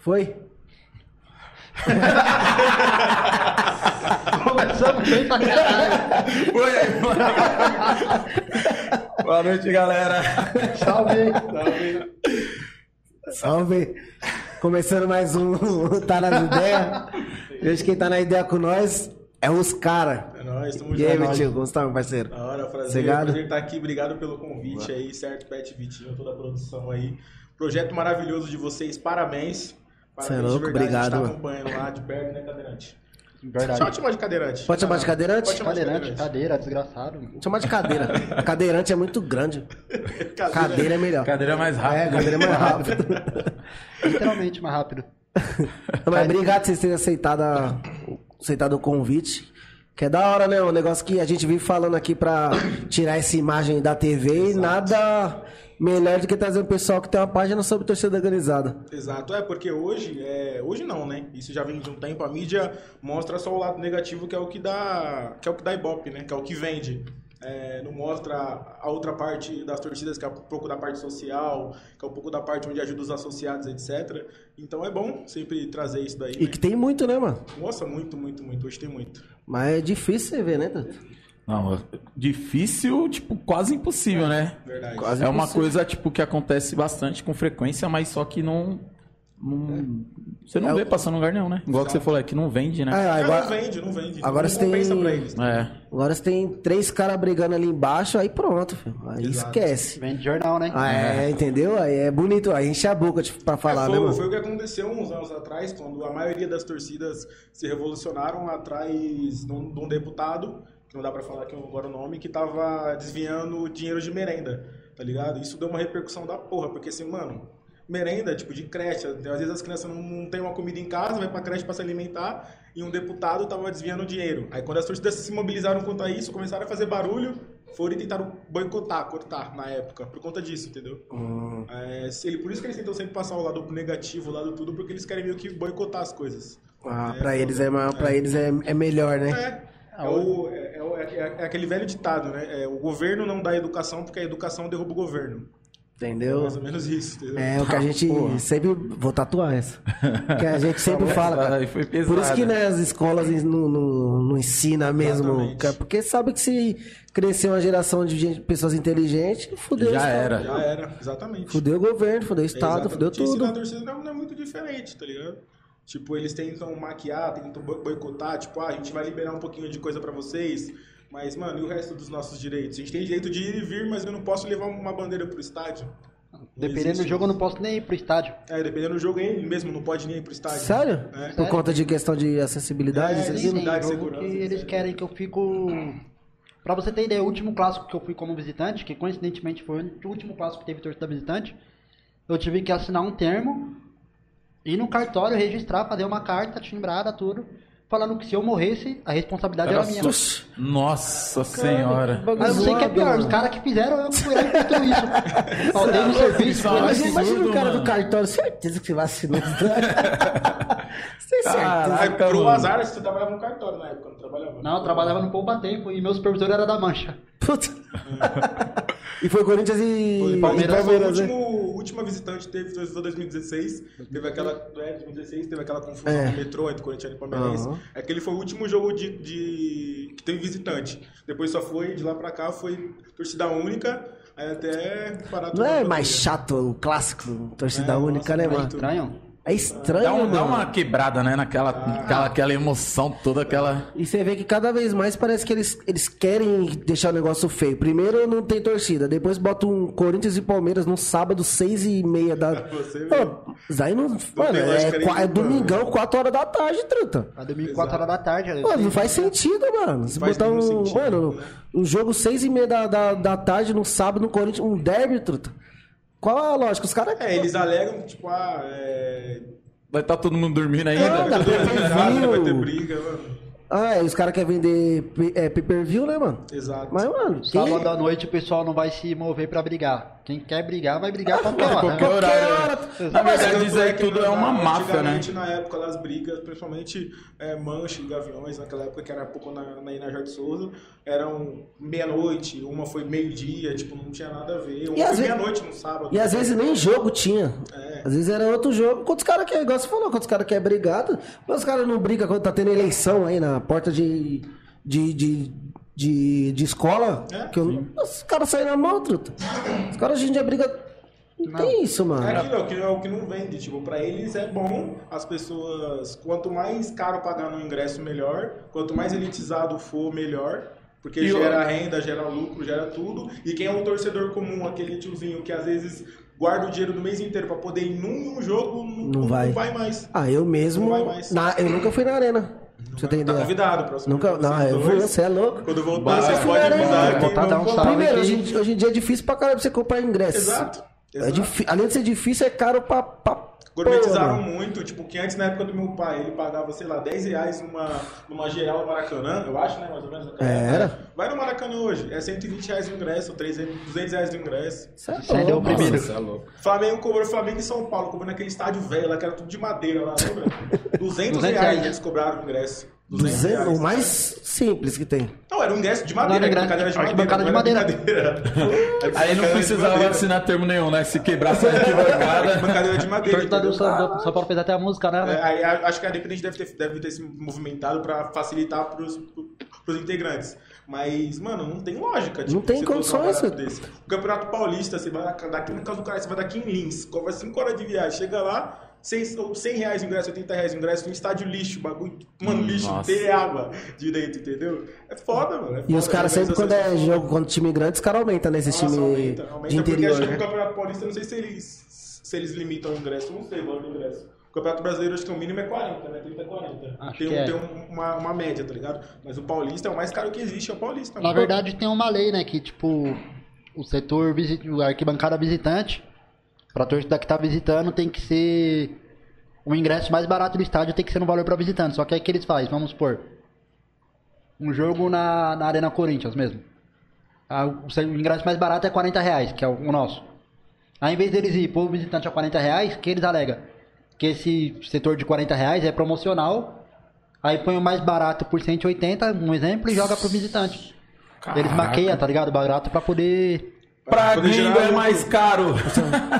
Foi? Começamos bem pra caralho. Oi. Boa noite, galera. Salve. Salve. Salve! Começando mais um Tá nas Ideias. Hoje quem tá na ideia com nós é os cara. É nóis, tamo E aí, junto. meu tio, como você tá, meu parceiro? Da hora, prazer, prazer estar aqui. Obrigado pelo convite aí, certo? Pet Vitinho, toda a produção aí. Projeto maravilhoso de vocês, parabéns. Cê é louco, obrigado, A gente tá acompanhando lá de perto, né, cadeirante? Verdade. Só chamar de cadeirante. Pode chamar de cadeirante? Pode chamar de Cadeirante, cadeira, desgraçado. Vou chamar de cadeira. Cadeirante é muito grande. Cadeira. Cadeira é melhor. Cadeira mais É, rápida. cadeira é mais rápido. Literalmente mais rápido. Mas obrigado por vocês terem aceitado, a- aceitado o convite. Que é da hora, né? Um negócio que a gente vive falando aqui pra tirar essa imagem da TV e nada melhor do que trazer um pessoal que tem uma página sobre torcida organizada. Exato, é porque hoje, é, hoje não, né? Isso já vem de um tempo. A mídia mostra só o lado negativo, que é o que dá, que é o que dá ibope, né? Que é o que vende. É, não mostra a outra parte das torcidas, que é um pouco da parte social, que é um pouco da parte onde ajuda os associados, etc. Então é bom sempre trazer isso daí. E né? que tem muito, né, mano? Nossa, muito, muito, muito. Hoje tem muito. Mas é difícil você ver, né, Tato? Não, difícil, tipo, quase impossível, né? Verdade. Quase É uma impossível. coisa, tipo, que acontece bastante com frequência, mas só que não... não- Você não É vê passando em lugar nenhum, né? Igual que você falou, é que não vende, né? É, agora, não vende, não vende. agora não você tem- eles. É. agora você tem três caras brigando ali embaixo, aí pronto, filho. Aí Exato. esquece. Vem de jornal, né? Ah, é, entendeu? Aí é bonito, aí enche a boca tipo, pra falar, É, né, foi, mano? foi o que aconteceu uns anos atrás, quando a maioria das torcidas se revolucionaram atrás de um, de um deputado, que não dá pra falar aqui agora o nome, que tava desviando dinheiro de merenda, tá ligado? Isso deu uma repercussão da porra, porque assim, mano, merenda, tipo, de creche, às vezes as crianças não, não têm uma comida em casa, vai pra creche pra se alimentar, e um deputado tava desviando dinheiro. Aí quando as torcidas se mobilizaram contra isso, começaram a fazer barulho, foram e tentaram boicotar, cortar na época, por conta disso, entendeu? Hum. É, ele, por isso que eles tentam sempre passar o lado negativo, o lado tudo, porque eles querem meio que boicotar as coisas. Ah, pra eles é, maior, pra eles é, é melhor, né? É, é, o- é- é é- é aquele velho ditado, né? É, o governo não dá educação porque a educação derruba o governo. É Entendeu? mais ou menos isso, entendeu? É o que a gente sempre. Vou tatuar essa. Que a gente sempre fala, cara. Aí foi Por isso que né, as escolas não, não, não ensinam mesmo. Cara, Porque sabe que se crescer uma geração de gente- pessoas inteligentes, fudeu o Já era. Já era, exatamente. Fudeu o governo, fudeu o Estado, fudeu E ensinar a tudo. torcida não é muito diferente, tá ligado? Tipo, eles tentam maquiar, tentam boi- boicotar, tipo, ah, a gente vai liberar um pouquinho de coisa pra vocês, mas, mano, e o resto dos nossos direitos? A gente tem direito de ir e vir, mas eu não posso levar uma bandeira pro estádio. Não Dependendo do existe jogo, eu não posso nem ir pro estádio. É, dependendo do jogo, ele mesmo não pode nem ir pro estádio. Sério? É. Por conta de questão de acessibilidade, É, isso sim, aqui? sim. Dá de jogo segurança, que eles querem que eu fico... Pra você ter ideia, o último clássico que eu fui como visitante, que coincidentemente foi o último clássico que teve torcida visitante, eu tive que assinar um termo, ir no cartório, registrar, fazer uma carta timbrada, tudo, falando que se eu morresse, a responsabilidade era, Era minha. sua. Nossa senhora. bagulho Mas eu sei que é pior, os caras que fizeram, eu fui lá e isso. Faltei no serviço, fui lá e Imagina, o cara do mano. cartório, certeza que você vacinou. Você. Caraca. Pro azar, você trabalhava no cartório na época, não trabalhava? Não, eu trabalhava no Poupa Tempo e meu supervisor era da Mancha. Puta. E foi Corinthians e Foi, e Palmeiras foi o Palmeiras, né? último, última visitante teve, foi 2016. Teve aquela. É, 2016, teve aquela confusão É. no metrô entre Corinthians e Palmeirense. Aham. Aquele foi o último jogo de, de- que teve visitante. Depois só foi, de lá pra cá, foi torcida única. Aí até parar Não é mais chato o clássico, torcida É, única, nossa, né, mano? Estranho? É estranho, Dá, um- mano. dá uma quebrada, né? Naquela aquela, aquela emoção toda, aquela. E você vê que cada vez mais parece que eles, eles querem deixar o negócio feio. Primeiro não tem torcida, depois bota um Corinthians e Palmeiras no sábado, seis e meia da... Você. Pô, aí não... Mano, é, é nenhuma, domingão, quatro horas da tarde, truta. A domingo, 4 horas da tarde. Pô, sei. não faz sentido, mano. Se botar um, sentido, mano, né? um jogo seis e meia da, da, da tarde no sábado no Corinthians, um derby, truta. Qual a lógica? Os caras... É, eles alegam, tipo, ah, é. Vai estar todo mundo dormindo ainda. Não, Vai ter vai ter briga, mano. Ah, é, os caras querem vender é, pay-per-view, né, mano? Exato. Mas, mano, quem... Sábado à noite o pessoal não vai se mover pra brigar. Quem quer brigar, vai brigar a qualquer hora. Qualquer né? hora. né? Na verdade, isso aí que tudo é uma máfia, né? na época das brigas, principalmente é, Mancha e Gaviões, naquela época que era pouco na, na Ina Jorge Souza, eram meia-noite, uma foi meio-dia, tipo, não tinha nada a ver. Uma E às foi meia-noite no sábado. E às vezes nem jogo tinha. É. Às vezes era outro jogo. Quando os caras querem, igual você falou, quando os caras querem brigado, mas os caras não brigam quando tá tendo eleição aí na porta de. de, de, de, de escola. É, que eu- os caras saem na mão, truta. Os caras hoje em dia brigam. Não, tem isso, mano. É aquilo, é o que, é o que não vende. Tipo, pra eles é bom as pessoas. Quanto mais caro pagar no ingresso, melhor. Quanto mais elitizado for, melhor. Porque E gera o- renda, gera lucro, gera tudo. E quem é um torcedor comum, aquele tiozinho que às vezes guarda o dinheiro do mês inteiro pra poder ir num, jogo, não, Não vai. mais. Ah, eu mesmo. Não vai mais. na- eu nunca fui na arena. Você Tá entender. convidado, próximo. Nunca. Não, eu vou, dois. você é louco. Quando voltar, Bah, vocês eu podem fui na avisar arena. que Voltar a dar um. Primeiro, hoje, em- hoje em dia é difícil pra caramba você comprar ingresso. Exato. É Além de ser difícil, é caro pra. pra Gourmetizaram porra, mano. muito, tipo, que antes na época do meu pai, ele pagava, sei lá, 10 reais numa, numa geral no Maracanã, eu acho, né, mais ou menos. naquela Era. época. Vai no Maracanã hoje, é 120 reais o ingresso, 300, 200 reais o ingresso. Isso é Isso aí deu o louco, primeiro. Nossa, é louco. Flamengo cobrou, Flamengo e São Paulo, cobrou naquele estádio velho lá, que era tudo de madeira lá, lembra? 200, 200 reais reais. eles cobraram o ingresso. 200 200, reais. o mais simples que tem. Não, era um ingresso de madeira, era arquibancada de madeira. arquibancada de não era madeira. Aí não de precisava madeira. assinar termo nenhum, né? Se quebrasse a arquibancada. Arquibancada de madeira. São São Paulo fez até a música, né? É, aí, acho que a Independente deve ter, deve ter se movimentado pra facilitar pros, pros integrantes. Mas, mano, não tem lógica. Não tem um condições, desse. O Campeonato Paulista, você vai daqui na casa do cara, você vai daqui em Lins, cobra 5 horas de viagem, chega lá, 100, 100 reais o ingresso, 80 reais o ingresso, um estádio lixo, bagulho, mano, lixo, Nossa. tem água direito, entendeu? É foda, mano. é E os foda, caras a sempre, quando é jogo contra time grande, os caras aumentam nesses nossa, times aumenta, aumenta, de porque interior, acho que né? no Campeonato Paulista, eu não sei se eles, se eles limitam o ingresso, não sei o valor do ingresso. O Campeonato Brasileiro, acho que o mínimo é 40, né? 30 é 40. Acho tem que um- é. tem um- uma, uma média, tá ligado? Mas o Paulista é o mais caro que existe, é o Paulista. Na verdade, tem uma lei, né? Que, tipo, o setor, visi- a arquibancada visitante, pra torcida que tá visitando, tem que ser. O ingresso mais barato do estádio tem que ser no valor pra visitante. Só que aí o que eles fazem? Vamos supor. Um jogo na, na Arena Corinthians mesmo. Ah, o, ingresso mais barato é 40 reais, que é o, o nosso. Aí, em vez deles ir pro visitante a 40 reais, que eles alegam? Que esse setor de 40 reais é promocional. Aí põe o mais barato por 180, um exemplo, e joga pro visitante. Eles maqueiam, tá ligado? Barato pra poder. Pra poder gringo é mais caro.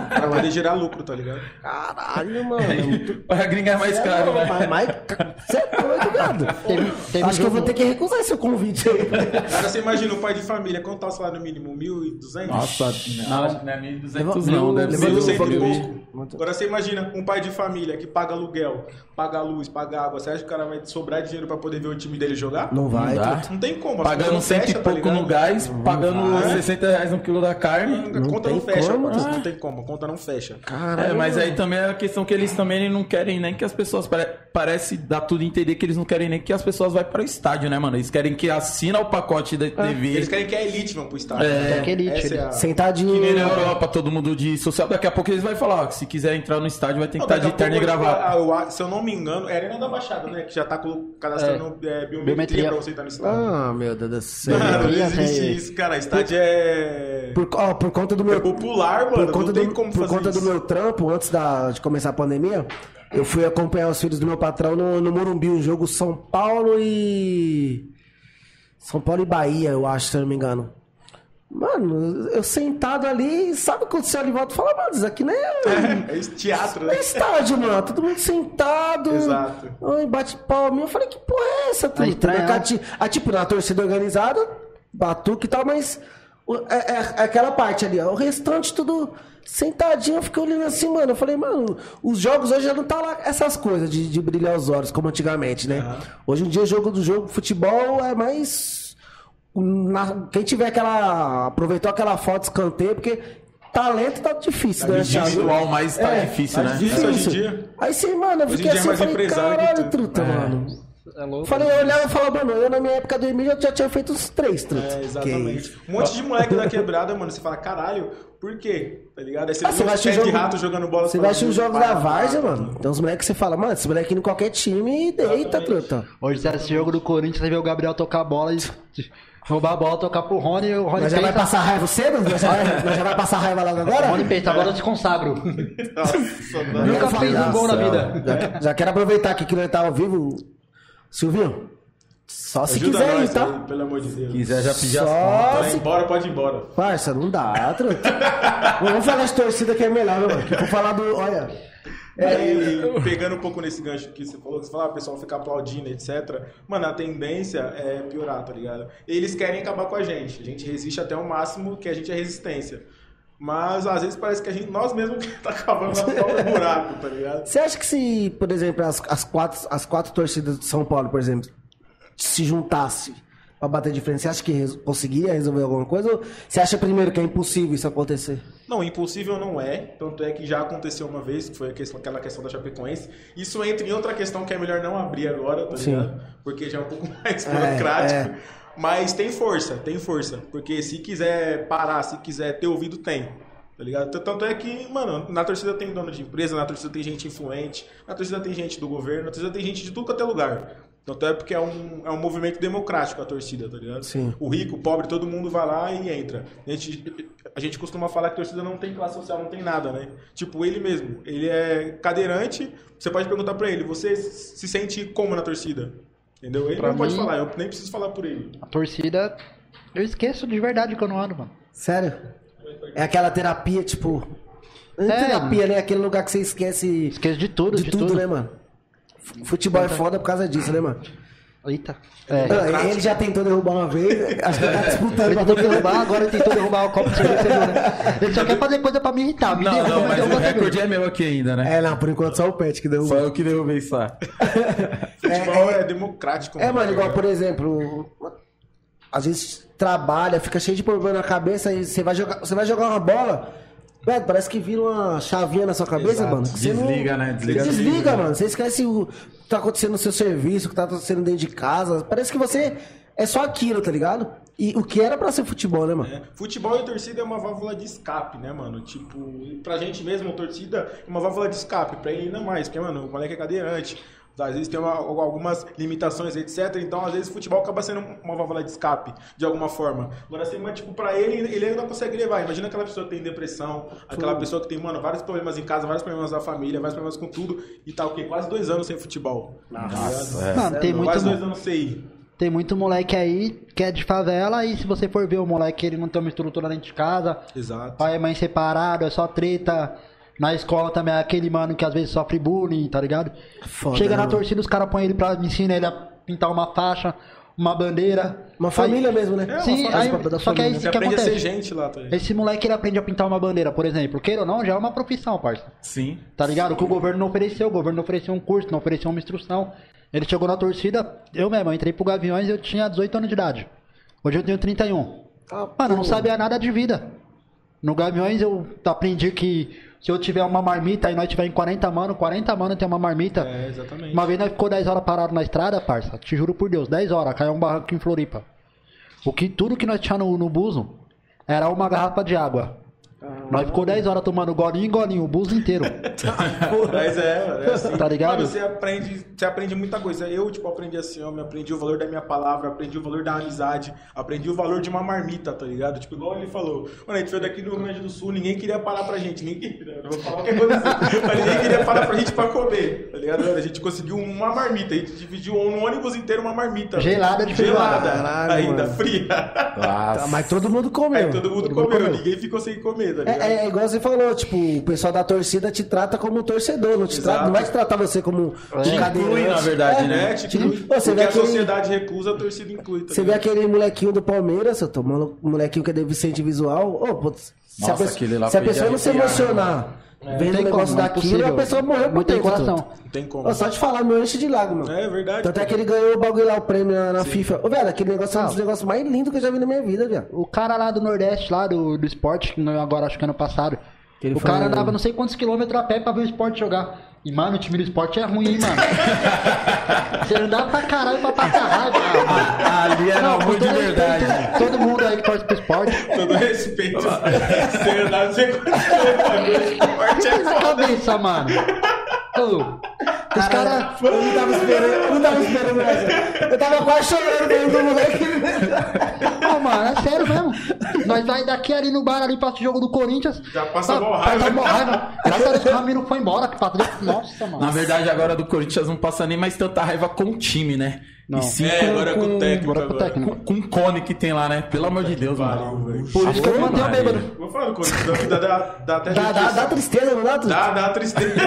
Pra poder gerar lucro, tá ligado? Caralho, mano. é muito- Pra gringo é mais caro, né? Mas, mas você é doido, viado. Teve, teve Acho que eu vou ter que recusar esse convite aí. Cara, você imagina um pai de família, quanto tá o salário mínimo? 1.200? Nossa, não, acho que não é 1.200 Levou- não, deve ser levou- 1.200 e pouco. Agora você imagina um pai de família que paga aluguel, paga luz, paga água. Você acha que o cara vai sobrar dinheiro pra poder ver o time dele jogar? Não vai, dá. truta. Não tem como. Pagando não cento e fecha, tá pouco ligado? no gás, pagando vai. 60 reais no quilo da carne. A conta não, fecha, como, mano. né? Não tem como, a conta não fecha. Caralho. É, mas aí também é a questão que eles também não querem nem que as pessoas. pare- Parece dar tudo a entender que eles não querem nem que as pessoas vão para o estádio, né, mano? Eles querem que assina o pacote da TV. Eles querem que a elite vão pro estádio. É, Quer que elite, é ele- a... Sentadinho. Que nem na Europa, todo mundo de social. Daqui a pouco eles vão falar, ó, que se quiser entrar no estádio vai ter que Não, estar de terno e gravata. ah, eu se eu não me engano, é a Arena da Baixada, né? Que já tá cadastrando é, biometria, Biometria. pra você entrar no estádio. Ah, meu Deus do céu. Não Biometria, existe é- isso, cara. Estádio é... Por, ó, por conta do é meu. popular, mano. por conta, não tem do, como por fazer conta isso. do meu trampo, antes da, de começar a pandemia, eu fui acompanhar os filhos do meu patrão no, no Morumbi, um jogo São Paulo e. São Paulo e Bahia, eu acho, se eu não me engano. Mano, eu sentado ali, sabe quando você olha em volta e fala, mano, isso aqui não é. É esse teatro, né? é estádio, mano. Todo mundo sentado. Exato. Oi, bate palminha. Eu falei, que porra é essa, tudo? né? Ah, tipo, na torcida organizada, batuque e tal, mas o- é, é- é aquela parte ali, ó. O restante tudo sentadinho, eu fiquei olhando assim, mano. Eu falei, mano, os jogos hoje já não tá lá essas coisas de, de brilhar os olhos, como antigamente, né? Hoje em dia, o jogo do jogo, futebol é mais. Na- quem tiver aquela. aproveitou aquela foto escanteio, porque talento tá difícil, né? achar, viu? Visual mais tá É, difícil, tá né? difícil. hoje em dia. Aí sim, mano, eu fiquei é assim, eu mais falei, caralho, tudo." truta, mano. É louco. Falei, eu olhava e falava, mano, eu na minha época do Emílio eu já tinha feito uns três trutas. É, exatamente. Um monte de moleque da quebrada, mano. Você fala, caralho, por quê? Tá ligado? Aí você Ah, vai de jogo- rato jogando bola. Você vai assistir os jogos da Várzea, mano. Tem uns moleques que você fala, mano, esse moleque em qualquer time deita, truta. Hoje você assiste jogo do Corinthians, você vê o Gabriel tocar a bola e. Roubar a bola, tocar pro Rony e o Rony Nós já vai passar raiva cedo? Nós já vai, nós já vai passar raiva logo o agora? Rony pensa, agora eu te consagro. Nossa. Nunca fez um gol na vida. Já, já quero aproveitar aqui que nós tá ao vivo. Silvinho, só se Ajuda quiser nós, ir, tá? aí, pelo amor de Deus. Quiser já pedir as Só. Vai se... embora, pode ir embora. Parça, não dá, truta. Vamos falar de torcida que é melhor, meu mano. Vou falar do... Olha... É, E pegando um pouco nesse gancho que você falou, que você falou, ah, o pessoal fica aplaudindo, etc. Mano, a tendência é piorar, tá ligado? Eles querem acabar com a gente. A gente resiste até o máximo que a gente é resistência. Mas às vezes parece que a gente, nós mesmos que tá acabando nosso próprio buraco, tá ligado? Você acha que se, por exemplo, as, as, quatro, as quatro torcidas de São Paulo, por exemplo, se juntasse pra bater de frente, você acha que res- conseguiria resolver alguma coisa? Ou você acha primeiro que é impossível isso acontecer? Não, impossível não é. Tanto é que já aconteceu uma vez, que foi questão- aquela questão da Chapecoense. Isso entra em outra questão que é melhor não abrir agora, tá Sim. ligado? Porque já é um pouco mais burocrático. Mas tem força, tem força. Porque se quiser parar, se quiser ter ouvido, tem. Tá ligado? Tanto é que, mano, na torcida tem dono de empresa, na torcida tem gente influente, na torcida tem gente do governo, na torcida tem gente de tudo quanto é lugar. Tanto é porque é um, é um movimento democrático a torcida, tá ligado? Sim. O rico, o pobre, todo mundo vai lá e entra. A gente, a gente costuma falar que torcida não tem classe social, não tem nada, né? Tipo, ele mesmo, ele é cadeirante, você pode perguntar pra ele, você se sente como na torcida? Entendeu? Ele Pra não pode mim- falar, eu nem preciso falar por ele. A torcida, eu esqueço de verdade que eu não ando, mano. Sério? É aquela terapia, tipo. Não é É. terapia, né? Aquele lugar que você esquece Esqueço de tudo, de, de, tudo, tudo. né, mano? Futebol é foda por causa disso, né, mano? Eita. É. Ah, Ele já tentou derrubar uma vez, acho que tá disputando Ele tentou derrubar, agora ele tentou derrubar o copo de cerveja. né? Ele só quer fazer coisa pra me irritar. Me Não, derruba, não, mas o recorde também. é meu aqui ainda, né? É, não, por enquanto só o Pet que Só derrubou. eu que derrubei isso lá. Futebol é, democrático. É, mano, igual, por exemplo, às vezes trabalha, fica cheio de problema na cabeça e você vai jogar, você vai jogar uma bola, velho, parece que vira uma chavinha na sua cabeça, Exato. mano. Desliga, né? Desliga Desliga, né? mano. Você esquece o que tá acontecendo no seu serviço, o que tá acontecendo dentro de casa. Parece que você é só aquilo, tá ligado? E o que era pra ser futebol, né, mano? É, Futebol e torcida é uma válvula de escape, né, mano? Tipo, pra gente mesmo, torcida é uma válvula de escape, pra ele ainda mais, porque, mano, o moleque é cadeirante, às vezes tem uma- algumas limitações, etc. Então, às vezes, o futebol acaba sendo uma válvula de escape, de alguma forma. Agora, assim, mas, tipo, pra ele, ele ainda consegue levar. Imagina aquela pessoa que tem depressão, aquela pessoa que tem, mano, vários problemas em casa, vários problemas da família, vários problemas com tudo, e tá o quê? Quase dois anos sem futebol. tá ligado? é. Mano, tem muito, Quase dois anos sem ir. tem muito moleque aí que é de favela e se você for ver o moleque, ele não tem uma estrutura dentro de casa. Exato. Pai e mãe separado, é só treta. Na escola também é aquele mano que às vezes sofre bullying, tá ligado? Foda, Chega né, na mano? torcida, os caras põem ele pra ensinar ele a pintar uma faixa, uma bandeira. Uma família mesmo, né? É, Sim, família. aí, só que aí família. o Você que aprende a ser acontece? gente lá, tá? Esse moleque ele aprende a pintar uma bandeira, por exemplo. Queira ou não, já é uma profissão, parça. Sim. Tá ligado? O que o governo não ofereceu, o governo não ofereceu um curso, não ofereceu uma instrução. Ele chegou na torcida, eu mesmo, eu entrei pro Gaviões e eu tinha 18 anos de idade. Hoje eu tenho 31. Ah, Mano, eu não pô. sabia nada de vida. No Gaviões eu aprendi que se eu tiver uma marmita e nós tiver em 40 mano, 40 mano tem uma marmita. É, exatamente. Uma vez nós ficou 10 horas parado na estrada, parça. Te juro por Deus, 10 horas, caiu um barranco em Floripa. O que tudo que nós tinha no, no buzo era uma garrafa de água. Nós ficou 10 horas tomando golinho em golinho, o buzo inteiro. Mas é, é assim. Tá ligado? Mano, você aprende, você aprende muita coisa. Eu, tipo, aprendi assim, ó, me aprendi o valor da minha palavra, aprendi o valor da amizade, aprendi o valor de uma marmita, tá ligado? Tipo, igual ele falou. Mano, a gente veio daqui do Rio Grande do Sul, ninguém queria parar pra gente. Ninguém queria, não vou falar o que aconteceu, mas ninguém queria parar pra gente pra comer, tá ligado? A gente conseguiu uma marmita, a gente dividiu no ônibus inteiro uma marmita. Gelada de Gelada, Caralho, ainda, mano. fria. Tá, mas todo mundo comeu. Aí todo mundo comeu, ninguém ficou sem comer, tá ligado? É, é igual você falou, tipo, o pessoal da torcida te trata como um torcedor, não, te Exato. trata, não vai te tratar você como um Te cadeirante. inclui, na verdade, É, né? É, tipo, Tipo, você vê a aquele- sociedade recusa, a torcida inclui. Tá Você vê aquele molequinho do Palmeiras, eu tô molequinho que é deficiente visual, ô, pô, se a, Nossa, pessoa, aquele lá se a pessoa não se arrepiar, emocionar vendo o negócio como, é daquilo, possível. a pessoa morreu por dentro, coração. truta. Não tem como. Só de falar, meu enche de lágrimas. É verdade. Tanto é que ele ganhou o bagulho lá, o prêmio na, na FIFA. Ô, velho, aquele negócio é um dos negócios mais lindos que eu já vi na minha vida, velho. O cara lá do Nordeste, lá do, do esporte, que não é agora acho que ano passado. Ele o cara andava não sei quantos quilômetros a pé pra ver o esporte jogar. E, mano, o time do esporte é ruim, hein, mano. Você andava pra caralho pra passar raiva. ah, mano. Ali era Não, amor de verdade. respeito, Todo mundo aí que torce pro esporte. Todo respeito. Você andar, você continua. O esporte é Na foda. cabeça, mano. Ô, Os caras. Eu não tava esperando, eu não tava esperando essa. Eu tava quase chorando dentro do moleque. Não, mano, é sério mesmo. Nós vai daqui ali no bar ali pra esse jogo do Corinthians. Já passa Tá- mó raiva. passa mó raiva. Graças a Deus que o Ramiro foi embora. Que Patrick... Nossa, mano. Na verdade, agora do Corinthians não passa nem mais tanta raiva com o time, né? Não. E sim É, com, agora com o técnico. Agora com o agora. técnico. com, com o cone que tem lá, né? Pelo amor de Deus, mano. Por isso que eu mantenho bêbado. Vou falar do Corinthians, dá, dá, dá até Dá, dá, dá tristeza, não dá? Dá, dá tristeza.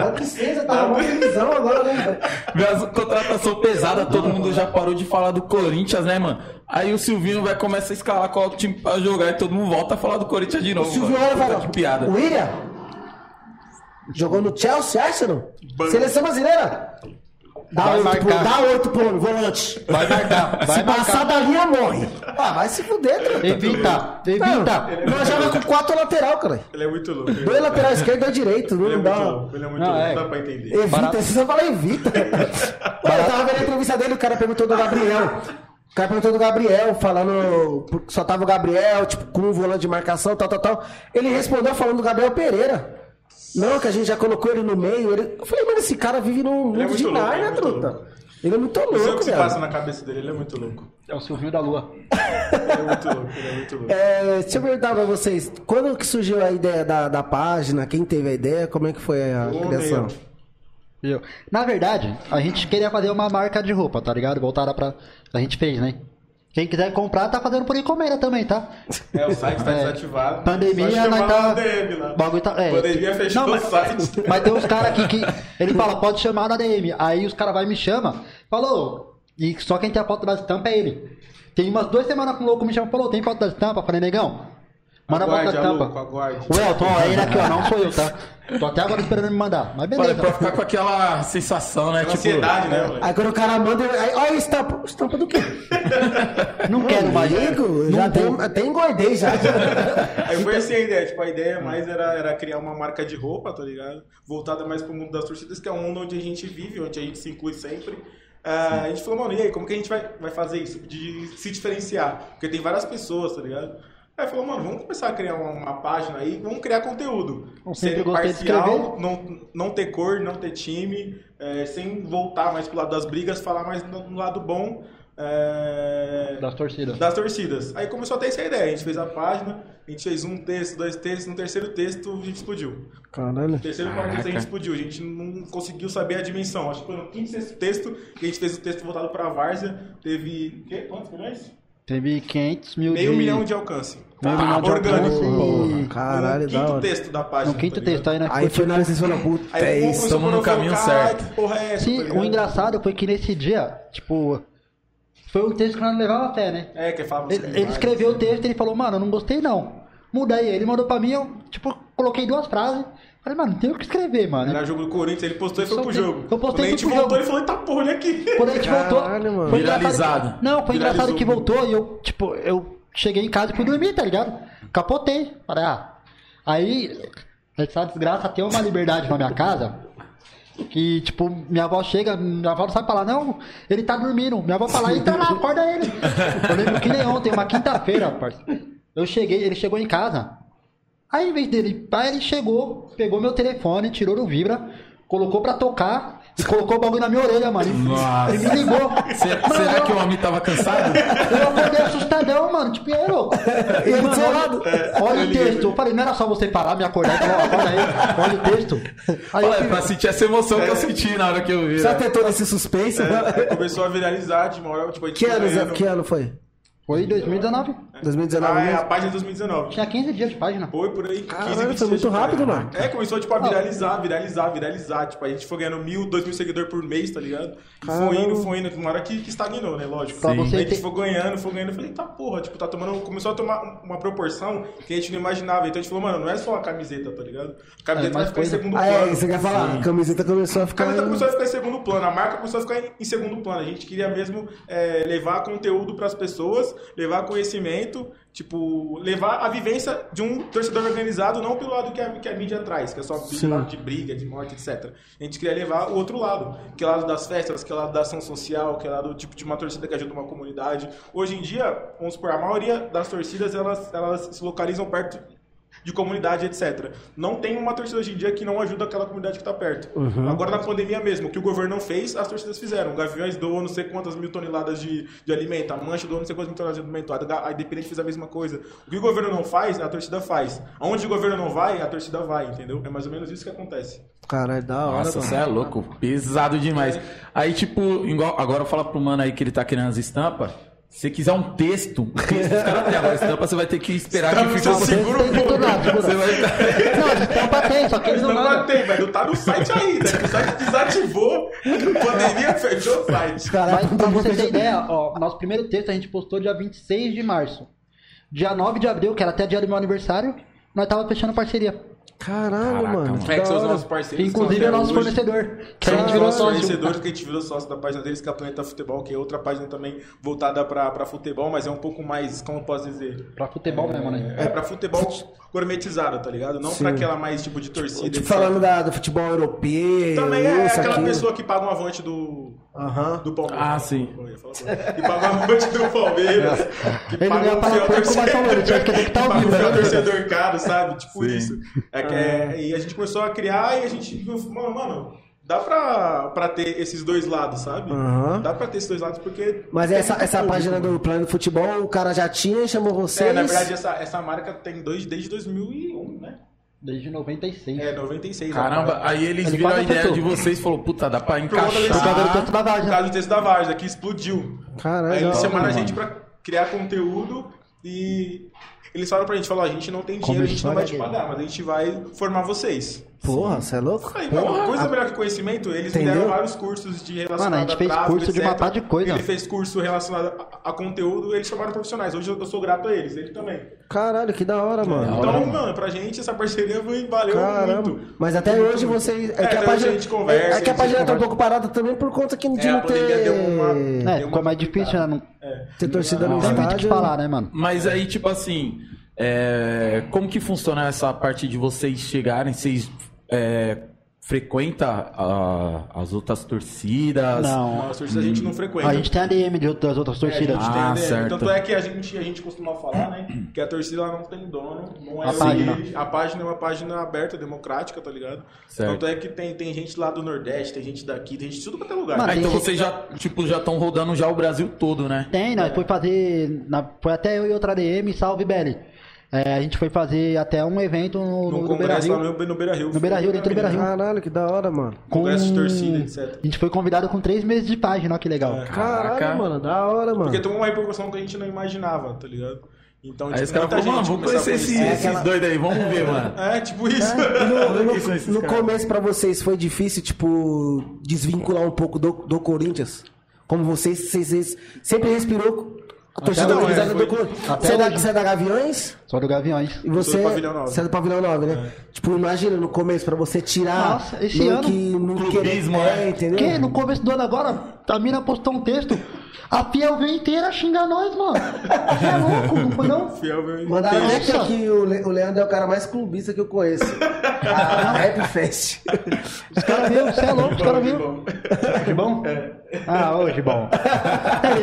Dá tristeza, tá uma felizão agora, né? Vê as contratação pesada, todo mundo já parou de falar do Corinthians, né, mano? Aí o Silvinho vai começar a escalar, coloca o time pra jogar e todo mundo volta a falar do Corinthians de novo. Silvio mano. olha e fala, que piada. o William jogou no Chelsea, Arsenal? Seleção brasileira? Dá Vai oito, pro, dá oito pro homem, volante. Vai marcar, vai se passar marcar. da linha, morre. Ah, vai se fuder, truta. Evita, evita. Não, nós joga com quatro lateral, cara. Ele é muito louco. Dois lateral esquerdo e dois direito. ele é Não muito dá. louco. Ele é muito Não, louco. é. Não dá pra entender. Evita, Barato. você só fala evita. Olha, eu tava vendo a entrevista dele, o cara perguntou do Gabriel. O cara perguntou do Gabriel, falando. Só tava o Gabriel, tipo, com um volante de marcação, tal, tal, tal. Ele respondeu falando do Gabriel Pereira. Não, que a gente já colocou ele no meio. Ele... Eu falei, mano, esse cara vive num é mundo de muito louco, Narnia, ele é muito truta. louco. Ele é muito Não sei o louco, que se passa velho. na cabeça dele, ele é muito louco. É o Silvinho da Lua. Ele é muito louco, ele é muito louco. É, deixa eu perguntar pra vocês, quando que surgiu a ideia da, da página? Quem teve a ideia? Como é que foi a Ô, criação? meu. Viu? Na verdade, a gente queria fazer uma marca de roupa, tá ligado? Voltada pra. A gente fez, né? Quem quiser comprar, tá fazendo por encomenda também, tá? É, o site tá É. desativado. Pandemia, nós tá- na DM lá. Bagulho tá- é. Pandemia fechou Não, o mas- site. Mas tem uns caras aqui que. Ele fala, pode chamar na DM. Aí os caras vai e me chama. Falou. E só quem tem a foto das estampas é ele. Tem umas duas semanas que o louco me chama falou, tem foto das estampas? Falei, negão. Manda a foto Aguarde, das louco, aguarde. O Elton, ó, ele aqui, ó, não sou eu, tá? Tô até agora esperando me mandar. Mas beleza. pra ficar com aquela sensação, né? Aquela ansiedade, né, moleque? Aí quando o cara manda, aí, olha a estampa. Estampa do quê? Não quero mais. Amigo, já tem, até engordei já. Aí foi assim a ideia, tipo, a ideia mais era, era criar uma marca de roupa, tá ligado? Voltada mais pro mundo das torcidas, que é um mundo onde a gente vive, onde a gente se inclui sempre. Ah, a gente falou, mano, e aí, como que a gente vai, vai fazer isso? De se diferenciar? Porque tem várias pessoas, tá ligado? Aí falou, mano, vamos começar a criar uma, uma página aí, vamos criar conteúdo. Eu sempre Ser parcial, não, não ter cor, não ter time, é, sem voltar mais pro lado das brigas, falar mais no, no lado bom. é, Das torcidas. das torcidas. Aí começou a ter essa ideia. A gente fez a página, a gente fez um texto, dois textos, no terceiro texto a gente explodiu. Caralho. No terceiro quarto texto a gente explodiu. A gente não conseguiu saber a dimensão. Acho que foi no quinto sexto texto que a gente fez o texto voltado para a Várzea. Teve. quê? Quantos milhões? Teve 500 mil Meio de... milhão de alcance. Meio milhão de orgânico. alcance. Porra, caralho, no da quinto hora. texto da página. No quinto tá texto aí, né? Aí foi na falaram, puta, Aí é o isso. a no caminho certo. Que porra é essa? Sim, tá o engraçado foi que nesse dia, tipo, foi um texto que nós levava fé, né? É, que falava Ele, ele escreveu o texto e ele falou, mano, eu não gostei não. Muda aí. Ele mandou pra mim, eu, tipo, coloquei duas frases. Falei, mano, não tem o que escrever, mano. Era jogo do Corinthians, ele postou e foi pro tem- jogo. eu postei Quando a gente e voltou, jogo. ele falou, eita porra, olha aqui. Quando a gente voltou. Caralho, mano. Foi engraçado Viralizado. que- não, foi engraçado Viralizou que muito. voltou e eu, tipo, eu cheguei em casa e fui dormir, tá ligado? Capotei. Falei, ah. Aí, essa desgraça tem uma liberdade na minha casa. Que, tipo, minha avó chega, minha avó não sabe falar, não, ele tá dormindo. Minha avó fala, entra lá, acorda ele. Eu lembro que nem ontem, uma quinta-feira, parceiro. Eu cheguei, ele chegou em casa. Aí, em vez dele, aí ele chegou, pegou meu telefone, tirou do Vibra, colocou pra tocar e colocou o bagulho na minha orelha, mano. Nossa. Ele me ligou. Será, Mano, será eu- que o homem tava cansado? eu acordei assustadão, mano. Tipo, é louco. E Mano, olha-? Olha o texto. Eu falei, não era só você parar, me acordar e falar, acorda aí, olha o texto. Aí Olha, pra sentir essa emoção que eu senti na hora que eu vi. Já né? tentou nesse suspense? É, começou a viralizar de uma hora, tipo, a gente Que foi ano, ganhando- que ano foi? Foi em 2019. 2019 Ah, é, a mesmo? página de 2019. Tinha 15 dias de página. Foi por aí, 15, Caralho, 20 foi dias muito de rápido, página. mano. É, começou tipo, a viralizar, viralizar, viralizar. Tipo, a gente foi ganhando mil, dois mil seguidores por mês, tá ligado? E foi Caramba. indo, foi indo. Uma hora que, que estagnou, né? Lógico. Pra Aí você a gente ter- foi ganhando, foi ganhando. Eu falei, tá porra, tipo, tá tomando. Começou a tomar uma proporção que a gente não imaginava. Então a gente falou, mano, não é só a camiseta, tá ligado? A camiseta É, vai mais ficar em coisa. segundo Ah, plano. é, você quer falar? A camiseta começou a A ficar. camiseta começou a ficar em segundo plano, a marca começou a ficar em, em segundo plano. A gente queria mesmo é, levar conteúdo para as pessoas, levar conhecimento, tipo, levar a vivência de um torcedor organizado, não pelo lado que a, que a mídia traz, que é só lado de briga, de morte, etc. A gente queria levar o outro lado, que é o lado das festas, que é o lado da ação social, que é o lado tipo de uma torcida que ajuda uma comunidade. Hoje em dia, vamos supor, a maioria das torcidas elas, elas se localizam perto de comunidade, etc. Não tem uma torcida hoje em dia que não ajuda aquela comunidade que tá perto. Uhum. Agora, na pandemia mesmo, o que o governo não fez, as torcidas fizeram. O Gaviões doou não sei quantas mil toneladas de, de alimento, a Mancha doou não sei quantas mil toneladas de alimento, a Independente fez a mesma coisa. O que o governo não faz, a torcida faz. Aonde o governo não vai, a torcida vai, entendeu? É mais ou menos isso que acontece. Caralho, da hora, Nossa, você é louco. Pesado demais. Aí, tipo, igual- agora fala pro mano aí que ele tá querendo as estampas. Se você quiser um texto, um texto os caras têm. Agora, estampa você vai ter que esperar que Estampa fique você segura um segura. Você vai... Não, estampa tem, só que eles não Não mandam. tem, mas não tá no site ainda. O site desativou, pandemia fechou o site. Caralho, Mas pra você ter ideia, ó, nosso primeiro texto a gente postou dia 26 de março. Dia 9 de abril, que era até dia do meu aniversário, nós tava fechando parceria. Caralho, Caraca, mano. que É que são os nossos parceiros. Inclusive é nosso fornecedor. Que a gente os virou nossos sócio. fornecedores que a gente virou sócio da página deles, que é a Planeta Futebol, que é outra página também voltada pra, pra futebol, mas é um pouco mais, como eu posso dizer? Pra futebol mesmo, né? É pra futebol gourmetizado, tá ligado? Não pra aquela mais tipo de torcida. Tipo, falando da, do futebol europeu. Também é isso, aquela aquilo. pessoa que paga um avante do, Aham. do Palmeiras. Ah, sim. Que paga um avante do Palmeiras. Que Ele paga um pagar fiel tinha que que ao paga um fiel né? torcedor caro, sabe? Tipo Sim. isso. É que é- e a gente começou a criar e a gente viu, mano, mano, dá pra, pra ter esses dois lados, sabe? Aham. Dá pra ter esses dois lados porque. Mas essa, essa público, página mano. do plano de futebol, o cara já tinha e chamou vocês. É, na verdade, essa, essa marca tem dois desde 2001, né? Desde 96. É, 96. Caramba, a aí eles Ele viram a ideia acertou. de vocês e falou, puta, dá pra Por desse- Por causa do encaixar. texto da Por Várzea. causa do texto da Várzea, que explodiu. Caralho, Aí eles chamaram a gente pra criar conteúdo e eles falaram pra gente, falou, a gente não tem dinheiro, a gente não vai te pagar, mas a gente vai formar vocês. Porra, você é louco? Aí, coisa melhor que conhecimento, eles me Entendeu? deram vários cursos de relacionado Mano, a gente a fez tráfego, curso de etc. par de coisa. Ele fez curso relacionado a, a conteúdo, eles chamaram profissionais. Hoje eu, eu sou grato a eles, ele também. Caralho, que da hora, mano. Então, mano, pra gente essa parceria foi, valeu Caramba. muito. Mas até hoje vocês. É, É, que a página. a gente conversa, é que a página tá um pouco parada também por conta que de É, não ter. deu uma- É, Deu ficou uma mais difícil, né? Não Ter torcida no tem muito o que estádio. falar, né, mano? Mas aí, tipo assim, é, como que funciona essa parte de vocês chegarem, vocês é, frequenta a- as outras torcidas? Não. Nossa, isso a gente não frequenta. A gente tem ADM de outras, outras É, a torcidas. gente tem Ah, ideia. certo. Tanto é que a gente, a gente costuma falar, né? Que a torcida não tem dono, não é A página. A página é uma página aberta, democrática, tá ligado? Certo. Tanto é que tem, tem gente lá do Nordeste, tem gente daqui, tem gente de tudo quanto é lugar. Mano, Ah, então tem- vocês já, tipo, já estão rodando já o Brasil todo, né? Tem, nós foi fazer. na- foi até eu e outra ADM, salve Belly. É, a gente foi fazer até um evento no, no no, no Beira congresso lá Rio. no, no Beira Rio. No Beira Rio, dentro do Beira Rio. Caralho, que da hora, mano. Congresso de torcida, etc. A gente foi convidado com três meses de página, ó que legal. É. Caralho, Caraca. mano, da hora, mano. Porque tomou uma repercussão que a gente não imaginava, tá ligado? Então, Aí tipo, os caras falaram, mano, gente vamos conhecer esse- conhecer. esses aquela- dois aí, vamos ver, mano. É, tipo isso. E no, no- no caras? começo pra vocês foi difícil, tipo, desvincular um pouco do, do Corinthians? Como vocês, vocês, vocês sempre respirou a torcida organizada é, do Corinthians. até Você é, da, você é da Gaviões? Só do Gaviões. E você, do Pavilhão Nove. você é do Pavilhão 9, né? Tipo, imagina no começo, pra você tirar. Nossa, esse ano, que não clubismo, querer, é. é, entendeu? Que no começo do ano agora, a mina postou um texto. A Fiel veio inteira xingar nós, mano. Você é louco, não foi não? Fiel, meu Mandaram Deus. aqui que o, Le- o Leandro é o cara mais clubista que eu conheço. A Rap Fest. Os caras viram, você é louco, os caras viram. Bom, Gibão? Ah, ô Gibão.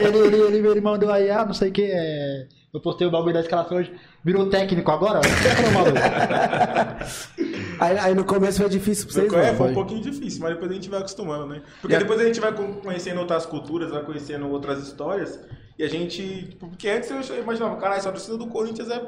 ele, ele, ele, ele mandou aí, ah, não sei o que, é... eu postei o bagulho da escalação hoje, virou técnico agora? Aí, aí no começo foi difícil pra vocês, é, foi um pouquinho difícil, mas depois a gente vai acostumando, né? Porque E a- depois a gente vai con- conhecendo outras culturas, vai conhecendo outras histórias, e a gente. tipo, Porque antes eu imaginava, caralho, essa torcida do Corinthians é,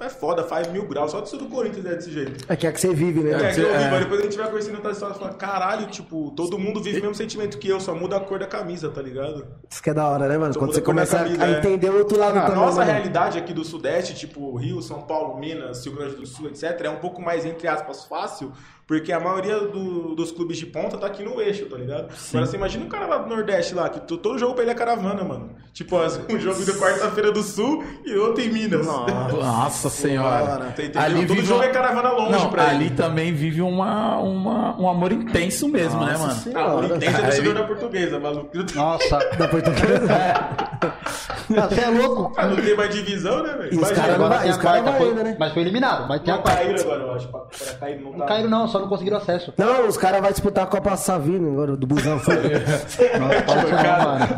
é foda, faz mil graus, só a torcida do Corinthians é desse jeito. É que é que você vive, né? É, que eu é. vivo, aí depois a gente vai conhecendo outras histórias e fala, caralho, tipo, todo mundo vive o mesmo sentimento que eu, só muda a cor da camisa, tá ligado? Isso que é da hora, né, mano? Só Quando você a começa camisa, a é. entender o outro lado A também. nossa né? realidade aqui do Sudeste, tipo Rio, São Paulo, Minas, Rio Grande do Sul, etc., é um pouco mais, entre aspas, fácil, porque a maioria do- dos clubes de ponta tá aqui no eixo, tá ligado? Agora você imagina um cara lá do Nordeste lá, que to- todo jogo pra ele é caravana, mano. Tipo, um jogo da quarta-feira do Sul e outro em Minas. Nossa senhora. Você entendeu? Todo jogo é caravana longe Não, pra ali ele. também vive uma, uma, um amor intenso mesmo, né, mano? Nossa Ah, o senhora. Intenso é torcedor da portuguesa, maluco. Nossa, Da portuguesa. Ah, Você é louco? Ah, não tem mais divisão, né, velho? Os caras não a quarta, vai foi- ainda, né? Mas foi eliminado. Mas tem a Não quarta. caíram agora, eu acho. Pra, pra cair, não, Não tá. caíram não, só não conseguiram acesso. Não, os caras vão disputar a Copa Savino agora, do Busão. Foi.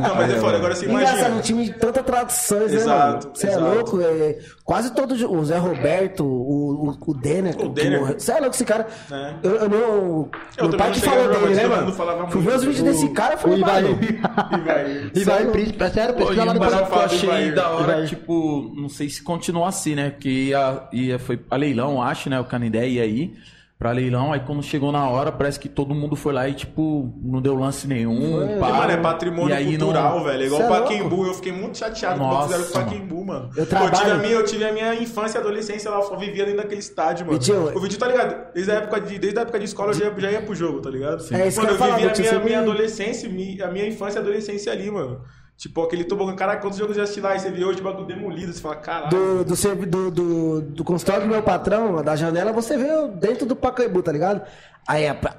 Não, mas é foda, agora você Engraçado, um imagina. time de tanta tradições, né, Exato, mano? Você é louco, é, quase todo jo- o Zé Roberto, o, o, o Denner. O Denner. Você é louco, esse cara. É. Eu, eu não. Eu meu pai não que falou dele, né, mano? Fui ver muito. os vídeos desse cara, O falei, mano. E vai. E vai, príncipe, é sério, pesquisa e lá no que eu achei da hora, tipo, não sei se continua assim, né? Porque ia, ia, foi a leilão, acho, né? O Canindé ia aí pra leilão, aí quando chegou na hora, parece que todo mundo foi lá e, tipo, não deu lance nenhum. Pá. Porque, mano, é patrimônio E aí cultural, não- velho. É igual o é Paquembu. Eu fiquei muito chateado quando fizeram com o Paquembu, mano. Eu Pô, tive, a trabalho- minha, eu tive a minha infância e adolescência lá, eu só vivia dentro daquele estádio, mano. Vitinho, o vídeo, tá ligado? Desde a época de, desde a época de escola eu já, ia- já ia pro jogo, tá ligado? É isso que mano, eu falar, vivi a minha, minha adolescência, a minha infância e adolescência ali, mano. Tipo, aquele tobogã. Caraca, quantos jogos eu já assisti lá? E você vê hoje o bagulho demolido. Você fala, caralho. Do, do, do, do, do consultório do meu patrão, da janela, você vê dentro do Pacaembu, tá ligado? Aí é pra...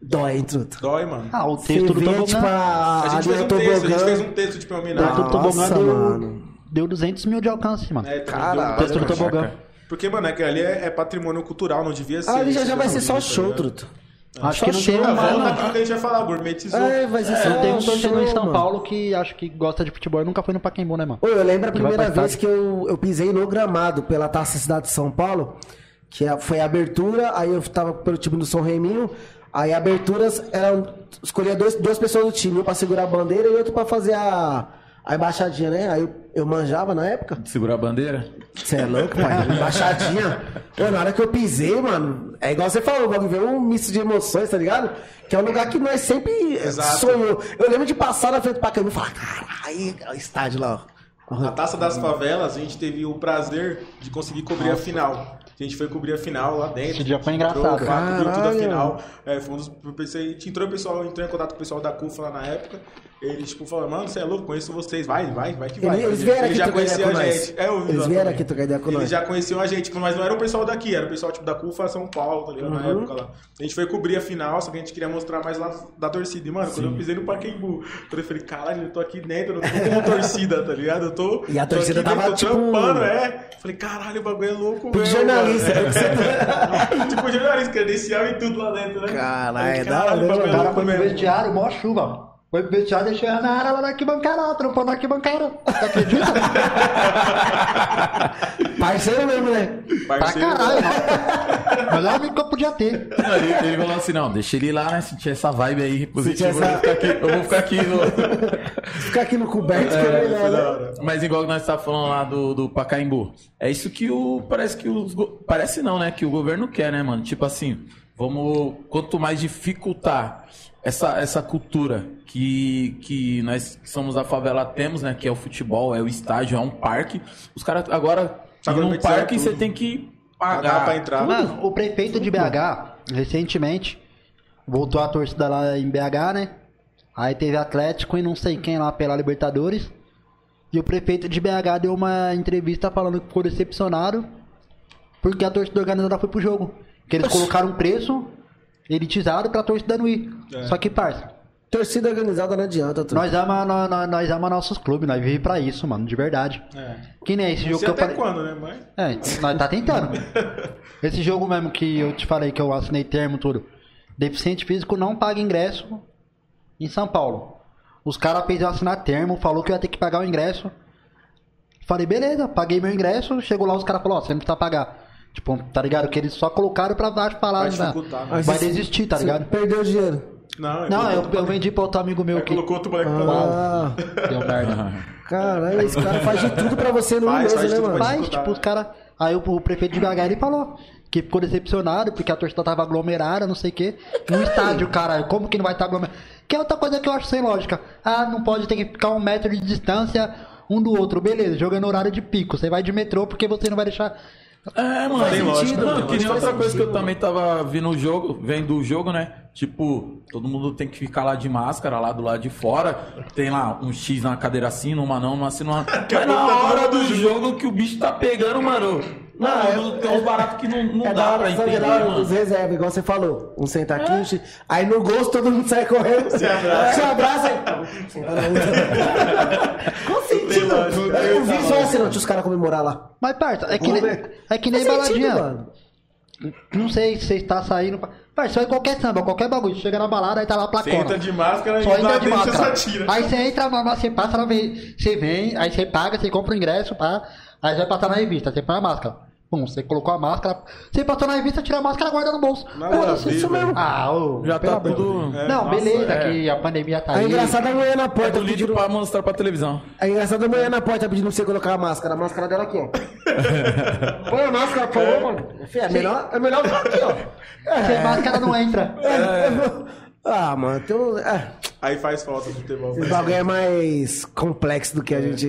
Dói, hein, truta? Dói, mano. Ah, o texto do tobogã. tipo, a, a gente fez um texto, a gente tobogã. fez um texto, tipo, homenagem. texto do tobogã Nossa, deu, mano. deu 200 mil de alcance, mano. É, Caralho. O texto do tobogã. Porque, mano, é que ali é, é patrimônio cultural, não devia ser. Ah, ali já, já vai ser só tá show, truta. Acho Só que não show, tem Ah, um volta aquilo que a gente vai falar, gourmetizou. É, vai ser só Não tem um torcedor em São. Paulo que acho que gosta de futebol e nunca foi no Pacaembu, né, mano? Ô, eu lembro a primeira vez que eu, eu pisei no gramado pela Taça Cidade de São Paulo, que a- foi a abertura, aí eu tava pelo time do São Reminho, aí aberturas eram. Escolhia dois, duas pessoas do time, um pra segurar a bandeira e outro pra fazer a, a embaixadinha, né? Aí eu, manjava na época. Segurar a bandeira? Você é louco, pai? Embaixadinha. Pô, na hora que eu pisei, mano, é igual você falou, o bagulho veio um misto de emoções, tá ligado? Que é um lugar que nós sempre Exato. sonhou. Eu lembro de passar na frente do Pacaembu e falar, caralho, o estádio lá, ó. A Taça das Favelas, a gente teve o prazer de conseguir cobrir a final. A gente foi cobrir a final lá dentro. Esse dia foi Entrou, engraçado. cobriu tudo a final. É, foi um dos, pensei, a gente entrou, o pessoal, entrou em contato com o pessoal da CUFA lá na época. Eles, tipo, falaram, mano, você é louco, conheço vocês, vai, vai, vai que vai. Eles, eles vieram aqui já trocar ideia conheciam com a nós. gente. É, eu Eles vieram aqui trocar ideia com Eles nós. já conheciam a gente, mas não era o pessoal daqui, era o pessoal tipo da CUFA São Paulo, tá ligado? Na Uhum. época lá. A gente foi cobrir a final, só que a gente queria mostrar mais lá da torcida. E, mano, quando eu pisei no Pacaembu, quando eu falei, caralho, eu tô aqui dentro, eu não tô como torcida, tá ligado? Eu tô. E a tô torcida aqui tava, dentro, tô tipo, trampando, é. Falei, caralho, o bagulho é louco, Pique mesmo, jornalista, você- tipo jornalista, credencial e tudo lá dentro, né? Caralho, é da hora, o bagulho né, é cara foi vestiário, mó chuva. Foi vestiário, deixou a Nara lá na arquibancada, trampou na arquibancada. Você acredita? Parceiro mesmo, né? pra Parceiro, caralho, nossa. Melhor amigo que eu podia ter. Ele, ele falou assim, não, deixa ele ir lá, né? Sentir essa vibe aí positiva. essa- Eu, vou ficar aqui, eu vou ficar aqui no... Ficar aqui no coberto que é melhor, Foi da né? Mas igual que nós estávamos falando lá do, do Pacaembu. É isso que o. Parece que os. Parece não, né? Que o governo quer, né, mano? Tipo assim, vamos. Quanto mais dificultar essa, essa cultura que, que nós que somos da favela temos, né? Que é o futebol, é o estádio, é um parque. Os caras agora. Tá num parque tudo. você tem que Pagar pra entrar. Mano, o prefeito de BH, recentemente, voltou a torcida lá em BH, né? Aí teve Atlético e não sei quem lá pela Libertadores. E o prefeito de BH deu uma entrevista falando que ficou decepcionado porque a torcida organizada foi pro jogo. Que eles colocaram um preço elitizado pra torcida não ir. É. Só que, parça, Torcida organizada não adianta, truta. nós ama, nós, nós, nós ama nossos clubes, nós vivemos pra isso, mano, de verdade. É. Que nem esse Não jogo sei que eu falei. quando, né, mãe? É, nós tá tentando. Esse jogo mesmo que eu te falei que eu assinei termo tudo. Deficiente físico não paga ingresso em São Paulo. Os caras fez eu assinar termo, falou que eu ia ter que pagar o ingresso. Falei, beleza, paguei meu ingresso, chegou lá os caras falaram, ó, você não precisa pagar. Tipo, tá ligado? Que eles só colocaram pra dar falar, Vai né? dificultar, né? Vai desistir, tá ligado? Perdeu dinheiro. Não, Não, eu, eu vendi pra outro amigo meu Aí que. colocou outro moleque pra lá. Ah, Deu merda. caralho, esse cara faz de tudo pra você ir Faz, faz né, mano? disputar, tipo, os caras. Aí o, o prefeito de BH ele falou que ficou decepcionado porque a torcida tava aglomerada, não sei o quê. No estádio, caralho. Como que não vai estar aglomerado? Que é outra coisa que eu acho sem lógica. Ah, não pode ter que ficar um metro de distância um do outro. Beleza, jogando horário de pico. Você vai de metrô porque você não vai deixar. É, mano. Tem lógica, Não, que nem outra coisa que eu também tava vendo o jogo, vendo o jogo, né? Tipo, todo mundo tem que ficar lá de máscara, lá do lado de fora. Tem lá um X na cadeira assim, numa não, numa assim, numa. Mas na hora do jogo que o bicho tá pegando, mano. Não, tem uns baratos que não, não É dá hora pra só entender, os reservas, igual você falou. Um senta aqui, chi- aí no gosto todo mundo sai correndo. Se abraça. Se abraça. Senta. Qual sentido? não Eu vi só assim, não, tinha os caras comemorar lá. Mas, parça, é que, Vamos nem, ver. é que nem Faz sentido, baladinha. mano. Não sei se você está saindo. pra- Parça, vai qualquer samba, qualquer bagulho. Chega na balada, aí tá lá a Você entra placona. de máscara Só e entra de você máscara. só tira. Aí você entra, mas você passa, você vem, aí você paga, você compra o ingresso, pá. Aí vai passar na revista, você põe a máscara. Pum, você colocou a máscara. Você passou na revista, tira a máscara e guarda no bolso. Nada Pô, isso, mesmo. Ah, ô, Já pelo tá tudo-. É, Não, nossa, beleza, é. que a pandemia tá É aí. engraçado a mulher na É porta bonito pedindo. pra mostrar pra televisão. É engraçado a mulher na porta pedindo pra você colocar a máscara. A máscara dela aqui, ó. Põe a máscara, por favor, mano. Fih, É melhor, é melhor ficar aqui, ó. Sem máscara não entra. É. Ah, mano, um- é, Aí faz falta do futebol. esse bagulho é mais complexo do que a gente.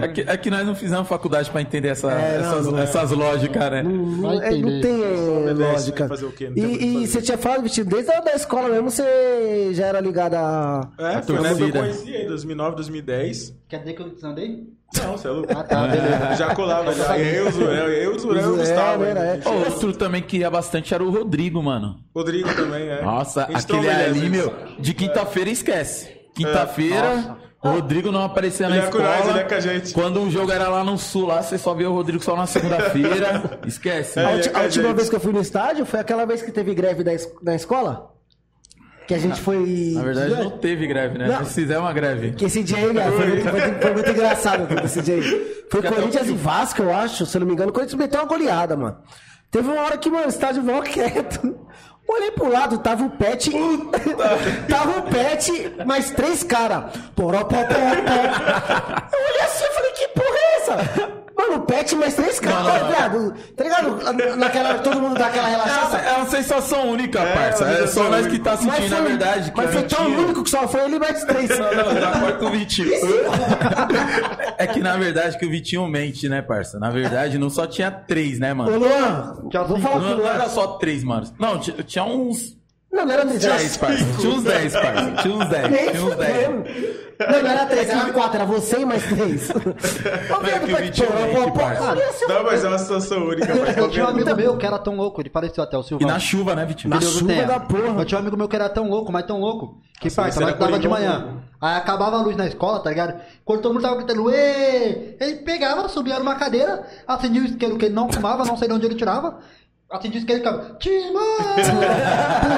É que, é que nós não fizemos faculdade pra entender essa- É, não, essas, não é. essas lógicas, né? Não, é, não tem é, lógica. o quê? Não tem o que E, e você tinha falado, Vitinho, desde a da escola mesmo você já era ligado a. É, A foi eu conheci aí, 2009, 2010. Quer dizer que eu desandei? Não, você é louco. Ah, tá, beleza. Já colava já. Eu, o Zurel, eu, o Zurel e o É, Gustavo. era, é. Outro também que ia bastante era o Rodrigo, mano. Rodrigo também, é. Nossa, aquele ali, meu, de quinta-feira esquece. Quinta-feira, o Rodrigo não aparecia na Ele é com escola. nós, ele é com a gente. Quando o jogo era lá no sul, lá você só via o Rodrigo só na segunda-feira. Esquece. É, A, ele ulti- com a a última vez que eu fui no estádio foi aquela vez que teve greve da, es- da escola? Que a gente foi. Na verdade, não teve greve, né? Não. Nós fizemos uma greve. Que esse dia aí, cara, foi, muito, foi foi muito engraçado esse dia aí. Foi até Corinthians e Vasco, eu acho, se eu não me engano. O Corinthians meteu uma goleada, mano. Teve uma hora que, mano, o estádio mó quieto. Olhei pro lado, tava o Pet. tava o Pet, mais três caras. Eu olhei assim e falei, que porra é essa? Mano, o Pet mais três caras, viado. Tá ligado? Naquela, todo mundo dá aquela relaxada. É uma sensação única, parça. uma É só nós que tá sentindo, na verdade. mas foi gente tão tinha- único que só foi ele mais três. Não, não, já corta o Vitinho. É que na verdade que o Vitinho mente, né, parça? Na verdade, não só tinha três, né, Ô, mano? Luan, Tchau, vou falar Não, com o não era só três, mano. Não, tinha uns Não, não era três. era 10, parça. Tinha uns 10, parça. Tinha uns 10. Nem Tinha uns 10. fudendo. Não, não era três, era quatro, era você e mais três. Ô, É que o Vitinho mente, parça. Não, mas é uma situação única. Mas Eu tinha um amigo meu que era tão louco, ele pareceu até o E Silvão. na chuva, né, Vitinho? Na chuva da porra. Eu tinha um amigo meu que era tão louco, mas tão louco, que parça, nós tava de manhã. mano. Aí acabava a luz na escola, tá ligado? Quando todo mundo tava gritando, Ê! ele pegava, subia numa cadeira, acendia o isqueiro que ele não fumava, não sei de onde ele tirava. Acendia o isqueiro e ficava, Timão!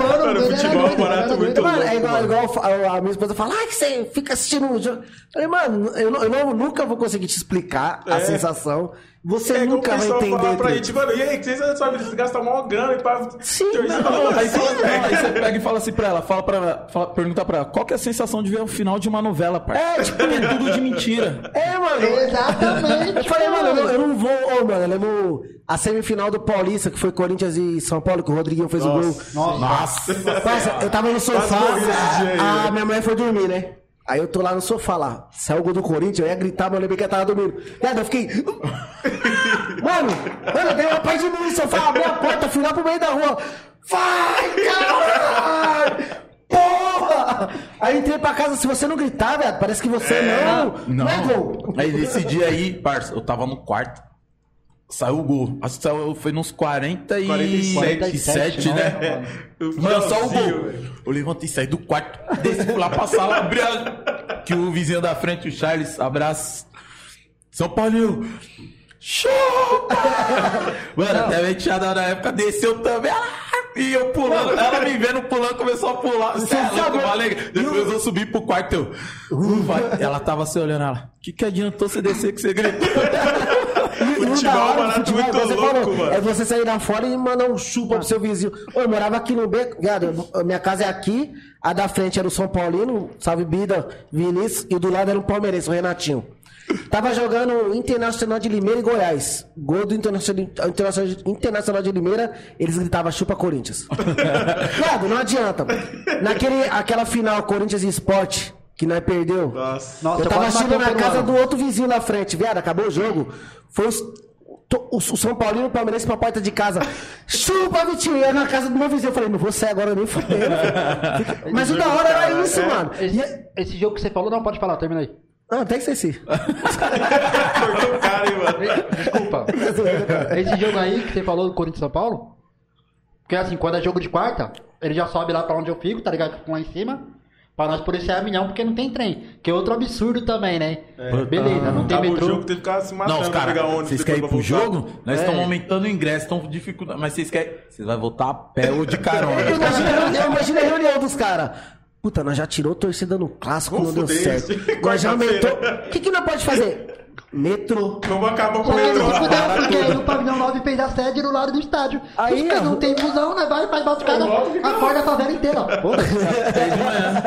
Pulando, Mano, ele era futebol é um doido, ele barato muito doido. Mano, é louco, igual, mano. igual a a minha esposa fala, ah, que você fica assistindo um jogo. Eu falei, mano, eu, não- eu não- nunca vou conseguir te explicar a É. sensação. Você É nunca vai entender. falar pra gente, mano, e aí, que vocês vida, vocês gastam maior grana e pra... Sim, torcer. não, Aí, fala- não, aí você pega e fala assim pra ela, fala pra ela, fala- pergunta pra ela, qual que é a sensação de ver o final de uma novela, parça? É, tipo, É tudo de mentira. É, mano. Exatamente. Eu falei, mano, eu não, eu não vou. Ô, mano, eu lembro a semifinal do Paulista, que foi Corinthians e São Paulo, que o Rodriguinho fez o gol. Nossa. Nossa, eu tava no sofá, a, velho. minha mãe foi dormir, né? Aí eu tô lá no sofá lá. Saiu o gol do Corinthians, eu ia gritar, mas eu lembrei que ela tava dormindo. Viado, eu fiquei. Mano, mano, eu dei uma paz de mim no sofá, abri a porta, fui lá pro meio da rua. Vai, caralho! Porra! Aí entrei pra casa, se você não gritar, velho, parece que você não. Não, é gol. Aí nesse dia aí, parça, eu tava no quarto. Saiu o gol. Acho que saiu, foi nos 40 e... 47, né? O Mano, só o gol. Eu levantei, saí do quarto, desci lá pra sala, abri a... Que o vizinho da frente, o Charles, abraço. São Paulo. Chupa! Mano, até a enteada na época desceu também. ah, E eu pulando, ela me vendo pulando, começou a pular. Você é louco, valeu. Depois eu subi pro quarto, eu. "Uh, vai." Ela tava se olhando, ela. Que que adiantou você descer que você gritou? E o Futebol da hora é barato futebol, muito você louco, falou, mano. É você sair lá fora e mandar um chupa pro seu vizinho. Ô, eu morava aqui no beco, viado, minha casa é aqui, a da frente era o São Paulino, salve Bida, Vinícius, e do lado era o Palmeirense, o Renatinho. Tava jogando Internacional de Limeira e Goiás. Gol do Internacional, de Limeira, eles gritavam chupa Corinthians. Viado, não adianta. Naquele, aquela final Corinthians e Sport, que nós perdeu. Nossa. Nossa, eu tava assistindo na casa do outro vizinho na frente, viado, acabou o jogo. Foi os, to- o, o São Paulino e o Palmeirense pra porta de casa. Chupa, Vitinho! Eu na casa do meu vizinho. Eu falei, não vou sair agora nem fudendo. Mas o da hora era isso, mano. Esse, E- esse jogo que você falou, não pode falar, termina aí. Não, até esqueci. Cortou o cara, hein, mano. Desculpa. Esse jogo aí que você falou do Corinthians e São Paulo, porque assim, quando é jogo de quarta, ele já sobe lá pra onde eu fico, tá ligado? Lá em cima. Pra nós policiar a milhão, porque não tem trem. Que é outro absurdo também, né? Beleza, não tem o metrô. jogo, tem que ficar se matando Não, os pra pegar caras, ônibus. vocês querem ir pro jogo? Nós É. estamos aumentando o ingresso, estão dificultando. Mas vocês querem. Vocês vão voltar a pé ou de carona? Imagina, eu imagino a reunião dos caras. Puta, nós já tirou torcida no clássico, Vamos não deu certo. Nós já aumentou. O que, que nós pode fazer? Metrô. Vamos acabar com o metrô. porque aí o pavilhão 9 fez a sede do lado do estádio. Aí, Os não tem fusão, né? Vai, faz bate cara, acorda a favela inteira. Manhã.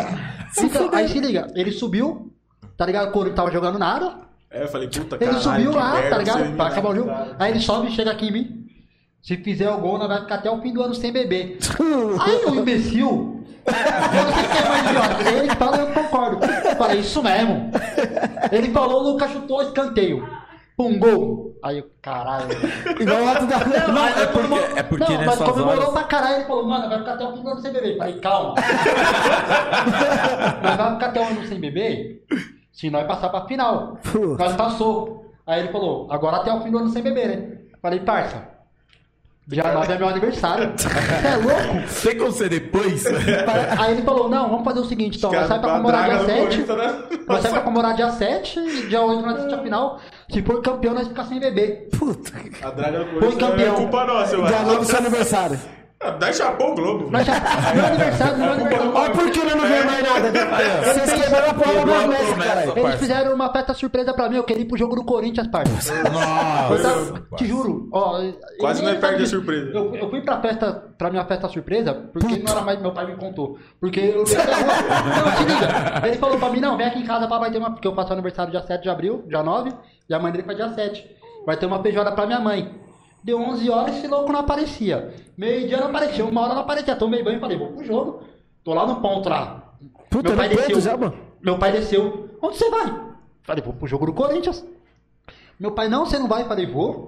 Então, aí se liga, ele subiu, tá ligado? O Corinthians tava jogando nada. É, eu falei, puta, Ele caralho, subiu lá, merda, tá ligado? você Pra acabar o jogo. Aí ele sobe e chega aqui em mim. Se fizer o gol, nós vai ficar até o fim do ano sem beber. Aí o imbecil. Você é. Ele fala, eu concordo. Eu falei, isso mesmo. Ele falou, o Lucas chutou escanteio. Pum, gol. Aí, eu, caralho. Igual o ato da. Não, é Aí porque, é porque não, mas comemorou horas. pra caralho. Ele falou, mano, vai ficar até o fim do ano sem beber. Eu falei, calma. nós vamos ficar até o ano sem beber se nós passar pra final. Nós passou. Aí ele falou, agora até o fim do ano sem beber, né? Falei, parça. Dia 9 é meu aniversário. Você é louco? Tem como ser depois? Aí ele falou, não, vamos fazer o seguinte, então, nós sai pra pra comemorar dia do 7. Corinthians, né? Nós sai pra comemorar dia 7 e dia 8 nós assistimos a final. Se for campeão, nós ficamos sem beber. Puta. A draga do Foi Corinthians não é campeão. culpa nossa, eu Dia acho. 9 do seu aniversário. Ah, Dá chapou o Globo. Nós já... Meu aniversário, meu aniversário. Olha por que nós não vemos mais nada. Vocês quebraram a porra da promessa, caralho. Eles fizeram uma festa surpresa pra mim, eu queria ir pro jogo do Corinthians, parça. Eu Nossa. te juro, ó. Quase não perde a surpresa. Eu, eu fui pra festa, pra minha festa surpresa, porque não era mais meu pai me contou. Porque eu. Não, se liga. Ele falou pra mim, não, vem aqui em casa pra vai ter uma. Porque eu faço aniversário dia 7 de abril, dia 9, e a mãe dele faz dia 7. Vai ter uma PJ pra minha mãe. Deu 11 horas e esse louco não aparecia. Meio dia não aparecia, uma hora não aparecia. Tomei banho e falei, vou pro jogo. Tô lá no ponto lá. Puta, meu pai desceu. já, mano. Meu pai desceu. Onde você vai? Falei, vou pro jogo do Corinthians. Meu pai, não, você não vai? Falei, vou.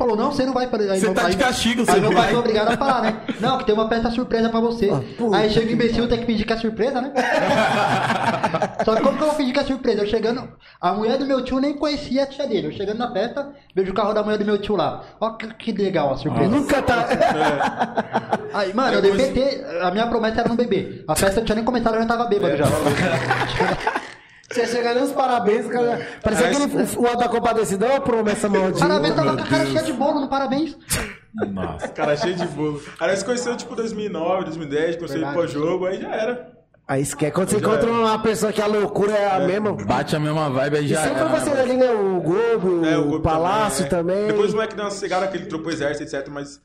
Falou, não, você não vai. Aí Você meu tá pai- de castigo, Aí você meu não pai foi obrigado a falar, né? Não, que tem uma festa surpresa pra você. Ah, aí chega o imbecil, tem que fingir que é surpresa, né? Só que como que eu vou fingir que é surpresa? Eu chegando. A mulher do meu tio nem conhecia a tia dele. Eu chegando na festa, vejo o carro da mulher do meu tio lá. Ó, que, que legal a surpresa. Nunca tá. Aí, mano, eu DPT, a minha promessa era não beber. A festa não tinha nem começado, eu já tava bêbado já. Você chega ali uns parabéns, cara. Parecia Parece- aquele o da Compadecida, uma promessa maldita. Parabéns, tava com a cara cheia de bolo no parabéns. Nossa. Cara, cheio de bolo. Aí nós conheceu tipo 2009, 2010, conheceu ele Verdade. pro jogo, aí já era. Aí você quer, quando você encontra uma pessoa que a loucura é a mesma. Bate a mesma vibe aí E já. sempre era, foi né, você ali, né? O Globo, É, o, Globo Palácio é. também. Depois os moleques deu uma cegada que ele trocou exército, etc, mas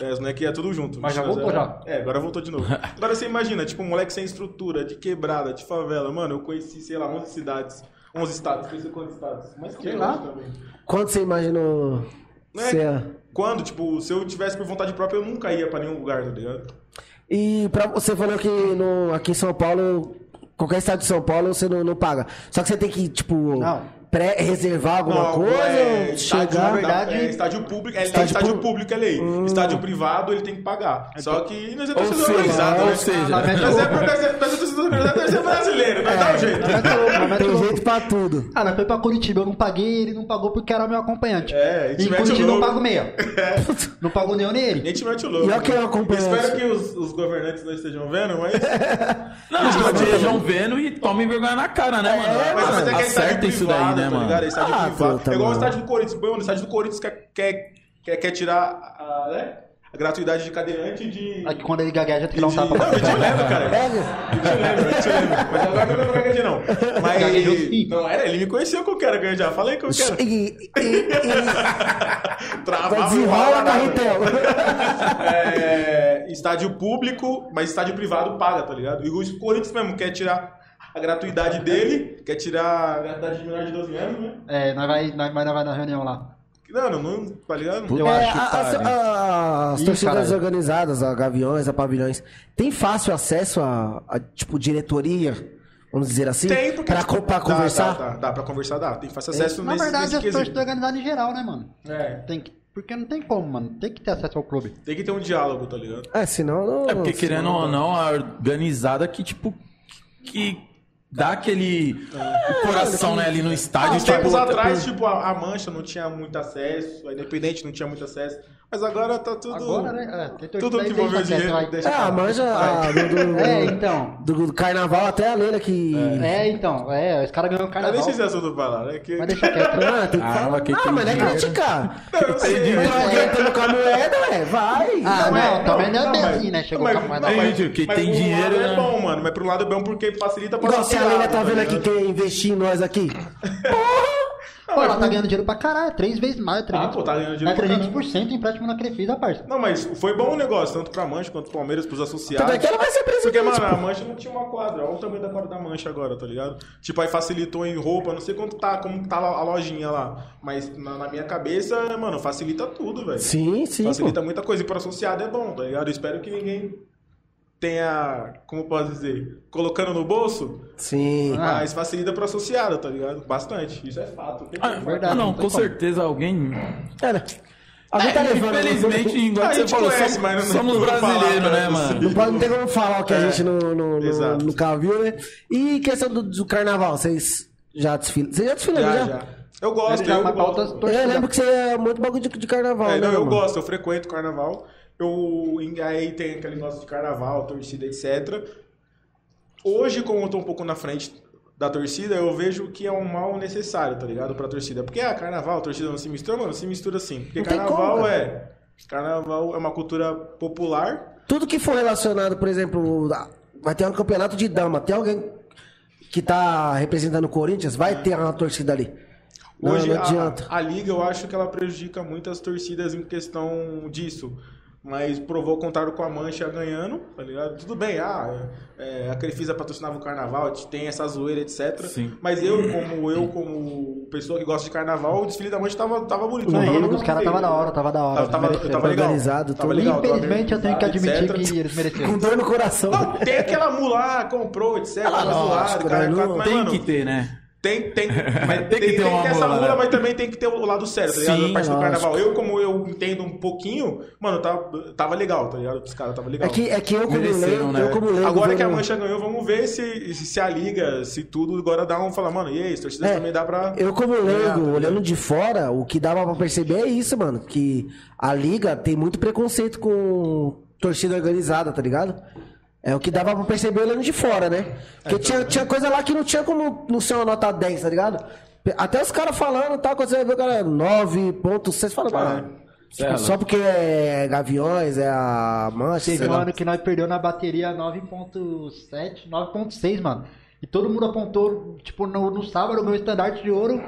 é, os moleques iam tudo junto. Mas já voltou, já? É, agora voltou de novo. Agora você imagina, tipo, um moleque sem estrutura, de quebrada, de favela. Mano, eu conheci, sei lá, 11 cidades. 11 estados, conheci quantos estados? Mas que Sei lá também. Quando você imaginou Não é- ser... Quando, tipo, se eu tivesse por vontade própria, eu nunca ia pra nenhum lugar, tá ligado? E pra, você falou que no, aqui em São Paulo, qualquer estado de São Paulo, você não, não paga. Só que você tem que, tipo, Não. Pré-reservar alguma Não, coisa, é, ou estádio, chegar... na verdade- é, estádio público, é, Estádio estádio, público. público é lei. Estádio privado ele tem que pagar. Só que nós é torcedor seja, organizado, ou né? seja- Na mete Nós é, é, é torcedor organizado, nós é brasileiro, nós dá um jeito. Tem jeito pra tudo. Ah, nós foi pra Curitiba, eu não paguei, ele não pagou porque era meu acompanhante. É, o Curitiba eu pago meia. Não pagou nem eu nem ele. Mete o louco. E olha quem é o acompanhante. Espero que os, os governantes não estejam vendo, mas. Não, estejam vendo e tomem vergonha na cara, né, mano? mas você tem que é estádio Acerta isso daí, né, tá mano? ligado? É estádio Ah, privado. puta, é igual o estádio do Corinthians. Mano, o estádio do Corinthians quer, quer, quer, quer tirar a, né? a gratuidade de cadeirante de. Aqui quando ele gagueja, tem que dar um tapa. Não, eu te lembro, cara. É, Eu te lembro, eu te lembro. Mas agora não lembro gaguejei, não. Mas. Não, era, ele me conheceu que eu quero gaguejar. Falei que eu quero. Travava desenrola carretel. é, estádio público, mas estádio privado paga, tá ligado? E o Corinthians mesmo quer tirar a gratuidade dele, quer tirar a gratuidade de menor de 12 anos, né? É, nós vai, nós, nós vai na reunião lá. Não, não, não tá ligado? Eu É, acho que a- as, tá. as Ih, torcidas caralho. organizadas, a Gaviões, a Pavilhões, tem fácil acesso a, a, tipo, diretoria, vamos dizer assim? Tem, porque. Pra, tipo, pra dá, conversar? Dá, dá, dá pra conversar, dá. Tem fácil acesso Na nesse, verdade, nesse torcidas organizadas em geral, né, mano? É, Tem que, porque não tem como, mano. Tem que ter acesso ao clube. tem que ter um diálogo, tá ligado? É, senão não... É porque, querendo ou não, a organizada que, tipo, que dá aquele o coração, né, ali no estádio. Tempos tipo, atrás, tipo, a, a Mancha não tinha muito acesso, a Independente não tinha muito acesso. Mas agora tá tudo. Agora, né? É, Tudo que envolveu dinheiro. vai. É, a pra lá. manja do, do, É, então. do- do carnaval até a Leila que. É, então. É, os caras ganham Mas carnaval. deixa esse assunto pra lá, né? Que... Mas deixa quieto. Ah, tem que Ah, falar. mas quem Ah, tem mas não é criticar. Não, eu sei, mas- Não adiantando com a moeda, ué, vai. Ah, não, é, também não é mas- assim, né? Chegou mas- com a moeda. não, mas- Gente, quem mas tem dinheiro, lado né? é bom, mano. Mas por um lado é bom porque facilita pra Igual se a Leila tá vendo ligado? aqui quer investir em nós aqui. Pô, ela tá ganhando dinheiro pra caralho, três vezes mais. 300, Ah, pô, tá ganhando é dinheiro pra 300% empréstimo na Crefisa, parça. Não, mas foi bom o negócio, tanto pra Mancha quanto pro Palmeiras, pros associados. É que ela vai ser Porque, presidente. mano, a Mancha não tinha uma quadra. Olha o tamanho da quadra da Mancha agora, tá ligado? Tipo, aí facilitou em roupa, não sei quanto tá, como tá a lojinha lá. Mas na, na minha cabeça, mano, facilita tudo, velho. Sim, sim. Facilita pô. muita coisa. E pro associado é bom, tá ligado? Eu espero que ninguém tenha, como posso dizer, colocando no bolso, Sim. Ah. mas facilita pro associado, tá ligado? Bastante. Isso é fato. Ah, verdade, não, não com como. certeza alguém. É, né? Alguém tá É, levando. Infelizmente, igual a você falou, conhece, somos, mas não- somos falar brasileiros, né, tanto mano? Não, pode, não tem como falar o que a É. gente não, não, não, nunca viu, né? E questão do, do carnaval, vocês já desfilam? Vocês já desfilam, Já, já? já. Eu gosto, eu pra gosto. Eu lembro que você é muito bagulho de, de carnaval, É, né? não, eu mano? gosto, eu frequento carnaval. Eu, aí tem aquele negócio de carnaval, torcida, etc. Hoje, como eu tô um pouco na frente da torcida, eu vejo que é um mal necessário, tá ligado? Pra torcida. Porque, ah, carnaval, torcida não se mistura, mano, se mistura sim. Porque carnaval como, é. Carnaval é uma cultura popular. Tudo que for relacionado, por exemplo, a- vai ter um campeonato de dama, tem alguém que tá representando o Corinthians, vai ter uma torcida ali. Não, Hoje, não a- adianta. A, liga, eu acho que ela prejudica muitas torcidas em questão disso. Mas provou o contrário com a Mancha ganhando, tá ligado? Tudo bem, ah, é, a Crefisa patrocinava o carnaval, tem essa zoeira, etc. Sim. Mas eu, como eu, como pessoa que gosta de carnaval, o desfile da Mancha tava, tava bonito. O não tava dos caras tava da hora, tava da hora. Tava, tava, tava legal. Organizado, tava legal. tava Infelizmente, eu tenho que admitir etc. que eles mereceram. Com dor no coração. Não, tem aquela mula, comprou, etc. Aquela lógico, zoada, cara, né? Tem mano, que ter, né? Tem, tem, mas Tem que ter uma essa mula né? mas também tem que ter o lado sério, tá ligado? Sim, a parte do lógico. carnaval. Eu, como eu entendo um pouquinho, mano, tava, tava legal, tá ligado? Os caras tava legal. É que, é que eu como leigo, né? eu como leigo... Agora que a Mancha ganhou, vamos ver se, se a liga, se tudo agora dá um falar, mano, e aí, as torcidas É, também dá pra. Eu, como leigo, tá ligado? olhando de fora, o que dava pra perceber é isso, mano. Que a liga tem muito preconceito com torcida organizada, tá ligado? É o que dava pra perceber olhando de fora, né? Porque tinha, tinha coisa lá que não tinha como não ser uma nota 10, tá ligado? Até os caras falando, tá? Quando você vê o cara 9.6, fala, mano. É, tipo, só porque é Gaviões, é a Mancha, Teve um ano que nós perdeu na bateria 9.7, 9.6, mano. E todo mundo apontou, tipo, no, no sábado, o meu estandarte de ouro,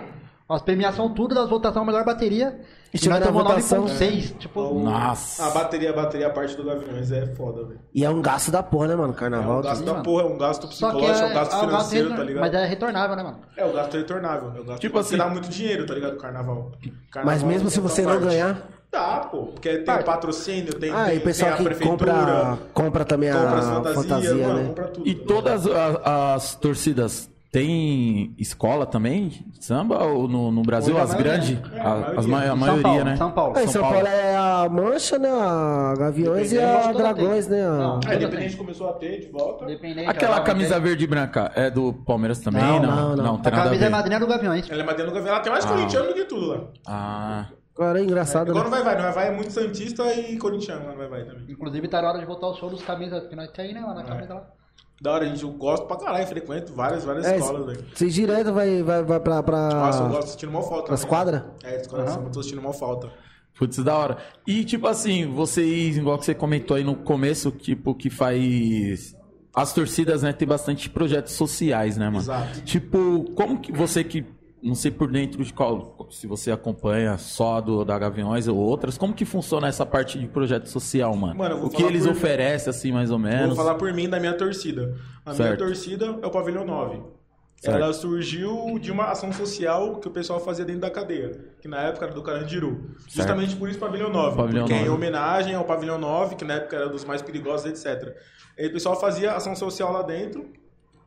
as premiação tudo das votações, a melhor bateria. E chegou na votação- 9.6. Tipo, Nossa. A bateria, a bateria, a parte do Gaviões é foda, velho. E é um gasto da porra, né, mano? É Carnaval. um gasto sim, da mano. porra, é um gasto psicológico, é, é um gasto é um gasto financeiro, retor- tá ligado? Mas é retornável, né, mano? É o gasto retornável. É o gasto Tipo assim- dá muito dinheiro, tá ligado? O carnaval. Carnaval Mas mesmo é se essa você não parte. ganhar. Dá, pô. Porque tem o patrocínio, tem, Ah, tem, e o pessoal tem a que prefeitura, compra, compra também compra a as fantasias, fantasia, mano, né? compra tudo. E todas a- as torcidas têm escola também? de Samba ou no, no Brasil? Hoje a As maioria. grandes? É, a a, maioria. as ma- a São maioria, Paulo, né? São Paulo. É, em São São Paulo. Paulo é a Mancha, né? A Gaviões e a Dragões, tem. né? a- Não. É, independente começou a ter de volta. Independente, Aquela camisa tem- verde e branca é do Palmeiras também? Não, Não, não, não. tem A nada a camisa é madrinha do Gaviões. Ela é Madeira no Gavião, ela tem mais Ah. corintiano do que tudo lá. Ah, Agora é engraçado, Igual né? no Vai Vai, no Vai Vai é muito Santista e corintiano no Vai Vai também. Inclusive, tá na hora de voltar o show dos camisas que nós tem, né? Lá na camisa lá. Da hora, gente, eu gosto pra caralho, frequento várias, várias É, escolas, velho. Vocês direto vai, vai, vai pra. pra... Nossa, eu gosto assistindo mal falta. Pras também. quadras? É, escola de samba, tô assistindo mal falta. putz, da hora. E tipo assim, vocês, igual que você comentou aí no começo, tipo, que faz. As torcidas, né, tem bastante projetos sociais, né, mano? Exato. Tipo, como que você que. Não sei por dentro de qual. Se você acompanha só do da Gaviões ou outras, como que funciona essa parte de projeto social, mano? Mano, o que eles por- oferecem, assim, mais ou menos? Vou falar por mim da minha torcida. A Certo. minha torcida é o Pavilhão 9. Certo. Ela surgiu de uma ação social que o pessoal fazia dentro da cadeia, que na época era do Carandiru. Justamente por isso Pavilhão 9, Pavilhão porque 9. em homenagem ao Pavilhão 9, que na época era dos mais perigosos, etc. E o pessoal fazia ação social lá dentro.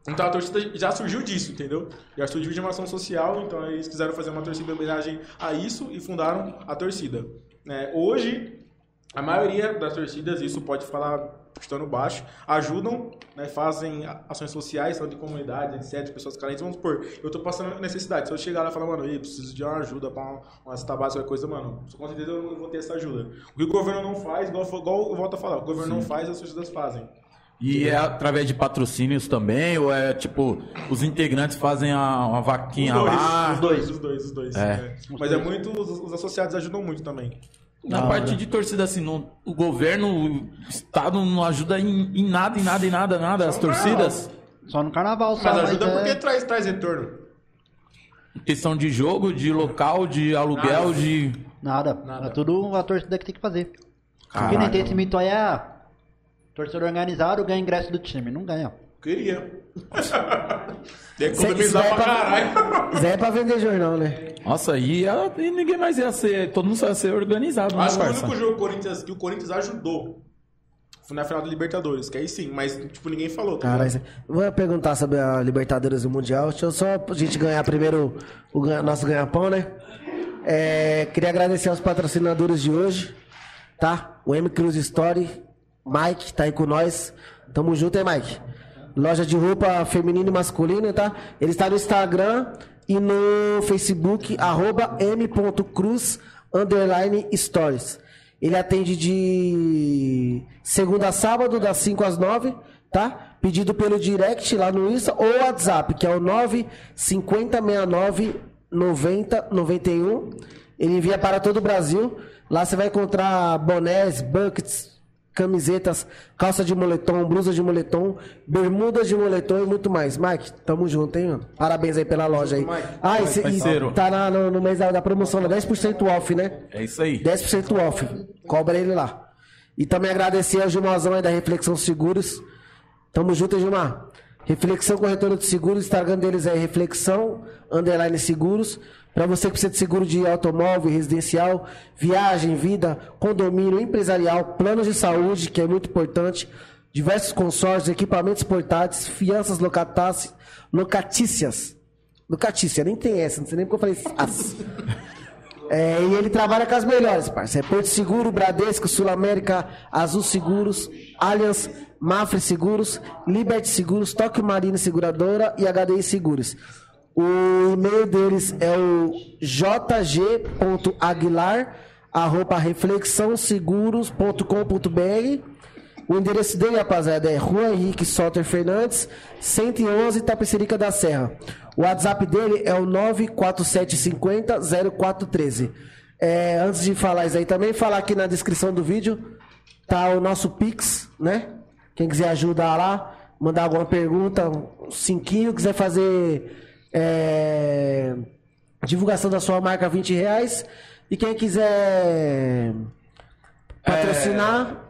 Então a torcida já surgiu disso, entendeu? Já surgiu de uma ação social, então eles quiseram fazer uma torcida em homenagem a isso e fundaram a torcida. né? hoje A maioria das torcidas, isso pode falar estando baixo, ajudam, né, fazem ações sociais, são de comunidade, etc, pessoas carentes. Vamos supor, eu tô passando necessidade. Se eu chegar lá e falar, mano, eu preciso de uma ajuda pra uma, uma cesta básica, coisa, mano, com certeza eu não vou ter essa ajuda. O que o governo não faz, igual, igual eu volto a falar, o governo não faz, as torcidas fazem. E é através de patrocínios também? Ou é tipo, os integrantes fazem a, uma vaquinha Os dois, lá? os dois, os dois, os dois. É. é. Mas é muito, os, os associados ajudam muito também. Na parte de torcida, assim, não- o governo, o Estado não ajuda em, em nada, em nada, em nada, nada, as torcidas. Só no carnaval, só. Mas ajuda é- porque traz, traz retorno. Questão de jogo, de local, de aluguel, Nada. de. Nada. Nada. É tudo a torcida que tem que fazer. Caraca. Porque nem tem esse mito aí, é torcedor organizado ganha ingresso do time. Não ganha. Queria. Tem que economizar pra é pra- caralho. Zé é pra vender jornal, né? Nossa, e, e ninguém mais ia ser. Todo mundo só ia ser organizado, né, Acho que o único jogo Corinthians, que o Corinthians ajudou foi na final da Libertadores, que aí sim, mas tipo, ninguém falou. tá Cara, vou perguntar sobre a Libertadores e o Mundial. Deixa eu só a gente ganhar primeiro o nosso ganha-pão, né? É, queria agradecer aos patrocinadores de hoje, tá? O M Cruz Story, Mike, tá aí com nós. Tamo junto, hein, Mike? Loja de roupa feminina e masculina, tá? Ele está no Instagram e no Facebook, arroba m.cruz, underline stories. Ele atende de segunda a sábado, das 5 às 9, tá? Pedido pelo direct lá no Insta ou WhatsApp, que é o 95069 90 91. Ele envia para todo o Brasil. Lá você vai encontrar bonés, buckets, camisetas, calça de moletom, blusa de moletom, bermudas de moletom e muito mais. Mike, tamo junto, hein, mano? Parabéns aí pela loja aí. Ah, e, cê- e tá na- no, no mês da, da promoção, né? 10% off, né? É isso aí. 10% off. Cobra ele lá. E também agradecer ao Gilmazão aí da Reflexão Seguros. Tamo junto, Gilmar. Reflexão Corretora de Seguros. O Instagram deles é Reflexão Underline Seguros. Para você que precisa de seguro de automóvel, residencial, viagem, vida, condomínio, empresarial, planos de saúde, que é muito importante, diversos consórcios, equipamentos portáteis, fianças locatícias. Locatícia, nem tem essa, não sei nem porque eu falei as. É, e ele trabalha com as melhores, parceiro. É Porto Seguro, Bradesco, Sul América, Azul Seguros, Allianz, Mafre Seguros, Liberty Seguros, Tóquio Marina Seguradora e HDI Seguros. O e-mail deles é o jg.aguilar, arroba reflexãoseguros.com.br. O endereço dele, rapaziada, é Rua Henrique Soter Fernandes, 111, Tapecerica da Serra. O WhatsApp dele é o 94750-0413. É, antes de falar isso aí, também falar aqui na descrição do vídeo, tá o nosso Pix, né? Quem quiser ajudar lá, mandar alguma pergunta, um cinquinho, quiser fazer é, divulgação da sua marca, 20 reais. E quem quiser patrocinar...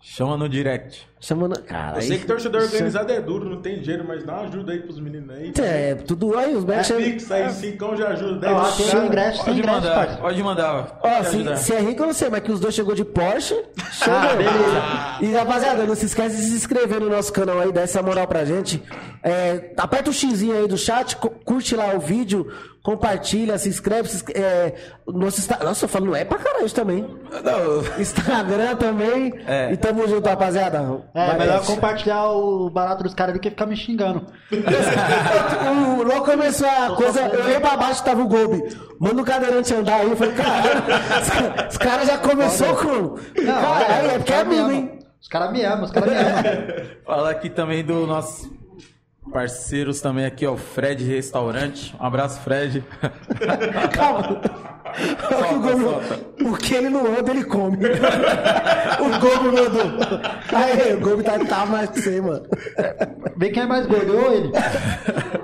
Chama no direct. Chamando. Cara, Eu sei aí- que torcedor organizado é duro, não tem dinheiro, mas dá uma ajuda aí pros meninos aí. É, tudo aí, os É becos. Pix aí, cincão já ajuda. Ó, 10 tem cara. ingresso, tem Pode ingresso, mandar, parça. pode mandar. Ó, Pode se, se é rico eu não sei, mas que os dois chegou de Porsche, chegou. Ah, beleza. E rapaziada, não se esquece de se inscrever no nosso canal aí, dá essa moral pra gente. É, aperta o xizinho aí do chat, cu- curte lá o vídeo, compartilha, se inscreve. Se, é, nosso Insta- Nossa, eu falo, não é pra caralho também. Não, Instagram também. É. E tamo junto, rapaziada. É, melhor compartilhar o barato dos caras do que ficar me xingando. O logo começou a coisa, eu ia pra baixo, tava o Golbe. Manda o cadeirante andar aí. Eu falei, caralho, os ca- os caras já começou com. Caralho, é porque é os caras me amigo, amam. hein? Os caras me amam, os caras me amam. Falar aqui também do nossos parceiros também aqui, ó, o Fred Restaurante. Um abraço, Fred. Calma. o, Golbe, o que ele não anda, ele come. o Golbe mandou. Aí, o Golbe tá, tá mais que você, mano. Vê quem é mais gordo, eu ou ele?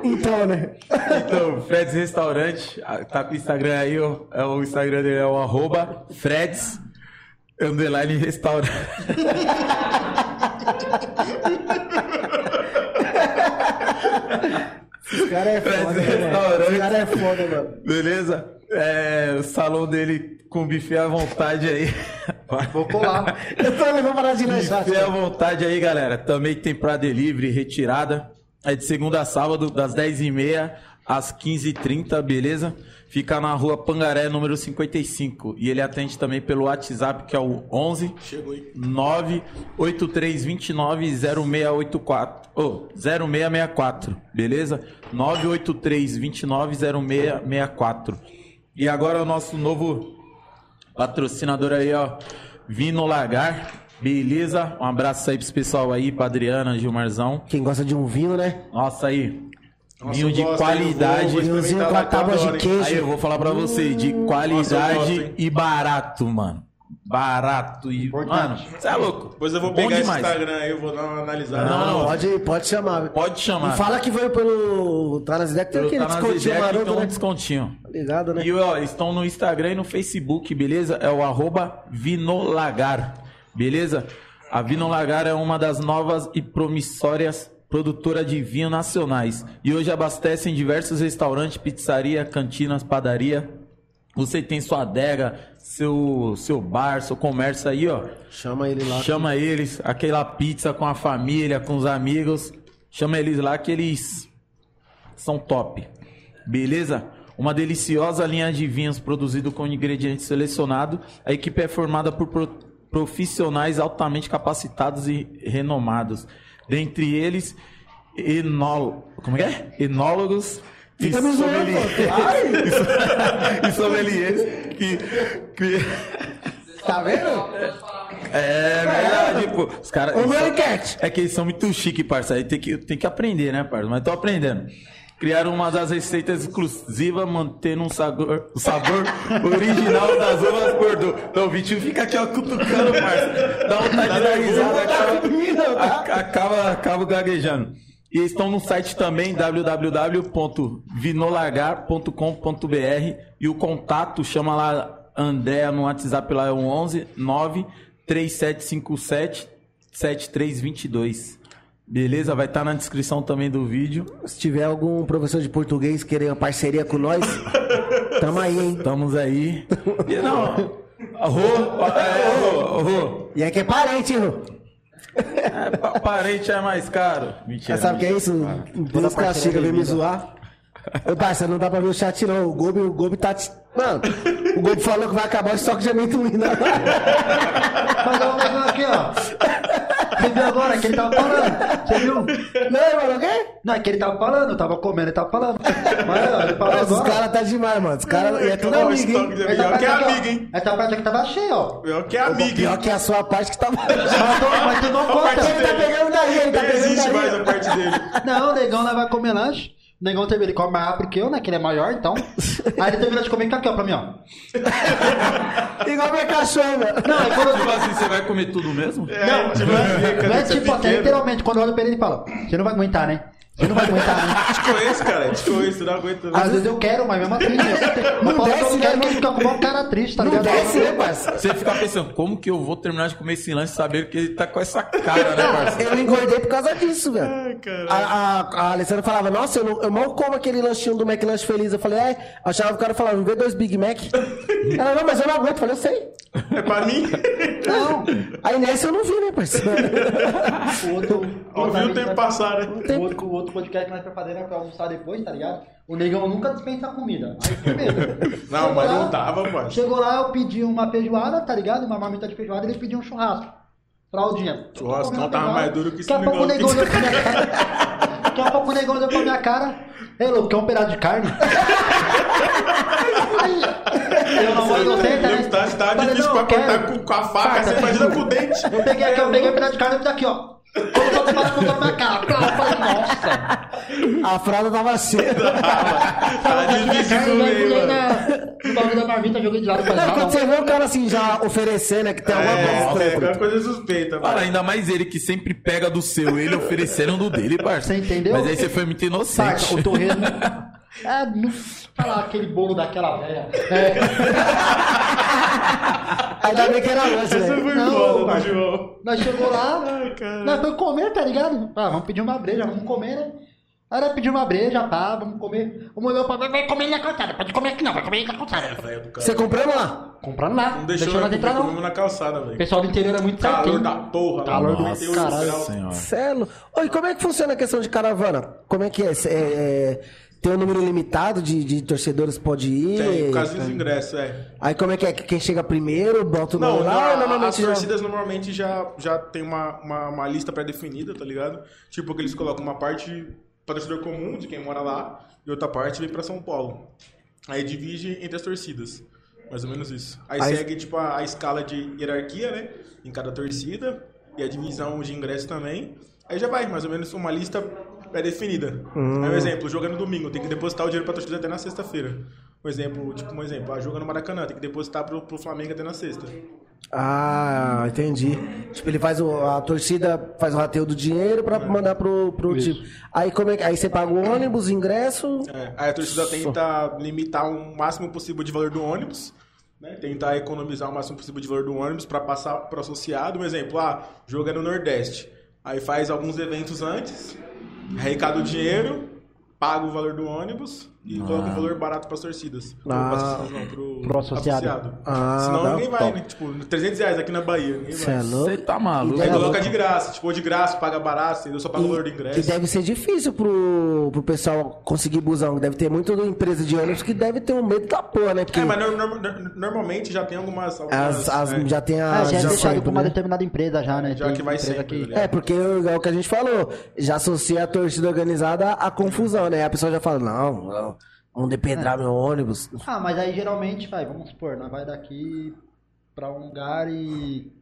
Então, né? Então, Freds Restaurante, tá com o Instagram aí, ó. É o Instagram dele é o arroba Freds underline restaurante. Esse cara é foda, Fred né, mano? Restaurante. Esse cara é foda, mano. Beleza? É, o salão dele com buffet à vontade aí. Vou colar. Eu tô levando para de lanchar. Buffet à vontade aí, galera. Também tem pra delivery, retirada. É de segunda a sábado, das 10h30 às 15h30, beleza? Fica na rua Pangaré, número 55. E ele atende também pelo WhatsApp, que é o 11 Chegou aí. 983290684. Oh, 0664, beleza? 983290664. E agora o nosso novo patrocinador aí, ó. Vino Lagar. Beleza? Um abraço aí pro pessoal aí, pra Adriana, Gilmarzão. Quem gosta de um vinho, né? Nossa aí. Nossa, vinho de gosto, qualidade. eu vou- vou Vinhozinho com a lá que eu tábua de queijo. Aí eu vou falar pra você, de Nossa, qualidade gosto, hein? e barato, mano. Barato e. Importante. Mano, você é louco. Depois eu vou Bom pegar esse demais. Instagram aí, eu vou dar uma analisada. Não, não. Pode, pode chamar. Pode chamar. E fala que veio pelo. Tá nas ideias que tem aquele tá descontinho maroto, tem um né? descontinho. Ligado, né? E ó, estão no Instagram e no Facebook, beleza? É o arroba Vinolagar, beleza? A Vinolagar é uma das novas e promissórias produtora de vinho nacionais. E hoje abastece em diversos restaurantes, pizzaria, cantinas, padaria. Você tem sua adega, seu, seu bar, seu comércio aí, ó. Chama ele lá. Chama eles, aquela pizza com a família, com os amigos. Chama eles lá que eles são top. Beleza? Uma deliciosa linha de vinhos produzido com ingredientes selecionados. A equipe é formada por pro- profissionais altamente capacitados e renomados. Dentre eles, enól... Como é que é? enólogos e sommeliers. e sommeliers que, que Tá vendo? é verdade, pô. Os caras. É que eles são muito chique, parça. Aí tem que, tem que aprender, né, parça? Mas tô aprendendo. Criaram uma das receitas exclusivas, mantendo um sabor, o sabor original das uvas Bordeaux. Então o Vitinho fica aqui, ó, cutucando, parça. Dá vontade de dar risada, acaba, a- acaba, acaba gaguejando. E estão no site também, www.vinolagar.com.br e o contato, chama lá Andréa no WhatsApp lá é o 11 93757 7322. Beleza? Vai estar na descrição também do vídeo. Se tiver algum professor de português querer uma parceria com nós, tamo aí, hein? Estamos aí. E não. Rô, é, Rô, Rô. E aí que é parente, hein, Rô? É, pa- parente é mais caro. Mentira. Mas sabe o que é isso? Deus parceria castiga, vem me zoar. Ô, parça, não dá pra ver o chat, não. O Gobi, o Gobi tá. te- Mano, o Gobi falou que vai acabar o estoque de amendoim, né? Mas eu vou aqui, ó. Você viu agora que ele tava falando? Você viu? Não, mano, o quê? Não, é que ele tava falando, eu tava comendo, ele tava falando. Mas ó, ele falou Mas os caras tá demais, mano. Os caras. E é tudo amigo, hein? tá amigo. Que é amigo, hein? Essa parte aqui tava cheia, ó. Pior que é amigo, hein? Pior que a sua parte que tá. Mas tu, mas tu não conta. Ele tá pegando daí, ele tá pegando existe mais daí. a parte dele. Não, o negão lá vai comer lanche. O negão teve, ele come mais rápido que eu, né? Que ele é maior, então. Aí ele terminou de comer com aqui, ó, pra mim, ó. Igual minha cachorra. Não, é quando eu Tipo assim, você vai comer tudo mesmo? Não, tipo, não assim, é, quando não é é tipo até pequeno. literalmente, quando eu olho pra ele, ele fala: Você não vai aguentar, né? Você não vai aguentar, né? Te conheço, cara. Te conheço, não aguenta. Às vezes eu quero, mas mesmo assim, eu, eu Não eu desce, não quero né? que ele fica com uma cara triste, tá Não ligado? desce, né, parça? Você fica pensando, como que eu vou terminar de comer esse lanche e saber que ele tá com essa cara, né, parceiro? Eu engordei por causa disso, velho. A, a, a Alessandra falava, nossa, eu, não, eu mal como aquele lanchinho do McLanche Feliz. Eu falei, é, achava que o cara falava, vê dois Big Mac. Ela, não, mas eu não aguento. Eu falei, eu sei. É pra mim? Não. Aí nessa eu não vi, né, parceiro? O outro, Ouviu o tempo passar, né? O outro, o outro podcast que nós vamos fazer, né, pra almoçar depois, tá ligado? O negão nunca dispensa comida. Não, mas lá- não dava, parça. Chegou lá, eu pedi uma feijoada, tá ligado? Uma marmita de feijoada, ele pediu um churrasco. Fraldinha. Churrascão Comeu a tava mais duro que esse Daqui a pouco o negão negão olhou pra minha cara. Daqui a pouco o negão olhou pra minha cara. Ei, louco, quer um pedaço de carne? Eu não vou inocente, né? Tá, tá difícil não, pra cortar com, com a faca, Faca, você imagina com o dente. Eu peguei aqui, eu peguei um pedaço de carne e fiz aqui, ó. Quando eu faço com a minha cara. Pá, eu falei, nossa. A fralda tava cedo. Difícil Carne, no na- bagulho da marmita, joguei de lado quando não. você vê o cara assim já oferecendo, é que tem alguma É, coisa é uma coisa suspeita, Cara, ainda mais ele que sempre pega do seu, ele oferecendo do dele, parça. Você entendeu? Mas aí você foi muito inocente. Parça, o torresmo. É, não falar aquele bolo daquela velha. É, Ainda bem que era lanche, Essa né? foi Não, mas- do João. nós chegou lá, Ai, nós foi comer, tá ligado? Ah, vamos pedir uma breja, vamos comer, né? Aí nós pedimos uma breja, pá, vamos comer. O mulher falou, vai comer na calçada, pode comer aqui não, vai comer na calçada. Cara. Você comprando lá? Comprando lá, Não deixou deixou entrar não. na calçada, O velho. pessoal do interior é muito Calor certinho. da porra. Calor do 98 caralho. Celo. Oi, como é que funciona a questão de caravana? Como é que é? É, é, tem um número limitado de, de torcedores que pode ir? Tem, por causa dos ingressos, é. Aí como é que é? Quem chega primeiro, bota o Não, nome não, lá, normalmente as já- torcidas normalmente já, já tem uma, uma, uma lista pré-definida, tá ligado? Tipo que eles colocam uma parte para torcedor comum, de quem mora lá, e outra parte vem pra São Paulo. Aí divide entre as torcidas. Mais ou menos isso. Aí, Aí- segue tipo a, a escala de hierarquia, né? Em cada torcida. E a divisão de ingresso também. Aí já vai, mais ou menos uma lista pré-definida. Hum. Aí, um exemplo, joga no domingo, tem que depositar o dinheiro pra torcida até na sexta-feira. Um exemplo, tipo um exemplo, ah, joga no Maracanã, tem que depositar pro, pro Flamengo até na sexta. Ah, entendi. Tipo, ele faz o, a torcida faz o rateio do dinheiro pra mandar pro, pro time. Aí como é que aí você paga o ônibus, ingresso? É, aí a torcida tenta limitar o máximo possível de valor do ônibus, né? Tentar economizar o máximo possível de valor do ônibus para passar para o associado. Um exemplo, ah, o jogo é no Nordeste. Aí faz alguns eventos antes, arrecada o dinheiro, paga o valor do ônibus e coloca um valor barato para as torcidas. Ou Ah. pras torcidas não, pro, Pro associado. Ah, Senão ninguém vai, top. né? Tipo, 300 reais aqui na Bahia, ninguém Cê vai. é louco. Você tá maluco. Aí coloca de graça, tipo, ou de graça, paga barato, entendeu? Só paga o valor do ingresso. E deve ser difícil pro, pro pessoal conseguir busão. Deve ter muita empresa de ônibus que deve ter um medo da porra, né? Porque É, mas no- no- no- normalmente já tem algumas. algumas as, as- é, já tem a. Ah, já é deixado pra uma né? determinada empresa já, né? Já Tem que vai que- tá ligado? É, porque é o que a gente falou, já associa a torcida organizada à confusão, né? A pessoa já fala, não, não vão depedrar meu ônibus. Ah, mas aí geralmente, vai, vamos supor, nós vai daqui pra um lugar e.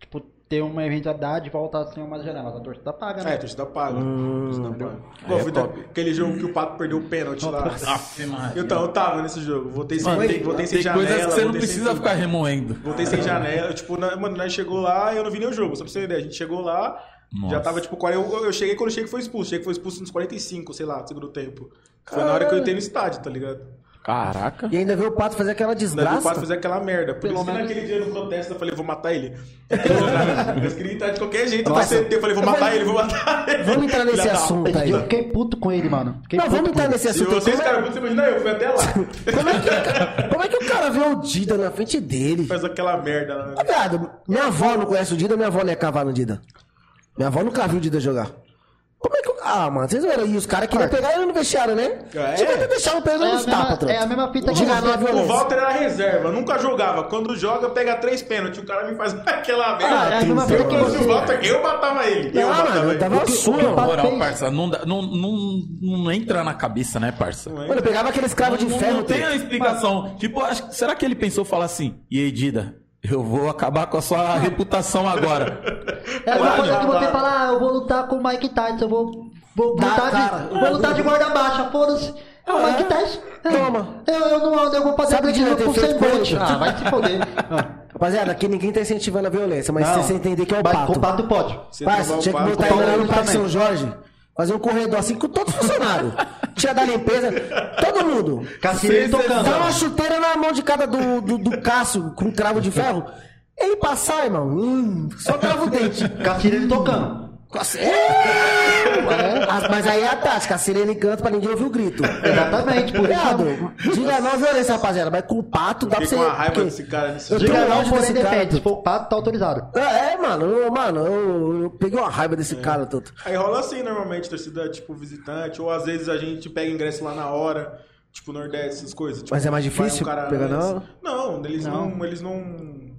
Tipo, ter uma eventualidade e volta assim umas janelas. A torcida paga, É, né? a torcida paga. a torcida paga. É top. aquele jogo que o Pato perdeu o pênalti lá. Aff, Maria. Eu, tava- eu tava nesse jogo. Voltei sem, Mano, tem, voltei sem tem janela. coisas que você não sem precisa ficar remoendo. Voltei sem janela. Tipo, na- mano, nós chegou lá e eu não vi nem o jogo. Só pra você ter ideia. A gente chegou lá, Nossa. já tava tipo 40. Eu, eu cheguei quando o Sheik foi expulso. O Sheik foi expulso nos 45, sei lá, do segundo tempo. Foi na hora que eu entrei no estádio, tá ligado? Caraca. E ainda vê o Pato fazer aquela Daí o desgraça. Pato fazer aquela merda. Por Pelo isso que menos- naquele dia no protesto eu falei, vou matar ele. eu queria entrar de qualquer jeito pra Nossa. CT. Eu falei, vou matar ele, vou matar ele. Vamos entrar nesse assunto aí. eu fiquei puto com ele, mano. Fiquei Não, vamos entrar ele. nesse Se assunto. vocês Como é, ficaram putos, você imagina eu, fui até lá. como, é que, como é que o cara vê o Dida na frente dele? Faz aquela merda viado, minha avó não conhece o Dida, minha avó não é cavar no Dida. Minha avó nunca viu o Dida jogar. Como é que. Ah, mano, vocês viram? E os caras queriam pegar ele no vestiário, né? É? Você vai deixar o peso É nos tapas, é a mesma fita que você- O. Walter era reserva, nunca jogava. Quando joga, pega três pênaltis. O cara me faz aquela merda. Ah, é a mesma fita que o. Walter, eu matava ele. Eu Ah, matava mano, eu ele. tava que- sua. que Moral, parça, não, dá- não, não, não entra na cabeça, né, parça? Mano, eu pegava aquele escravo de não, ferro. não tem a explicação. Tipo, acho, que- será que ele pensou falar assim? E aí, Dida, eu vou acabar com a sua reputação agora. É a mesma coisa que vai. você falar, ah, eu vou lutar com o Mike Tyson, eu vou, vou Dá, lutar, cara. de, vou lutar de guarda baixa, foda-se. É o Mike Tyson. É. Toma. Eu, eu não eu vou fazer Sabe o que com ele? Ah, vai se foder. Rapaziada, aqui ninguém tá incentivando a violência, mas Não. se você entender que é o pato. Com o pato pode. Você o tinha que botar ele lá o no Parque. São Jorge. Fazer um corredor assim com todos os funcionários. Tinha da limpeza, todo mundo. Cacilheiro tocando. Dá uma chuteira na mão de cada do, do, do Cássio com cravo de ferro. Ele passar, irmão, hum, só crava o dente. Cacilheiro tocando. É. Mas aí é a tática, a sirene canta pra ninguém ouvir o grito. Exatamente, por isso. Viado, diga não violência, rapaziada, mas com o pato dá pra você. com a raiva desse cara nesse Eu Diga não, porém. Se for o pato, tá autorizado. É, mano, eu- mano, eu, eu peguei uma raiva desse cara, Tuto. Aí rola assim normalmente, torcida tipo visitante, ou às vezes a gente pega ingresso lá na hora, tipo Nordeste, essas coisas. Tipo, Mas é mais difícil pegar na antes. hora? Não, eles não, Não. eles não,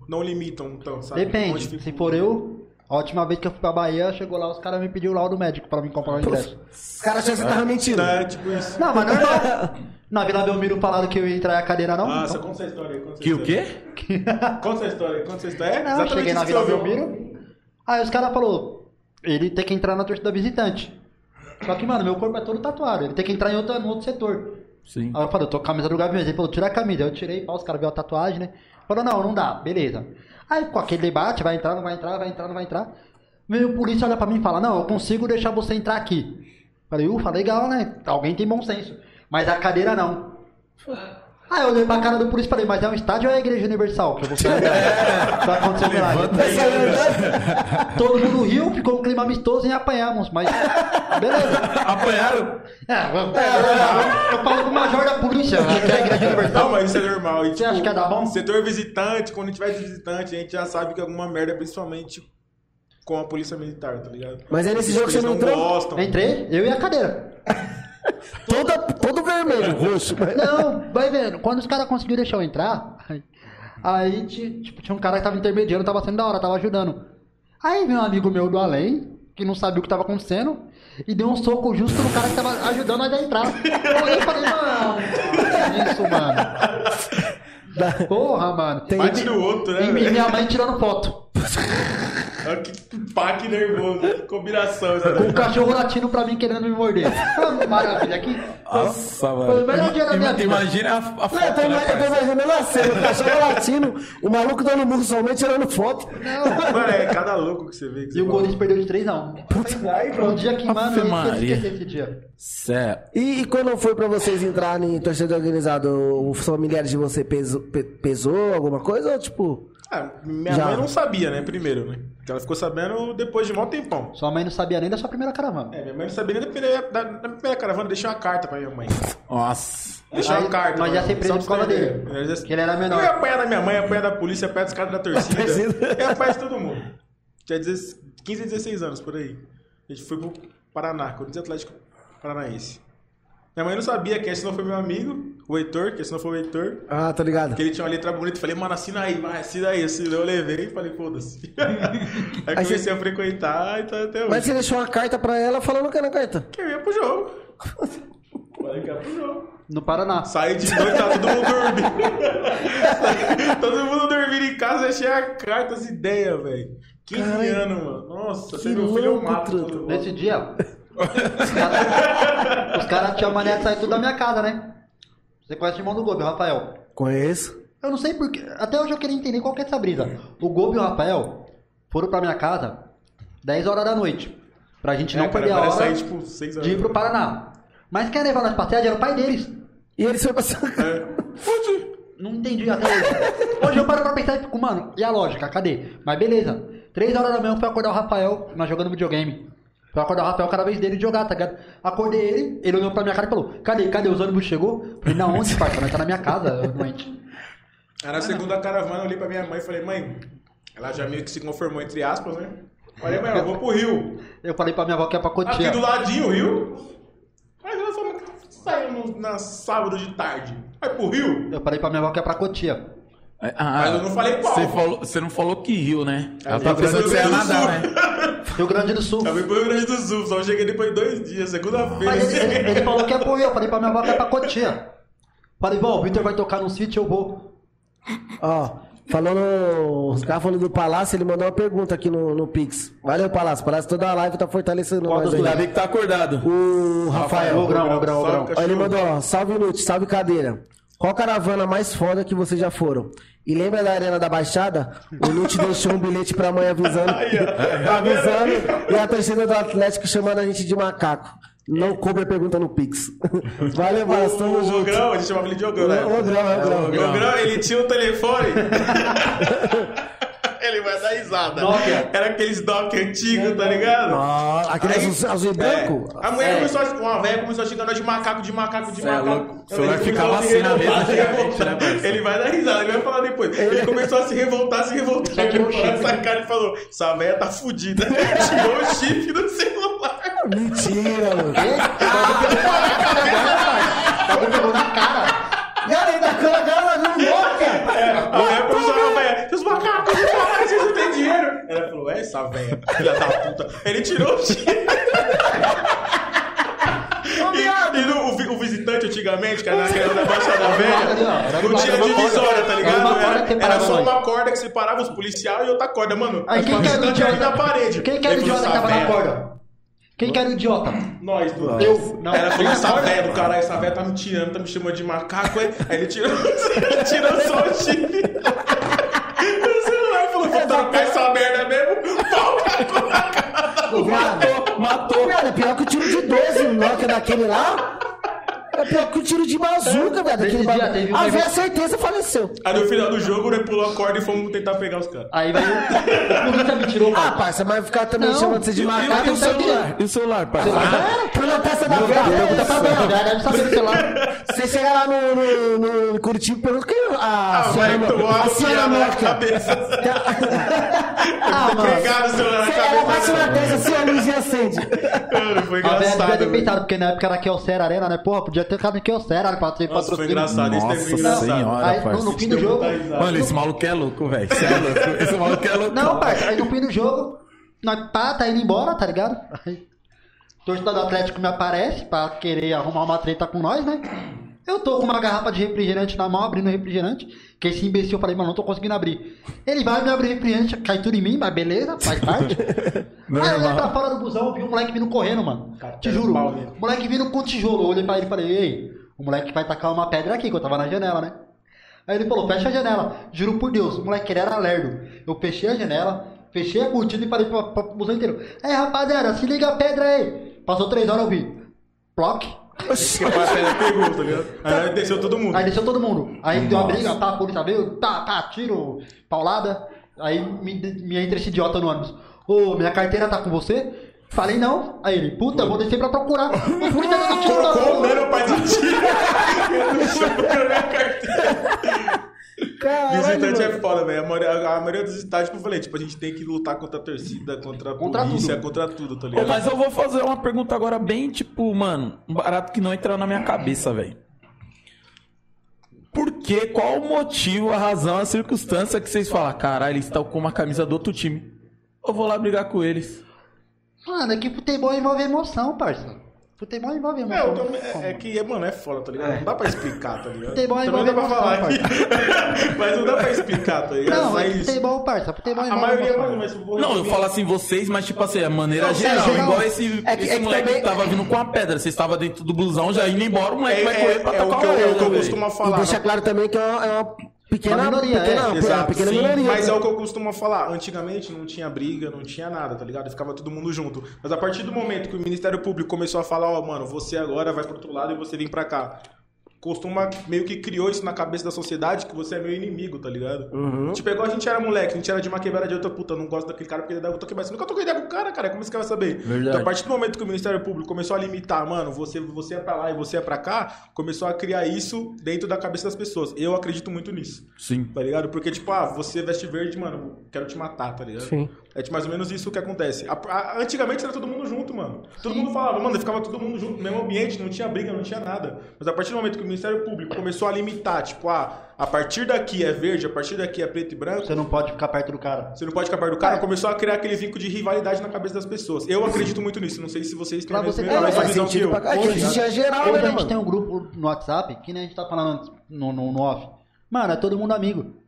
não limitam tão, sabe? Depende. Se for eu, a última vez que eu fui pra Bahia, chegou lá, os caras me pediram o laudo médico pra mim comprar o ingresso. Os caras acham que você tava mentindo. É, tipo isso. Não, mas normal. Na Vila Belmiro falaram que eu ia entrar na cadeira, não? Nossa, Então- conta essa história aí. Conta essa Que o história. quê? Conta essa história aí, conta essa história. É, Não, eu exatamente cheguei na que Vila. Belmiro. Aí os caras falaram, ele tem que entrar na torcida visitante. Só que, mano, meu corpo é todo tatuado. Ele tem que entrar em outro, no outro setor. Sim. Aí eu falei, eu tô com a camisa do Gaviões. Ele falou, tira a camisa. Eu tirei, pá, os caras viram a tatuagem, né? Falou, não, não dá, beleza. Aí com aquele debate, vai entrar, não vai entrar, vai entrar, não vai entrar. Veio o polícia olha pra mim e fala, não, eu consigo deixar você entrar aqui. Falei, ufa, legal, né? Alguém tem bom senso. Mas a cadeira não. Aí eu olhei pra cara do polícia e falei, mas é um estádio ou é a igreja universal? Que eu vou sair Vai acontecer um milagre. Todo mundo riu, ficou um clima amistoso e apanhamos, mas. Beleza. Apanharam? É, eu, eu, eu falo com o major da polícia, que é a igreja Não, universal. mas isso é normal. E, Você acha que ia dar bom? Setor visitante, quando tiver de visitante, a gente já sabe que alguma merda, principalmente com a polícia militar, tá ligado? Mas aí nesse jogo Eles você não não entrou? gostam. Entrei, eu e a cadeira. Toda, todo vermelho, roxo. Não, vai vendo. Quando os caras conseguiram deixar eu entrar, aí, aí ti- tipo, tinha um cara que tava intermediando, tava sendo da hora, tava ajudando. Aí veio um amigo meu do além, que não sabia o que tava acontecendo, e deu um soco justo no cara que tava ajudando nós a entrar. Eu olhei e falei, não, que isso, mano. Porra, mano. Tem- Bate no outro, né? E mi- minha mãe tirando foto. Olha que paque nervoso, que combinação. essa Com um cachorro latindo pra mim querendo me morder. Ah, Maravilha, aqui. Nossa, Foi o mano. melhor dia da minha vida. Imagina a, a Não, foto, eu tô né, eu tô imaginando a cena, o cachorro latindo, o maluco dando murro somente tirando foto. Mano, é cada louco que você vê. Que E o você Corinthians perdeu de 3x1. Aí, Foi um dia que, mano, eu Maria. esqueci esquecer esse dia. Sério. E, e quando foi pra vocês entrarem em torcida organizada, os familiares de você pesou, pe- pesou alguma coisa ou tipo... Ah, minha Já. mãe não sabia, né, primeiro, né? Porque ela ficou sabendo depois de mó tempão. Sua mãe não sabia nem da sua primeira caravana. É, minha mãe não sabia nem da primeira, da, da primeira caravana, deixou uma carta pra minha mãe. Nossa. Deixou Aí uma carta. ia mim, ser preso por causa dele. ia- Que ele era menor. Eu ia apanhar da minha mãe, apanhar da polícia, apanhar dos caras da torcida. Eu apanhar de todo mundo. Tinha 16 15, 16 anos, por aí. A gente foi pro Paraná, Corinthians Atlético Paranaense. Minha mãe não sabia que esse não foi meu amigo, o Heitor, que esse não foi o Heitor. Ah, tô ligado. Que ele tinha uma letra bonita. Falei, mano, assina aí, vai, assina aí. Assim, eu levei e falei, foda-se. aí comecei você- a frequentar e tá até hoje. Mas você deixou uma carta pra ela falando que era carta. Que eu ia pro jogo. Falei que ia pro jogo. No Paraná. Saí de noite, tá todo mundo dormindo. todo mundo dormindo em casa, achei a carta, as ideias, velho. 15 Caralho. anos, mano. Nossa, você meu filho eu mato. Nesse dia, os caras cara tinham mané de sair tudo da minha casa, né? Você conhece o irmão do Gobi, o Rafael. Conheço. Eu não sei porquê. Até hoje eu queria entender qual que é essa brisa. O Gobi e o Rafael foram pra minha casa 10 horas da noite. Pra gente não É, cara, perder a parece hora sair, tipo, 6 horas. de ir pro Paraná. Mas quem levar nós pra sede era o pai deles. E eles foram pra. É. Não entendi até hoje. Hoje eu paro pra pensar e fico, mano, e a lógica? Cadê? Mas beleza. Três horas da manhã eu fui acordar o Rafael, nós jogando videogame. Fui acordar o Rafael cada vez dele de jogar, tá ligado? Acordei ele, ele olhou pra minha cara e falou, cadê? Cadê? Os ônibus chegou? Falei, na onde, parça? Nós tá na minha casa, doente. Aí na segunda caravana eu olhei pra minha mãe e falei, mãe, ela já meio que se conformou entre aspas, né? Falei, mãe, eu vou pro Rio. Eu falei pra minha avó que ia pra Aqui Cotia. do ladinho, o Rio. Mas nós fomos sair no, na sábado de tarde. Vai pro Rio? Eu falei pra minha avó que ia pra Cotia. Ah, Mas eu não falei qual. Você, falou, você não falou que rio, né? Ela eu tá pensando que você ia do nadar, né? Rio Grande do Sul. Eu vim pro Rio Grande do Sul, só cheguei depois de dois dias, segunda-feira. Mas ele, ele- ele falou que ia pro Rio, eu falei pra minha avó que ia pra Cotia. Falei, vó, o Victor vai tocar num sítio, eu vou. Ó, falando. Os caras falando do Palácio, ele mandou uma pergunta aqui no, no Pix. Valeu, Palácio. Palácio toda a live tá fortalecendo Qual nós aí. Ainda bem que tá acordado. O Rafael. Ô, grão, ô, grão, ô, grão. Ó, ele mandou, ó, salve Lute, salve cadeira. Qual caravana mais foda que vocês já foram? E lembra da Arena da Baixada? O Lute deixou um bilhete pra mãe avisando, avisando e a torcida do Atlético chamando a gente de macaco. Não coube a pergunta no Pix. Valeu, Palácio, tamo O junto. Ogrão, a gente chamava ele de Ogrão, né? O Ogrão, é o Ogrão. O Ogrão, ele tinha o telefone. ele vai dar risada. Nokia. Era aqueles Nokia antigos, tá ligado? Ó, aquele Aí- azul, azul e branco? É. A mulher É. começou a. Uma velha começou a xingar nós de macaco, de macaco, de Cê é macaco. louco. O Eu celular ele ficava começou a se assim na revoltar, mesa se antigamente, revoltar. né, parceiro? Ele vai dar risada, ele vai falar depois. Ele começou a se revoltar, se revoltar. Ele chip. essa cara e falou: essa velha tá fudida. Tirou o chip do celular. Mentira, mano. Alguém pegou na cara. Cara, ele tá com a cara no Nokia. A mulher começou a falar, velha, seus macacos, caralho, vocês não têm dinheiro. Ela falou, é essa velha, filha da puta. Ele tirou o o, vi- o visitante antigamente, que era naquela da Baixada Velha, não tinha divisória, tá ligado? Era, era só uma corda que separava os policiais e outra corda, mano. Aí quem o que era o idiota? da parede. Quem que era o idiota que tava "Essa na velha". corda? Quem que era o idiota? Nós, do Eu. Não. Ela falou, essa velha do caralho, essa velha tá me tirando, tá me chamando de macaco, é? Aí ele tirou, tirou só o chip. O celular e falou, vou merda mesmo, pau, na. Matou, matou. Velho, é pior que o tiro de 12 no Nokia daquele lá. É pior que o tiro de bazuca, velho. Nesse daquele dia bagulho. um A velha certeza faleceu. Aí no final do jogo, né, pulou a corda e fomos tentar pegar os caras. Aí vai o. Me tirou, Ah, pai. parça, mas ficar também Não. chamando você de macaco. e o não tá celular? E o celular, pai? Ah, Põe na testa da velha. Pergunta pra deve saber do celular. Você chega lá no, no, no Curitiba e pergunta quem é a Ah, senhora, tomar a senhora Nokia. cabeça. Ah, mano. Pegaram o celular na Você- Ela bate cabeça. na testa assim, a luzinha acende. Mano, foi A velha devia engraçado. ter velho. pensado, porque na época era Kyocera Arena, né? Porra, podia ter ficado em Kyocera pra ter Nossa, foi patrocínio. engraçado. Isso Nossa engraçado. senhora, Aí, no, parça. no fim do jogo. Mano, esse maluco é louco, velho. Cê é louco. Esse maluco é louco. Não, parça, aí no fim do jogo, nós pá, tá indo embora, tá ligado? Aí, o torcedor do Atlético me aparece pra querer arrumar uma treta com nós, né? Eu tô com uma garrafa de refrigerante na mão, abrindo refrigerante. Que esse imbecil, eu falei, mano, não tô conseguindo abrir. Ele vai me abrir refrigerante, cai tudo em mim, mas beleza, faz parte. Aí eu olhei pra fora do busão, eu vi um moleque vindo correndo, mano. Te juro. O moleque vindo com tijolo. Eu olhei pra ele e falei, ei, o moleque vai tacar uma pedra aqui, que eu tava na janela, né? Aí ele falou, fecha a janela. Juro por Deus, o moleque ele era lerdo. Eu fechei a janela, fechei a cortina e falei pra, pra, pro busão inteiro. Ei, rapaziada, se liga a pedra aí. Passou três horas, eu vi. Ploc. Porque a pedra pegou, tá ligado? Aí desceu todo mundo. Aí desceu todo mundo. Aí deu uma briga, tá, a polícia veio, tá, tá, tiro, paulada. Aí me, me entra esse idiota no ônibus. Ô, minha carteira tá com você? Falei não. Aí ele, puta, eu vou descer pra procurar. O polícia dando tiro na Colocou o meu pai de tiro. Eu não chamo minha carteira. Visitante é foda, velho. A maioria, a maioria dos estádios que eu falei, tipo, a gente tem que lutar contra a torcida, contra a Contra polícia, tudo. contra tudo, tá ligado? mas eu vou fazer uma pergunta agora bem, tipo, mano, um barato que não entra na minha cabeça, velho. Por que, qual o motivo, a razão, a circunstância que vocês falam, caralho, eles estão com uma camisa do outro time? Eu vou lá brigar com eles. Mano, é que futebol envolve emoção, parça. Futebol envolve É, emoção. eu também- é, é que, mano, é foda, tá ligado? Não dá pra explicar, tá ligado? Futebol Também não dá pra envolve falar emoção, aqui. mas não dá pra explicar, tá ligado? Não, é mas futebol, parça. Futebol a envolve maioria, emoção. mano, mas vou Não, eu falo assim, vocês, mas tipo assim, a maneira Não, geral, geral. igual esse, É que- esse é que moleque também- que tava vindo com a pedra. Vocês estavam dentro do blusão já indo embora, o moleque É, vai correr pra é, é o tocar que eu, é o que eu costumo E falar. deixa claro também que é é uma pequena Uma minoria, pequena, é, uma Exato, pequena sim, minoria. mas né? é o que eu costumo falar. Antigamente não tinha briga, não tinha nada, tá ligado? Ficava todo mundo junto. Mas a partir do momento que o Ministério Público começou a falar, ó, mano, você agora vai pro outro lado e você vem pra cá. Costuma, meio que criou isso na cabeça da sociedade que você é meu inimigo, tá ligado? Uhum. Tipo, igual a gente era moleque, a gente era de uma quebrada de outra puta, não gosto daquele cara porque ele dá outra quebrada. Você nunca trocou ideia com o cara, cara, como você vai saber? Verdade. Então, a partir do momento que o Ministério Público começou a limitar, mano, você, você é pra lá e você é pra cá, começou a criar isso dentro da cabeça das pessoas. Eu acredito muito nisso. Sim. Tá ligado? Porque, tipo, ah, você veste verde, mano, quero te matar, tá ligado? Sim. É tipo, mais ou menos isso que acontece. A- a- antigamente era todo mundo junto, mano. Todo mundo falava, mano, ficava todo mundo junto no mesmo ambiente, não tinha briga, não tinha nada. Mas a partir do momento que o Ministério Público começou a limitar, tipo, ah, a partir daqui é verde, a partir daqui é preto e branco, Você não pode ficar perto do cara. você não pode acabar do cara, começou a criar aquele vínculo de rivalidade na cabeça das pessoas. Eu acredito muito nisso, não sei se vocês têm Pra a mesma, você a ter- mesma visão que eu. pra. É Hoje, existe a geral, Hoje né, a gente mano? tem um grupo no WhatsApp, que nem a gente tá falando no, no, no off. Mano, é todo mundo amigo.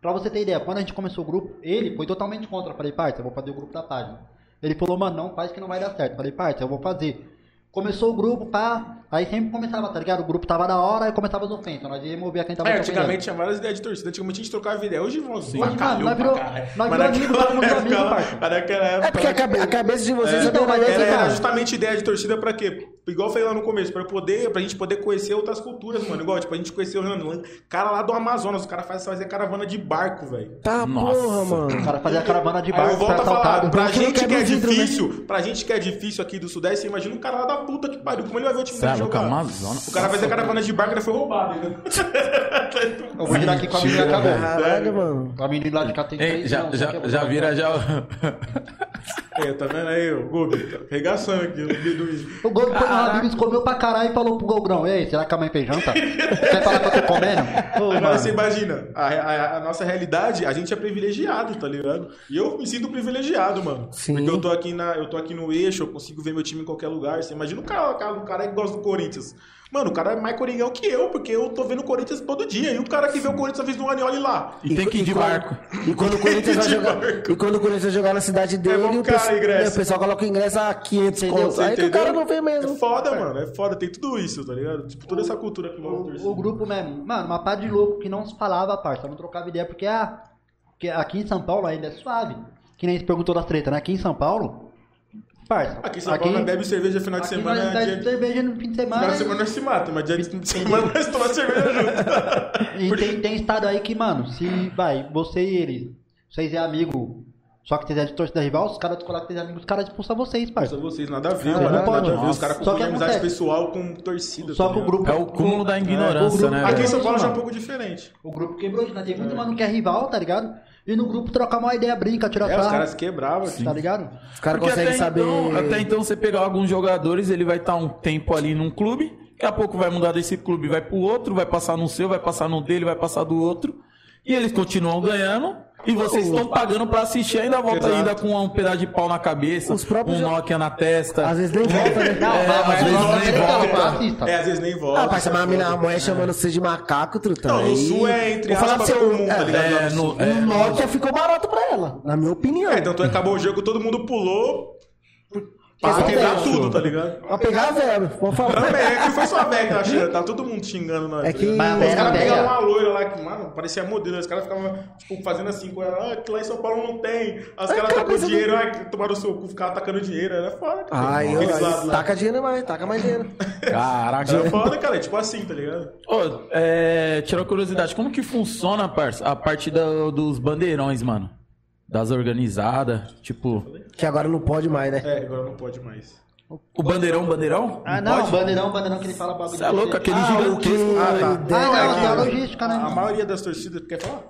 Pra você ter ideia, quando a gente começou o grupo, ele foi totalmente contra. Eu falei, parça, eu vou fazer o grupo da página. Ele falou, mano, não faz que não vai dar certo. Eu falei, parça, eu vou fazer. Começou o grupo, pá. Aí sempre começava, tá ligado? O grupo tava da hora, aí começava as ofensas. Nós íamos ouvir quem tava É, antigamente tinha várias ideias de torcida. Antigamente a gente trocava ideia. Hoje vão sim. Hoje, mano, nós virou- nós virou amigo, todo mundo amigo, parça. Naquela época. É porque a, cabe- a cabeça de vocês É, então, é que Era, justamente ideia de torcida pra quê? Igual eu falei lá no começo, pra, poder, pra gente poder conhecer outras culturas, mano. Igual, tipo, a gente conheceu o cara lá do Amazonas, o cara faz fazer caravana de barco, velho. Tá Nossa. porra, O mano. cara fazia caravana de Aí eu barco, volto a falar, pra gente que é o vidro, né? difícil, pra gente que é difícil aqui do Sudeste, você imagina um cara lá da puta que pariu, como ele vai ver o time Cê é dele louco, jogar? Amazonas. O cara vai ter caravana de barco e ele foi roubado, ainda. Eu vou girar aqui com a menina acabou. Caralho, mano. A menina lá de cá tem Ei, três já, anos, já, que- já vira já. Aí, tá vendo aí, o Gobi? Regaçando aqui, o Biduí. O Gol foi na Habibs, comeu pra caralho e falou pro Gogrão, ei, será que a mãe fez janta? Quer falar que eu tô comendo? Ô, Agora mano. você imagina, a, a- a nossa realidade, a gente é privilegiado, tá ligado? E eu me sinto privilegiado, mano. Sim. Porque eu tô aqui na, eu tô aqui no eixo, eu consigo ver meu time em qualquer lugar. Você imagina o cara, o cara, o cara que gosta do Corinthians. Mano, o cara é mais coringão que eu, porque eu tô vendo o Corinthians todo dia. E o cara que vê o Corinthians vez no ano e olha lá. E tem que ir de barco. E quando o Corinthians vai jogar. barco. E quando o Corinthians jogar na cidade dele, bom o, cara, pessoal, ingresso. é, o pessoal coloca o ingresso a 500 Entendeu? contos. Aí que o cara não vê mesmo. É foda, mano. É foda, tem tudo isso, tá ligado? Tipo, toda essa cultura que envolve torcida. O, o grupo mesmo, mano, uma par de louco que não se falava, parça, não trocava ideia, porque, ah, porque aqui em São Paulo ainda é suave. Que nem se perguntou das treta, né? Aqui em São Paulo, parça. Aqui em São Paulo nós bebe cerveja final de aqui semana. nós dia- bebe cerveja no fim de semana. Final de semana nós se mata, mas dia de semana nós tomamos cerveja junto. E tem, tem estado aí que, mano, se vai, você e ele, vocês é amigo Só que tem de torcida rival, os caras descolar que tem amigos, os caras expulsam vocês, parça. vocês, nada a ver, mano. não pode. Nada a ver. Os caras Só que confundem amizade acontece. pessoal com torcida. Só tá que o grupo. É o cúmulo da o ignorância, grupo- né? Aqui em? São Paulo já é um pouco diferente. O grupo quebrou, já tem muito mano que é rival, tá ligado? E no grupo trocar uma ideia, brinca, tira É, os sarro, caras se quebravam. tá ligado? Os caras conseguem até saber. Então, até então você pegar alguns jogadores, ele vai estar um tempo ali num clube, daqui a pouco vai mudar desse clube, vai pro outro, vai passar no seu, vai passar no dele, vai passar do outro. E eles continuam ganhando. E vocês estão pagando pra assistir, ainda volta Exato. ainda com um pedaço de pau na cabeça, Os próprios um jo- Nokia na testa. Às vezes nem volta, né? Não, É, mas- às vezes não, nem volta. assista. É, às vezes nem volta. Ah, parça, mas a, mina, a Foda. mulher chamando você de macaco, truta. Não, no aí- sul é entre Vou falar aspas pra você, comum, tá é, ligado? É, No é, O Nokia ficou barato pra ela, na minha opinião. É, tanto é que acabou o jogo, todo mundo pulou pra quebrar tudo, tá ligado? Pra pegar a verba, vamos falar. Também, é que não foi só a Beck, tá tá todo mundo xingando nós. É tá que-? Mas Os caras a pegaram uma loira lá que, mano, parecia modelo. Os caras ficavam, tipo, fazendo assim com ela. Ah, que lá em São Paulo não tem. Aí Os caras cara, tacam dinheiro, ai, que tomaram o seu cu, ficavam atacando dinheiro. Era foda, cara. Ai, eu, taca dinheiro mais, taca mais dinheiro. Caraca. Era foda, cara. É tipo assim, tá ligado? Ô, é, tirou curiosidade, como que funciona, parça, a parte dos bandeirões, mano? Das organizadas, tipo, Que agora não pode mais, né? É, agora não pode mais. o bandeirão, bandeirão? Ah, não, pode? bandeirão, bandeirão que ele fala bagulho. Você é louco, aquele Ah, gigantesco. que- Ah, tá. Ah, não, é é que a logística, né? A maioria das torcidas. Quer falar?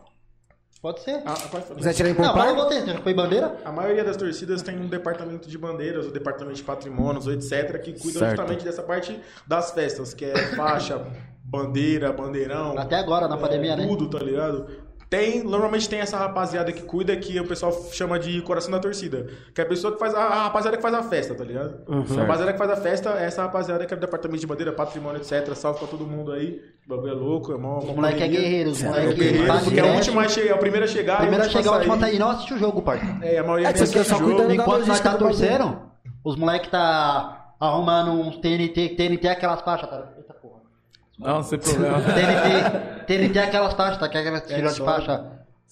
Pode ser. Ah, pode falar. Quiser tirar pro Não, mas eu vou ter, já foi bandeira? A maioria das torcidas tem um departamento de bandeiras, o departamento de patrimônios, ou etc., que cuidam Certo. justamente dessa parte das festas, que é faixa, bandeira, bandeirão. Até agora, na é, pandemia, né? Tudo, tá ligado? Tem, normalmente tem essa rapaziada que cuida, que o pessoal chama de coração da torcida. Que é a pessoa que faz a, a rapaziada que faz a festa, tá ligado? A rapaziada que faz a festa, é essa rapaziada que é do departamento de bandeira, patrimônio, etc. Salve pra todo mundo aí. O bagulho é louco, é mó. Os moleque é guerreiro, os É moleque guerreiro, porque é a direto. última a chegar, a primeira a chegar. Primeiro a chegar, a última sair. tá aí. Não assiste o jogo, parça. É, a maioria É que você assiste o jogo. Enquanto nós tá torcendo, os moleque tá arrumando uns TNT, TNT é aquelas faixas, tá? Não, sem problema. TNT, TNT é aquelas faixas, tá? Que é aquelas tirou de faixa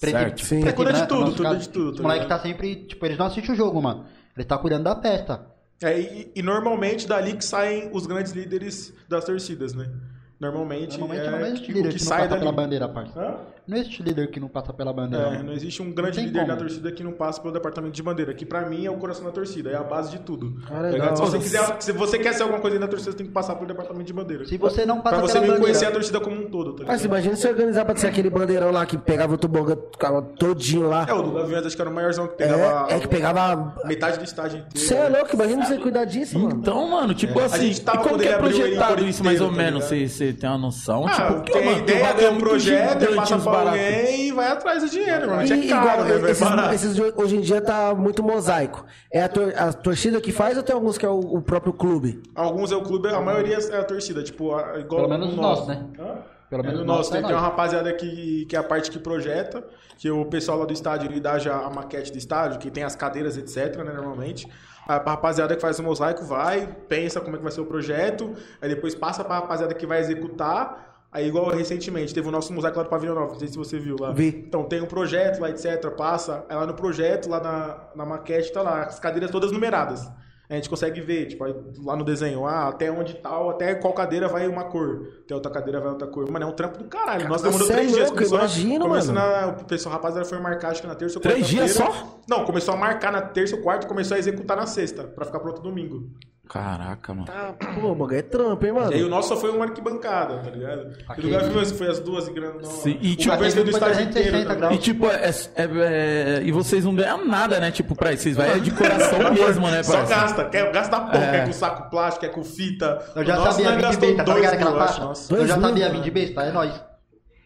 preta Certo. e Sim. É, cuida de tudo, cuida de tudo, Os tá moleque ligado? tá sempre, tipo, eles não assistem o jogo, mano. Eles tá cuidando da festa. É, e, e normalmente dali que saem os grandes líderes das torcidas, né? Normalmente, Normalmente é que, o líder que que não sai pela bandeira, parça. Hã? Não existe líder que não passa pela bandeira. É, não existe um grande líder como. da torcida que não passa pelo departamento de bandeira, que pra mim é o coração da torcida, é a base de tudo. Ah, Tá se, você quiser, se você quer ser alguma coisa da torcida, você tem que passar pelo departamento de bandeira. Se você não passa pra você bandeira... conhecer a torcida como um todo, tá ligado? Mas imagina se organizar pra ser aquele bandeirão lá que pegava o tobogã, ficava todinho lá. É, o do Gaviões acho que era o maiorzão que pegava É, é que pegava. metade do estádio inteiro. Você é né? louco, imagina você cuidar disso, mano. Então, mano, tipo É. A assim, gente tava e como que é projetado isso mais ou tá menos? Você tem uma noção? Ah, tipo, porque, tem ideia, tem é um projeto, gigante, passa baratos. alguém e vai atrás do dinheiro, mano. E, É caro, igual, né? esses, barato. esses hoje em dia tá muito mosaico. É a, tor- a torcida que faz ou tem alguns que é o, o próprio clube? Alguns é o clube, a maioria é a torcida, tipo, a- igual Pelo menos o nosso, né? Hã? Pelo É, menos o o nosso. é Tem, tem uma rapaziada que, que é a parte que projeta, que o pessoal lá do estádio ele dá já a maquete do estádio, que tem as cadeiras, etc, né, normalmente. A rapaziada que faz o mosaico vai, pensa como é que vai ser o projeto, aí depois passa pra rapaziada que vai executar. Aí, igual recentemente, teve o nosso mosaico lá do Pavilhão Nova, não sei se você viu lá. Vi. Então, tem um projeto lá, etc, passa, aí lá no projeto, lá na, na maquete, tá lá, as cadeiras todas numeradas. A gente consegue ver, tipo, lá no desenho, ah, até onde tal, até qual cadeira vai uma cor. Até outra cadeira vai outra cor. Mano, é um trampo do caralho. Nós demorou é três dias. louco, imagina, começou mano. Na, o pessoal, rapaziada, foi marcar, acho que na terça ou Três quarta-feira. dias só? Não, começou a marcar na terça ou quarta, começou a executar na sexta, pra ficar pronto domingo. Caraca, mano. Ah, pô, o bagulho é trampo, hein, mano? E aí o nosso só foi uma arquibancada, tá ligado? E do Gaviões, que foi as duas e grande. Sim, e o tipo, veio do foi estádio 360 inteiro. tá graus. E tipo, é, é- é- e vocês não ganham nada, né? Tipo, pra isso. Vocês vai de coração mesmo, né, Só gasta, quer, gasta pouco, É. com saco plástico, quer com fita. Eu já O nosso sabia vir de besta, tá ligado aquela faixa? Eu já sabia mano. vir de besta, é nóis.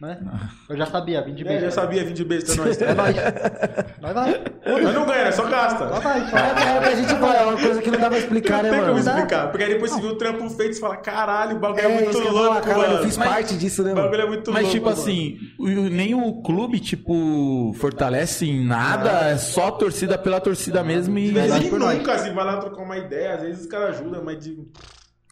Né? Eu já sabia vir de É, besta. já sabia vir de besta, nós. É nóis. Vai, vai. Mas não ganha, só gasta. Vai, vai. Só É, é o a gente fala, é uma coisa que não dá pra explicar, Não né, tem como mano? explicar. Porque aí depois você viu o trampo feito e fala, caralho, o bagulho é, É, muito eu louco, falar, caralho, mano. eu fiz Mas- parte disso, né, O mano? bagulho é muito Mas, louco. tipo mano. assim, o- nem o clube, tipo, fortalece em nada, é só a torcida pela torcida mesmo e. Nós. nunca, assim, vai lá trocar uma ideia, às vezes os caras ajudam, mas de...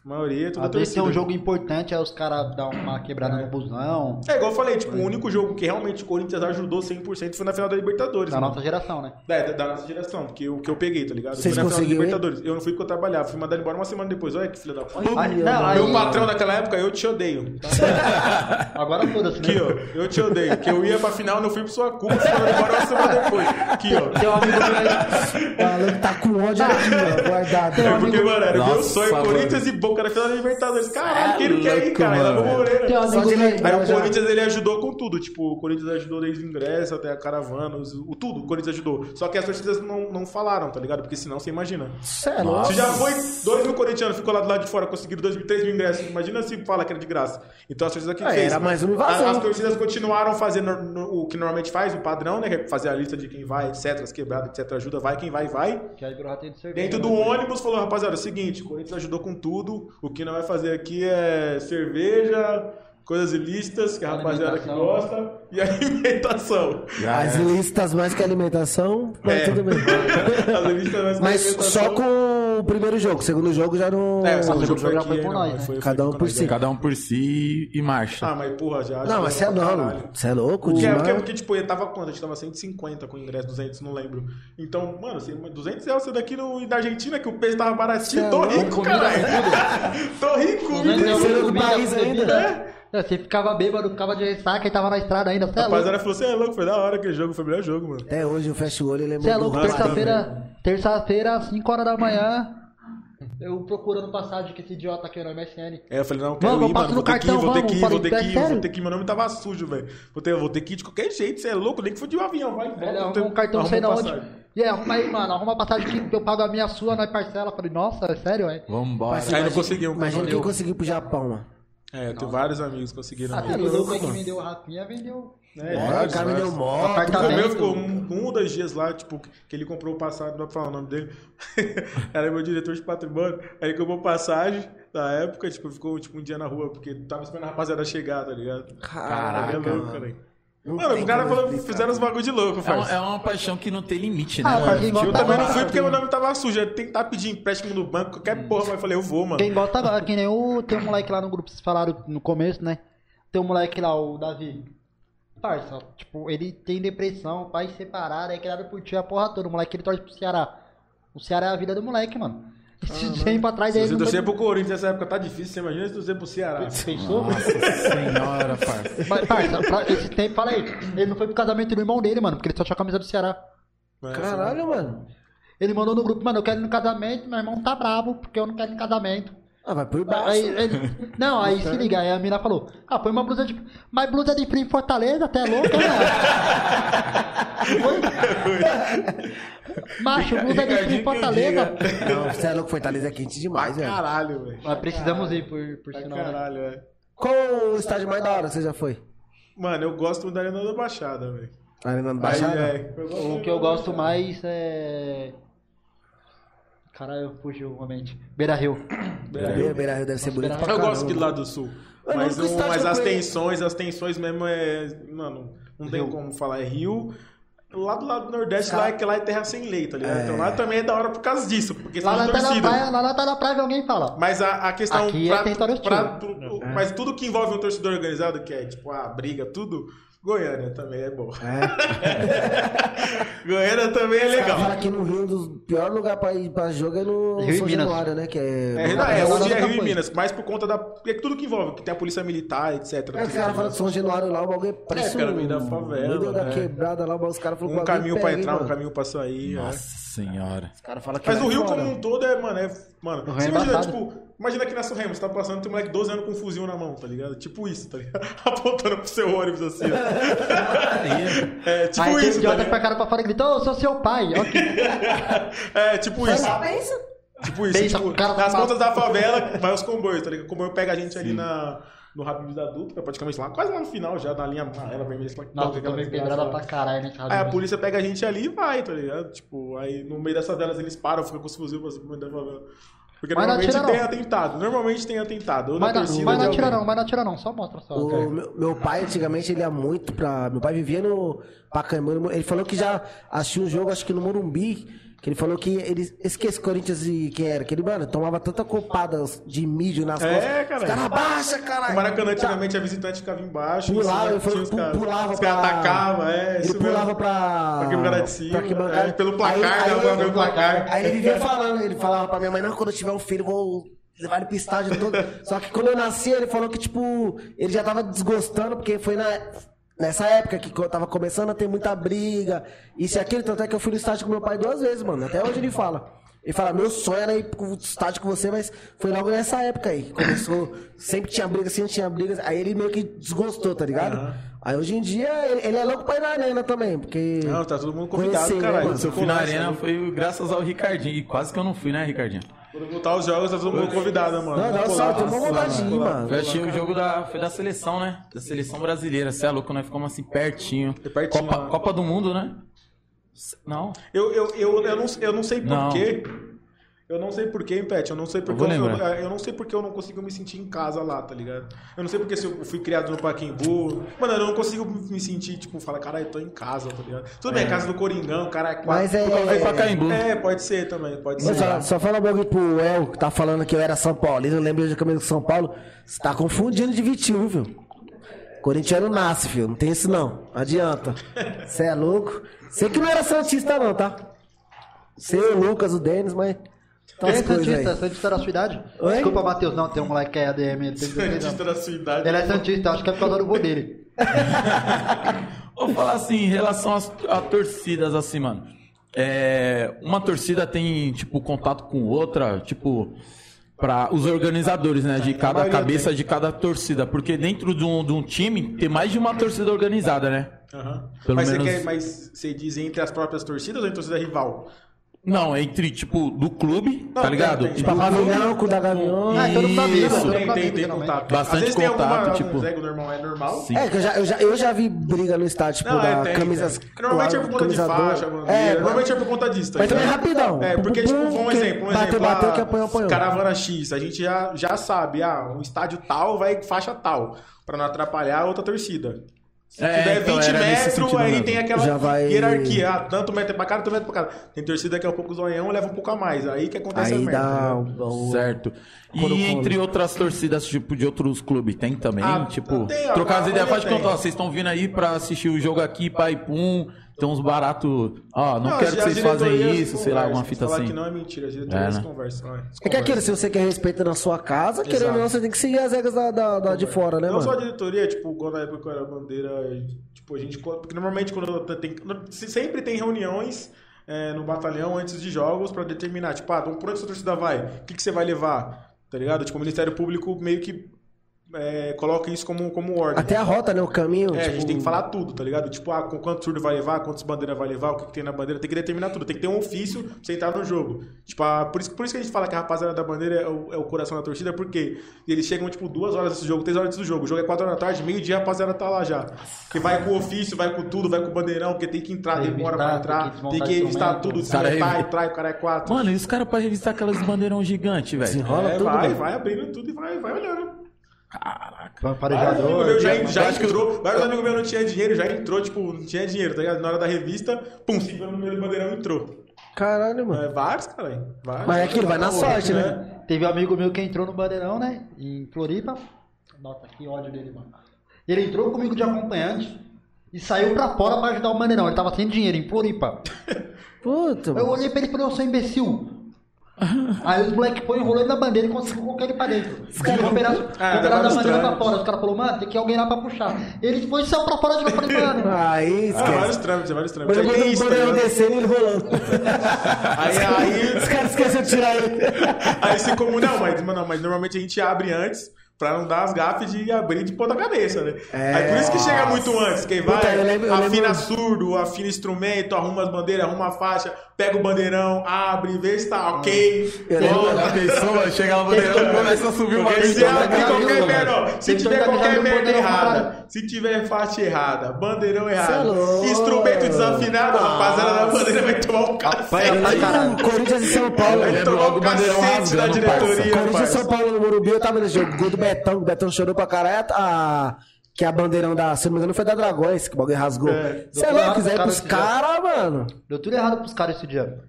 A maioria é tudo Às vezes tem um jogo importante, aí os caras dão uma quebrada no busão. É igual eu falei, tipo, o único jogo que realmente o Corinthians ajudou 100% foi na final da Libertadores. Da mano. nossa geração, né? É, da, da nossa geração, porque o que eu peguei, tá ligado? Vocês Foi na final da? Libertadores. Eu não fui porque eu trabalhava, fui mandado embora uma semana depois. Olha que filha da puta. Meu patrão naquela época, eu te odeio. Agora foda-se, né? Aqui, ó, eu te odeio. Que eu ia pra final, não fui por sua culpa, fui mandado embora uma semana depois. Aqui, ó. Tem um amigo Alan tá com ódio aqui, ó, guardado. É porque, mano, era meu sonho. Corinthians e Boca na final da Libertadores. Caralho, quem não quer ir, cara? Era no mano. Moreira. Um Só meu lembrar Aí o já. Corinthians ele ajudou com tudo, tipo, o Corinthians ajudou desde o ingresso até a caravana, os- o tudo, o Corinthians ajudou. Só que as torcidas não, não falaram, tá ligado? Porque senão você imagina. É louco. Se já foi dois mil corintianos, ficou lá do lado de fora, conseguiram dois mil, três mil ingressos, imagina se fala que era de graça. Então as torcidas aqui É, fez. era mais uma invasão. As, as torcidas continuaram fazendo no- o que normalmente faz, o padrão, né? Que é fazer a lista de quem vai, etc, as quebradas, etc, ajuda, vai quem vai, vai. Que. Dentro do ônibus falou, rapaziada, é o seguinte, o Corinthians ajudou com tudo, o que não vai fazer aqui é cerveja, coisas ilícitas, que a rapaziada que gosta, e alimentação. As listas mais que alimentação, mas É. tudo bem. As ilícitas mais que Mas alimentação. só com o primeiro jogo. O segundo jogo já não. É, o segundo jogo foi já foi com não, nós, né? Cada um por si. é. Cada um por si e marcha. Ah, mas porra, já. Não, mas você é pra não. caralho. Você é louco Porque, demais. porque, porque, tipo, ele tava quanto? A gente tava 150 com o ingresso, 200, não lembro. Então, mano, você, 200 reais você daqui no, da Argentina, que o peso tava baratinho, é tô louco, rico, caralho. tô rico, menino. deu Terceiro do país ainda. É, Você ficava bêbado, ficava de ressaca e tava na estrada ainda. Você é falou, você é louco, foi da hora aquele jogo, foi o melhor jogo, mano. Até hoje eu fecho o olho e lembro Você é louco, terça-feira, terça-feira, 5 horas da manhã, eu procurando passagem que esse idiota aqui no MSN. É, eu falei, não, quero Mano, ir, mano, no vou ter que ir, cartão, vou ter que ir, vou ter que é ir, vou sério? ter que ir, meu nome tava sujo, velho. Vou ter, vou ter que ir de qualquer jeito, você é louco, nem que for de um avião, vai, vou ter- arrumou um cartão, não arruma sei da onde. E aí, arruma aí, mano, arruma uma passagem que eu pago a minha sua, nós parcela. Falei, nossa, é sério, é? Vambora. Aí não conseguiu. Imagina quem conseguiu pro Japão, mano. É, eu tenho vários amigos que conseguiram. Ah, mano. teve louco aí que vendeu o Rafinha, vendeu. É, É, o cara me deu vários. moto. Apartamento. O meu ficou um, um ou dois dias lá, tipo, que ele comprou passagem, não dá pra falar o nome dele. Era meu diretor de patrimônio. Aí ele comprou passagem na época, tipo, ficou tipo um dia na rua, porque tava esperando a rapaziada chegar, tá ligado? Caraca, é louco, mano. cara. Não Mano, o cara falou, fizeram os bagulho de louco, É, uma, é uma paixão que não tem limite, né? Ah, mano? quem Eu também não fui porque meu nome tava sujo. Eu tentar pedir empréstimo no banco, qualquer porra, mas eu falei, eu vou, mano. Quem gosta, gosta, que nem o. Tem um moleque lá no grupo, vocês falaram no começo, né? Tem um moleque lá, o Davi. Parça, tipo, ele tem depressão, pai separado, aí criado por tia a porra toda. O moleque ele torce pro Ceará. O Ceará é a vida do moleque, mano. Esse tempo atrás Se você torcer pro Corinthians nessa época tá difícil, você imagina se torcer pro Ceará. Pensou? Nossa senhora, parça. Mas, parça, pra esse tempo, fala aí. Ele não foi pro casamento do irmão dele, mano, porque ele só tinha a camisa do Ceará. Mas, Caralho, mano. Ele mandou no grupo, mano, eu quero ir no casamento, meu irmão tá bravo, porque eu não quero ir no casamento. Ah, vai por baixo. Aí, ele- não, aí se liga, aí a mina falou, ah, põe uma blusa de. Mas blusa de frio em Fortaleza, até louco, né? Macho, blusa de frio em Fortaleza. Não, você é louco, Fortaleza é quente demais, velho. caralho, velho. Nós precisamos ir por, por sinal. né? caralho, velho. Qual o estádio mais da hora que você já foi? Mano, eu gosto muito da Arena da Baixada, velho. Arena do Aí, Baixada? é, eu gosto O que eu gosto mais é. Caralho, fugiu uma mente. Beira Rio. Beira Beira Rio deve ser bonito pra Eu caramba. gosto aqui do lado do sul. Mas, estádio mas as tensões, as tensões mesmo é. Mano, não tem Rio. como falar. É Rio. Lá do lado do Nordeste, Cara- lá, é que lá é terra sem lei, tá ligado? Então lá também é da hora por causa disso, porque Lá de tá na praia, lá na tá na praia alguém fala. Mas a, a questão. Aqui é território hostil. pro- Mas tudo que envolve um torcedor organizado, que é tipo a briga, tudo. Goiânia também é bom. Goiânia também é Cara, legal. fala que no Rio, um dos piores lugares pra ir pra jogo é no Rio São Minas. Januário, né? Que é... É, não, é, É, hoje é Rio e. Minas, mas por conta da. Porque tudo que envolve, que tem a polícia militar, etc. É, os caras falam que São Januário lá, o bagulho é preço. cara, meio da favela, meio da né? quebrada lá, os caras falaram que Um o caminho pra entrar, um caminho pra sair. é. Nossa senhora. Os caras falam que Mas é Rio como um todo é, mano, é. Mano, você é imagina, tipo, imagina aqui na Remo, você tá passando, tem um moleque de 12 anos com um fuzil na mão, tá ligado? Tipo isso, tá ligado? Apontando pro seu ônibus assim, ó. É, tipo Aí tem isso, tá idiota ligado? pra cara pra fora e grita, ô, eu sou seu pai. Que- É, tipo isso. Pensa. Tipo isso. Pensa, tipo, cara nas tá- pontas da favela, vai os comboios, tá ligado? O comboio pega a gente ali na, no Habibs da Dutra, praticamente lá, quase lá no final já, na linha amarela, vermelha. sei lá, Nossa, pedrada lá. pra caralho nesse Aí a polícia pega a gente ali e vai, tá ligado? Tipo, aí no meio dessas velas eles param, ficam com os fuzil pra cima da favela. Porque Mas não normalmente tem não. atentado. Normalmente tem atentado. Ou Mas na não, torcida mas não atira não, mas não atira não, só mostra só. O meu, meu pai, antigamente, ele ia muito pra. Meu pai vivia no Pacaembu. Ele falou que já assistiu um jogo, acho que no Morumbi, Que ele falou que ele esquece Corinthians e quem era. Que ele, mano, tomava tanta copada de mídia nas É, costas. cara. Os caras abaixa, caralho. O Maracanã, antigamente, a visitante ficava embaixo. Pulava, os que caras- pulava Os caras pra- atacavam, é. Ele pulava mesmo. pra... Pra de cima, pra é, pelo placar, Aí- dava aí- pra ver o placar. Aí ele vivia falando, ele falava pra minha mãe, não, quando eu tiver um filho, eu vou levar ele pro estádio todo. Só que quando eu nasci, ele falou que, tipo, ele já tava desgostando, porque foi na... Nessa época que eu tava começando a ter muita briga, isso e aquilo, tanto é que eu fui no estádio com meu pai duas vezes, mano. Até hoje ele fala. Ele fala, meu sonho era ir pro estádio com você, mas foi logo nessa época aí. que Começou, sempre tinha briga, sempre tinha brigas. Aí ele meio que desgostou, tá ligado? Aí hoje em dia ele, ele é louco pra ir na arena também, porque. Não, tá todo mundo convidado, Conhecer, caralho. né, mano? Se eu fui na arena foi graças ao Ricardinho. E quase que eu não fui, né, Ricardinho? Quando voltar os jogos, tá todo mundo convidado, mano. Não, tem uma vamos vontade mano. Eu achei o jogo da, foi da seleção, né? Da seleção brasileira. Você é louco, nós ficamos assim pertinho. É pertinho, Copa? Copa do Mundo, né? Não. Eu, eu, eu, eu, não, eu não sei Não. porquê. Eu não sei porquê, hein, Pet? Eu não sei porque eu, eu, lembrar. eu não sei porque eu não consigo me sentir em casa lá, tá ligado? Eu não sei porque se eu fui criado no Paquimbu. Mano, eu não consigo me sentir, tipo, falar, caralho, eu tô em casa, tá ligado? Tudo bem, casa do Coringão, cara, é quatro. Mas é- Pacaembu. É, pode ser também, pode Mas ser. só, só fala um bagulho pro El, que tá falando que eu era São Paulo. Eu lembro de camisa do São Paulo. Você tá confundindo de Vitinho, viu? Corintiano nasce, filho. Não tem isso não. Não adianta. Você é louco. Sei que não era Santista, não, tá? Você, o Lucas, o Denis, mas. As coisas Santista? aí. Santista da sua idade? Oi? Desculpa, Matheus. Não, tem um moleque que é ADM. Ele, tem 16 anos. Santista da sua idade. ele é Santista, acho que é por causa do vô dele. Vou falar assim, em relação às a torcidas, assim, mano. É, uma torcida tem, tipo, contato com outra, tipo, para os organizadores, né? De cada cabeça tem. de cada torcida. Porque dentro de um, de um time tem mais de uma torcida organizada, né? Aham. Pelo mas, menos- você quer, mas você diz entre as próprias torcidas ou entre torcida rival? Não, entre, tipo, do clube, Não, tá tem, ligado? tem. E Tipo, Pavilhão com o da Gavião. Ah, então não sabia, Isso. mano. Tem, Tem, tem, tem contato. Bastante tem contato, tipo- Zé, normal, é normal. Sim. É, que eu já, eu, já, eu já vi briga no estádio, tipo, Não, é, da tem, camisas. tem. Normalmente é por conta de camisa faixa. É, Normalmente é por conta disso. tá Mas também é rapidão. É, porque, tipo, um exemplo, um bateu, exemplo. bateu, ah, que apanhou, apanhou. Caravana X, a gente já, já sabe, ah, um estádio tal vai faixa tal, pra não atrapalhar a outra torcida. Se É, tiver então 20 era nesse metros, sentido aí mesmo. tem aquela Já vai- hierarquia. Ah, tanto metro pra cá, tanto metro pra cá. Tem torcida que é um pouco zoião, leva um pouco a mais. Aí que acontece a Aí merda. dá né? Certo. E entre outras torcidas, tipo, de outros clubes, tem também? Ah, tipo, tem, a trocar as ideias, faz de conta, ó, vocês estão vindo aí pra assistir o jogo aqui, pai, pum, tem uns baratos, ó, não, quero que vocês fazem diretorias isso, sei lá, alguma fita assim. que não é mentira, as diretorias É, né? conversam. é, É que aquilo, se você quer respeito na sua casa, querendo ou não, você tem que seguir as regras da, da- da de fora, né, não mano? só a diretoria, tipo, quando na época eu era bandeira, tipo, a gente. Porque normalmente quando tem. se- Sempre tem reuniões é, no batalhão antes de jogos pra determinar, tipo, ah, então por onde sua torcida vai? O que, que você vai levar? Tá ligado? Tipo, o Ministério Público meio que é, coloca isso como, como ordem. Até a rota, né? O caminho. É, a tipo, gente tem que falar tudo, tá ligado? Tipo, ah, com quantos surdo vai levar, quantas bandeiras vai levar, o que, que tem na bandeira, tem que determinar tudo, tem que ter um ofício pra você entrar no jogo. Tipo, ah, por, isso, por isso que a gente fala que a rapaziada da bandeira é o, é o coração da torcida, porque eles chegam, tipo, duas horas desse jogo, três horas desse jogo. O jogo é quatro horas da tarde, meio-dia a rapaziada tá lá já. Porque vai com o ofício, vai com tudo, vai com o bandeirão, porque tem que entrar, Tem que demora pra entrar, tem que tem que revistar tudo, Cara, desmontar, revi- entrar, o cara é quatro. Mano, e os caras pra revistar aquelas bandeirão gigante, velho? Desenrola é, tudo, vai, vai abrindo tudo e vai, vai olhando. Amigos Parejador. meus já, já que entrou, vários amigos meus não tinham dinheiro, já entrou, tipo, não tinha dinheiro, tá ligado? Na hora da revista, pum, se no do bandeirão entrou. Caralho, mano. É, vários, caralho. Vários. Mas é aquilo, vai na Tá sorte, louco, né? Teve um amigo meu que entrou no Bandeirão, né? Em Floripa. Nossa, que ódio dele, mano. Ele entrou comigo de acompanhante e saiu pra fora pra ajudar o Bandeirão. Ele tava sem dinheiro em Floripa. Puta, Eu olhei pra ele e falei, eu sou imbecil. Aí os moleques põem enrolando na bandeira e conseguiu colocar ele pra dentro. Os caras pedaço, Ah, da vários bandeira pra trâmites. fora. Os caras falaram, mano, tem que alguém lá pra puxar. Ele foi e saiu pra fora de novo. Eu falei, mano. Aí, Ah, vários esquece. trâmites, vários Mas trâmites. eu Aí tem vou isso, ligado? descendo e ele rolando. Aí, aí, Os caras esqueceram de tirar ele. aí se como não, mas, não, mas normalmente a gente abre antes pra não dar as gafes de abrir de ponta cabeça, né? É. aí por isso que chega muito antes. Quem vai, Puta, eu lembro- eu afina lembro- surdo, afina instrumento, arruma as bandeiras, arruma a faixa, pega o bandeirão, abre, vê se tá ok. Eu lembro- volta. Pessoa chega lá no bandeirão e começa a subir uma se abrir qualquer merda, se tiver qualquer merda errada, se tiver faixa errada, bandeirão errado, é louco. instrumento desafinado, rapaziada da bandeira vai tomar um café. O Corinthians e São Paulo. Vai tomar um o cacete da rasgando, diretoria, Corinthians e. São Paulo no Morumbi, eu tava nesse jogo. Gol do Betão, o Betão chorou pra caralho. A, que a bandeirão da, se não me engano, foi da Dragões, que o bagulho rasgou. É. Você é louco, quiser ir pros caras, mano. Deu tudo errado pros caras esse dia.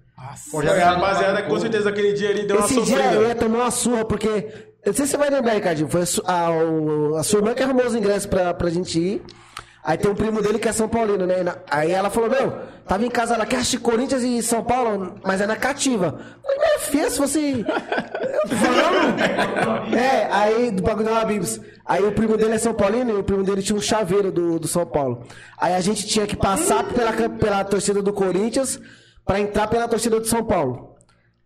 Pô, É, rapaziada, com certeza aquele dia ele deu uma Esse dia eu ia tomar uma surra, porque. Eu não sei se você vai lembrar, Ricardinho. Foi a, a, a sua irmã que arrumou os ingressos pra, pra gente ir. Aí tem um primo dele que é São Paulino, né? Aí ela falou: Meu, tava em casa, ela quer assistir Corinthians e São Paulo, mas é na cativa. Eu falei: Minha filha, se você. Falando. É, aí do bagulho da Habibs. Aí o primo dele é São Paulino e o primo dele tinha um chaveiro do, do São Paulo. Aí a gente tinha que passar pela, pela torcida do Corinthians pra entrar pela torcida do São Paulo.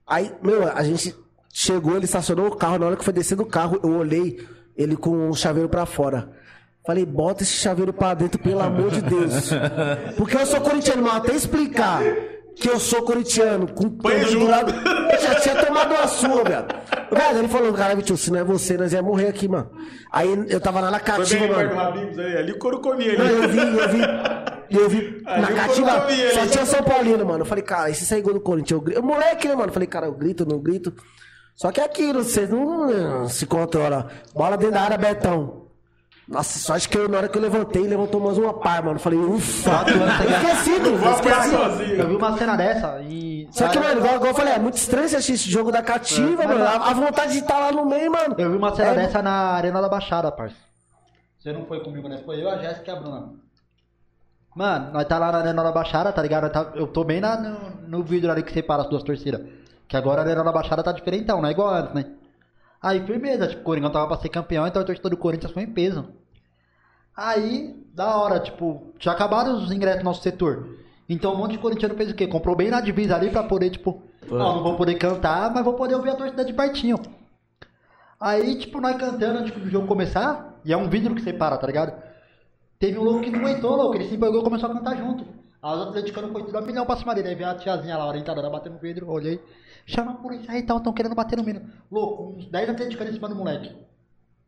Aí, meu, a gente chegou, ele estacionou o carro. Na hora que foi descer do carro, eu olhei ele com o chaveiro pra fora. Falei, bota esse chaveiro pra dentro, pelo amor de Deus. Porque eu sou corintiano, mas até explicar que eu sou corintiano, com junto. do lado. Eu já tinha tomado uma sua, velho. Velho, ele falou, cara, tio, se não é você, nós ia morrer aqui, mano. Aí eu tava lá na cativa, mano. Aí, ali o couro comia Não, ali. eu vi, eu vi. Eu vi Ali na o cativa, comia, só tinha São Paulino, mano. Eu falei, cara, e se sair gol do Corinthians? Eu grito. Moleque, né, mano? Eu falei, cara, eu grito, não grito. Só que é aquilo, você não se controla. Bola dentro da área, Betão. Nossa, só acho que eu, na hora que eu levantei, levantou mais uma par, mano. Eu falei, ufa. Esquecido, esqueci. sozinho. Eu vi uma cena dessa e. Só que, mano, igual, igual eu falei, é muito estranho você assistir esse jogo da cativa, É, mano. mas- A, a vontade de estar lá no meio, mano. Eu vi uma cena É, dessa na Arena da Baixada, parça. Você não foi comigo, né? Foi eu, a Jéssica e a Bruna. Mano, nós tá lá na Arena da Baixada, tá ligado? Tá- eu tô bem na- no, no vídeo ali que separa as duas torcidas. Que agora a Arena da Baixada tá diferentão, não é igual antes, né? Aí, firmeza, tipo, o Coringão tava pra ser campeão, então a torcida do Corinthians foi em peso. Aí, da hora, tipo, já acabaram os ingressos no nosso setor. Então um monte de corintiano fez o quê? Comprou bem na divisa ali pra poder, tipo, ó, não vou poder cantar, mas vou poder ouvir a torcida de pertinho. Aí, tipo, nós cantando antes do jogo começar, e é um vidro que separa, tá ligado? Teve um louco que não aguentou, louco, ele se empolgou e começou a cantar junto. Aí os atleticanos foi tudo a milhão pra cima dele, aí veio a tiazinha lá, orientadora, batendo no vidro, olhei, chama a polícia aí, então, tão querendo bater no menino. Louco, uns 10 atleticanos em cima do moleque.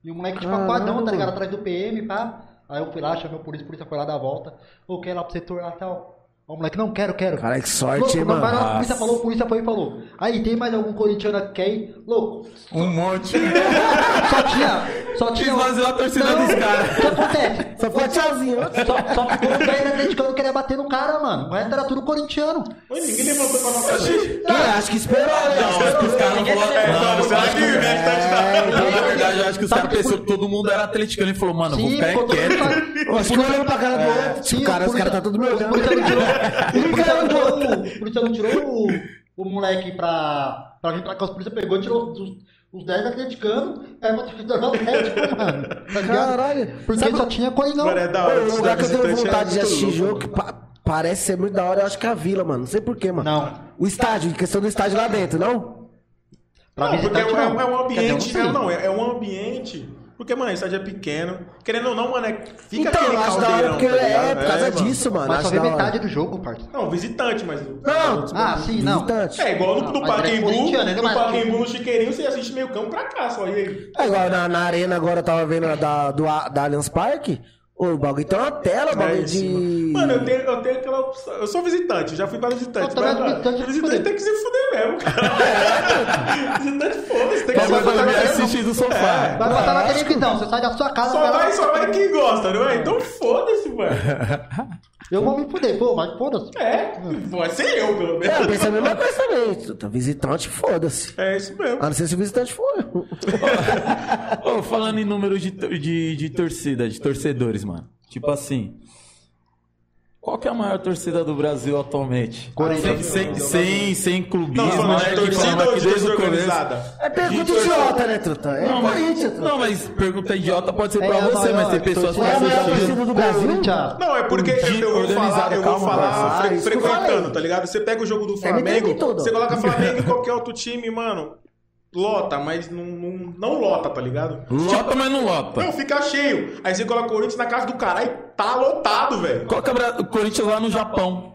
E o moleque, tipo, aquadão, tá ligado? Atrás do PM, pá. Aí eu fui lá, chamei o polícia, a polícia foi lá dar a volta. Ô, quer ir lá pro setor lá e tal. Ó, o moleque, não quero, quero. Caralho, que sorte, Louco, hein, não, mano. vai lá, a polícia falou, a polícia foi e falou. Aí, tem mais algum corintiano que quer ir? Louco, Um monte. só tinha, só tinha... Esvaziou a torcida Não, dos caras. O que acontece? Só foi a tiazinha. Só, só ficou o velho atleticano queria bater no cara, mano. O resto era tudo corintiano. Oi, Ninguém levantou pra nossa gente. Acho que esperou, né? Não, acho que os caras não. É, eu será acho que o restante da... Não, na verdade, eu acho que os caras que pensaram que todo mundo era atleticano e falou, mano, eu vou ficar ficou todo quieto. Acho que olhando pra cara do outro. Sim, Tipo, cara, o os caras tá tudo me O olhando. polícia não tirou, o polícia não tirou, o polícia não tirou o, o moleque pra, pra vir pra cá. Os polícia pegou e tirou os, os 10 atleticanos. É do Atlético, mano. Tá? Caralho. Porque Sabe- só tinha Coringão. Mano, é da hora. O lugar que eu tenho é vontade de assistir louco, jogo, que pa- parece ser muito da hora, eu acho que é a Vila, mano. Não sei porquê, mano. Não. O estádio, em questão do estádio lá dentro, não? Pra Não, porque é, é- não. é um ambiente. Não, não, é, é um ambiente. Porque, mano, a estádio é pequeno. Querendo ou não, mano, é, fica então, aquele acho da hora caldeirão, porque tá é por causa mano. disso, mano. Mas acho só vê metade do jogo, parça. Não, visitante, mas. Não, Ah, sim, não. visitante. É igual no, no é Pacaembu. ele no é- Pacaembu, no Chiqueirinho, você assiste meio campo pra cá, só. E aí? É igual na, na arena agora, eu tava vendo a da, do, A- da Allianz Parque. Ô, o bagulho tem uma tela, o É bagulho isso, de. mano. Eu tenho, eu tenho aquela opção. Eu sou visitante, já fui para visitante. Eu também mas, visitante, visitante fuder. tem que se fuder mesmo, cara. visitante foda-se, tem que Só se vai fuder. e assistir do sofá. Vai botar na televisão, você sai da sua casa, Só vai só vai quem gosta, não é? Então foda-se, mano. Eu vou me fuder, pô, mas foda-se. É, vai ser eu, pelo É, eu menos. pensei a mesma coisa também. Tá visitante, foda-se. É isso mesmo. A não ser se o visitante for. Ô, falando em número de, de, de torcida, de torcedores, mano. Tipo assim. Qual que é a maior torcida do Brasil atualmente? Corinthians. Sem, sem, sem, sem clubismo, Não, falando né? Que torcida ou desde organizada? É pergunta idiota, né, Truta? É Não, Corinthians, não, mas pergunta idiota pode ser É pra você, mas tem pessoas que torcida É a maior assistem. torcida do Brasil? Não, é porque eu, De eu vou falar, eu vou falar Ah, frequentando, tá ligado? Você pega o jogo do me Flamengo, você coloca Flamengo e qualquer outro time, mano, lota, mas não, não, não lota, tá ligado? Lota, mas não lota. Não, fica cheio. Aí você coloca o Corinthians na casa do caralho, tá lotado, velho. Coloca Bra- o Corinthians lá no Japão.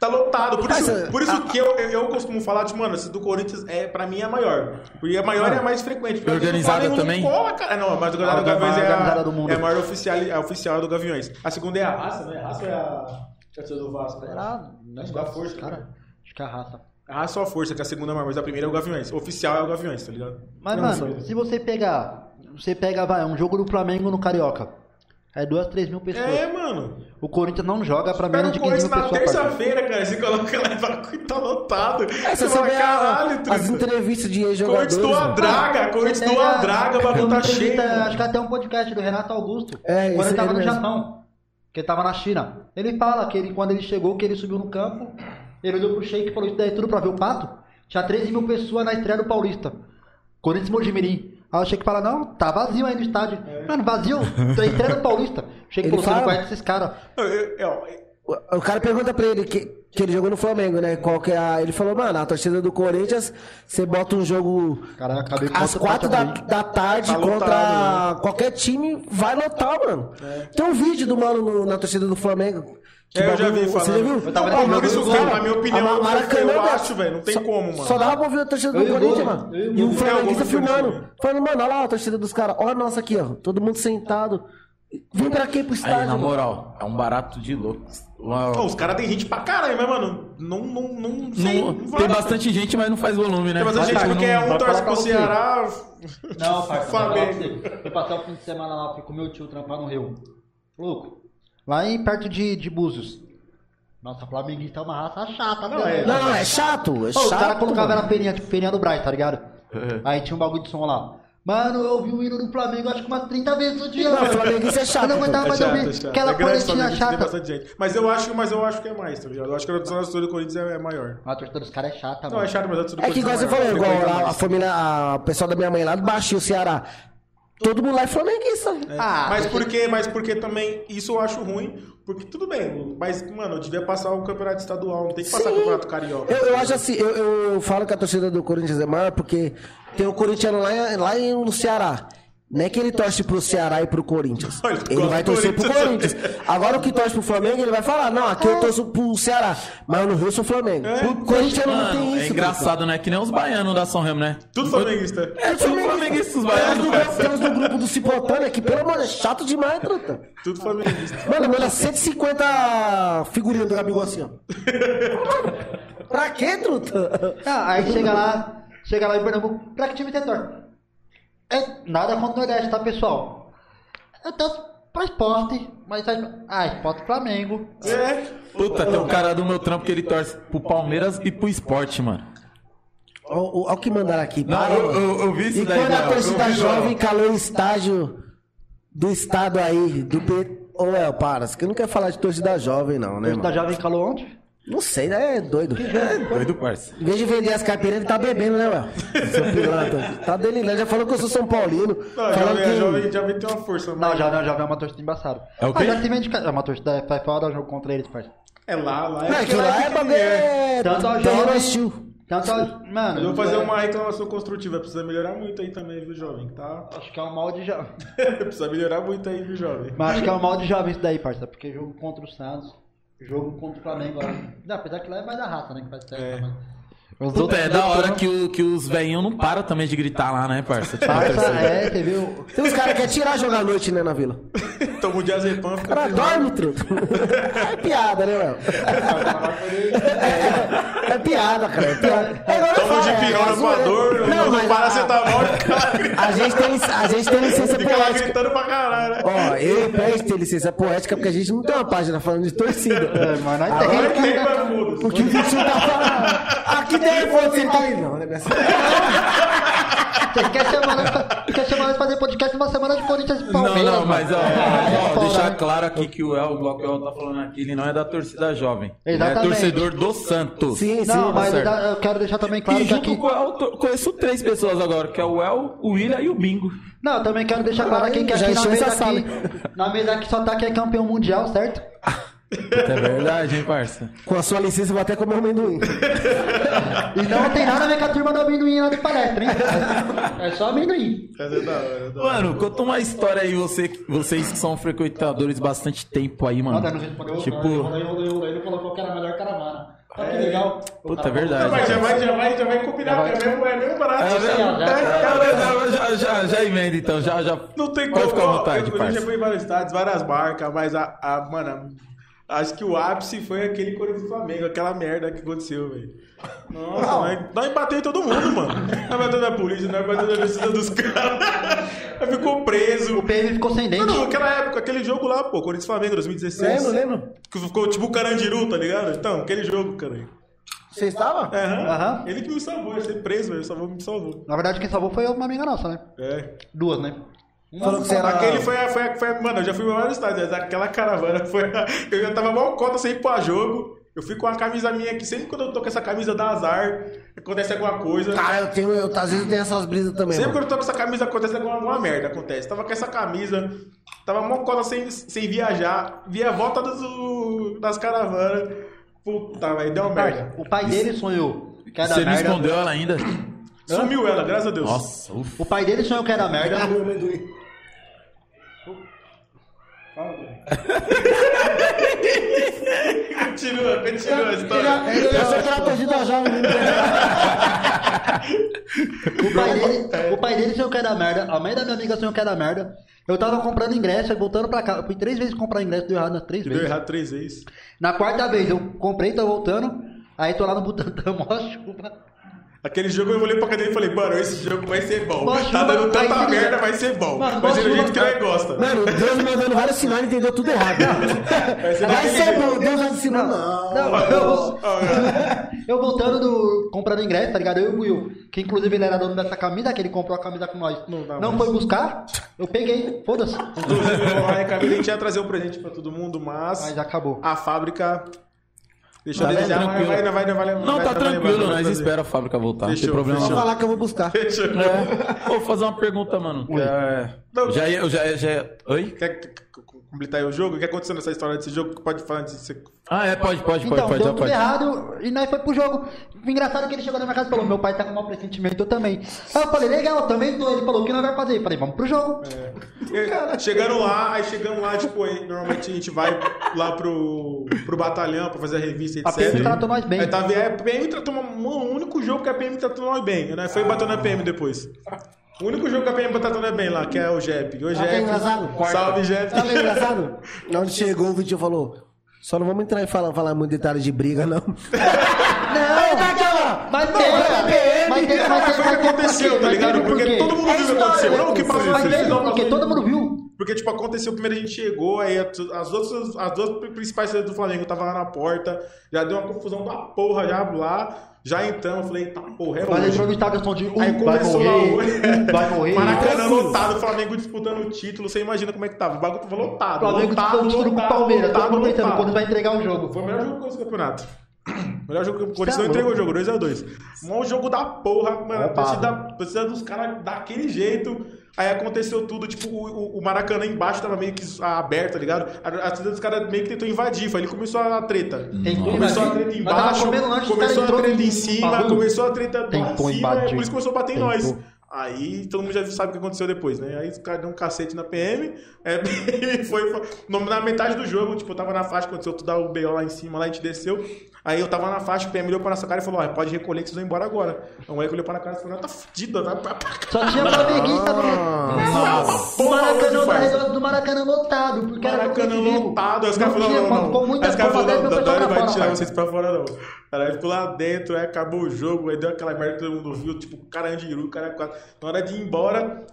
Tá lotado. Por isso, ah, por isso que eu, eu, eu costumo falar, tipo, mano, esse do Corinthians, é, pra mim, é a maior. Porque a maior é a mais frequente. Organizada também? Não cola, cara. Não, mas o Organizada do Gaviões é a, do mundo. é a maior oficial, é a oficial do Gaviões. A segunda é a raça, né? A raça é a. Torcida do Vasco. né? Será? Acho que é a força. Cara, acho que é a raça. A raça ou a força, que é a segunda é a maior, mas a primeira é o Gaviões. O oficial é o Gaviões, tá ligado? Mas, Não, mano, se você pegar. Você pega, vai, um jogo do Flamengo no Carioca. É duas, três mil pessoas. É, mano. O Corinthians não joga pra menos o de 15 Corinthians mil na pessoas. parceiro. terça-feira, cara. Você coloca lá e fala que tá lotado. É, Você fala, vê a- caralho, as entrevistas de Corinthians ex-jogadores. doa mano. draga, Corinthians doa a- draga, o tem bagulho uma tá cheio. Acho que até um podcast do Renato Augusto. É, quando ele tava no mesmo. Japão. Que ele tava na China. Ele fala que ele, quando ele chegou, que ele subiu no campo, ele olhou pro Sheik e falou: Isso daí é tudo pra ver o pato. Tinha 13 mil pessoas na estreia do Paulista. Corinthians e Mojimirim. Aí o Sheik fala: Não, tá vazio aí no estádio. Mano, vazio. Da estreia do Paulista. O Sheik Ele falou: Você não fala- conhece esses caras. O o cara pergunta pra ele que, que ele jogou no Flamengo, né? Qual que é a... Ele falou, mano, a torcida do Corinthians, você bota um jogo Cara, eu acabei com às quatro da, da tarde Tá contra lotado, qualquer time, vai lotar, mano. Tem um vídeo do mano no- na torcida do Flamengo. Que É, eu já vi Você já falando. viu? Eu tava isso, os cara, caras- na minha opinião, a Maracanã, eu velho, acho, velho, não tem só- como, mano. Só dava pra ouvir a torcida do Corinthians, mano. eu e o E É, o Flamenguista filmando. Falando, mano, olha lá a torcida dos caras. Olha a nossa aqui, ó. Todo mundo sentado. Vem pra quê pro estádio? Aí, na mano? moral, é um barato de louco. Uma- Ó, os caras tem gente pra caralho, mas, mano, não, não, não sei. Não- não tem bastante gente, mas não faz volume, né? Tem bastante gente, porque não- um torce pro. Ceará. Não, parça, Flamengo. Fui passar o fim de semana lá, fui com meu tio trampar no Rio. Louco. Lá em perto de, de Búzios. Nossa, flamenguista é uma raça chata, Não, não é. Não, é chato. É Ô, os chato. caras colocavam na feirinha, tipo feirinha do Braz, tá ligado? Aí tinha um bagulho de som lá. Mano, eu ouvi o hino do Flamengo acho que umas 30 vezes no dia. Não, mano. flamenguista é chato, Eu não aguentava É mais chato, ouvir é chato. aquela É coletinha Flamengo, chata. Mas eu acho, mas eu acho que é mais, tá ligado? Eu acho que a torcida do Corinthians é é maior. A torcida dos caras é chata, Não, mano. é chato, mas a torcida do É que igual Corinthians você falou, igual a família, a, o pessoal da minha mãe lá do Baixio, Ceará. Todo mundo lá é flamenguista. Ah, Mas você- por quê? Mas porque também isso eu acho ruim, porque tudo bem, mas, mano, eu devia passar o campeonato estadual, não tem que passar o Sim. campeonato carioca. Eu, eu acho assim, eu, eu falo que a torcida do Corinthians é maior porque tem o corintiano lá, em- lá em- no Ceará. Não é que ele torce pro Ceará e pro Corinthians. Ele vai torcer pro Corinthians. Agora o que torce pro Flamengo, ele vai falar, não, aqui eu torço pro Ceará. Mas no Rio eu sou Flamengo. O Corinthians não tem Mano, isso. é engraçado, né? Que nem os baianos da São Remo, né? Tudo flamenguista. É, tudo flamenguista, os Tem baianos, do grupo- parceiro. Tem uns do grupo do Cipotano que, pelo amor, é chato demais, truta. Tudo flamenguista. Mano, manda 150 figurinhas do Gabigol assim, ó. pra quê, truta? Ah, aí chega lá, chega lá em Pernambuco, pra que time você torce? É nada contra o Nordeste, tá, pessoal? Eu torço pra esporte, mas aí, ah, esporte Flamengo. É. Puta, tem um cara do meu trampo que ele torce pro Palmeiras e pro esporte, mano. Olha o que mandaram aqui. Não, para, eu, eu, eu vi isso E daí. quando a Léo, torcida jovem calou em estágio do estado aí, do P... Ô, El, para, você não quer falar de torcida jovem, não, né, Torcida mano? Jovem calou onde? Não sei, né? É doido. Doido, parça. Em vez de vender as caipirinhas, ele tá bebendo, né, Léo? Seu pilantra. Tá delirando. Já falou que eu sou São Paulino. Não, falando jovem, a que... jovem, jovem tem uma força, Não, já não, Jovem é uma torcida embaçada. É o quê? Ah, já tive indica- É uma torcida, faz fora o jogo contra eles, parceiro. é lá, lá. Não, é que lá é bagulho... É... Tanto a jovem-. Tanto, mano. Eu vou fazer é- uma reclamação construtiva, precisa melhorar muito aí também, viu, jovem? Tá? Acho que é um mal de jovem. precisa melhorar muito aí, viu, jovem? Mas acho que é um mal de jovem isso daí, parça. Porque jogo contra o Santos, jogo contra o Flamengo lá. Não, apesar que lá é mais da raça, né? Que faz certo, É. mas... Os Puta, outros é da hora que, o, que os velhinhos não param também de gritar lá, né, parça? Tipo, Parça, é, você viu? Tem uns caras que querem tirar jogar à noite, né, na vila. Toma um diazepam, O fica cara dorme, truto. É piada, né, Léo? É, é piada, cara. É piada. É igual eu Toma falo, é- é pra zoeira. dor, Não, mas a, e fica lá gritando. a gente tem, lic- a gente tem licença Fica lá poética. gritando pra caralho, né? Ó, eu e o Pérez tem licença poética porque a gente não tem uma página falando de torcida. É, mas nós Agora tem. Agora tem, mas foda-se. O que o Vitinho tá falando. Aqui você tá aí, não, né? Você quer chamar nós pra- quer chamar nós pra fazer podcast numa semana de Corinthians e Não, Palmeiras? não, mas ó, ó, É, deixar né? claro aqui que o El, igual que o El tá falando aqui, ele não é da torcida jovem. Ele é Exatamente. torcedor do Santos. Sim, sim. Não, mas certo. eu quero deixar também claro e que junto aqui. com o El, to- conheço três pessoas agora, que é o El, o William e o Bingo. Não, eu também quero deixar claro aqui que Já aqui na encheu mesa essa sala. aqui. Na mesa aqui só tá quem é campeão mundial, certo? É verdade, hein, parça? Com a sua licença, eu vou até comer um amendoim. E não tem nada a ver com a turma do amendoim lá de palestra, hein? É só amendoim. É é. Mano, conta uma história aí, você, vocês que são frequentadores bastante tempo aí, mano. Manda, não respondeu. Tipo, Ele falou que era a melhor caravana. Olha que legal. puta, é verdade. mas já vai, já vai, já vai combinar, porque é mesmo, é mesmo barato. É, né? já, já, já, emenda então, já, já. Não tem Pode como. ficar à vontade, eu, eu já fui em vários estados, várias marcas, mas a, a mano, acho que o ápice foi aquele Corinthians Flamengo, aquela merda que aconteceu, velho. Nossa, nós, nós bateu em todo mundo, mano. Nós bateu na polícia, nós bateu na torcida dos caras. Ficou preso. O PM ficou sem dente. Não, não, aquela época, aquele jogo lá, pô, Corinthians Flamengo 2016. Lembro, lembro. Que ficou tipo o Carandiru, tá ligado? Então, aquele jogo, cara. Você estava? Aham. Aham. Ele que me salvou, eu ser preso, ele salvou, me salvou. Na verdade, quem salvou foi uma amiga nossa, né? É. Duas, né? Falou que você era... Aquele foi, a- foi, a- foi, a- mano, eu já fui em vários estádios, mas aquela caravana foi. a- eu já tava mal cota sem ir pra jogo. Eu fui com a camisa minha que sempre quando eu tô com essa camisa dá azar, acontece alguma coisa. Cara, eu tenho, eu, às vezes eu tenho essas brisas também, Sempre mano. quando eu tô com essa camisa acontece alguma, alguma merda, acontece. Tava com essa camisa, tava mocota sem, sem viajar, vi a volta dos, das caravanas. Puta, velho, deu uma merda. O pai dele sonhou que era Você não escondeu ela ainda? Sumiu ela, graças a Deus. Nossa, ufa. O pai dele sonhou que era merda. Continua, continua a história. Eu sou aquela torcida jovem. né? O pai, dele, o pai dele sonhou que era merda. A mãe da minha amiga sonhou que era merda. Eu tava comprando ingresso, aí voltando pra cá. Eu fui três vezes comprar ingresso, deu errado nas três Deu vezes. errado três vezes. Na quarta vez eu comprei, tô voltando. Aí tô lá no Butantã, mó chuva. Aquele jogo eu olhei pra cadeira e falei, mano, esse jogo vai ser bom. Tá dando tanta merda, vai ser bom. Mano, vai ser do jeito que nós gosta. Mano, Deus mandando vários sinais e entendeu tudo errado. ser Vai ser bom, Deus vai ensinar. Não. Não, eu, eu voltando do. comprando ingresso, tá ligado? Eu e o Will, que inclusive ele era dono dessa camisa, que ele comprou a camisa com nós. Não dá Não mais. foi buscar, eu peguei, foda-se. Inclusive, eu gente ia trazer um presente pra todo mundo, mas Mas acabou. a fábrica deixou Tá desejar, mas tranquilo. vai, vai, vai, vai, Não, vai, tá tranquilo, nós espera a fábrica voltar. Não tem problema fechou. não. falar que eu vou buscar. Fechou. É. Vou fazer uma pergunta, mano. é- Não. Já ia, eu já, já. Oi? Quer completar aí o jogo? O que aconteceu nessa história desse jogo? Que pode falar antes de você... Ah, é, pode, pode, pode, Então, pode, deu já tudo pode. errado e nós foi pro jogo. O engraçado é que ele chegou na minha casa e falou: Meu pai tá com mau pressentimento, eu também. Aí eu falei: Legal, eu também tô. Ele falou: O que nós vai fazer? Eu falei: Vamos pro jogo. É, Chegando lá, aí chegamos lá, tipo, aí, normalmente a gente vai lá pro, pro batalhão pra fazer a revista, etc. A PM tratou nós bem. Aí tá, é, a PM tratou, o único jogo que a PM tratou nós bem, né? Foi batendo a PM depois. O único jogo que a PM tratou nós bem lá, que é o JEP. O o que é JEP. engraçado? Salve, JEP. É engraçado? Na onde chegou, o Vitinho falou: só não vamos entrar e falar, falar muito detalhes de briga, não. Não, mas teve, mas teve, mas teve, Foi o que aconteceu, tá ligado? Porque todo mundo viu o que aconteceu. Não, o que passou Mas porque todo mundo viu. Porque, tipo, aconteceu, primeiro a gente chegou, aí as outras, as duas principais cidades do Flamengo estavam lá na porta, já deu uma confusão da porra já lá, já então, eu falei, tá porra, é Mas hoje. entrou no estádio som de um, Aí vai começou morrer, lá um, vai morrer. Maracanã Tranquilo. lotado, o Flamengo disputando o título, você imagina como é que tava, o bagulho tava lotado, Flamengo lotado, disputou o o lotado, Palmeiras. Todo lotado, mundo pensando lotado. quando vai entregar o jogo. Foi o melhor jogo do campeonato. Melhor jogo que o Corinthians Tá não entregou o jogo, 2x2. Mó jogo da porra, mano. A torcida, torcida dos caras daquele jeito. Aí aconteceu tudo, tipo, o, o- Maracanã embaixo tava meio que aberto, tá ligado? A, a torcida dos caras meio que tentou invadir, foi ali que começou a treta. Tentou Começou a treta embaixo, comendo começou a treta em cima, começou a treta lá em cima, por isso começou a bater em nós. Aí todo mundo já sabe o que aconteceu depois, né? Aí os caras deu um cacete na PM, é, foi, foi na metade do jogo, tipo, eu tava na faixa, aconteceu tudo o BO lá em cima, lá a gente desceu. Aí eu tava na faixa, o PM olhou pra nossa cara e falou, ó, pode recolher que vocês vão embora agora. A moleque olhou pra cara e falou, tá fudida, vai pra pra- Só tinha flamenguista no, Nossa, no Maracanã, redor do Maracanã lotado. Porque era Maracanã civil. lotado. Aí os caras Não falaram, não, não. Ficou Aí os caras falaram, não, não, vai tirar vocês pra fora, não. Aí ficou lá dentro, aí acabou o jogo, aí deu aquela merda, todo mundo viu, tipo, carandiru, cara, quatro. Na hora de ir embora,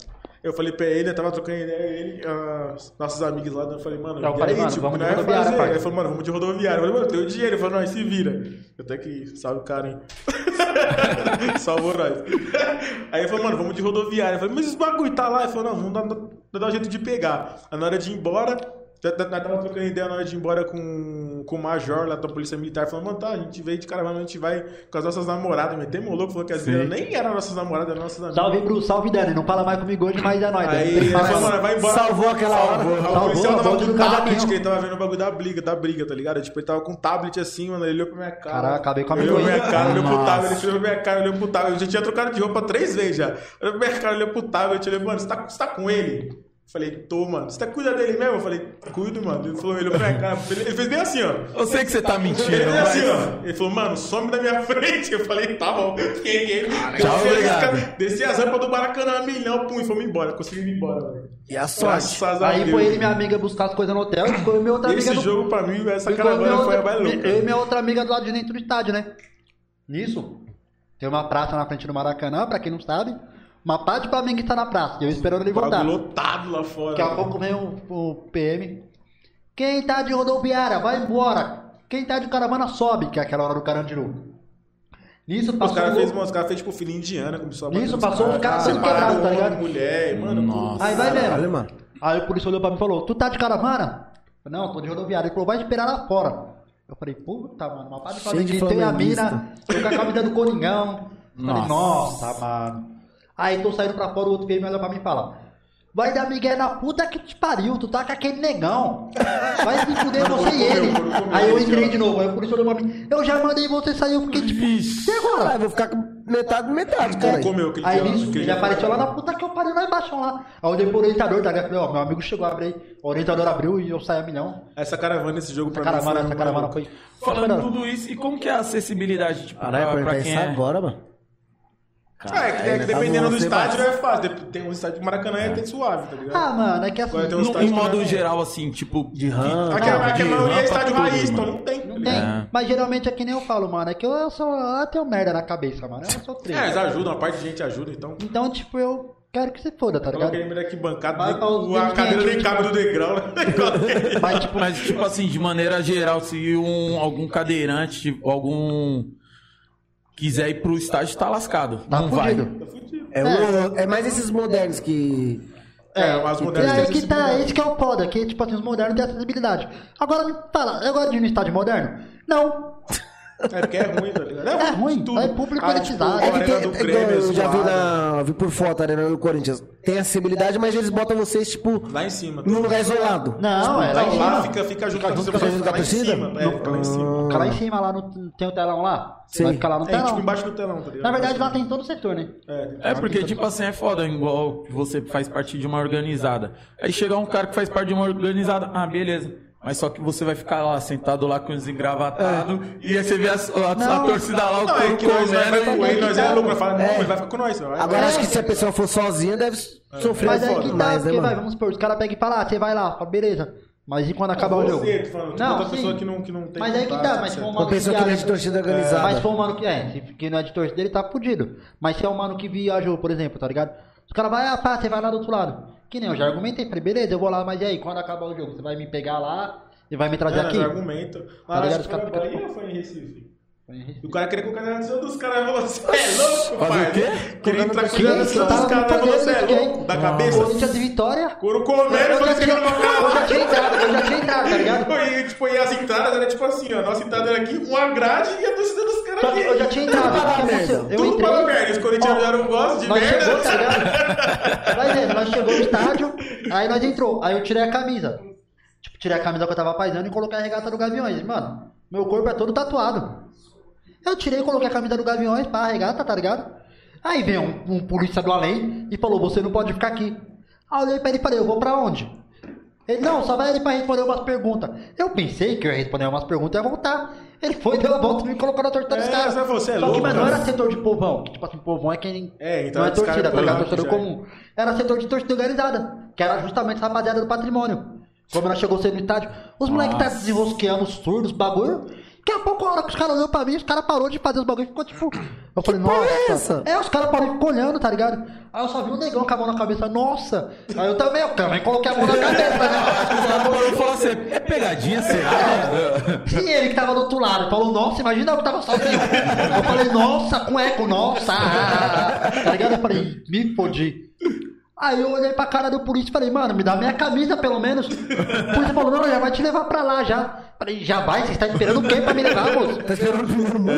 eu falei pra ele, eu tava trocando ideia, ele, ah, nossos amigos lá, eu falei, mano, Eu e falei, aí, mano, tipo, vamos de não é rodoviária. Ele falou, mano, vamos de rodoviária. Eu falei, mano, eu tenho dinheiro. Ele falou, não, se vira. Até que salve o cara, hein? Salvou nós. Aí ele falou, mano, vamos de rodoviária. Eu falei, mas esse bagulho tá lá? Ele falou, não, vamos dar, dar um jeito de pegar. Aí na hora de ir embora, nós tava trocando ideia na hora de ir embora com, com o major lá da Polícia Militar. Falou, mano, tá, a gente veio de caravana, a gente vai com as nossas namoradas. Metemos louco, falou que as meninas nem eram nossas namoradas, eram nossas amigas. Salve, Bruce, salve, Dani. Não fala mais comigo hoje, mas é nóis. Aí ele falou, mais. mano, vai embora. Salvou aquela hora. Salvou. Aí Salvou, o policial tava com do tablet, que ele tava vendo o bagulho da briga, da briga, tá ligado? Tipo, ele tava com um tablet assim, mano, ele olhou pra minha cara. Caraca, acabei com a Olhou pra minha cara, olhou pro tablet, ele olhou pra minha cara, olhou pro tablet. Eu já tinha trocado de roupa três vezes já. Olhou pra minha cara, olhou pro tablet, olhou, mano, você tá, você tá com ele? Falei, tô, mano. Você tá cuida dele mesmo? Eu falei, cuido, mano. Ele falou, ele olhou pra cara. Ele fez bem assim, ó. Eu sei que você tá mentindo, Ele fez assim, mas... ó. Ele falou, mano, some da minha frente. Eu falei, tá bom. Fiquei ele. Tchau, obrigado. Desci as rampas do Maracanã a milhão, pum, e fomos embora. Consegui ir embora, velho. E a sorte. Aí foi ele e minha amiga buscar as coisas no hotel. e Ficou eu e minha outra amiga Esse no... jogo, pra mim, essa ficou caravana foi a mais louca. Eu e minha outra amiga do lado de dentro do estádio, né? Nisso, tem uma praça na frente do Maracanã, pra quem não sabe. Uma parte de flamenguista na praça. E eu esperando ele voltar. Lotado lá fora. Daqui a pouco vem o, o PM. Quem tá de rodoviária, vai embora. Quem tá de caravana, sobe, que é aquela hora do Carandiru. Nisso Os passou. caras um- fez, os cara fez tipo filha indiana, começou a bater Isso, nos passou os caras tudo separou quebrado, tá ligado? mulher, mano. Nossa. Aí vai vendo. Olha, mano. Aí o polícia olhou pra mim e falou: Tu tá de caravana? Eu falei, Não, tô de rodoviária. Ele falou: Vai esperar lá fora. Eu falei: Puta, mano, uma parte de flamenguista tem a mina, tô com a camisa do Coringão. Eu Falei: Nossa. Nossa, mano. Aí tô saindo pra fora, o outro veio e olha pra mim e fala: Vai dar migué na puta que te pariu, tu tá com aquele negão. Vai se fuder você e ele. Aí eu entrei de novo, aí o polícia olhou pra mim: Eu já mandei você sair, fiquei tipo. E agora? Ah, eu vou ficar com metade, metade, cara. comeu aquele Aí aquele ele apareceu lá na puta que eu parei lá embaixo lá. Aí eu olhei pro orientador, tá ligado? Ó, meu amigo chegou, abre aí. O orientador abriu e eu saí a milhão. Essa caravana, esse jogo pra Essa mim caravana, essa caravana foi. Falando tudo isso, e como que é a acessibilidade, tipo, Caralho, pra, pra isso quem é... agora, mano. Ah, é que, é que dependendo do estádio vai- é fácil. Tem um estádio de Maracanã é até suave, tá ligado? Ah, mano, é que assim. Agora um No, em modo geral, assim, tipo... De rampa. Aquela, maioria é estádio tudo, raiz, então não tem. Não tem. É. Mas geralmente é que nem eu falo, mano. É que eu sou. Eu tenho merda na cabeça, mano. Eu sou É, triste. eles ajudam, uma parte de gente ajuda, então. Então, tipo, eu quero que você foda, tá ligado? ele aqui bancado, pra os a 20, cadeira nem 20, cabe no degrau, né? Mas, tipo, Mas, tipo assim, de maneira geral, se um, algum cadeirante, tipo, algum... Quiser ir pro estádio, tá lascado. tá não vai. fudido. Tá fudido. É, é mais esses modernos que. É, as E modernas aí que tá, acessibilidade. esse que é o foda, que tipo assim, os modernos têm acessibilidade. Agora me fala, eu gosto de ir no estádio moderno? Não. É porque é ruim, tá ligado? É ruim, tudo. é público Ah, elitizado. tipo, É que tem, do é Grêmio, eu já vi, na, vi por foto a arena do Corinthians. Tem acessibilidade, mas eles botam vocês, tipo, Lá em cima. num lugar isolado. Não, é lá em cima. fica, fica junto Fica com a torcida, fica lá em torcida? cima. É, fica lá em cima. Fica lá em cima, lá no, tem o telão lá. Sim. Vai ficar lá no É, telão. tipo, embaixo do telão, tá ligado? Na verdade, lá tem todo o setor, né? É, É porque, tipo assim, é foda, igual você faz parte de uma organizada. Aí chega um cara que faz parte de uma organizada, ah, beleza. Mas só que você vai ficar lá, sentado lá com os engravatados, e aí você vê a, a- a Não. torcida lá, o é couro que nós com comendo. ele, nós é louco, vai falar, não, é. ele vai ficar com nós. Vai, Agora, vai. acho que se a pessoa for sozinha, deve sofrer Mas um aí pouco que tá, mais, né, porque vai, vamos supor, os caras pegam e falam, ah, você vai lá, fala, beleza. Mas e quando acabar o jogo? Você, falando, tipo, Não, pessoa que não, que não tem Mas aí que contato, tá, mas se for um Uma mano pessoa que não é de torcida organizada. Mas se for um mano que é, se que não é de torcida, ele tá fudido. Mas se é um mano que viajou, por exemplo, tá ligado? Os caras vai, ah, pá, você vai lá do outro lado. Que nem eu já argumentei, falei, beleza, eu vou lá, mas e aí, quando acabar o jogo, você vai me pegar lá e vai me trazer É, aqui? nós argumenta. Tá Mas ligado? acho Os caras ou foi em Recife? E o cara queria colocar na edição dos caras falou assim, é louco, Fazer pai. o quê? Queria entrar com a eu dos caras falou fazendo você é aqui, louco, da cabeça. Corinthians e Vitória. Couro comendo, falou assim, eu já tinha entrado, eu já tinha entrado, tá ligado? E, tipo, e as entradas era tipo assim, ó, nossa entrada era aqui, uma grade e a torcida dos caras Só que eu já aqui. tinha entrado, o que pra aconteceu? merda. Eu Tudo para merda, os corintianos eram gostos de merda. chegou, tá ligado? Vai vendo, nós chegou no estádio, aí nós entrou, aí eu tirei a camisa. Tipo, tirei a camisa que eu tava paisando e coloquei a regata do Gaviões. Mano, meu corpo é todo tatuado. Eu tirei e coloquei a camisa do Gaviões pra regata, tá ligado? Aí veio um, um polícia do além e falou, você não pode ficar aqui. Aí eu olhei pra ele e falei, eu vou pra onde? Ele, não, só vai ali pra responder umas perguntas. Eu pensei que eu ia responder umas perguntas e ia voltar. Ele foi, deu a volta e me colocou na torcida dos É, caras. mas você é Só que, louco, mas não era setor de povão. que, Tipo assim, povão é quem. É, então não é dos torcida, caras tá ligado? Torcedor é. comum. Era setor de torcida organizada. Que era justamente essa rapaziada do patrimônio. Como ela chegou cedo no estádio. Os moleques tá desenrosqueando os surdos, bagulho. Daqui a pouco, a hora que os caras olhou pra mim, os caras parou de fazer os bagulhos e ficou tipo. Eu falei, é nossa. essa? É, os caras pararam e ficou olhando, tá ligado? Aí eu só vi um negão com a mão na cabeça, nossa. Aí eu também, eu também coloquei a mão na cabeça, né? Eu falo assim, é pegadinha, será? E ele que tava do outro lado, falou, nossa, imagina eu que tava sozinho. Eu falei, nossa, com eco, nossa. Tá ligado? Eu falei, me fodi. Aí eu olhei pra cara do polícia e falei, mano, me dá minha camisa pelo menos. O polícia falou, não, já vai te levar pra lá já. Falei, já vai? Você está esperando o quê pra me levar, moço? Tá esperando o primeiro mundo.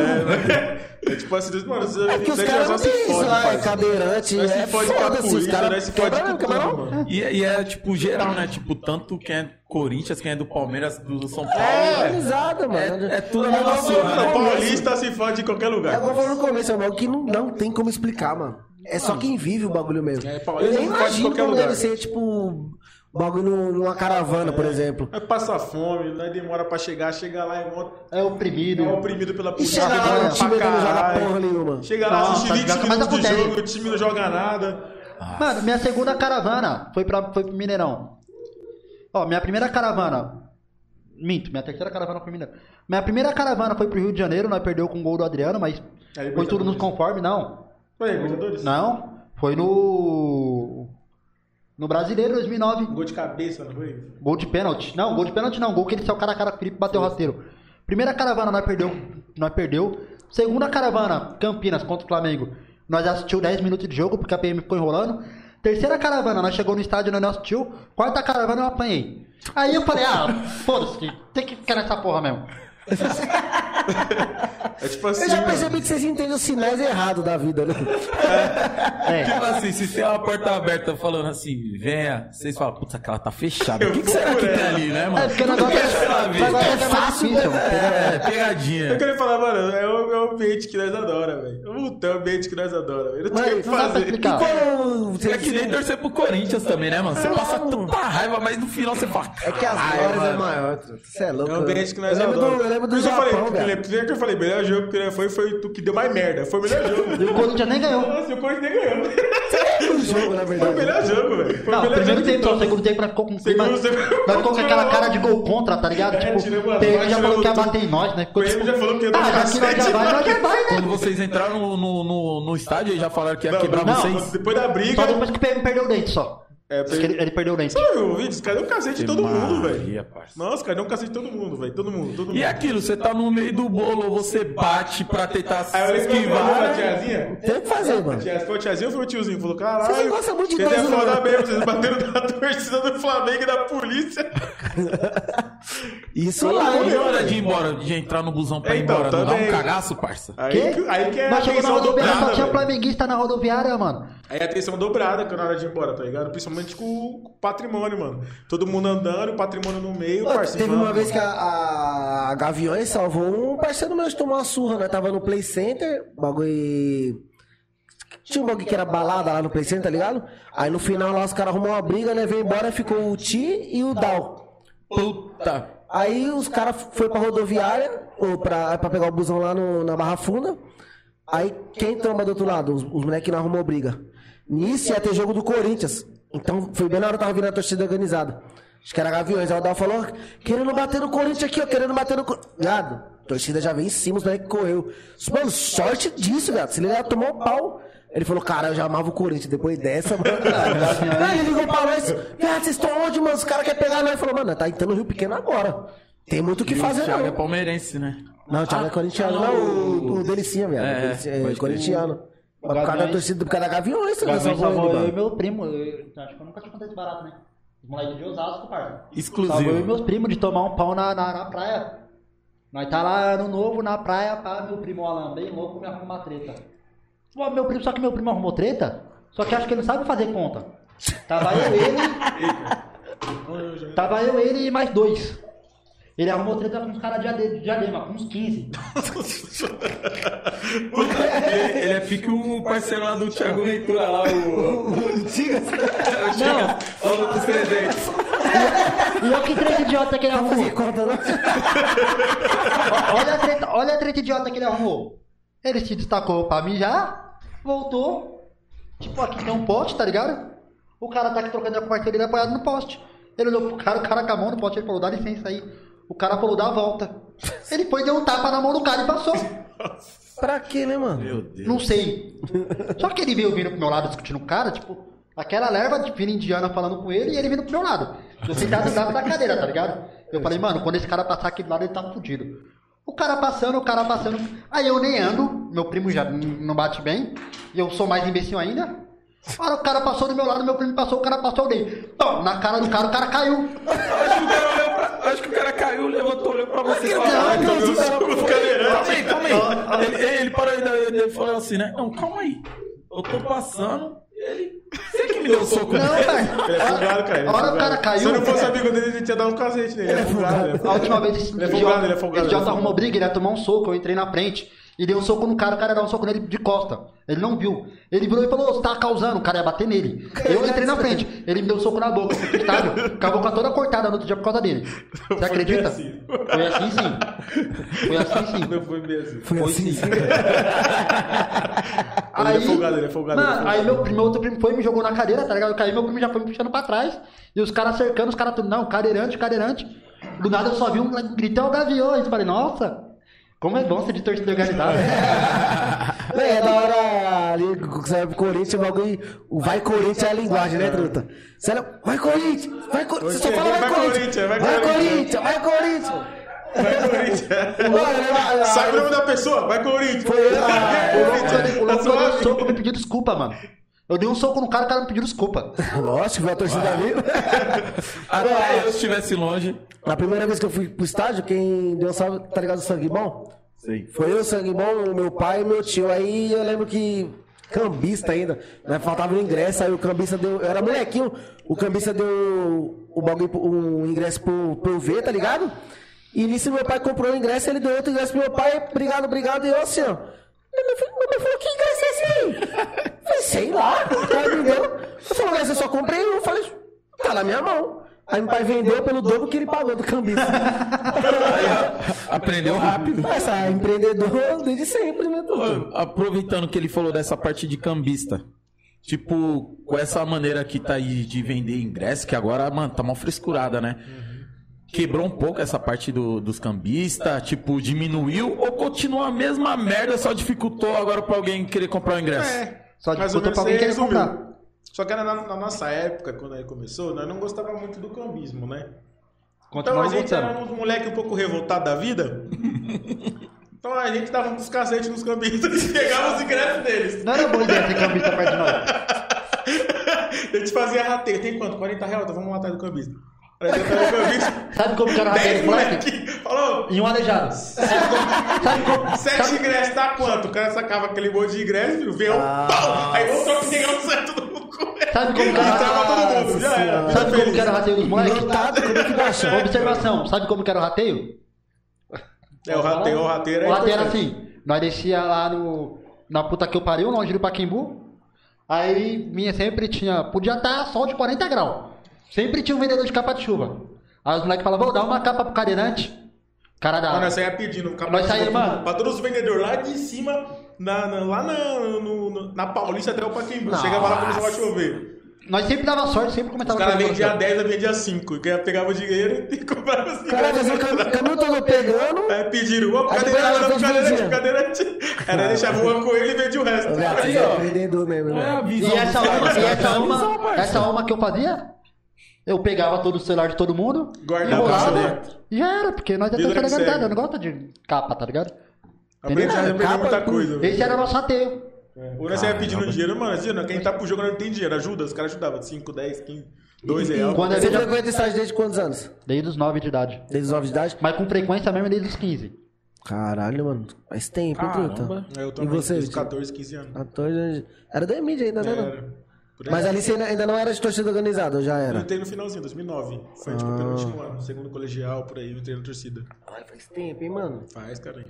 É tipo assim, mano, você É que os caras não tem isso lá, é cadeirante, é fode com a foda assim, os caras fode quebram, tudo, mano. E, e é tipo geral, né? Tipo, tanto quem é Corinthians, quem é do Palmeiras, do São Paulo. É É, organizado, mano. é, é tudo a É mesma coisa. O paulista se fode em qualquer É lugar. igual eu falei no começo, irmão, que não, não tem como explicar, mano. É só quem vive o bagulho mesmo. É, eu nem imagino como lugar. deve ser, tipo, bagulho num- numa caravana, por exemplo. Vai passar fome, nós demora pra chegar, chega lá e volta. É oprimido. É oprimido pela E polícia. chega lá, o time não joga porra nenhuma. Chega lá, Nossa, assiste 20 joga- mas minutos jogo, o time não joga nada. Mano, minha segunda caravana foi, pra, foi pro Mineirão. Ó, minha primeira caravana. Minto, minha terceira caravana foi pro Mineirão. Minha primeira caravana foi pro Rio de Janeiro, nós perdeu com o gol do Adriano, mas É, foi tudo nos conforme, não. Foi, Libertadores? Não. Foi no. No Brasileiro 2009. Gol de cabeça, não foi? Gol de pênalti. Não, gol de pênalti não. Gol que ele saiu cara a cara com o Felipe e bateu o rasteiro. Primeira caravana nós perdeu. Nós perdeu. Segunda caravana, Campinas contra o Flamengo. Nós assistiu 10 minutos de jogo porque a PM ficou enrolando. Terceira caravana, nós chegou no estádio, nós não assistiu. Quarta caravana eu apanhei. Aí eu falei, ah, foda-se, tem que ficar nessa porra mesmo. É tipo assim. Eu já mano. percebi que vocês entendem os sinais errados da vida, né? É. Tipo assim, se tem uma porta aberta falando assim, venha, vocês falam, puta, aquela tá fechada. O que, que será que tem ali, né, mano? É, porque o negócio é, o negócio é, mais fácil, difícil. É, Eu pegadinha. queria falar, mano, é o, é o ambiente que nós adora, velho. Puta, é o ambiente que nós adora, velho. Não tem o que fazer. explicar. Quando É que nem torcer pro Corinthians também, né, mano? Você passa tanta raiva, mas no final você fala. É que as "Caralho, glórias é mano." maior. Você é louco. É um ambiente que nós eu lembro adora. Do, lembro do Por eu Japão, falei, primeiro que eu falei, melhor jogo que ele foi foi o que deu mais merda. Foi o melhor jogo. E o Corinthians nem ganhou. Nossa, o Corinthians nem ganhou. O jogo, na Foi o verdade. melhor jogo, velho. Foi Não, o melhor primeiro tempo, o todos. segundo tempo ficou com Nós ficou com aquela cara de gol contra, tá ligado? É, Tipo, o PM bolas, já falou que ia tiramos bater em nós, né? O PM tipo, já falou que ia dar ah, um já que nós já vai, já vai, né? Quando vocês entraram no, no, no, no estádio, eles já falaram que ia Não, quebrar não, vocês. Depois da briga. Só depois que o PM perdeu o dente só. É, que ele, ele perdeu o dente. Você viu o vídeo? Os caras deu um cacete em todo mundo, velho. Nossa, os caras deu um cacete em todo mundo, velho. Todo mundo, todo mundo. E aquilo, você tá no meio do bolo, você bate pra tentar se Aí eu eu esquivar. pra né? tiazinha. Tem o que fazer, mano. tia- Foi a tiazinha ou foi o tiozinho? Falou, caralho. Vocês gostam muito de dois, é foda né? mesmo, vocês bateram da torcida do Flamengo e da polícia. Isso lá, na hein? hora de ir embora, de entrar no busão pra ir Então, embora, não dá um cagaço, parça? Aí aí que é a Nós chegou na rodoviária, só tinha flamenguista na rodoviária, mano. Aí a atenção dobrada que na hora de ir embora, tá ligado? Principalmente com o patrimônio, mano. Todo mundo andando, o patrimônio no meio, Pô, parceiro. Teve uma vez que a, a Gaviões salvou um parceiro meu de tomar uma surra, né? Tava no Play Center, bagulho. Tinha um bagulho que era balada lá no Play Center, tá ligado? Aí no final lá os caras arrumou uma briga, né? Veio embora, ficou o Ti e o Dal. Puta. Aí os caras foi pra rodoviária, ou pra, pra pegar o busão lá no- na Barra Funda. Aí quem tromba do outro lado? Os, os moleques não arrumou briga. Nisso ia ter jogo do Corinthians. Então foi bem na hora que tava vindo a torcida organizada. Acho que era Gaviões. Aí o Dal falou, querendo bater no Corinthians aqui, ó, querendo bater no Corinthians. Viado, a torcida já veio em cima, os moleques correu. Mano, sorte disso, viado. Se ele tomar o pau. Ele falou, cara, eu já amava o Corinthians depois dessa, mano. Aí ele ligou pra nós, viado, vocês estão onde, mano? Os caras querem pegar nós. Ele falou, mano, tá entrando no Rio Pequeno agora. Tem muito o que fazer, Thiago é palmeirense, né? Não, o Thiago é corintiano, não, o, o Delicinha, viado. É, É, corintiano. Por causa da torcida, por causa da Gaviões, você Gaviões salvou eu e meu primo. Eu, acho que eu nunca tinha contado esse barato, né? Os moleques de Osasco, parça. Exclusivo. Salvou eu e meus primos de tomar um pau na, na, na praia. Nós tá lá no novo, na praia, pá, meu primo Alan, bem louco, me arruma treta. Pô, meu primo, só que meu primo arrumou treta, só que acho que ele não sabe fazer conta. Tava eu, ele. Tava eu, ele e mais dois. Ele arrumou treta com uns caras de ade- de diadema, com uns 15. ele, ele é pique o parceiro lá do Thiago Ventura lá, o. o Tigas. Não. Falou dos 300. E olha que treta idiota que ele arrumou. Olha a treta, olha a treta idiota que ele arrumou. Ele se destacou pra mim já, voltou. Tipo, aqui tem um poste, tá ligado? O cara tá aqui trocando com o parceiro dele apoiado no poste. Ele olhou pro cara, o cara com a mão no poste, ele falou, dá licença aí. O cara falou, dá a volta. Ele foi, deu um tapa na mão do cara e passou. Pra quê, né, mano? Meu Deus. Não sei. Só que ele veio vindo pro meu lado discutindo o cara, tipo, aquela leva de fina indiana falando com ele e ele vindo pro meu lado. Eu sentado do lado da cadeira, tá ligado? Eu falei, mano, quando esse cara passar aqui do lado, ele tá fudido. O cara passando, o cara passando. Aí eu nem ando, meu primo já não bate bem, e eu sou mais imbecil ainda. Para o cara passou do meu lado, meu primo passou, o cara passou, eu dei. Tom, na cara do cara, o cara caiu. Acho que o cara olhou pra- Acho que o cara caiu, levantou, olhou pra você e falou: Não, "Ai, não, meu não, Deus, não, Calma aí, calma aí. Ele, ele parou ainda, ele falou assim, né? Não, calma aí. Eu tô passando, ele. Você que me deu um soco. Não, velho. Ele é folgado, cara. é A hora o folgado. cara caiu. Se eu não fosse amigo dele, ele tinha dado um cacete nele. Ele é folgado. ele é A última vez esse Ele é folgado, ele é folgado. esse ele é idiota folgado. arrumou briga, ele ia tomar um soco, eu entrei na frente. E dei um soco no cara, o cara ia dar um soco nele de costa. Ele não viu. Ele virou e falou, "Ô, você tá causando, o cara ia bater nele. Eu entrei na frente. Ele me deu um soco na boca, estádio, com a toda cortada no outro dia por causa dele. Você Foi acredita? assim. Foi assim sim. Foi assim sim. Não foi mesmo. Foi Foi assim. sim. Ele é folgado, ele é folgado, ele é Mano, folgado. aí meu, primo, meu outro primo foi e me jogou na cadeira, tá ligado? Eu caí, meu primo já foi me puxando pra trás. E os caras cercando, os caras tudo, não, cadeirante, cadeirante. Do nada eu só vi um gritão gaviões. Falei, nossa. Como é bom ser de torcida organizada. Não, é da hora ali, você vai pro Corinthians, o bagulho. O vai Corinthians é a linguagem, né, truta? Você não, vai Corinthians, vai Corinthians. Você só fala vai, Vai Corinthians. Corinthians, vai Corinthians. Corinthians, vai Corinthians. Vai, Corinthians. Mano, Sabe o nome da pessoa? Vai, Corinthians. Foi eu, O Corinthians. o soco e me pediu desculpa, mano. Eu dei um soco no cara, o cara me pediu desculpa. Lógico, foi a torcida ali. Até eu estivesse longe. Na primeira vez que eu fui pro estádio, quem deu um salve, tá ligado, o sangue bom? Sei. Foi eu, sangue bom, o meu pai e meu tio. Aí eu lembro que. Cambista ainda, né? Faltava o ingresso, aí o cambista deu. Eu era molequinho, o cambista deu o bagulho, pro- o ingresso pro, pro eu ver, tá ligado? E nisso meu pai comprou o ingresso, ele deu outro ingresso pro meu pai, obrigado, obrigado, e eu assim, ó. Meu pai falou, que ingresso é esse aí? Sei lá, o cara me deu. Eu falei, mas eu só comprei um, eu falei, tá na minha mão. Aí meu pai vendeu pelo dobro que ele pagou do cambista. Aprendeu rápido. Essa empreendedor desde sempre, né, Aproveitando que ele falou dessa parte de cambista. Tipo, com essa maneira que tá aí de vender ingresso, que agora, mano, tá uma frescurada, né? Quebrou um pouco essa parte do- dos cambistas, tipo, diminuiu ou continua a mesma merda, só dificultou agora pra alguém querer comprar o ingresso? É. Só menos pra alguém resumiu. comprar. Só que era na, na nossa época, quando ele começou, nós não gostava muito do cambismo, né? Então a gente era uns moleque um pouco revoltado da vida. então a gente dava uns cacetes nos cambistas e pegava os ingressos deles. Não era boa ideia ter cambista perto de nós. A gente fazia rateio. Tem quanto? 40 reais? Então vamos lá atrás do cambista. Sabe como que era o 10 rateio do moleque? Falou, E um aleijado. Sabe como? Sete Sabe, ingressos dá quanto? O cara sacava aquele monte de ingresso, veio um pau. Aí voltou pra pegar o certo do cu. Sabe como que era- Entrava todo mundo, já era. sabe como Feliz. que era o rateio dos moleques? Lotado, como é que baixa? Observação, sabe como que era o rateio? É, o rateio, o rateio era O rateio era assim, nós descia lá no, na puta que eu pariu, longe do Paquimbu, aí minha sempre tinha, podia estar sol de 40 graus, sempre tinha um vendedor de capa de chuva. Aí os moleques falavam, vou dar uma capa pro cadeirante, cara da... Mano, nós saía pedindo capa Nós de saía, chuva mano. Pra todos os vendedores lá de cima, na, na- lá na, no- na Paulista até o Paquimbu. Chegava lá começava a chover. Nós sempre dava sorte, sempre Os começava caras com o vendiam negócio. 10, eu vendia 5. Quem pegava o dinheiro e comprava os O cara fazia o cam- caminho todo pegando. Aí pediram, Aí cadeirante, ela cadeirante, vendia. cadeirante. Aí nós deixava uma com ele e vendia o resto. Você é ó. mesmo, É né? a visão E essa uma, caras, e essa É a uma, essa uma que eu fazia, eu pegava todo o celular de todo mundo, Guardava enrolava, dentro. e já era, porque nós é Vida terceira que organizada, eu não gosto de capa, tá ligado? Aprendi a aprender Capa muita coisa. velho. Esse era o nosso rateio. Ou nós saía pedindo dinheiro, mano, assim, não, quem tá pro jogo não tem dinheiro, ajuda, os caras ajudavam, 5, 10, 15, 2 reais. quando Você já- frequenta estágio desde quantos anos? Desde os 9 de idade. Desde os 9 de idade? Mas com frequência mesmo desde os 15. Caralho, mano. Faz tempo, hein, Caramba. truta? Eu E também, você, desde Vitinho? 14, 15 anos. 14 anos. Era da mídia ainda, né? não? Era. Por aí. Mas ali você ainda- não era de torcida organizada, ou já Eu era? entrei no finalzinho, 2009. Foi tipo o penúltimo ano, segundo colegial, por aí, eu entrei na torcida. Ai, faz tempo, hein, mano? Faz, cara. O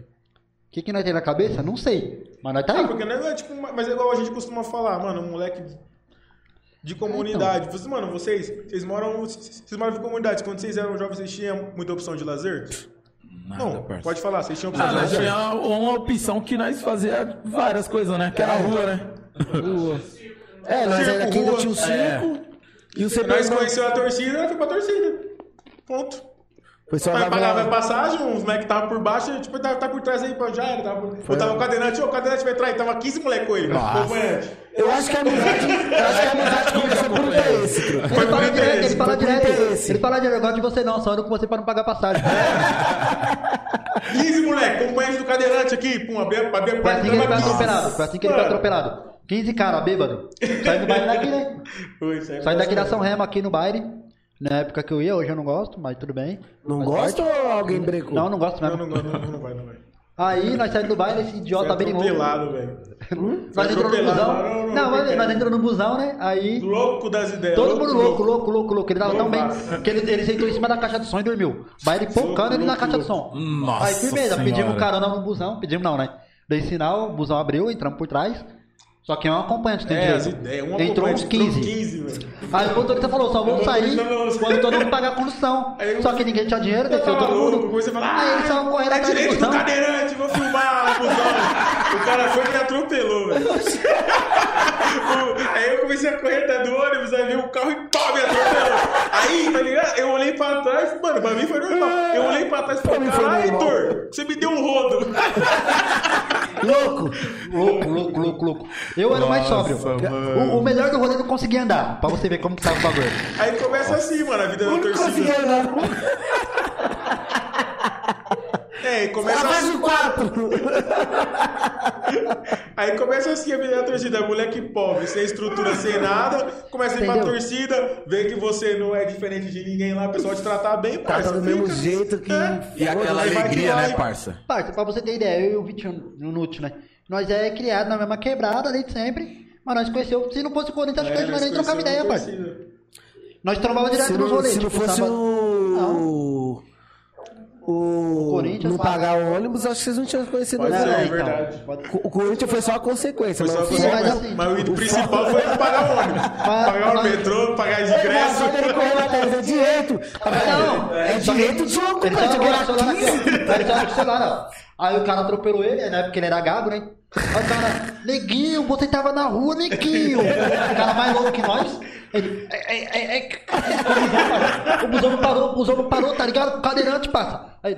que, que nós tem na cabeça? Não sei. Mas nós tá Ah, aí. porque não é tipo, mas é igual a gente costuma falar, mano, um moleque de comunidade. Vocês, mano, vocês, vocês moram, vocês moram em comunidade. Quando vocês eram jovens, vocês tinham muita opção de lazer? Nada, não, parça. pode falar, vocês tinham opção Ah, de nós lazer? tinha uma opção que nós fazia várias coisas, né? Que era a rua, né? É, nós Circo, aqui ainda tinha o circo. E o Nós CP conheceu a torcida, foi pra torcida. Ponto. foi só Vai pagar vai passagem, uns moleques estavam por baixo, tipo, tá, tá por trás aí, já era. Tava, eu tava o cadeirante, o cadeirante vai entrar aí, tava 15 moleque com ele. acompanhante. Eu acho que a amizade, eu acho que a amizade começou por interesse. Foi Ele por fala direto, ele fala direto. Ele fala direto, eu gosto de você não, só ando com você pra não pagar passagem. 15 moleque, acompanhante do cadeirante aqui, pum, abrir abrir a Foi assim que ele foi tava 15. atropelado. Foi assim que ele foi atropelado. 15 caras, bêbado. Saindo do baile daqui, né? Aí Saindo daqui da São Remo aqui no baile. Na época que eu ia, hoje eu não gosto, mas tudo bem. Não Faz gosta parte. ou alguém brecou? Não, não gosto Não, mesmo. não, não, não, não vai, não vai. Aí nós saímos do baile, esse idiota bem louco. atropelado, velho. Nós entramos no atropelado, busão. não, não, Não, não, mas nós entramos no busão, né? Aí. Louco das ideias. Todo mundo louco, louco, louco, louco. Ele tava tão bem que ele, ele sentou em cima da caixa de som e dormiu. Baile pocando ele na caixa de som. Nossa Aí firmeza, Senhora. pedimos carona no busão, pedimos não, né? Dei sinal, o busão abriu, entramos por trás. Só que é um acompanhante, tem É, as direito. ideias. Um Entrou uns acompanhante, 15. 15, velho. Aí o motorista falou, só vamos sair quando todo mundo pagar a condução. Eu- Só que ninguém tinha dinheiro, desceu todo mundo. Você fala, Aí eles ah, estavam correndo é atrás do direito do cadeirante, vou filmar o busão. O cara foi e me atropelou, velho. Aí eu comecei a correr até do ônibus, aí veio o carro e pá, me atropelou. Aí, tá ligado? Eu olhei pra trás, mano, pra mim foi normal. Eu olhei pra trás e falei, caralho, normal." Heitor, você me deu um rodo. Louco! Louco, louco, louco, louco. Eu era o mais sóbrio. O, o melhor do rolê eu não conseguia andar. Pra você ver como que tava o bagulho. Aí começa assim, mano, a vida da Não consegui torcida. andar. É, aí começa Mais assim. um quatro! Aí começa assim a vida da torcida, moleque pobre, sem estrutura, sem nada, começa a ir pra torcida, vê que você não é diferente de ninguém lá, o pessoal te tratar bem, Tá parça, do mesmo jeito que. É. E aquela alegria, né, parça? Parça, pra você ter ideia, eu e o Vitinho no Nútil, né? Nós é criado na mesma quebrada desde sempre. Mas nós conheceu, se não fosse o Corinthians, acho que a É, gente nós nem trocava ideia, a torcida. Nós trombava direto nos rolês. se não tipo, fosse sábado- o. O. Corinthians não pagar o ônibus, acho que vocês não tinham conhecido ser, Não, é então, O Corinthians foi só a consequência, Foi mas só o Sim, você, mas mas, assim, mas o ido principal foi pagar o ônibus. Pagar o metrô, pagar as Nossa, ingressos. ele correu atrás, é direito. Não, é direito de um Ele o 15. ó. Ele o celular, ó. Aí o cara atropelou ele, né? Porque ele era gago, né? Aí o cara, neguinho, você tava na rua, neguinho. O cara mais louco que nós. Ele, é, é, é, é. O busão não parou, o busão não parou, tá ligado? O cadeirante passa. Aí,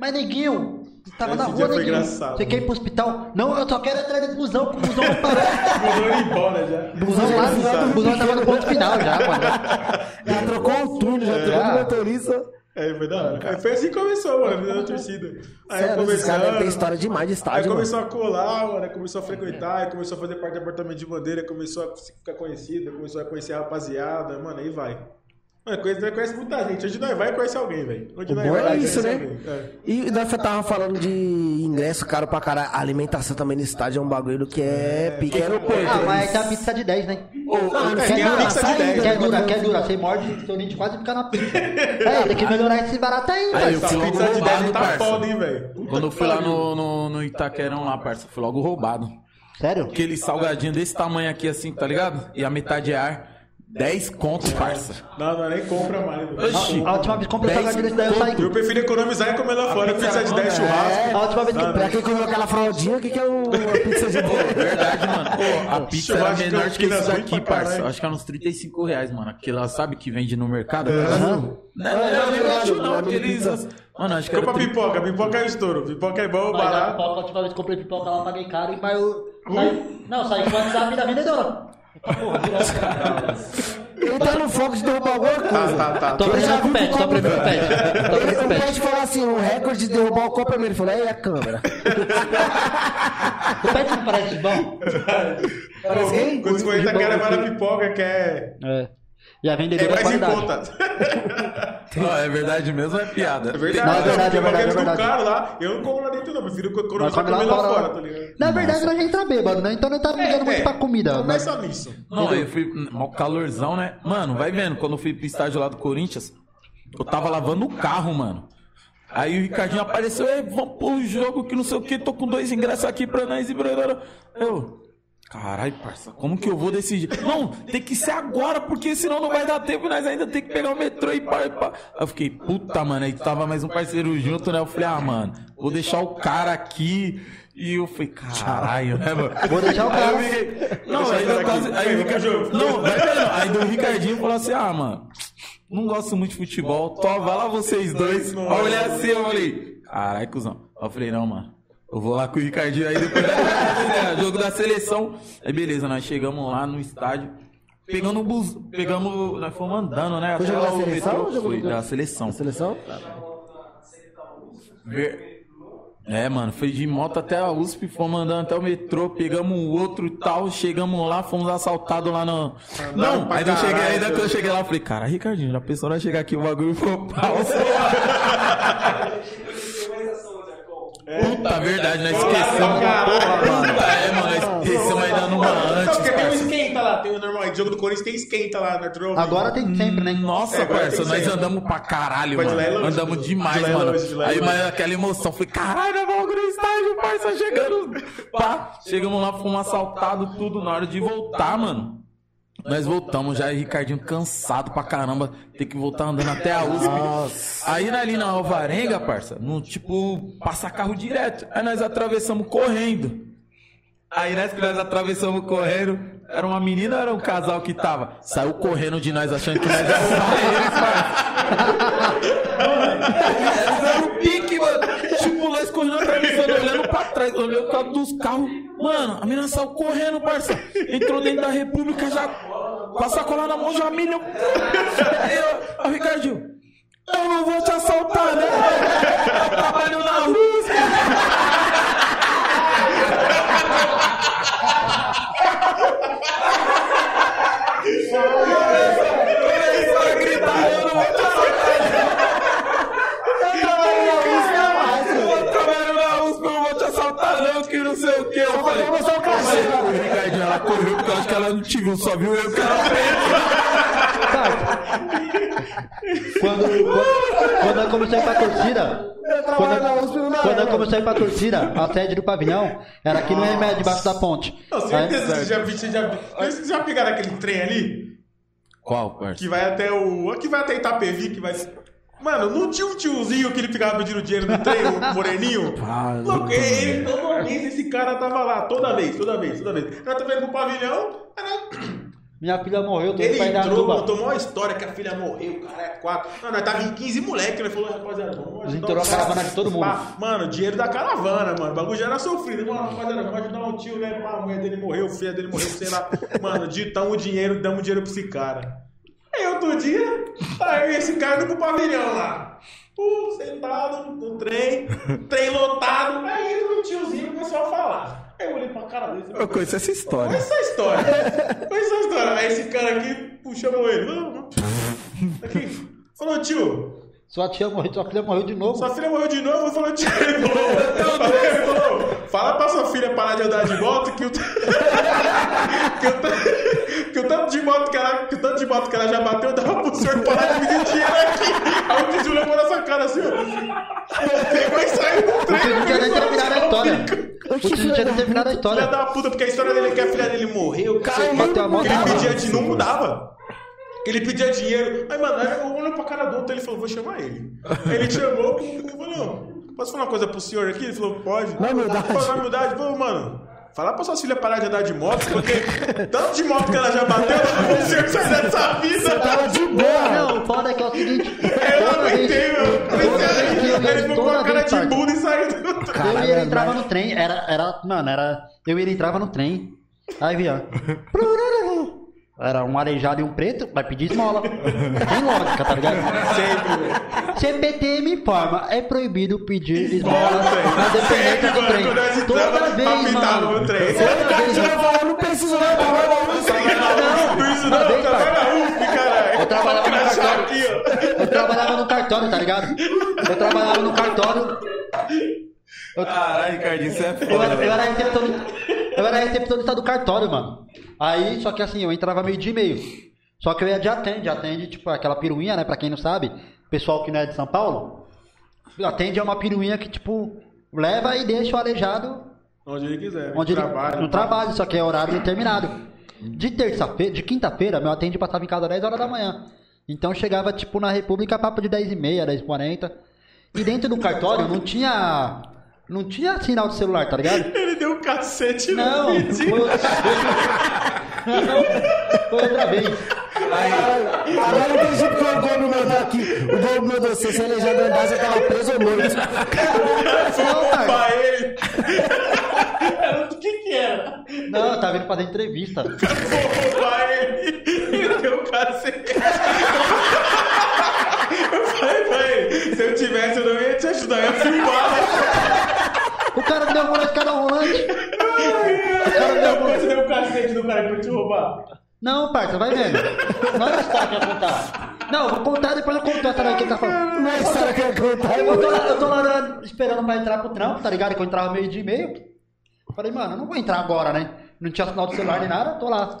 mas neguinho, você tava Esse na rua, neguinho. engraçado. Você quer ir pro hospital? Não, eu só quero entrar dentro do busão, porque o busão não parou. Mandou ele embora já. O busão, lá, o busão tava no ponto final já, mano. Já trocou o turno, já trocou Ah. o motorista. É, foi da hora. Aí Foi assim que começou, mano, a vida da torcida. Aí Sério, caras começando- têm história demais de Aí estádio, mano. começou a colar, mano, aí começou a frequentar, aí começou a fazer parte do apartamento de bandeira, começou a ficar conhecida, começou a conhecer a rapaziada, mano, aí vai. Mano, conhece, nós conhece muita gente. Onde nós vai, conhece alguém, velho. Onde O nós bom vai, é isso, né? alguém. É. E nós tava falando de ingresso caro pra caralho. A alimentação também no estádio é um bagulho que é pique aeroporto. Ah, né? mas tem a pizza de 10, né? Não, É, Quer a dura, pizza de saída, 10. Quer né? dura, quer dura. Você morde, seu dente quase fica na pizza. É, tem que melhorar esse barato aí, Aí velho. Essa logo pizza de 10 roubado, tá parça. foda, hein, velho. Quando eu fui lá no, no, no Itaquerão lá, parça, fui logo roubado. Sério? Aquele salgadinho desse tamanho aqui, assim, tá ligado? E a metade é ar. 10 contos, parça. Não, não, nem compra mais. Oxi. A última vez que comprei salgadinho desse daí eu saí. Eu prefiro economizar e comer lá fora. Pizza de 10 churrasco. A última vez que Pra quem comeu aquela fraldinha, o que, que é uma pizza de boa? Verdade, mano. Pô, a pizza era menor que isso pra parça. Acho que era uns 35 reais, mano. Aquela, sabe, que vende no mercado? Aham. Não, não, não, não, ligado, não, aqueles... Mano, acho que era... Compra pipoca, pipoca é estouro. Pipoca é bom, a barato. pipoca, a última vez que comprei pipoca lá, paguei caro e mas eu. Não, saí com o WhatsApp da vendedora. Ele tá no foco de derrubar alguma Tá, coisa. tá, tá. Tô aprendendo com o pet, tô aprendendo com o pet. O pet. Falou assim, o recorde de derrubar o copo primeiro. Ele falou, é a câmera. O pet não parece bom? Parece quem? Quando levar a aqui. pipoca, quer. É. E a É vendedora é mais em qualidade. conta. Não, é verdade mesmo, é piada. É verdade. Não, é verdade, é verdade, é verdade. caro lá. Eu não como lá dentro, não. Prefiro Nós economizar come lá comer lá fora. fora, tá ligado? Na verdade, nós já entra bêbado, né? Então não tá ligando muito pra comida. Mas... Começa nisso. Não, eu fui. Mó calorzão, né? Mano, vai vendo, quando eu fui pro estádio lá do Corinthians, eu tava lavando o carro, mano. Aí o Ricardinho apareceu, "Ei, vamos pro jogo que não sei o que, tô com dois ingressos aqui pra nós e brarara." Eu. Caralho, parça, como que eu vou decidir? Não, tem que ser agora, porque senão não vai dar tempo e nós ainda tem que pegar o metrô e pá, e pá. Aí eu fiquei, puta, mano, aí tava mais um parceiro junto, né? Eu falei, ah, mano, vou deixar o cara aqui. E eu falei, caralho, né, mano? Vou deixar o Aí cara. eu fiquei, não, aí o cara eu quase. aqui. Aí Aí, o. Não, vai. Aí do Ricardinho falou assim: ah, mano, não gosto muito de futebol, tó, vai lá vocês dois. Aí olhei assim, eu falei, caralho, cuzão. Aí eu falei, não, mano. Eu vou lá com o Ricardinho aí depois né, jogo da seleção. Aí beleza, nós chegamos lá no estádio. Pegando o bus, pegamos, nós fomos andando, né? Foi até jogo lá da o seleção metrô. ou jogo Foi do- da seleção. Seleção? Ver- É, mano, foi de moto até a USP, fomos andando até o metrô, pegamos o outro e tal, chegamos lá, fomos assaltados lá no. Não, pra aí eu cheguei, caralho. ainda que eu cheguei lá, eu falei, cara, Ricardinho, já pensou nós chegar aqui o bagulho foi pausa. Puta verdade, nós esquecemos. Puta, é, mano, nós esquecemos ainda numa antes. Porque tem um esquenta lá, tem o normal. Jogo do Corinthians tem esquenta lá na Troll. Agora tem sempre, né? Nossa, É, parça, nós sempre. andamos pra caralho, Mas de lá é mano. longe, Andamos de demais, é mano. longe, de é Aí, mas aquela emoção, falei, caralho, nós vamos no estágio, parça, chegando. Pá, chegamos lá, fomos assaltados, tudo. Na hora de voltar, mano. Nós voltamos já, e Ricardinho cansado pra caramba, ter que voltar andando até a USP. Aí ali na Alvarenga, parça, no tipo, passa carro direto. Aí nós atravessamos correndo. Aí nessa que nós atravessamos correndo, era uma menina ou era um casal que tava? Saiu correndo de nós achando que nós ia arrumar eles, parça. Eles eram pique, mano. Tipo, nós correndo atravessando, olhando pra trás, olhando por causa dos carros. Mano, a menina saiu correndo, parça. Entrou dentro da República já. Com a sacola na mão. Aí eu, Ricardinho, eu não vou te assaltar, né? Eu trabalho na Rússia. Começou a gritar, eu não vou te assaltar. Eu trabalho na USP, eu não vou te assaltar, não, que não sei o que. Eu falei, vou mostrar o cachê. Mas, Ricardinho, ela correu porque eu acho que ela não te viu, só viu eu que ela Quando, quando, quando eu comecei pra torcida. Eu Quando, dá, quando eu comecei pra torcida, a sede do pavilhão era aqui no remédio, debaixo da ponte. Não, Aí- certeza que vocês já, vocês já, vocês já pegaram aquele trem ali? Qual, parça? Que vai até o. Que vai até Itapevi, que vai. Mano, não tinha um tiozinho que ele ficava pedindo dinheiro no trem, o moreninho? Louco, ele, toda vez esse cara tava lá, toda vez, toda vez, toda vez. Nós tava indo pro pavilhão, era Minha filha morreu, tô indo Ele entrou, contou uma história que a filha morreu, o cara é quatro. Não, nós tava em 15 moleque, ele falou, rapaziada, vamos ajudar Entrou a cara. caravana de todo mundo. Pá, Mano, dinheiro da caravana, mano. O bagulho já era sofrido. Mano, rapaziada, vamos ajudar um tio, né? Pá, a mulher dele morreu, o filho dele morreu, sei lá. Mano, ditamos o dinheiro, damos dinheiro pra esse cara. Aí outro dia, aí esse cara indo pro pavilhão lá. Pô, sentado no trem, trem lotado. Aí o tiozinho começou a falar. Aí eu olhei pra cara dele. Eu conheço essa história. essa história. Olha essa história. Aí esse cara aqui chamou ele. Aqui. Falou, tio, Sua tia morreu, sua filha morreu de novo. sua filha morreu de novo. Falou, tio. Ele falou, ele falou, fala pra sua filha parar de andar de moto que o, que o, que o tanto de moto que ela, que o tanto de moto que ela já bateu dava pro senhor parar de pedir dinheiro aqui. Aí o tio levou nessa cara assim, ó. Pegou e saiu do O trem. tio não tinha nem terminado a história. O tio não tinha nem terminado a Filha história. da puta, porque a história dele é que a filha dele morreu, que sei o quê, bateu a moto que ele na pedia mão. de não mudava. Ele pedia dinheiro. Aí, mano, aí eu olho pra cara do outro, ele falou, vou chamar ele. Aí ele chamou, eu falei, não, posso falar uma coisa pro senhor aqui? Ele falou, pode. Na humildade. Na humildade, pô, mano. Falar pra sua filha parar de andar de moto, porque tanto de moto que ela já bateu, o senhor sai dessa vida. Tava de boa. Não, o foda é que é o seguinte. Eu não aguentei, meu. eu ele ficou com a cara de bunda e saiu do trem. Eu e ele é entrava nóis. no trem, era, era, mano, era, eu e ele entrava no trem, aí via, era um arejado e um preto, vai pedir esmola, tem lógica, tá ligado? Sempre. CPT me informa, é proibido pedir esmola na dependência do trem, toda vez, apitava mano, no trem. toda vez, você falar, não preciso não, na USP. Não, caralho. Eu trabalhava no cartório. aqui, ó. eu trabalhava no cartório, tá ligado? Eu trabalhava no cartório, Caralho, Ricardinho, isso é Eu foda. eu eu era recepcionista do cartório, mano. Aí, só que assim, eu entrava meio dia e meio. Só que eu ia de atende, atende, tipo, aquela piruinha, né? Pra quem não sabe, pessoal que não é de São Paulo, atende é uma piruinha que, tipo, leva e deixa o aleijado Onde ele quiser. onde ele, trabalha. no trabalho, só que é horário determinado. De terça-feira, de quinta-feira, meu atende passava em casa às 10 horas da manhã. Então chegava, tipo, na República, papo de 10 e meia, 10 e 40. E dentro do cartório não tinha. Não tinha sinal de celular, tá ligado? Ele deu um cacete no Não, foi vídeo. outra, não, foi outra vez. Agora eu entendi porque o Gomes mandou aqui. O Gomes mandou, se você aleijado andasse, eu tava preso ou morto. Não, cara. Pra ele. Era do que que era? Não, eu tava indo fazer entrevista. Pra ele. Ele deu um cacete. Eu falei pra ele, se eu tivesse, eu não ia te ajudar, eu ia filmar. O cara me deu uma escada rolante. O cara me deu uma... Depois você deu um cacete no cara pra te roubar. Não, parça, vai vendo. Não é história que eu contar. Não, eu vou contar, depois eu conto essa daí que ele tá falando. Não é história que eu contar, Eu tô, lá, eu tô lá esperando pra entrar pro trampo, tá ligado? Que eu entrava meio dia e meio. Falei, mano, eu não vou entrar agora, né? Não tinha sinal do celular nem nada, tô lá.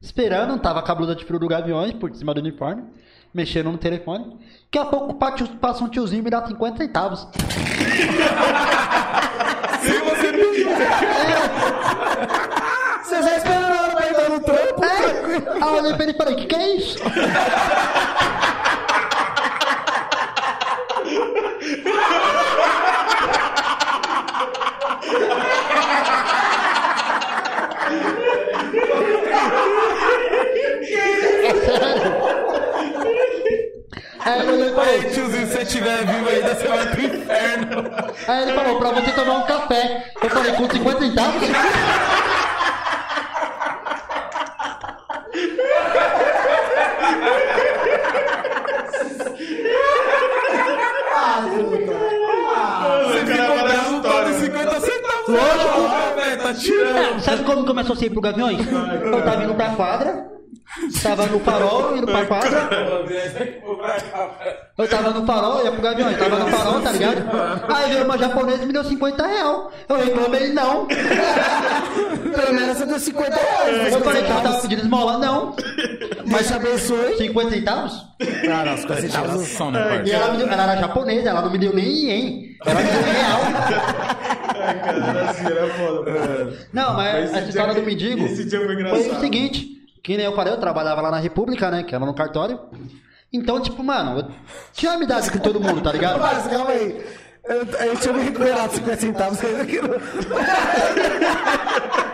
Esperando, tava com a blusa de frio do Gaviões por cima do uniforme, mexendo no telefone. Daqui a pouco passa um tiozinho e me dá 50 centavos. Se você me. É. Você já esperou pra ir dando trampo? É. Aí eu olhei pra ele e falei, o que que é isso? É sério. Aí ele falou, Aí, tiozinho, se você estiver vivo ainda, você vai pro inferno. aí ele falou, pra você tomar um café. Eu falei, com 50 centavos? Você O cara ficou fala essa bravo história. por 50 centavos. Lógico. Ah, velho, tá tirando. É, sabe como começou a ser pro Gaviões? Eu tava indo pra quadra, tava no farol, indo pra quadra. Eu tava no farol, ia pro Gaviões, tava no farol, tá ligado? Aí veio uma japonesa e me deu 50 real. Eu reclamei, não. Pelo menos você deu 50 reais. Eu falei que ela tava pedindo esmola, não. Mas te abençoe. 50 centavos? Ah, não, 50 centavos. Tiração, né, E ela, me deu, ela era japonesa, ela não me deu nem ien. Ela me deu real. Ai, cara, assim, era foda. Não, mas, essa história dia- do mendigo esse dia foi o seguinte, que nem eu falei, eu trabalhava lá na República, né, que era no cartório. Então, tipo, mano, eu tinha amizade com todo mundo, tá ligado? Mas calma aí. Eu, eu tinha me recuperado 50 centavos ainda que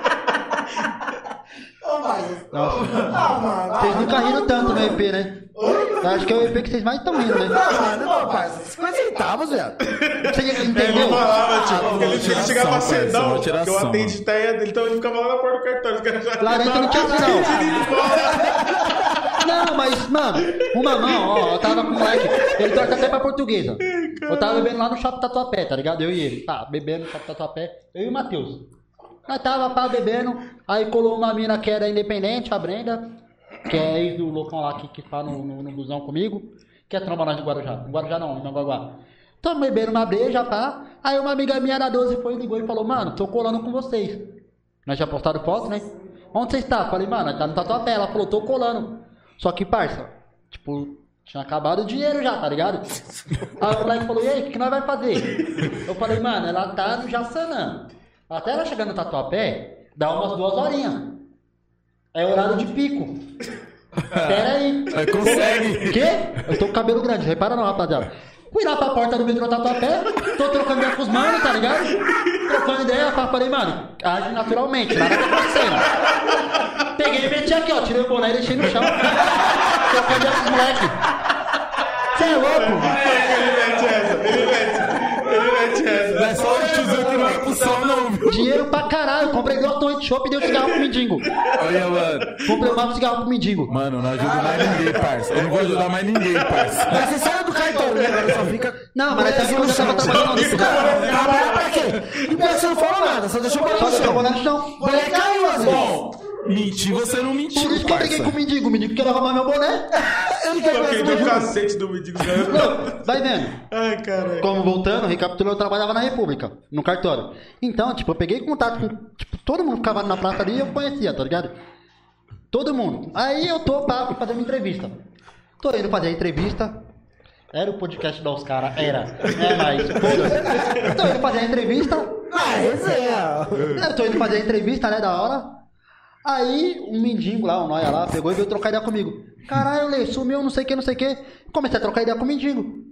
não. Ô, mas. Ah, mano. Vocês nunca riram tanto no EP, né? Eu acho que é o EP que vocês mais estão rindo, né? Não, mano, não, parça. 50 centavos, velho. Você Ele entendeu? falava, tipo, porque ele, ele chegava cedão, que eu mano. ideia dele, então ele ficava lá na porta do cartório. os caras já- não tinha assim, não. Não, mas, mano, uma mão, ó, eu tava com o moleque, ele torce até pra portuguesa. Eu tava bebendo lá no Shopping Tatuapé, tá ligado? Eu e ele. Tá, bebendo no Shopping Tatuapé, eu e o Matheus. Nós tava pá, bebendo, aí colou uma mina que era independente, a Brenda, que é ex do loucão lá que, que tá no, no, no busão comigo, que é tromba nós de Guarujá. Guarujá não, no Manguaguá. Tamo bebendo uma breja, pá. Aí uma amiga minha da 12 foi, ligou e falou, mano, tô colando com vocês. Nós já postaram foto, né? Onde você está? Falei, mano, tá no Tatuapé. Ela falou, tô colando. Só que, parça, tipo, tinha acabado o dinheiro já, tá ligado? Aí o moleque falou, e aí, o que, que nós vai fazer? Eu falei, mano, ela tá no Jaçanã. Até ela chegar no Tatuapé, dá umas duas horinhas. É horário de pico. Pera aí. É, consegue. Quê? Eu tô com cabelo grande, repara não, rapaziada. Fui lá pra porta do metrô Tatuapé, tô trocando ideia com os manos, tá ligado? Trocando ideia, falei, mano, age naturalmente, nada tá acontecendo. Peguei e meti aqui, ó, tirei o boné e deixei no chão. Trocando ideia com os moleques. Você é louco? Ele mete essa, ele mete, ele mete essa. Não é só o tiozinho que não vai pro céu, não, viu? Dinheiro pra caralho, comprei duas torres de chopp e dei um cigarro pro mendigo. Olha, mano. Comprei um cigarro pro mendigo. Mano, não ajudo mais ninguém, parça. Eu não vou ajudar mais ninguém, parça. Mas você saiu do cartório, né? Agora só fica. Não, mas época eu já tava trabalhando nisso, cara. Trabalhar pra quê? E que você não falou nada, só deixou eu chão. vou no chão. O moleque caiu, às vezes. Bom, mentir você não Por mentiu, isso que eu briguei com o mendigo. O mendigo queria roubar meu boné. Ele quer Toquei mais do uma cacete do mendigo ganhando. Não, vai vendo. Ai, caralho. Como voltando, recapitulando, eu trabalhava na República, no cartório. Então, tipo, eu peguei contato com. Tipo, todo mundo ficava na praça ali e eu conhecia, tá ligado? Todo mundo. Aí eu tô pra fazer uma entrevista. Tô indo fazer a entrevista. Era o podcast da Oscar, era. É, mas, foda-se. Tô indo fazer a entrevista. Ah, resenha. Eu tô indo fazer a entrevista, né, da hora. Aí, um mendigo lá, um noia lá, pegou e veio trocar ideia comigo. Caralho, Lê, sumiu, não sei o que, não sei o que. Comecei a trocar ideia com o mendigo.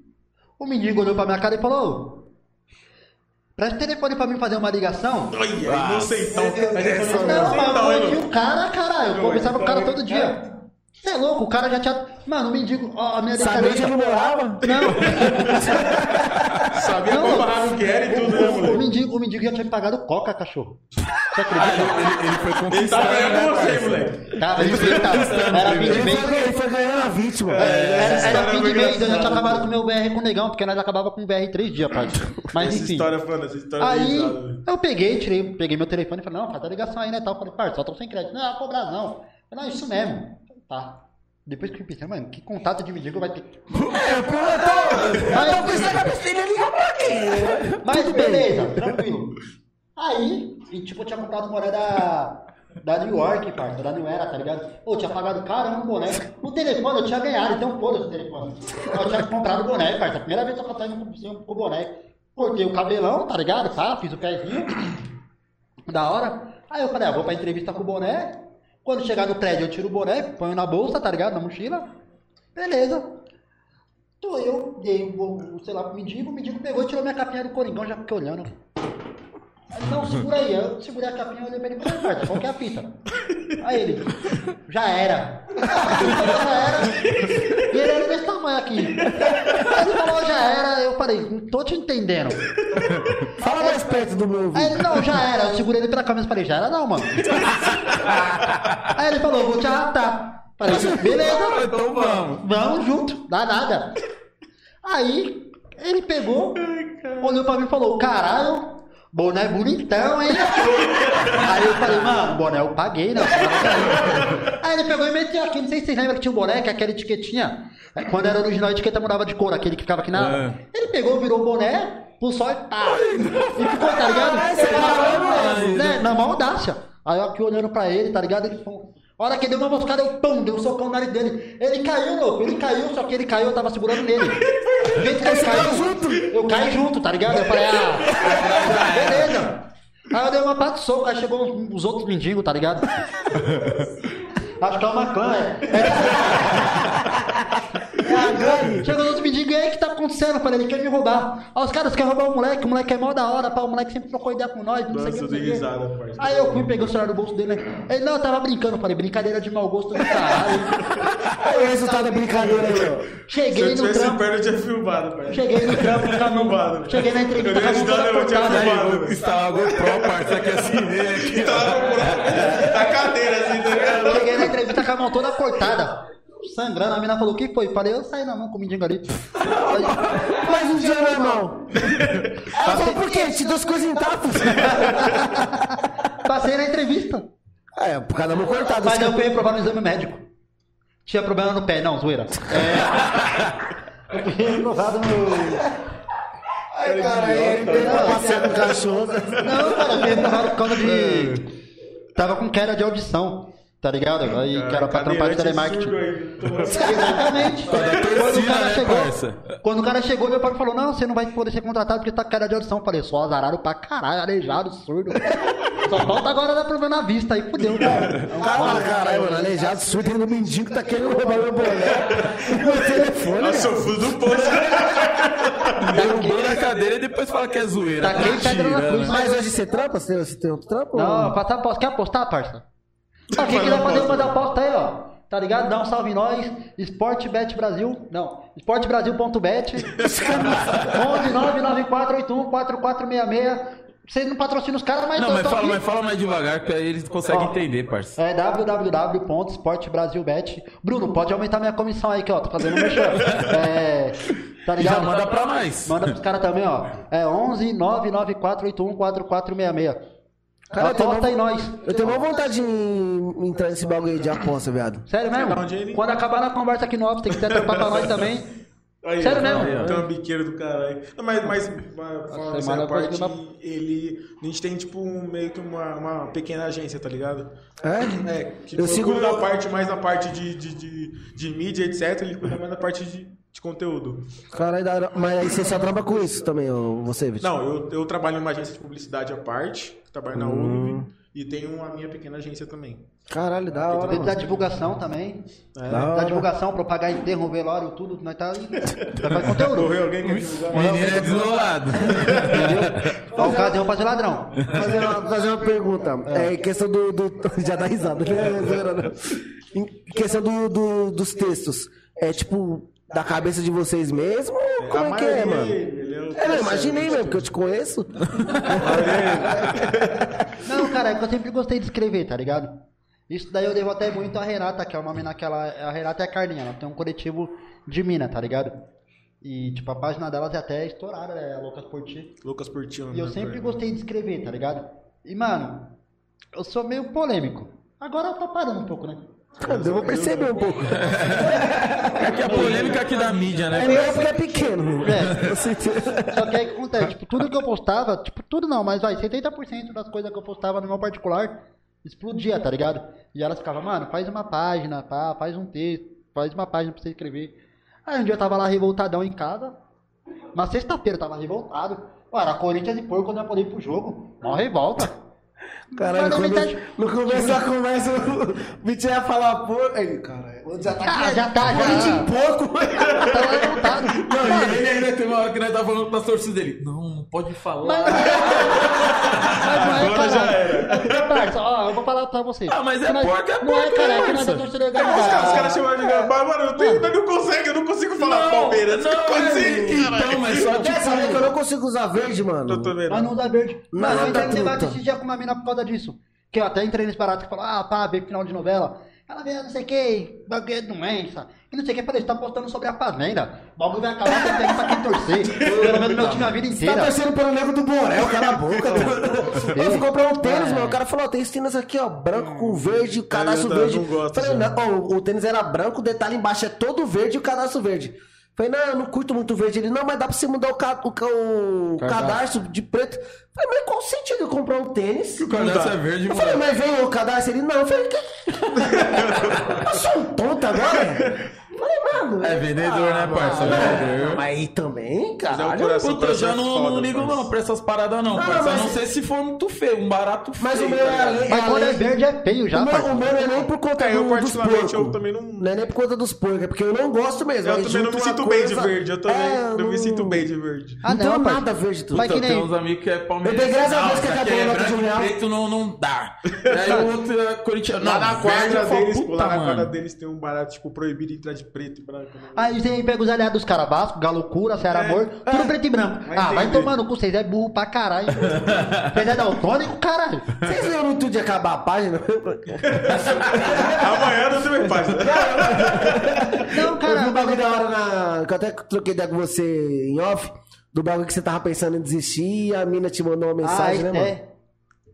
O mendigo olhou pra minha cara e falou: Presta o telefone pra mim fazer uma ligação. Olha, inocentão. Mas ele falou Não, mas eu mano? o cara, caralho. Eu conversava com o cara todo dia. Você é louco, o cara já tinha. Mano, o mendigo, ó, a minha Sabia onde ele morava? Não, Sabia Não. qual barraco que era e tudo, né, o, o, moleque? mendigo, o mendigo já tinha pagado coca, cachorro. Você acredita? Ele, ele foi Ele tá conquistando, ganhando né, você, parça? moleque. Tava, ele foi, tava. Era 20 Ele meses. foi, ele foi ganhando a vítima. Era, Essa era fim é de mês, eu já tinha acabado com o meu BR com o negão, porque nós acabava com o BR em três dias, pai. Mas Essa enfim. história, mano, essa história é Aí risada, velho. eu peguei, tirei, peguei meu telefone e falei, não, faz a ligação aí, né? Tal. Eu falei, parça, só tô sem crédito. Não, cobrar não. Falei, não, isso mesmo. Tá. Depois que eu pensei, mano, que contato de mendigo vai ter. É, eu tô, pensando na dele ligar pra quê? Mas beleza, tranquilo. Aí, e, tipo, eu tinha comprado uma da, da New York, parça, da New Era, tá ligado? Eu tinha pagado caramba no boné. O telefone eu tinha ganhado, então foda-se o telefone. Eu tinha comprado o boné, parça. Primeira vez que eu tava indo com o boné. Cortei o cabelão, tá ligado? Tá, fiz o pezinho. Da hora. Aí eu falei, ah, vou pra entrevista com o boné. Quando chegar no prédio, eu tiro o boné, ponho na bolsa, tá ligado? Na mochila. Beleza. Então eu dei o celular pro mendigo, o mendigo pegou tirou minha capinha do Coringão, já fiquei olhando. Aí, não, segura aí. Eu segurei a capinha e olhei pra ele falei, parça, qual que é a fita? Aí ele, já era. Já era. E ele era desse tamanho aqui. Ele falou, já era. Eu falei, não tô te entendendo. Fala mais perto do meu Aí ouvido. ele, não, já era. Eu segurei ele pela camisa e falei, já era não, mano. Aí ele falou, vou te arrastar. Falei, beleza. Então vamos. Vamos junto, dá nada. Aí ele pegou, olhou pra mim e falou: Caralho, boné bonitão, hein? Aí eu falei: Mano, boné eu paguei, né? Aí ele pegou e meteu aqui. Não sei se vocês lembram que tinha um boné, que é aquela etiquetinha. é, Quando era original, a etiqueta mudava de cor, aquele que ficava aqui na. É. Ele pegou, virou o boné, pulsou e pá. E ficou, tá ligado? Caralho, né, na maior audácia. Aí eu aqui olhando pra ele, tá ligado? Ele falou. A hora que deu uma moscada, eu pum, deu um socão no nariz dele. Ele caiu, louco, ele caiu, só que ele caiu, eu tava segurando nele. Do jeito que ele caiu, eu caí junto, tá ligado? Eu falei, ah, beleza. Aí eu dei uma pata de soco, aí chegou os- os outros mendigos, tá ligado? Acho que é uma clã, é. É a gangue. Chegou os outros mendigos, e aí o que tá acontecendo? Eu falei, ele quer me roubar. Aí os caras querem roubar o moleque, o moleque é mó da hora, pá, o moleque sempre trocou ideia com nós, não sei o que, Nossa, sei o que. risada. Aí eu fui, peguei o celular do bolso dele, né? Ele, não, eu tava brincando, eu falei, brincadeira de mau gosto do caralho. Olha o resultado da brincadeira aí, ó. Se eu Cheguei no tivesse trampo, perto, eu tinha filmado, pai. cheguei no trampo, mão- Filmado. cheguei na entrevista Eu com a ia mão ajudar, toda eu tinha filmado. Aí, Estava a GoPro, parça, aqui assim, né? Aqui, Da cadeira, assim, tá ligado? Cheguei na entrevista com a mão toda cortada. Sangrando, a mina falou, o que foi? Falei, eu saí na mão com o mendigo ali. Mais um dia normal. Ela falou, por quê? Te deu as coisas intactas. Passei na entrevista. É, por causa da mão cortada. Mas eu fui reprovar no exame médico. Tinha problema no pé, não, zoeira. É. Eu fui reprovado no. Ai, cara, ele passeando no cachorro. Não, cara, eu fui reprovado por causa de. Tava com queda de audição, tá ligado? Aí que era pra trampar de telemarketing. Exatamente. Quando o cara né, chegou, quando o cara chegou, meu pai falou: Não, você não vai poder ser contratado porque tá com queda de audição. Eu falei: Sou azarado pra caralho, aleijado, surdo. Só falta agora dar problema na vista, aí fudeu, cara. Fala, caralho, mano. Aleijado, surdo, tem no mendigo que tá querendo roubar meu boné. Meu telefone, Nossa, eu fui do poço. Derrubou na cadeira e depois fala que é zoeira. Taquei pedra na cruz. Mas hoje você trampa? Você tem, outro trampo? Não, passar aposta. Quer apostar, parça? Ó, quem quiser fazer uma aposta aí, ó. Tá ligado? Dá um salve em nós. Sportbet Brasil. Não. Sportbrasil.bet. 11994814466. Vocês não patrocinam os caras, mas Não, mas fala, mas fala mais devagar, que aí eles conseguem Ó. entender, parça. É www.sportbrasilbet. Bruno, pode aumentar minha comissão aí, que ó, tô fazendo um merchan. É, tá E já ligado? manda pra nós. Manda pros caras também, ó. É 11 99481 4466. Cara, eu tenho Aposta em uma- nós. Eu tenho uma vontade de entrar nesse bagulho aí de aposta, viado. Sério mesmo? Ele- Quando acabar na conversa aqui no off, tem que ter trampar pra nós também. Aí, Sério ó, mesmo? Tem uma biqueira do caralho. Mas, mas, mas essa semana parte, ele. A gente tem, tipo, um- meio que uma, uma pequena agência, tá ligado? É? É, que Eu sigo- da parte mais na parte de, de, de, de mídia, etc. Ele cuida mais da parte de, de conteúdo. Caralho, mas aí você só trampa com isso também, você, Vitor? Não, eu, eu trabalho numa agência de publicidade à parte, trabalho na Hum. E tenho a minha pequena agência também. Caralho, da hora. Dentro da divulgação também. Da Da hora. divulgação, propagar enterro, velório, tudo. Nós tá aí. Nós faz conteúdo. Morreu alguém que quer divulgar? Menino é desolado. Entendeu? Ó, o caso pra ser ladrão. fazer uma, fazer uma pergunta. É, em questão do, do- Já dá risada, né? Zoeira, não. Em questão do, do- dos textos. É tipo, da cabeça de vocês mesmo? Ou como é que é, mano? ele é É, não, imaginei mesmo, porque eu te conheço. Não, cara, é que eu sempre gostei de escrever, tá ligado? Isso daí eu devo até muito a Renata, que é uma mina que ela. A Renata é a Carlinha, ela tem um coletivo de mina, tá ligado? E, tipo, a página delas é até estourada, né? A Loucas por Ti. Lucas Portino. E eu sempre gostei de escrever, tá ligado? E, mano, eu sou meio polêmico. Agora eu tô parando um pouco, né? Eu vou perceber um pouco. É que a polêmica aqui da mídia, É né? melhor porque é pequeno. É. Eu sei- Só que aí o que acontece? Tipo, tudo que eu postava, tipo, tudo não, mas vai, 70% das coisas que eu postava no meu particular explodia, tá ligado? E elas ficavam, mano, faz uma página, tá? Faz um texto, faz uma página pra você escrever. Aí um dia eu tava lá revoltadão em casa. Na sexta-feira eu tava revoltado. Ué, era Corinthians e Porco, quando eu poder ir pro jogo. Mó revolta. Caralho, Mas na no começo, da conversa, o Vitinho ia falar, pô. Aí, caralho. Já tá, Ah, já tá, já. Corinthians em porco. Tá lá revoltado. Não, e ele ainda tem uma hora que nós tava falando das torcidas dele. Não, não pode falar. Mas não é. Mas não é, Agora já era. Parça, ó, eu vou falar pra você. Ah, mas é nós- porco, é Não é, porco, cara, é, que nós é torcida Os caras, os organizada. caras chamam de mas, mano, eu, tenho, não consigo, eu não consigo falar Palmeiras. Não, Não consigo, é, então, mas só Quer saber que eu não consigo usar verde, mano? Eu também Mas não. não dá verde. Mano, Nada, eu entrei no debate esse dia com uma mina por causa disso. Que eu até entrei nesse barato que falou, ah, pá, veio final de novela. Ela veio não sei o que, bagulho é doença. E não sei o que, falei, você tá postando sobre a fazenda. O bagulho vai acabar, você tem pra quem torcer. Pelo menos meu time a vida Você tá inteira. torcendo pelo nego do Borel, cala a boca. eu fui comprar um tênis, É. mano. O cara falou, ó, tem esse tênis aqui, ó, branco com verde, o cadastro verde. não gosto Falei, não, ó, o tênis era branco, o detalhe embaixo é todo verde e o cadastro verde. Falei, não, eu não curto muito verde. Ele, não, mas dá pra você mudar o, ca- o ca- o cadastro de preto. Falei, mas qual o sentido de eu comprar um tênis? O cadastro é verde, Eu falei, mas vem o cadastro? Ele, não. Eu falei, que... eu sou um tonto agora? Falei, mano... É vendedor, né, parça? mano, Vendedor. Mas aí também, é o cara. coração, Puta, eu já é não, foda, não ligo não pra essas paradas não, Não, parça. Mas- não sei se for muito feio, um barato feio. Mas o meu tá é além. Mas quando é verde é feio já, o, meu, parça. o meu é nem por conta É, eu do, dos porcos. eu também não- Não é nem por conta dos porcos, é porque eu não gosto mesmo. Eu Aí também não me sinto bem de verde. Eu também É, não me sinto bem de verde. Ah, não tenho não, nada verde tudo. Mas que Então, nem- tem uns amigos que é palmeirense. Eu dei graças a Deus que acabou é o nota de real. preto não, não dá. E aí o outro é corintiano. Lá na quadra eu puta, deles tem um barato, tipo, proibido entrar de preto e branco. né? Aí você pega os aliados dos caras, Vasco, Galocura, Ceará É, Amor, tudo preto e branco. Vai ah, vai tomando cu, vocês é burro pra caralho. Vocês é daltônico, caralho. Vocês viram no tudo de acabar a página? Amanhã não tem página. Não, eu vi cara, um bagulho da hora na. Que eu até troquei ideia com você em off. Do bagulho que você tava pensando em desistir e a mina te mandou uma mensagem, né, mano? é.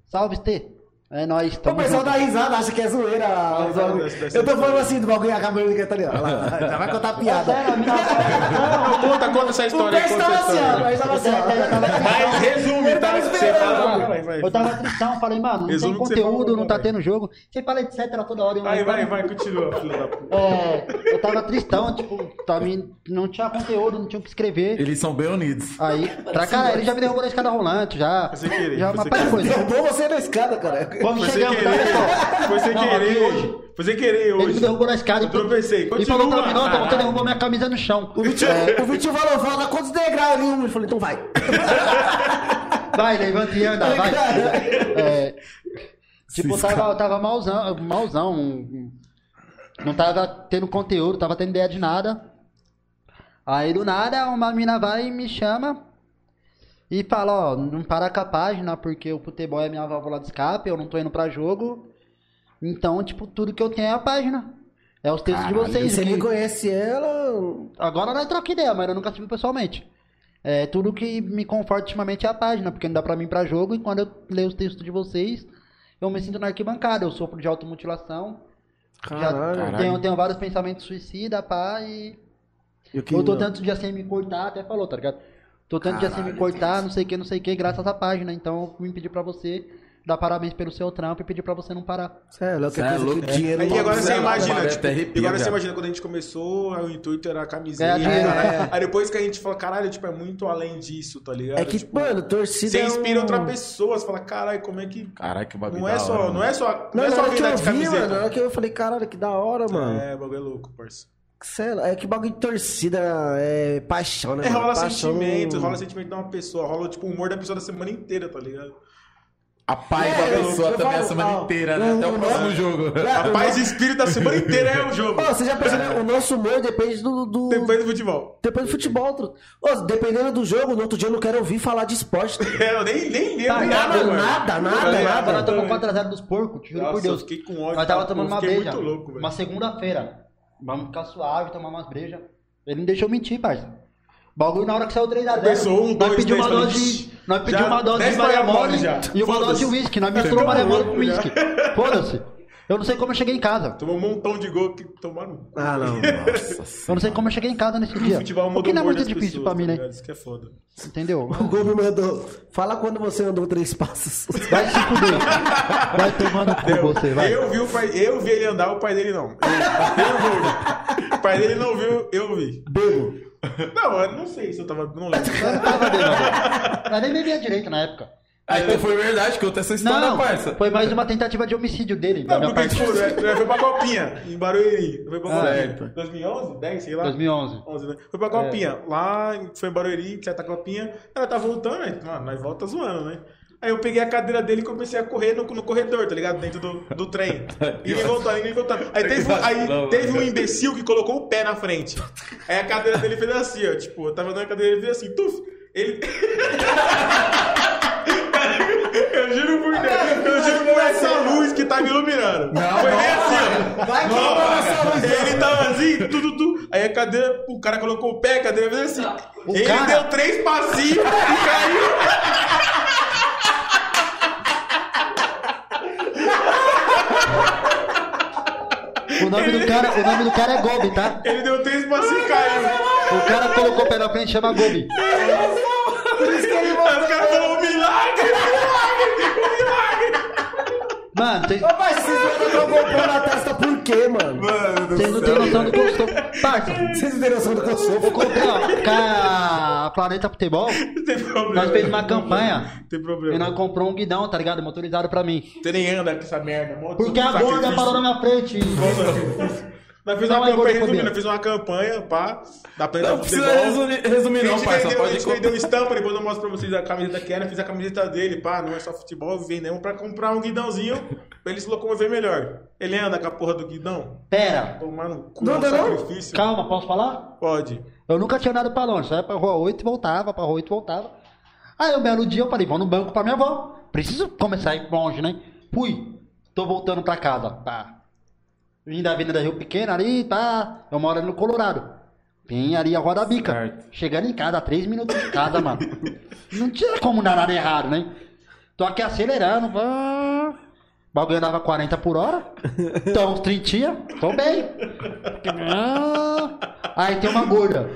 Salve, Stê. É nóis, O pessoal dá risada, acha que é zoeira. Eu tô falando assim do bagulho acabando de tá ligado? Olha lá, Já vai contar piada. A conta, conta essa O história aí, Pérez conta tava assim, ó, mas tava assim, ó. Mas resume, tá? tava Você esperando, fala. Eu tava tristão, falei, mano, não Resume tem o que você conteúdo, falou, não tá vai. tendo jogo. Você fala etc toda hora. e eu Vai, vai, vai, continua, filho da puta. É, eu tava tristão, tipo, tava, não tinha conteúdo, não tinha o que escrever. Eles são bem unidos. Aí, pra caralho, ele já me derrubou na escada rolante, já. Sem querer, já foi uma coisa. Derrubou você na escada, cara. Quando Foi sem chegamos, tá, pessoal? querer. Foi sem Não, querer. hoje. Foi sem querer Ele me hoje. derrubou na escada Eu tropecei. e falou pra mim, não, você derrubou minha camisa no chão. O Vitinho, o Vitinho falou, fala quantos degraus ali? Ele falou, então vai. Vai, levanta e anda, vai. É, tipo, eu tava, eu tava malzão, malzão. Não tava tendo conteúdo, tava tendo ideia de nada. Aí do nada uma mina vai e me chama e fala, ó, não para com a página porque o futebol é minha válvula de escape, eu não tô indo pra jogo. Então, tipo, tudo que eu tenho é a página. É os textos de vocês. Você que- nem conhece ela. Agora nós troca ideia, mas eu nunca tive pessoalmente. É, tudo que me conforta ultimamente é a página, porque não dá pra mim ir pra jogo e quando eu leio os textos de vocês, eu me sinto na arquibancada, eu sofro de automutilação. Já Caralho. tenho, tenho vários pensamentos suicida, pá, e Eu, eu tô tanto dia sem me cortar, até falou, tá ligado? Tô tanto dia sem me cortar, não sei o que, não sei o que, graças à página. Então eu vim pedir pra você dar parabéns pelo seu trampo e pedir pra você não parar. Sério, Cê que é coisa louco. que o dinheiro Aí não agora você imagina, tipo, arrepia, agora você imagina quando a gente começou, aí o intuito era a camiseta. Dinheiro, caralho. Aí depois que a gente fala, caralho, tipo, é muito além disso, tá ligado? É que, Tipo, mano, torcida. você é inspira um- outra pessoa, você fala, caralho, como é que. Caralho, que bagulho Não da é hora, só, mano. não é só, Não, não é só hora que venda eu de vi, mano, na camiseta. hora que eu falei, caralho, que da hora, mano. É, o bagulho é louco, parça. Lá, é que bagulho de torcida é paixão, né? É, mano? rola paixão sentimento, rola sentimento de uma pessoa, rola tipo o humor da pessoa da semana inteira, tá ligado? A paz É, da pessoa também falo, a semana ó, inteira, né? Até o próximo jogo. A paz e espírito da semana inteira é o jogo. Ô, você já pensou, né? O nosso humor depende do. do... Depois do futebol. Depois do futebol. Ô, dependendo do jogo, no outro dia eu não quero ouvir falar de esporte. É, eu nem, nem lembro Tá, nada, nada, mano. nada, nada, Eu nada. nós tomamos 4x0 dos porcos, te juro Nossa, por Deus. eu fiquei com ódio, Nós tava tá? tomando uma muito louco, velho. uma segunda-feira. Vamos ficar suave, tomar umas brejas. Ele não deixou mentir, parça. O bagulho na hora que saiu 3x0. Começou um, nós pedimos uma dose de. Nós pedimos uma dose de Maria Mole e uma dose de uísque. Nós misturamos Maria Mole com uísque. Foda-se. Eu não sei como eu cheguei em casa. Tomou um montão de gol que tomaram. Ah, não. Eu não sei como eu cheguei em casa nesse O dia. O mudou que o não é muito difícil pessoas, pra mim, tá né? Isso que é foda. Entendeu? O Gol me mandou. Fala quando você andou três passos. Vai se fuder. Vai tomar no cu você, vai. Eu vi, o pai, eu vi ele andar, o pai dele não. Eu, eu vi. O pai dele não viu, eu vi. Bebo. Não, eu não sei se eu tava. Não lembro. Eu não tava bêbado. Nós nem bebia direito na época. Aí então foi verdade, conta essa história, Não, parça. foi mais uma tentativa de homicídio dele. da Não, minha porque, tipo, né, foi pra Copinha, em Barueri. Foi pra Copinha. certo. 2011? 10, sei lá. 2011. 11, né? Foi pra Copinha. Lá, em- foi em Barueri, certa Copinha. Ela tá voltando, né? Mano, nós volta zoando, né? Aí eu peguei a cadeira dele e comecei a correr no, no corredor, tá ligado? Dentro do, do trem. E ele voltando, ninguém voltando. Aí teve, um- aí teve um imbecil que colocou o pé na frente. Aí a cadeira dele fez assim, ó. Tipo, eu tava andando a cadeira dele fez assim, tuf. Ele. eu juro por Deus, eu juro por essa luz que tá me iluminando. Foi bem assim, ó. Vai luz. Ele tava assim, tudo, tudo. Aí a cadeira, o cara colocou o pé, a cadeira fez assim. O ele cara- deu três passinhos e caiu. O nome do cara, o nome do cara é Gobi, tá? Ele deu três passinhos e caiu. O cara colocou o pé na frente chama Gobi. Aí os caras falaram, um milagre, Mano, vocês- Mas vocês não GoPro na testa por quê, mano? vocês não têm noção do que eu sou. Parça, Vocês não têm noção do que eu sou? eu comprei, ó, com a Planeta Futebol, Não tem problema. nós fez uma campanha Não tem e problema. nós comprou um guidão, tá ligado? Motorizado pra mim. Você nem anda com essa merda. Porque a gorda parou na minha frente. Nós fizemos uma é campanha, resumindo, fizemos uma campanha, pá, da Planeta Não precisa Futebol. resumir, resumir A não, gente parça. vendeu, a Pode gente vendeu estampa, depois eu mostro pra vocês a camiseta que era, fiz a camiseta dele, pá, não é só futebol, vendemos pra comprar um guidãozinho pra ele se locomover melhor. Ele anda com a porra do guidão, Pera, tomar no cu, Não é não? sacrifício. calma, posso falar? Pode. Eu nunca tinha andado pra longe, saia pra rua 8 e voltava, pra rua 8 e voltava. Aí um belo dia eu falei, vou no banco pra minha avó. Preciso começar a ir longe, né? Fui. Tô voltando pra casa. Pá. Vim da Avenida Rio Pequeno ali, tá? Eu moro ali no Colorado. Vim ali a Roda Bica. Certo. Chegando em casa, três minutos de casa, mano. Não tinha como dar nada errado, né? Tô aqui acelerando. Pá. O bagulho andava 40 por hora. Então, 30, tô bem. Ah. Aí tem uma gorda.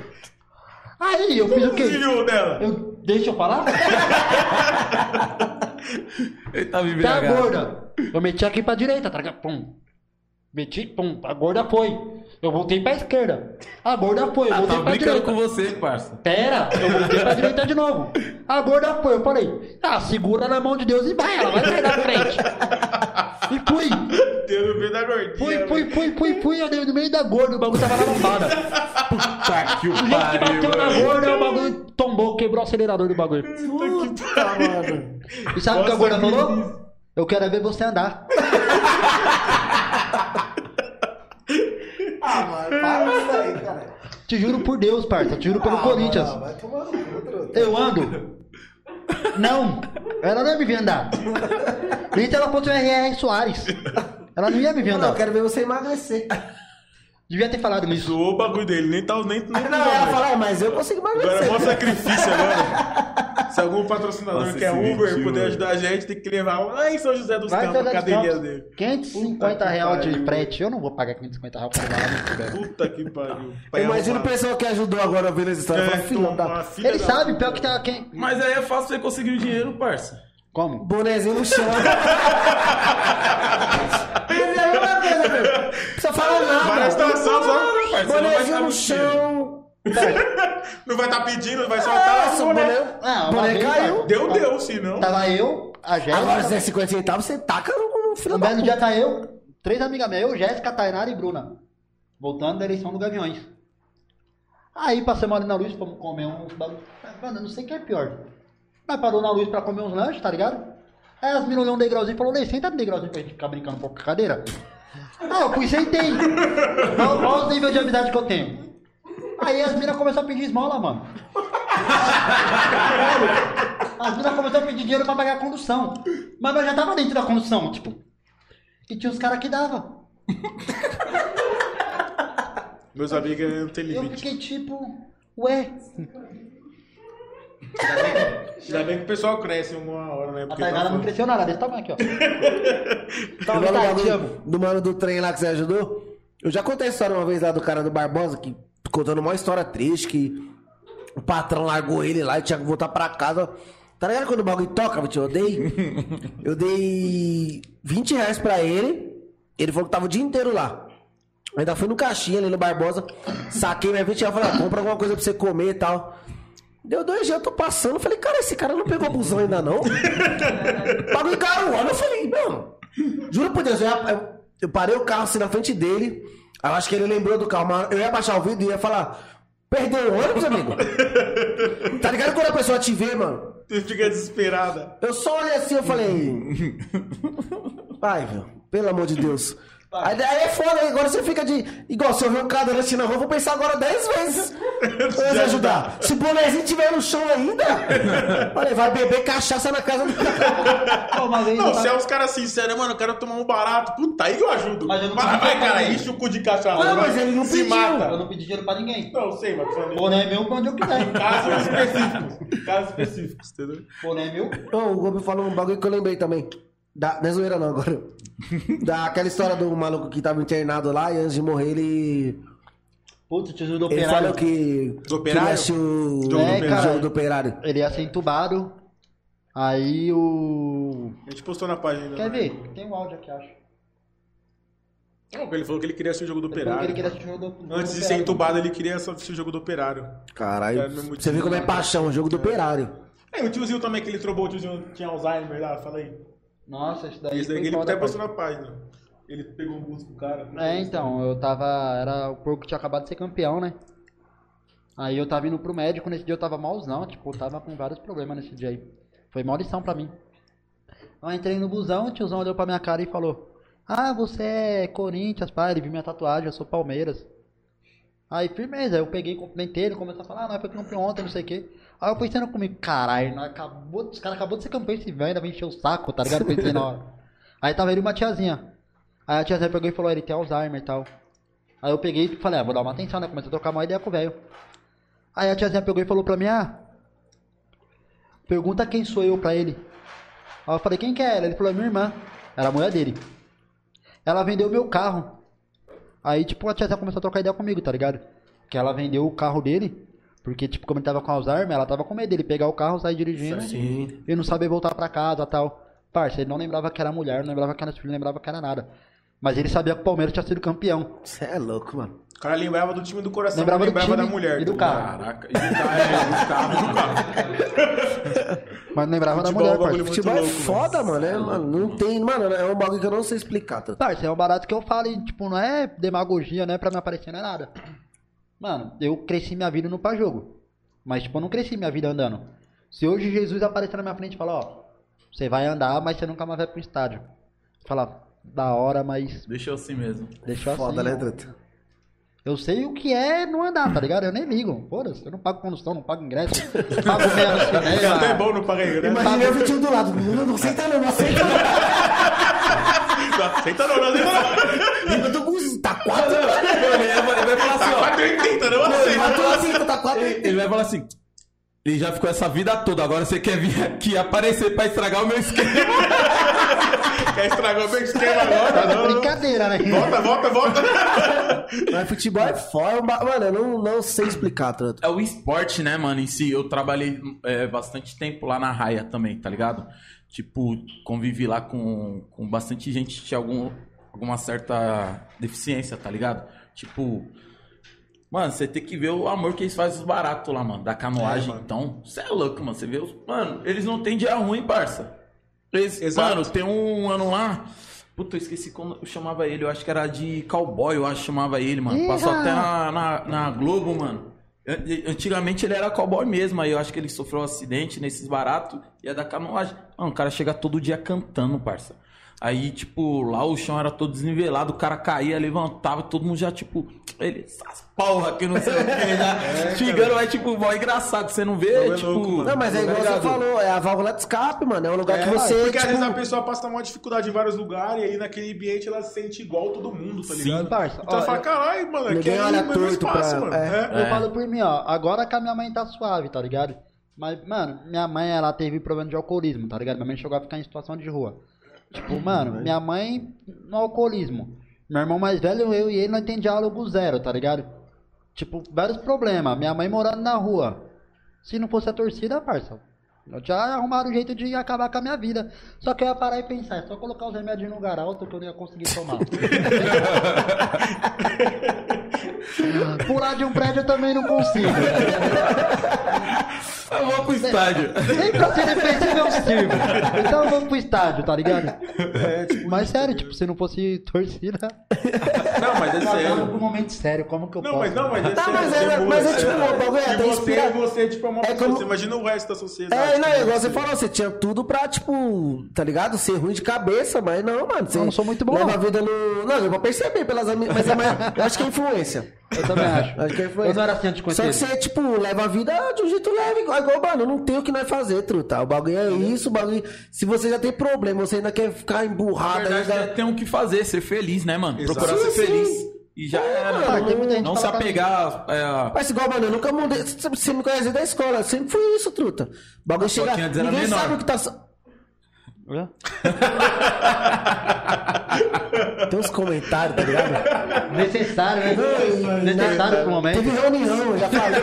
Aí eu fiz o quê? Dela. Eu, deixa eu falar? Ele tá Tá embriagado. gorda. Eu meti aqui pra direita, tá ligado? Pum. Meti, pum. A gorda foi. Eu voltei pra esquerda. A gorda foi, eu Ah, voltei tá pra brincando direita. com você, parça. Pera, eu voltei pra direita de novo. A gorda foi, eu falei, ah, segura na mão de Deus e vai, ela vai sair da frente. E fui, Deus no meio da gordinha. fui, fui, fui, fui, fui, eu dei no meio da gorda, o bagulho tava na lombada. Puta que o que bateu na pariu, gorda, o bagulho tombou, quebrou o acelerador do bagulho. Puta, mano. E sabe o que a gorda falou? Eu quero é ver você andar. Ah, mano, para com isso aí, cara. Te juro por Deus, parça, te juro pelo Ah, Corinthians. mano, Vai tomar no cu, truta. Eu ando. Não, ela não ia me ver andar. Se ela fosse o R.R. Soares. Ela não ia me ver Não, eu andar. quero ver você emagrecer. Devia ter falado nisso. Zoou o bagulho dele, nem tá nem, nem Não, ela fala, é, mas eu consigo Agora é emagrecer. mó sacrifício agora. Se algum patrocinador Nossa, que é Uber mentira. puder ajudar a gente, tem que levar lá em São José dos Vai Campos, a cadeirinha dele. 550 que reais de frete. Eu não vou pagar 550 reais pra levar lá no Tibete. Puta que pariu. Eu imagino o pessoal que ajudou agora vendo essa história. É, fala, filho toma, da... filha Ele da sabe, pior que tá quem. Mas aí é fácil você conseguir o dinheiro, parça. Como? Bonezinho no chão. Mas é a. Não na nada. só. Você não vai Bonezinho no chão. Não vai estar pedindo, vai Ah, soltar. seu o boné. Ah, uma boné vez, caiu. Deu, deu, se não. Tava eu, a Agora, se Jéssica. é 50 centavos, você taca no no filho Um da puta. dia tá eu, três amigas minhas, eu, Jéssica, Tainara e Bruna. Voltando da eleição do Gaviões. Aí passamos ali na luz, fomos comer uns bagulho. Mano, eu não sei o que é pior. Nós parou na luz pra comer uns lanches, tá ligado? Aí as meninas olhou um degrauzinho e falou, Lei, senta no degrauzinho pra gente ficar brincando um pouco com a cadeira. Ah, eu fui sentei. Olha os níveis de amizade que eu tenho. Aí as meninas começaram a pedir esmola, mano. As meninas começaram a pedir dinheiro pra pagar a condução. Mas eu já tava dentro da condução, tipo. E tinha os caras que davam. Meus amigos não tem Eu limite. fiquei tipo, ué, Ainda bem que o pessoal cresce uma hora, né? a Porque Tainara tá não cresceu nada, desse tamanho aqui, ó. Igual Tava no tá, te bagulho amo. do mano do trem lá que você ajudou. Eu já contei a história uma vez lá do cara do Barbosa, que contando uma história triste, que o patrão largou ele lá e tinha que voltar pra casa. Tá ligado quando o bagulho toca, Vitinho? Eu dei. Eu dei 20 reais pra ele. Ele falou que tava o dia inteiro lá. Eu Ainda fui no caixinha ali no Barbosa, saquei minha 20 reais e falei, ah, compra alguma coisa pra você comer e tal. Deu dois dias, eu tô passando. Falei, cara, esse cara não pegou busão ainda não? Bagulho caruana. Eu falei, não. Juro por Deus, eu, ia- eu- parei o carro assim na frente dele. Aí Eu acho que ele lembrou do carro, mas eu ia baixar o vidro e ia falar: Perdeu o ônibus, amigo? tá ligado quando a pessoa te vê, mano? Tu fica desesperada. Eu só olhei assim eu falei. Ai, meu, pelo amor de Deus. Aí, aí é foda, aí agora você fica de. Igual, se eu ver um cadeirante na rua, eu vou pensar agora 10 vezes. Pra me ajudar. Se o bonezinho tiver no chão ainda, olha, vai beber cachaça na casa do cara. Pô, vez eu Não, tava- se é uns caras sinceros, mano, eu quero tomar um barato. Puta, aí eu ajudo. Mas eu não vai, pedi vai, cara, enche o cu de cachaça. Não, mas ele não Se pediu. mata. Eu não pedi dinheiro pra ninguém. Não, sei, mas falando Boné é meu pra onde eu quiser. casos específicos. Casos específicos, entendeu? Boné é meu. Ô, o Gobi falou um bagulho que eu lembrei também. Da, não é zoeira não, agora. Daquela história do maluco que tava internado lá e antes de morrer ele. Putz, o tiozinho do Ele operário. falou que. Do operário? Que o. Jogo do o operário. jogo do operário. Ele ia ser entubado. Aí o. A gente postou na página. né? Quer ver? Tem um áudio aqui, acho. Não, ele falou que ele queria assistir o jogo do Ele operário. ele queria assistir o jogo do, do Antes de ser entubado, ele queria só assistir o jogo do operário. Caralho. É, motivo. Você vê como é paixão, o jogo do operário. É, o tiozinho também que ele trombou, o tiozinho tinha Alzheimer lá, fala aí. Nossa, isso daí. Esse daí ele até postou na página. Ele pegou o busto com o cara. É, então, eu tava. Era o porco que tinha acabado de ser campeão, né? Aí eu tava indo pro médico, nesse dia eu tava malzão, tipo, eu tava com vários problemas nesse dia aí. Foi mó lição pra mim. Eu entrei no busão, o tiozão olhou pra minha cara e falou: Ah, você é Corinthians, pai, ele viu minha tatuagem, eu sou Palmeiras. Aí, firmeza, eu peguei, cumprimentei ele, começou a falar, ah, nós foi campeão ontem, não sei o quê. Aí eu pensando comigo, caralho, acabou, os caras acabou de ser campeão esse velho, ainda vai encher o saco, tá ligado? Pensei na hora. Aí tava ele uma tiazinha. Aí a tiazinha pegou e falou, ele tem Alzheimer e tal. Aí eu peguei e falei, ah, vou dar uma atenção, né? Comecei a trocar uma ideia com o velho. Aí a tiazinha pegou e falou pra mim, ah, pergunta quem sou eu pra ele. Aí eu falei, quem que é ela? Ele falou, é minha irmã. Era a mulher dele. Ela vendeu meu carro. Aí, tipo, a tiazinha começou a trocar ideia comigo, tá ligado? Que ela vendeu o carro dele, porque, tipo, como ele tava com Alzheimer, ela tava com medo dele pegar o carro, sair dirigindo Sim. e não saber voltar pra casa tal. Parça, ele não lembrava que era mulher, não lembrava que era filho, não lembrava que era nada. Mas ele sabia que o Palmeiras tinha sido campeão. Você é louco, mano. O cara lembrava do time do coração, Lembrava lembrava time da mulher. e do tá carro. Caraca, e do carro, é, do carro, do carro. Mas não lembrava da Futebol é mulher, muito Futebol é louco, foda, mano. É, mano. Não tem, mano, é um bagulho que eu não sei explicar. Tá? Parça, é um barato que eu falo e, tipo, não é demagogia, não é pra me aparecer, não é nada. Mano, eu cresci minha vida no pá jogo. Mas, tipo, eu não cresci minha vida andando. Se hoje Jesus aparecer na minha frente e falar, ó, você vai andar, mas você nunca mais vai pro estádio. Falar, da hora, mas Deixa eu assim mesmo. deixa eu Foda, assim. né, ó. Truta? Eu sei o que é não andar, tá ligado? Eu nem ligo. Foda-se, eu não pago condução, não pago ingresso. pago meia no É até bom não pagar né? Imagina eu tio do lado. Não, não aceita não, não aceita não. Não aceita não, não aceita. Eu tô com- Tá quatro. Ele vai, falar assim, ó. 4,80, não aceita. matou assim, tá quatro. Ele vai falar assim. Ele já ficou essa vida toda, agora você quer vir aqui aparecer pra estragar o meu esquema. Quer estragar o meu esquema agora? Tá Não, não. brincadeira, né? Volta, volta, volta. Mas futebol é foda. Mano, eu não, não sei explicar, Truta. É o esporte, né, mano, em si. Eu trabalhei é, bastante tempo lá na raia também, tá ligado? Tipo, convivi lá com, com bastante gente que tinha algum, alguma certa deficiência, tá ligado? Tipo, mano, você tem que ver o amor que eles fazem os baratos lá, mano, da canoagem. É, mano. então, você é louco, mano. Você vê os. Mano, eles não têm dia ruim, parça. Eles, Exato. Mano, tem um ano lá. Puta, eu esqueci como eu chamava ele. Eu acho que era de cowboy, eu acho que chamava ele, mano. Passou Ih, até na, na, na Globo, mano. An- Antigamente ele era cowboy mesmo, aí eu acho que ele sofreu um acidente nesses baratos e é da canoagem. Mano, o cara chega todo dia cantando, parça. Aí, tipo, lá o chão era todo desnivelado, o cara caía, levantava, todo mundo já, tipo, ele, essas porra que não sei o que, já xingando, mas, tipo, mó engraçado, você não vê, Não, é tipo... louco, mano. Não, mas é igual você falou, é a válvula de escape, mano. É um lugar É, que você. porque às vezes a tipo, pessoa passa uma dificuldade em vários lugares e aí naquele ambiente ela se sente igual todo mundo, tá ligado? parça. Então Ó, fala, caralho, mano, aqui é olha o mesmo espaço, pra- mano. é. É. Eu falo por mim, ó. Agora que a minha mãe tá suave, tá ligado? Mas, mano, minha mãe, ela teve problema de alcoolismo, tá ligado? Minha mãe chegou a ficar em situação de rua. Tipo, mano, minha mãe no alcoolismo. Meu irmão mais velho, eu e ele, nós tem diálogo zero, tá ligado? Tipo, vários problemas. Minha mãe morando na rua. Se não fosse a torcida, parça. Eu já arrumaram um jeito de acabar com a minha vida. Só que eu ia parar e pensar, é só colocar os remédios no lugar alto que eu não ia conseguir tomar. Pular de um prédio eu também não consigo. Eu vou pro estádio. Nem pra ser defensivo eu sirvo. Então vamos pro estádio, tá ligado? É, tipo, Mas sério, tipo, se não fosse torcida. Não, mas é Eu sério. pro momento sério, como que eu Não, posso? mas não, mas é Tá, sério. mas é- você- mas é tipo, é inspira- você, tipo, é uma É pessoa. como- Você imagina o resto da sociedade. É, não, tipo, é igual você falou, você tinha tudo pra, tipo, tá ligado? Ser ruim de cabeça, mas não, mano. Você Eu não sou muito bom, Leva não. a vida no. Não, eu vou perceber pelas amigas. Mas é mais... eu acho que é influência. Eu também acho. Acho que é influência. Eu não era assim antes de Só que você, tipo, leva a vida de um jeito leve, igual, igual, mano, não tem o que nós fazer, truta. O bagulho é isso, o bagulho. Se você já tem problema, você ainda quer ficar Na emburrado verdade, ainda. tem o que fazer, ser feliz, né, mano? Exato. Procurar ser Sim, sim. feliz. E já era. tem muita gente não se apegar. É, Mas igual, mano, eu nunca mudei. Você me conhece da escola, sempre fui isso, truta. O bagulho chega. Ninguém menor. sabe o que tá. Tem uns comentários, tá ligado? Necessário, né? Necessário pro momento. Teve reunião, eu já falei.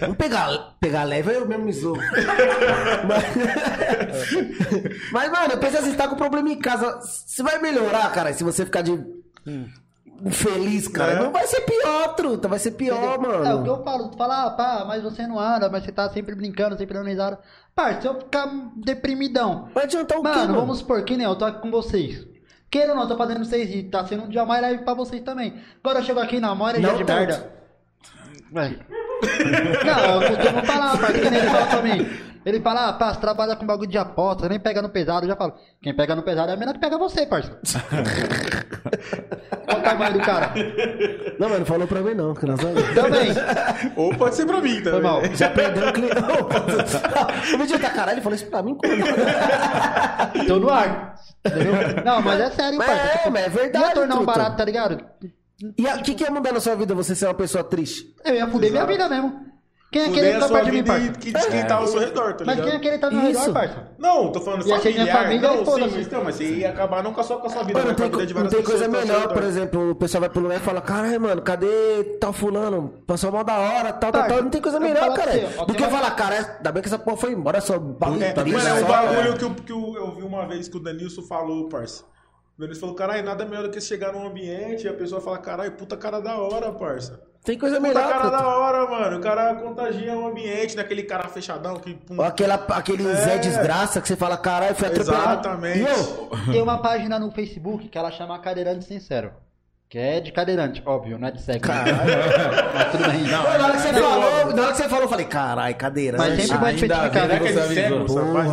Vamos pegar, pegar leve, eu mesmo me zoo. Mas, mas, mano, eu pensei assim, tá com problema em casa. Você vai melhorar, cara, se você ficar de. Feliz, cara. É. Não vai ser pior, truta. Vai ser pior, É o que mano. eu falo, tu fala, ah, pá, mas você não anda, mas você tá sempre brincando, sempre dando risada. Se eu ficar deprimidão, Vai adiantar o quê, mano, mano? vamos supor que nem eu tô aqui com vocês. Queira ou não, tô fazendo vocês rir, tá sendo um dia mais leve pra vocês também. Agora eu chego aqui na maior energia Não de merda. Vai. Não, eu costumo falar, parça, que nem ele fala pra mim. Ele fala, ah, pá, você trabalha com bagulho de aposta, nem pega no pesado. Eu já falo, quem pega no pesado é a menina que pega você, parça. Olha o tamanho do cara. Não, mano, não falou pra mim não, que nós vamos. Também. Ou pode ser pra mim também. Foi mal. Já perdeu o cliente. O vídeo tá caralho, ele falou isso pra mim quando? Tô no ar. Entendeu? Não, mas é sério, Mas parça. é, Tipo, mas é verdade, Ia tornar um truta. barato, tá ligado? E o que, que ia mudar na sua vida você ser uma pessoa triste? Eu ia fuder minha vida mesmo. Quem ia querer Fuder a ficar sua perto de mim, e parça? que- de quem tá ao seu redor, tá Mas ligado? quem ia querer estar no Isso. redor, parça? Não, tô falando Ia ser minha familiar. família e não, sim, mas, não, mas você ia acabar não com a sua, com a sua vida, Mano, mas com a tem, vida de não várias tem coisa pessoas que tá ao melhor, seu por redor. exemplo, o pessoal vai pro lugar e fala, caralho, mano, cadê tal fulano? Passou mal da hora, tal, tal, Parça, tal. Não tem coisa eu vou melhor, falar pra cara. você, ó, Do tem que eu uma- falar, cara, ainda bem que essa porra foi embora, só bagulho É, triste. mano, é um só- bagulho que, eu, que eu, eu vi uma vez que o Danilson falou, parça. O Danilson falou, caralho, nada melhor do que chegar num ambiente e a pessoa fala, caralho, puta cara da hora, parça. Tem coisa Puta melhor, cara truta. da hora, mano. O cara contagia o ambiente, daquele cara fechadão que... pum, aquela, aquele Zé É. Desgraça que você fala, caralho, foi atropelado. Exatamente. Eu, Tem uma página no Facebook que ela chama Cadeirante Sincero. Que é de cadeirante, óbvio, não é de cego. né? Mas tudo bem. Pô, na hora que você falou, na hora que você falou, eu falei, caralho, cadeira. Mas né? sempre vai especificar. você é cego?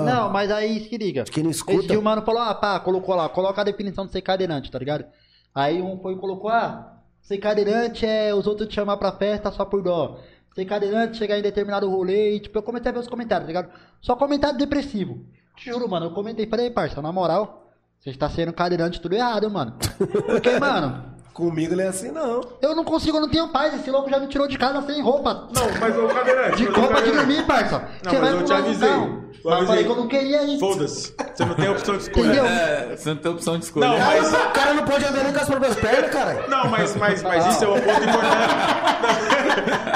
Não, mas aí se liga. Que não escuta. Esse dia o mano falou, ah, pá, colocou lá, coloca a definição de ser cadeirante, tá ligado? Aí um foi e colocou, ah, ser cadeirante é os outros te chamar pra festa só por dó. Ser cadeirante, chegar em determinado rolê e, tipo, eu comecei a ver os comentários, tá ligado? Só comentário depressivo. Te juro, mano, eu comentei, falei, parça, na moral, você está sendo cadeirante tudo errado, mano. Porque, mano, Comigo ele é assim, não. eu não consigo, eu não tenho paz, esse louco já me tirou de casa sem roupa. Não, mas o cadeirante... De roupa de dormir, parça. Não, Você mas vai eu te avisei. carro. Eu Mas eu falei que eu não queria ir. Foda-se. Você não tem opção de escolher. Entendeu? É, você não tem opção de escolher. Não, mas... O cara não pode andar nem com as próprias pernas, cara. Não, mas, mas, mas isso é um ponto importante.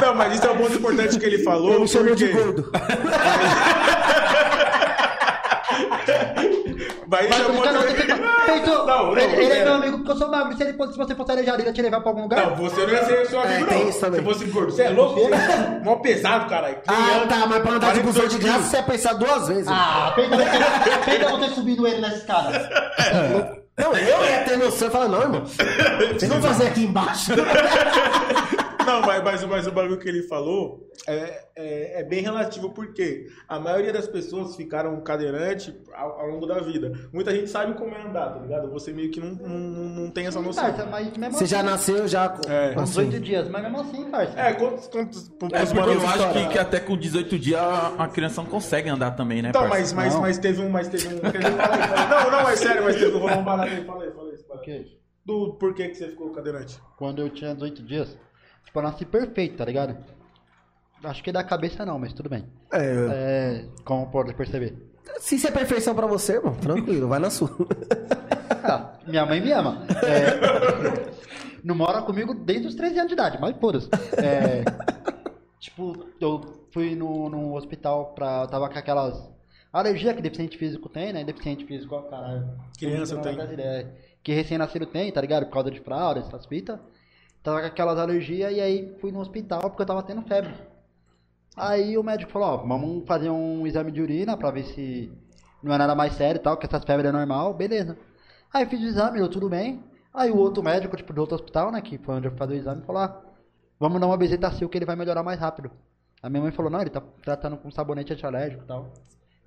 Não, não, mas isso é um ponto importante que ele falou. Ele me chamou de porque- gordo. É cara não ponto... tem que... Pensou, Não, não, ele, ele é é. meu amigo porque eu sou magro. Se, ele se você fosse aleijado, ele ia te levar pra algum lugar? Não, você não ia ser seu amigo, É, não. tem isso também. Se fosse gordo. Você é louco? Você é mó pesado, caralho. Ah, tá, mas pra andar de busão de 42 graça, você ia pensar duas vezes. Ah, pensa você, você subindo ele nessa escada. Não, eu ia ter noção e falar, não, irmão. Vocês vão fazer aqui embaixo. Não, mas, mas, mas o bagulho que ele falou é, é, é bem relativo, porque a maioria das pessoas ficaram cadeirante ao, ao longo da vida. Muita gente sabe como é andar, tá ligado? Você meio que não, não, não tem essa noção. Parça, mas mesmo Você já assim, nasceu já com. É. uns assim. oito dias, mas mesmo assim, parça. É, quantos... quantos, quantos É porque eu acho que, que até com 18 dias a, a criança não consegue andar também, né? Então, parça? mas, mas, Não. mas teve um. Mas teve um. teve um- fala aí. Não, não, é sério, mas teve um aí. Fala aí, fala aí. Porque Do porquê que você ficou cadeirante. quando eu tinha 18 dias, tipo, eu nasci perfeito, tá ligado? Acho que da cabeça não, mas tudo bem. É, É, como pode perceber. se isso é perfeição pra você, irmão, tranquilo, vai na sua. Ah, minha mãe me ama. É, não mora comigo desde os 13 anos de idade, mas foda-se. É, tipo, eu fui no, no hospital pra. Eu tava com aquelas. Alergia que deficiente físico tem, né? Deficiente físico, ó, caralho. Criança tem. Que recém-nascido tem, tá ligado? Por causa de fraude, essas fitas. Tava com aquelas alergias e aí fui no hospital porque eu tava tendo febre. Aí o médico falou, ó, vamos fazer um exame de urina pra ver se não é nada mais sério e tal, que essas febres é normal, beleza. Aí fiz o exame, deu tudo bem. Aí o outro médico, tipo, do outro hospital, né, que foi onde eu fui fazer o exame, falou, ah, vamos dar uma bezetacil que ele vai melhorar mais rápido. A minha mãe falou, não, ele tá tratando com sabonete antialérgico e tal.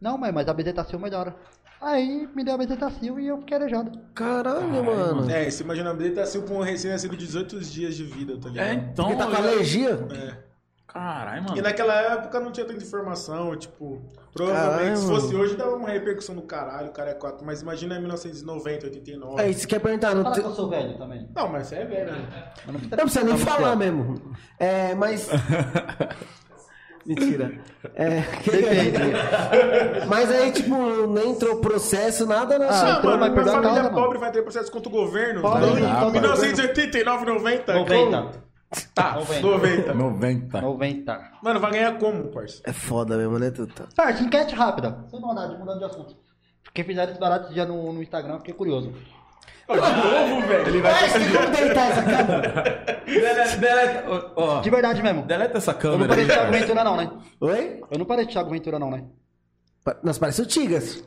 Não, mãe, mas a bezetacil melhora. Aí me deu a bezetacil e eu fiquei aleijado. Caralho, mano. É, você imagina a assim pra um recém-nascido de 18 dias de vida, tá ligado? É, então. Porque tá com eu- alergia? É. Caralho, mano. E naquela época não tinha tanta informação, tipo, provavelmente Caralho, se mano. fosse hoje dava uma repercussão do caralho, o cara é 4, mas imagina em 1990, 89. É, isso que ia perguntar. Não, Fala te- que eu sou velho também. Não, mas você é velho, né? Não precisa nem Vamos falar mesmo. É, mas. Mentira. É, Depende. mas aí, tipo, nem entrou processo, nada, né? Ah, então mano, vai uma perder a família causa, mano. pobre vai ter processo contra o governo. Pobre, Então, então, em 1989, 90. 90. como? Tá, 90. 90. 90. 90. Mano, vai ganhar como, parça? É foda mesmo, né, Tuta? Parça, enquete rápida. Sem maldade, mudando de assunto. Porque fizeram esse barato dia no, no Instagram, fiquei curioso. De novo, velho. Ele vai Mas tem como deitar essa câmera? Deleta, deleta, ó, ó, De verdade mesmo. deleta essa Eu não câmera aí, pareço Thiago cara. Ventura não, né? Oi? Eu não pareço Thiago Ventura não, né? Pa- Nós parece o Tigas.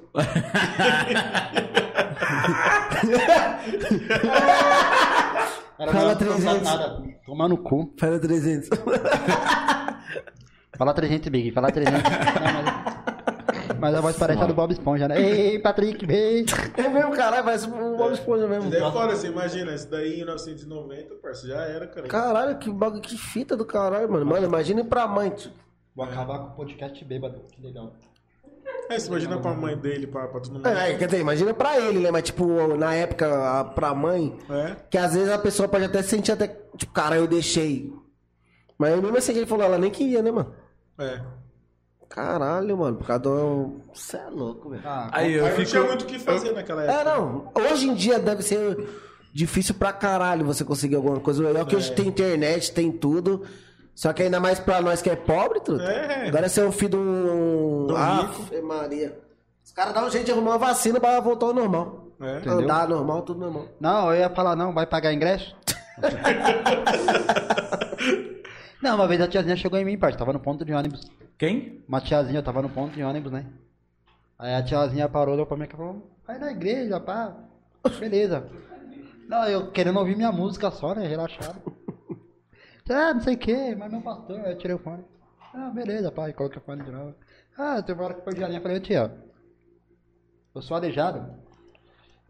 Era Fala não, não 300. sabe nada. Tomar no cu. Fala 300. Fala 300, Big. Fala 300. Não, mas... mas a voz parece a do Bob Esponja, né? Ei, Patrick, vem. É mesmo, caralho, parece um Bob Esponja mesmo. Daí é foda, você imagina, isso daí em 1990, parça, já era, cara. Caralho, que bagulho, que fita do caralho, mano. Mano, imagina ir pra mãe. tio. Vou acabar com o podcast bêbado. Que legal. É, você imagina pra mãe dele, pra, pra todo mundo. É, quer dizer, imagina pra ele, né? Mas, tipo, na época, a- pra mãe, É. que às vezes a pessoa pode até se sentir até, tipo, cara, eu deixei. Mas eu mesmo assim, ele falou, ela nem queria, né, mano? É. Caralho, mano, por causa do... Você é louco, velho. Ah, Aí eu Aí não fico. tinha muito o que fazer naquela época. É, não. Hoje em dia deve ser difícil pra caralho você conseguir alguma coisa. O legal é que hoje tem internet, tem tudo. Só que ainda mais pra nós que é pobre, tudo. É. Agora você é um filho de um. Do ah, Maria. Os caras dão um jeito de arrumar uma vacina pra voltar ao normal. É. Entendeu? Andar normal, tudo normal. Não, eu ia falar, não, vai pagar ingresso? não, uma vez a tiazinha chegou em mim, parça, tava no ponto de ônibus. Quem? Uma tiazinha, eu tava no ponto de ônibus, né? Aí a tiazinha parou, olhou pra mim e falou, vai na igreja, pá. Beleza. Não, eu querendo ouvir minha música só, né? Relaxado. Ah, não sei o que, mas meu pastor, aí eu tirei o fone. Ah, beleza, pai, coloquei o fone de novo. Ah, teve uma hora que foi de linha, falei, tia, eu sou aleijado.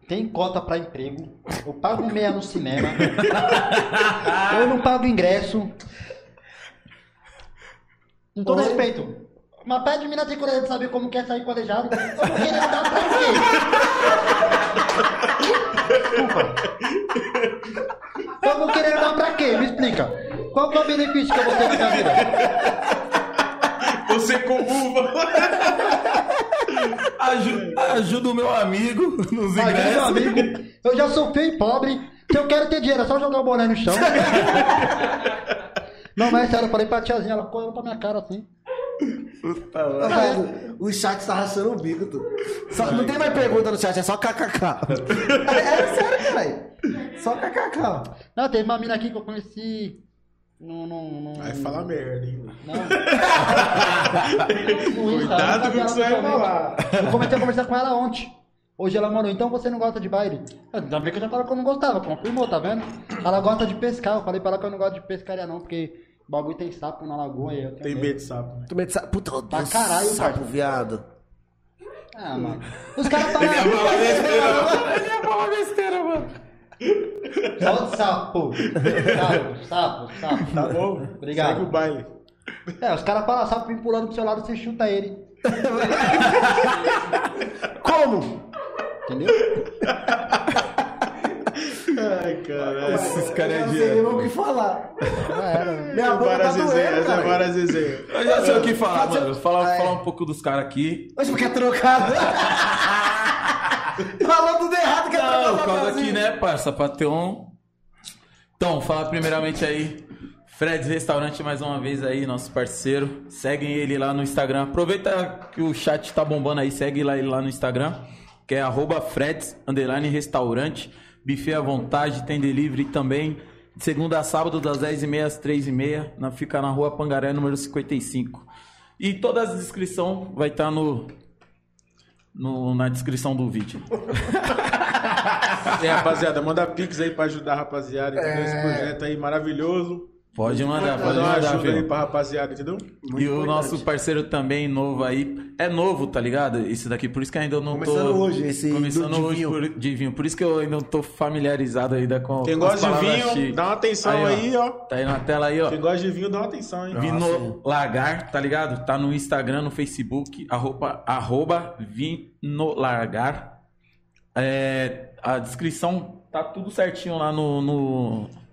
Tem cota pra emprego. Eu pago meia no cinema. eu não pago ingresso. Com todo Oi? respeito. Mas pede de mina tem coragem de saber como quer sair com aleijado. Eu vou querer dar pra quê? Desculpa. Eu vou querer dar pra quê? Me explica. Qual que é o benefício que eu vou ter na minha vida? Você com uva. Aju- ajuda o meu amigo nos Aí, meu ingressos. amigo, eu já sou feio e pobre. Se eu quero ter dinheiro, é só jogar o boné no chão. Não, mas é sério, eu falei pra tiazinha, ela correu pra minha cara assim. Velho, o chat tá rachando o bico, tu. Só, não tem mais pergunta no chat, é só kkk. É, é sério, caralho. Só kkk. Não, teve uma mina aqui que eu conheci. No, no, no, Vai falar merda, hein? Não. No Insta, Cuidado eu com o que você vai falar. Eu comecei a conversar com ela ontem. Hoje ela mandou, então você não gosta de baile? Ainda bem que eu já falei que eu não gostava, confirmou, tá vendo? Ela gosta de pescar, eu falei pra ela que eu não gosto de pescaria não, porque o bagulho tem sapo na lagoa e eu tenho Tem medo de sapo. né? Tu medo de sapo? Puta, eu Pra caralho, sapo, parça. viado. Ah, mano. Os caras falam. Ele ia falar besteira, mano. Só de sapo. Sapo, sapo, sapo. Tá bom? Obrigado. Segue o baile. É, os caras falam sapo vem pulando pro seu lado, você chuta ele. Como? Entendeu? Ai, caralho. Esses caras é Eu não sei nem de. o que falar. Era. Minha boca tá doendo, é cara. várias. Eu já sei o que falar, Pode ser- mano. Falar, Ah, é. falar um pouco dos caras aqui. Mas porque é trocado. Falou tudo errado, que é Não, trocado. por causa aqui, né, parça? Pra ter um. Então, falar primeiramente aí. Fred's Restaurante mais uma vez aí, nosso parceiro. Seguem ele lá no Instagram. Aproveita que o chat tá bombando aí, segue lá ele lá no Instagram, que é arroba Fred's restaurante. Buffet à vontade, tem delivery também. Segunda a sábado, das 10h30 às 3h30. Na, fica na rua Pangaré, número 55. E todas as inscrições vai estar no, no, na descrição do vídeo. É, rapaziada, manda pix aí pra ajudar a rapaziada, entendeu? Esse projeto aí maravilhoso. Pode mandar, pode mandar, ajuda aí filho. pra rapaziada, entendeu? E o nosso parceiro também novo aí. É novo, tá ligado? Esse daqui, por isso que ainda eu não tô. Começando hoje, esse Começando de hoje vinho. por, de vinho. Por isso que eu ainda não tô familiarizado ainda com. Quem gosta de vinho, chiques. dá uma atenção aí, ó. Tá aí na tela aí, ó. Quem gosta de vinho, dá uma atenção, hein? Vino Largar, tá ligado? Tá no Instagram, no Facebook, arroba, arroba Vino. É, a descrição tá tudo certinho lá no. no-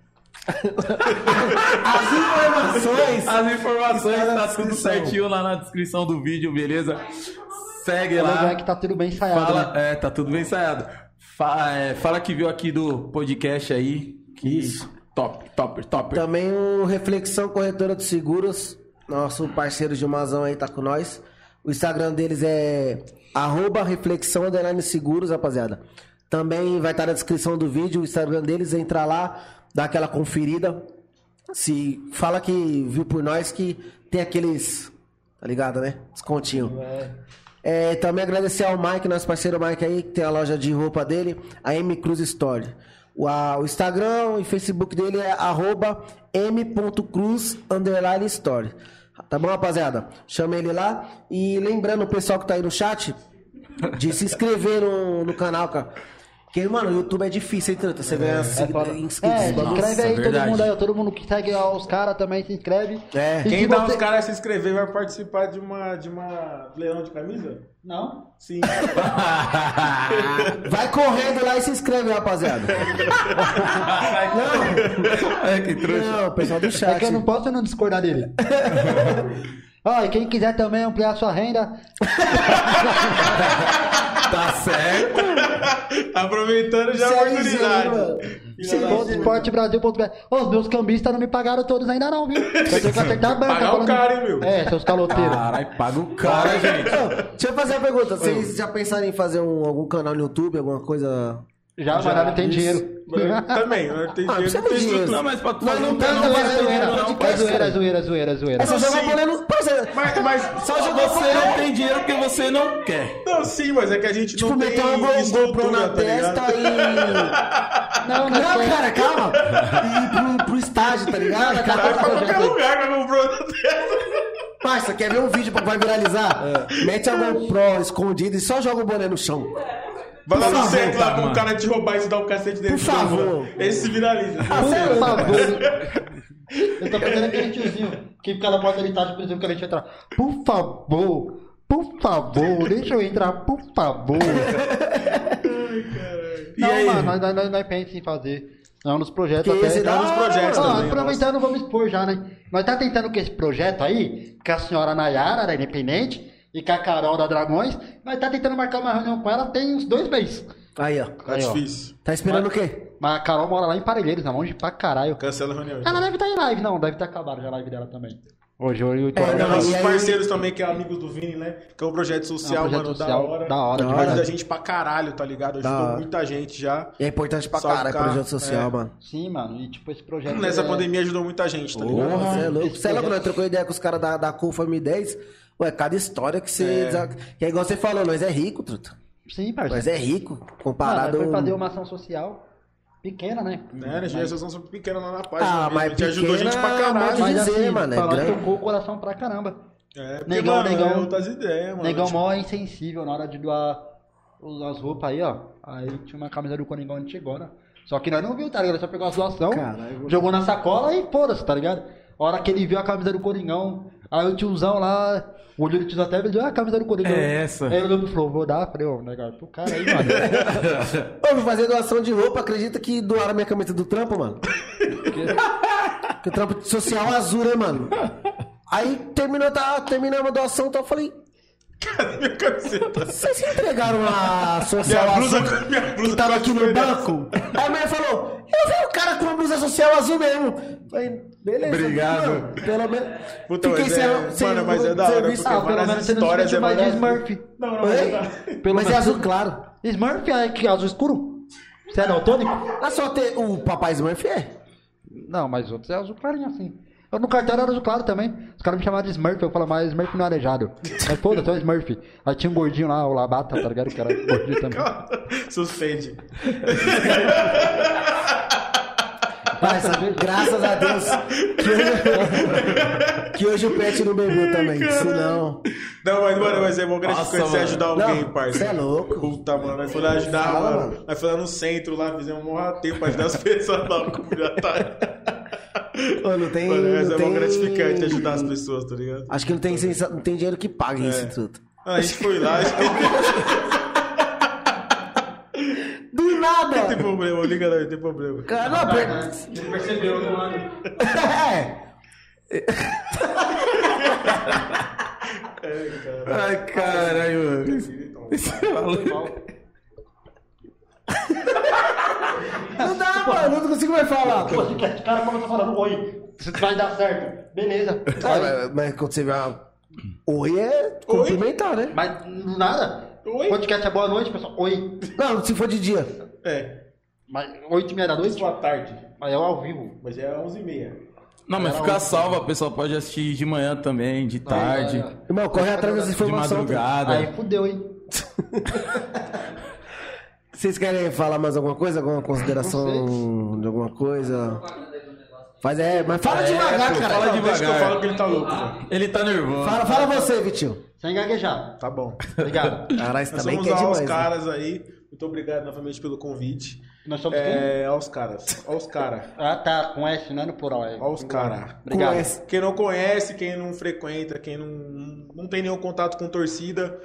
As informações. As informações tá tudo certinho lá na descrição do vídeo, beleza? Segue É lá. que tá tudo bem ensaiado, Fala, né? é, tá tudo bem ensaiado. Fa- é, fala que viu aqui do podcast aí. Que Isso. Top, top, top. Também o Reflexão Corretora de Seguros. Nosso parceiro Gilmazão aí tá com nós. O Instagram deles é arroba reflexão seguros, rapaziada. Também vai estar na descrição do vídeo o Instagram deles. Entra lá, dá aquela conferida. Se fala que viu por nós que tem aqueles. Tá ligado, né? Descontinho. É, também agradecer ao Mike, nosso parceiro Mike aí, que tem a loja de roupa dele, a M Cruz Store. O, a- o Instagram e Facebook dele é arroba m.cruz store. Tá bom, rapaziada? Chama ele lá. E lembrando o pessoal que tá aí no chat, de se inscrever no, no canal, cara. Porque, mano, o YouTube é difícil, hein, Truta? Você ganha segui- foda. inscritos. É, se bagulho. inscreve aí, todo verdade. mundo aí, todo mundo que segue os caras também se inscreve. É. E Quem dá você- os caras a se inscrever vai participar de uma, de uma leilão de camisa? Não? Sim. Vai correndo lá e se inscreve, rapaziada. É, que trouxa. Não, o pessoal do chat. É que eu não posso não discordar dele. Ó, e quem quiser também ampliar sua renda, Tá certo. Aproveitando já a oportunidade. esportebrasil.br. Ô, os meus cambistas não me pagaram todos ainda não, viu? Eu tenho que acertar a banca. Pagar o falando- cara, hein, meu? É, seus caloteiros. Caralho, paga o cara, gente. Deixa eu fazer uma pergunta. Vocês já pensaram em fazer um- algum canal no YouTube, alguma coisa? Já, mas nada tem dinheiro. Também, né? tem Ah, dinheiro, precisa não tem dinheiro. Não, mas pra tu não um tá não é dinheiro, não. não. É zoeira, é zoeira, é zoeira, é zoeira. É só Não, jogar sim. bola no. Parceiro, Mas, mas Só só jogar Você não tem dinheiro porque você não quer. Não, sim, mas é que a gente Tipo, não tem meter uma Go- estrutura, GoPro na tá testa e. Não, não, Não, cara, calma. E ir pro, pro estágio, tá ligado? Vai Cara, pra qualquer lugar que comprou na testa. Parça, quer ver um vídeo que vai viralizar? Mete a GoPro escondida e só joga o boné no chão. Vai lá no centro lá pro mano. cara te roubar e te dar um cacete dele. Por favor. Esse se viraliza. Por favor. Eu tô fazendo aquele tiozinho que fica na porta de tarde pensando que a gente entrar. Por favor, por favor, deixa eu entrar, por favor. Não, aí? mano, nós, nós, nós, nós pensamos em fazer. É um dos projetos Que até. esse É dos da- projetos Ó, também. aproveitando, vamos expor já, né? Nós tá tentando com esse projeto aí, com a senhora Nayara, da Independente, e com a Carol da Dragões, nós tá tentando marcar uma reunião com ela tem uns dois meses. Aí, ó. Tá Aí, ó. difícil. Tá esperando o quê? Mas a Carol mora lá em Parelheiros, na longe pra caralho. Cancela a reunião. Ela deve estar em live, não, deve ter acabado já a live dela também. Hoje, hoje, 8 É, horas. noite. Nossos aí- parceiros também, que é amigos do Vini, né? Que é um projeto social, É um projeto mano, social da hora. da hora, Ajuda a gente pra caralho, tá ligado? Ajudou muita gente já. E é importante pra caralho, cara. projeto social, É. mano. Sim, mano, e tipo, esse projeto. Nessa é- pandemia ajudou muita gente, tá ligado? Porra, você é louco. Você é louco, nós trocou ideia com os caras da, da CUFA 10. Ué, cada história que você. É. Que é igual você falou, nós é rico, truta. Sim, parceiro. Nós é rico. Mano, Comparado. nós foi fazer uma ação social pequena, né? Né? A gente são pequena lá na página. Ah, mesmo. mas a gente ajudou pequena, gente pra mas caralho. de- Mas dizer, assim, mano, é falando, grande. tocou o coração pra caramba. É, porque, Negão, mano, negão. é outras ideias, mano. Negão Tipo, mó insensível na hora de doar as roupas aí, ó. Aí tinha uma camisa do Coringão antigona. Só que nós não viu, tá ligado? Ele só pegou as doações, Caralho. jogou na sacola e foda-se, tá ligado? A hora que ele viu a camisa do Coringão, aí o tiozão lá, o olho do tiozão até viu "Ah, a camisa do Coringão. É essa. Aí ele olhou e falou, vou dar, falei, ô, negócio, pro cara aí, mano. Eu vou fazer doação de roupa, acredita que doaram minha camisa do trampo, mano? que o trampo social azul, né, mano? Aí terminou, tá, terminamos a doação, então eu falei, minha camiseta. vocês entregaram a social Minha blusa, azul minha blusa que tava aqui no banco? Aí a mulher falou, eu vi o cara com uma blusa social azul mesmo. Falei, beleza. Obrigado. Não, pelo menos. Puta, Fiquei mas sem, é- sem mano, mas é da hora, serviço. porque ah, pelo menos você não histórias se é mais de Smurf. Não, não, Oi? é da- Pelo Mas é azul claro. Smurf é que azul escuro? Você é daltônico? Ah, só ter o Papai Smurf é? Não, mas outros é azul clarinho assim. Eu no cartório era azul claro também. Os caras me chamavam de Smurf, eu falava, mas Smurf não é arejado. Mas foda-se, é Smurf. Aí tinha um gordinho lá, o Labata, tá ligado? Que era gordinho também. Suspende. Mas, graças a Deus que hoje, que hoje o Pet não bebeu também. Senão. Não, mas, mano, mas é bom gratificante você mano. ajudar alguém, Não, parça. cê é louco. Puta, mano, nós fomos lá ajudar, Fala, mano. Nós fomos lá no centro lá, fizemos um maior tempo pra ajudar as pessoas lá no comunitário. Ô, não tem. Mano, mas não é bom tem- gratificante ajudar as pessoas, tá ligado? Acho que não tem, sensa- não tem dinheiro que pague É. isso tudo. Ah, a gente foi lá, a gente Do não nada! tem problema, liga não, não tem problema. Cara, não, per... Ele percebeu, né, mano? é. É, cara. Ai, caralho, mano. Não dá, mano, não consigo mais falar. Pô, se o cara começa falando oi, vai dar certo. Beleza. Ah, mas, mas quando você vê uma... Oi é cumprimentar, né? Mas não nada. Oi? Podcast é boa noite, pessoal. Oi. Não, se for de dia. É, Mas oito e meia da noite? boa tarde. Mas é ao vivo. Mas é 11h30. Não, mas fica salva, o pessoal pode assistir de manhã também, de tarde, é, é. Irmão, corre atrás dessa de informação. madrugada. Aí fudeu, hein? Vocês querem falar mais alguma coisa? Alguma consideração de alguma coisa? Faz é, mas fala É, devagar, pô, cara. fala Não, deixa que eu devagar. falo que ele tá louco, mano. Ele tá nervoso. Fala, fala você, Vitinho. Sem gaguejar. Tá bom. Obrigado. Caralho, você também somos quer demais. né? caras aí. Muito obrigado novamente pelo convite. Nós somos quem? É, aos caras. Aos caras. Ah, tá. Com S, não é no plural. É. Aos caras. Obrigado. Com S. Quem não conhece, quem não frequenta, quem não, não tem nenhum contato com torcida,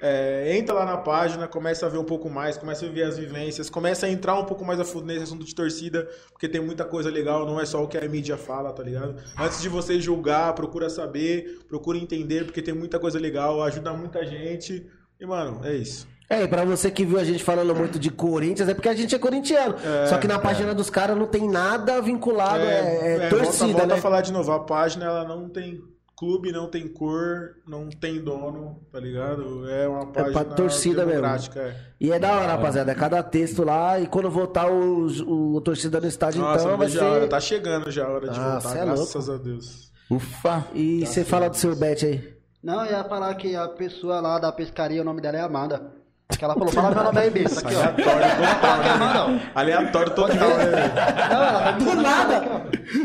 é, entra lá na página, começa a ver um pouco mais, começa a ver as vivências, começa a entrar um pouco mais a fundo nesse assunto de torcida, porque tem muita coisa legal, não é só o que a mídia fala, tá ligado? Antes de você julgar, procura saber, procura entender, porque tem muita coisa legal, ajuda muita gente. E, mano, é isso. É, e pra você que viu a gente falando muito de Corinthians, é porque a gente é corintiano. Só que na página dos caras não tem nada vinculado, é, é torcida, volta, volta né? a falar de novo, a página ela não tem clube, não tem cor, não tem dono, tá ligado? É uma página pra torcida mesmo. é. E é da hora, rapaziada. É cada texto lá e quando voltar o, o torcida no estádio, Nossa, então vai hora. ser. Tá chegando já a hora de Ah, voltar, é graças a Deus. Ufa. E você fala do seu bet aí. Não, eu ia falar que a pessoa lá da pescaria, o nome dela é Amanda. Que ela falou, fala meu nome aí, besta. Aqui, ó. Fala que é Amanda, ó. Aleatório total, né? Não, ela tá me Do nada!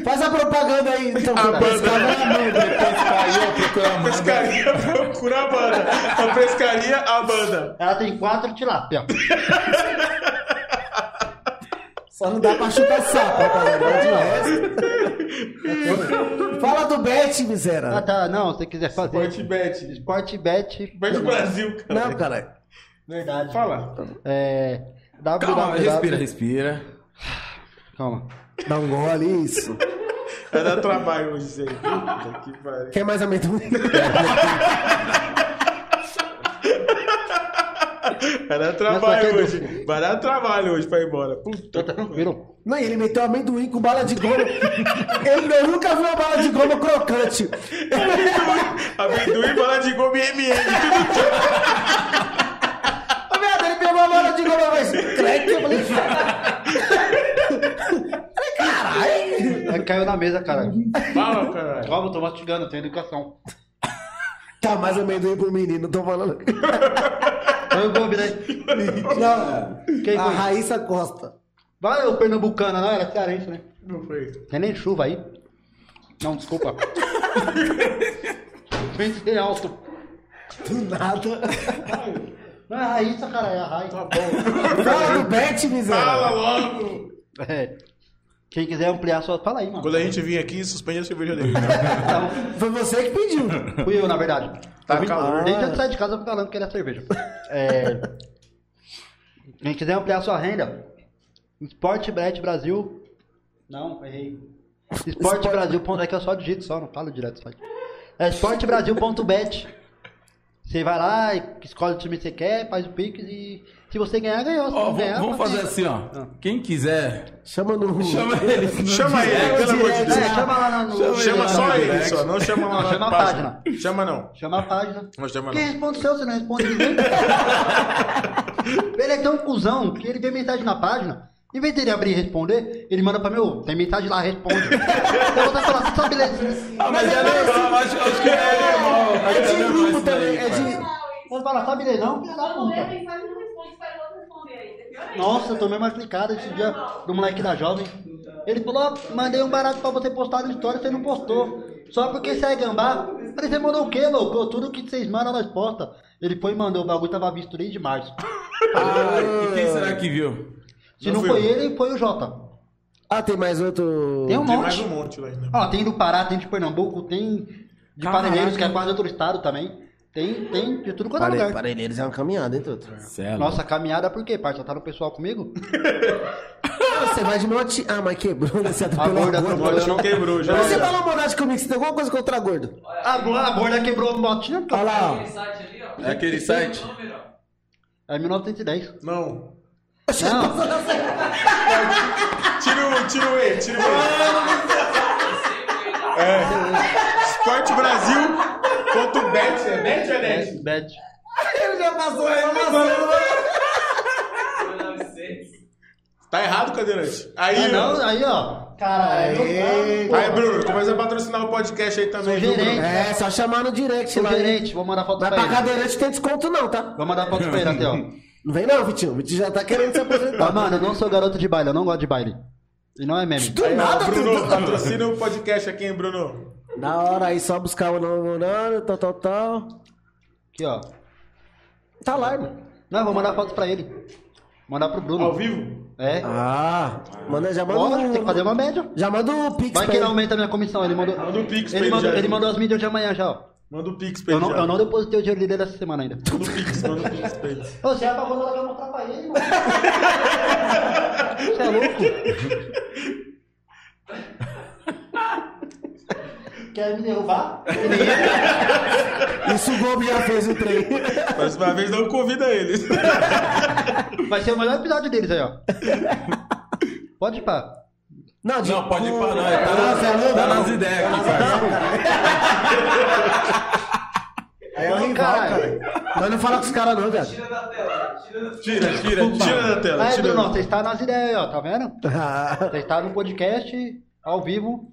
Faz a propaganda aí, então. A banda. pescar, vai a Amanda. Caiu, procura a A pescaria procura a banda. A pescaria, a banda. Ela tem quatro tilápia. Só não dá pra chutar sapo, resto. Fala do bet, Ah, miséria. tá. Não, se você quiser fazer. Sportbet. Sportbet. Bet Brasil, cara. Não, cara. Verdade. Fala. É. Calma, www. respira, respira. Calma. Dá um gole, isso. Vai dar trabalho hoje isso aí. Puta que pariu. Quer mais amendoim? Vai dar trabalho hoje. Vai dar trabalho hoje pra ir embora. Puta. Tá tranquilo. Não, e ele meteu amendoim com bala de goma. Ele eu nunca viu uma bala de goma crocante. Amendoim, bala de goma e MM. Ô, merda, ele pegou a bala de goma, mas. Crack, eu falei. Caralho! Aí caiu na mesa, cara. Fala, caralho. Calma, eu tô mastigando, eu tenho educação. Tá mais amendoim pro menino, tô falando. Foi o Gobi, né? Não, Quem a foi? Raíssa Costa. Vai, ô Pernambucana, não? Era é cearense, né? Não foi. Tem nem chuva aí. Não, desculpa. Pensei alto. Do nada. Não é a Raíssa, cara, é a Raíssa. Tá bom. Fala do bet, Fala miséria. logo. É. Quem quiser ampliar sua. Fala aí, mano. Quando a gente vir aqui, suspende a cerveja dele. Então, Foi você que pediu. fui eu, na verdade. Tá Eu vim- calor. Desde de sair de casa, eu fui falando que era cerveja. É. Quem quiser ampliar sua renda, Sportbet Brasil. Não, errei. Sportbrasil. É que eu só digito só, não falo direto só. É sportbrasil.bet. Você vai lá, e escolhe o time que você quer, faz o Pix e se você ganhar, ganhou. Se v- ganhar, vamos fazer assim, ó. Quem quiser, Chama no. chama ele. no Chama ele, pelo amor de direto. Deus. É, chama lá no. Chama Chama ele só ele, direct. só. Não chama lá chama a página. Chama não. Chama a página. Não chama Quem não. responde o seu, você não responde ninguém. ele é tão cuzão que ele vê mensagem na página Em vez dele abrir e responder, ele manda pra meu, tem mensagem lá, responde. eu vou falar, só beleza. Ah, mas é legal, acho, acho que é normal. É acho que de normal grupo também, é de. Você fala, sabe beleza não? Filha da puta. não. É. Nossa, eu tomei uma clicada esse dia do moleque da jovem. Ele falou, ó, mandei um barato pra você postar no story, você não postou. Só porque você é gambá. Falei, você mandou o quê, louco? Tudo que vocês mandam, nós posta. Ele foi e mandou, o bagulho tava visto desde março. Ah, e quem será que viu? Se Não não, foi eu. ele, foi o Jota. Ah, tem mais outro. Tem um Tem mais monte. um monte lá ainda. Ó, tem do Pará, tem de Pernambuco, tem de. Parelheiros, que é quase outro estado também. Tem, tem de tudo quanto é Pare... lugar. Parelheiros é uma caminhada, hein, Tuto? Cê Nossa, caminhada por quê, parça? Tá no pessoal comigo? Ah, Você vai de mote. Ah, mas quebrou, né? Você A atropelou gorda a gorda. atropelou. Mote não quebrou já. Você fala uma verdade comigo, você tem alguma coisa contra gordo? A, a gorda quebrou a motinha. Olha lá, ó. Aquele site ali, ó. É aquele site? É 1910. Não. Não, Tira o, tira o E, tira o E. É. Esporte Brasil ponto bet. É bet ou é net? bad. Ele já passou, ele passou. Foi 900. Tá errado, cadeirante. Aí, Ah, não, aí, ó. Caralho. Aí, Bruno, começa a patrocinar o podcast aí também, Sou viu, Bruno? gerente. É, só chamar no direct Sou lá. gerente, vou mandar foto Mas pra pra ele. cadeirante tem desconto não, tá? Vou mandar foto pra ele até, ó. Não vem não, Vitinho. O Vitinho já tá querendo se apresentar. Ah, mano, eu não sou garoto de baile, eu não gosto de baile. E não é meme. Do Aí, ó, nada, Bruno, patrocina o podcast aqui, hein, Bruno? Da hora, aí só buscar o nome, tal, tal, tal. Aqui, ó. Tá lá, irmão. Não, eu vou mandar foto pra ele. Mandar pro Bruno. Ao vivo? É. Ah, manda, já manda Bora, um- tem que fazer uma média. Já manda o Pix Vai que ele ele. aumenta a minha comissão. Ele mandou, Manda o Pix pra ele ele mandou, já. ele mandou as mídias de amanhã já, ó. Manda o Pix pra Eu ele não, já. eu não depositei o dinheiro dele essa semana ainda. Manda o Pix, manda o Pix pra ele. Ô, você é pra quando ela vai mostrar pra ele, mano. Você é louco? Quer me derrubar? Isso o Globo já fez o trem. Próxima vez não convida eles. Vai ser o melhor episódio deles aí, ó. Pode ir pá. Não, de- Não, pode ir pra não. é, Tá, é tá não. nas ideias aqui, parceiro. Aí é o rival, cara. Nós não fala com os caras não, velho. Tira da tela. Tira da Tira, tira, tira da tela. Bruno, você está nas ideias aí, ó, tá vendo? Você está no podcast, ao vivo.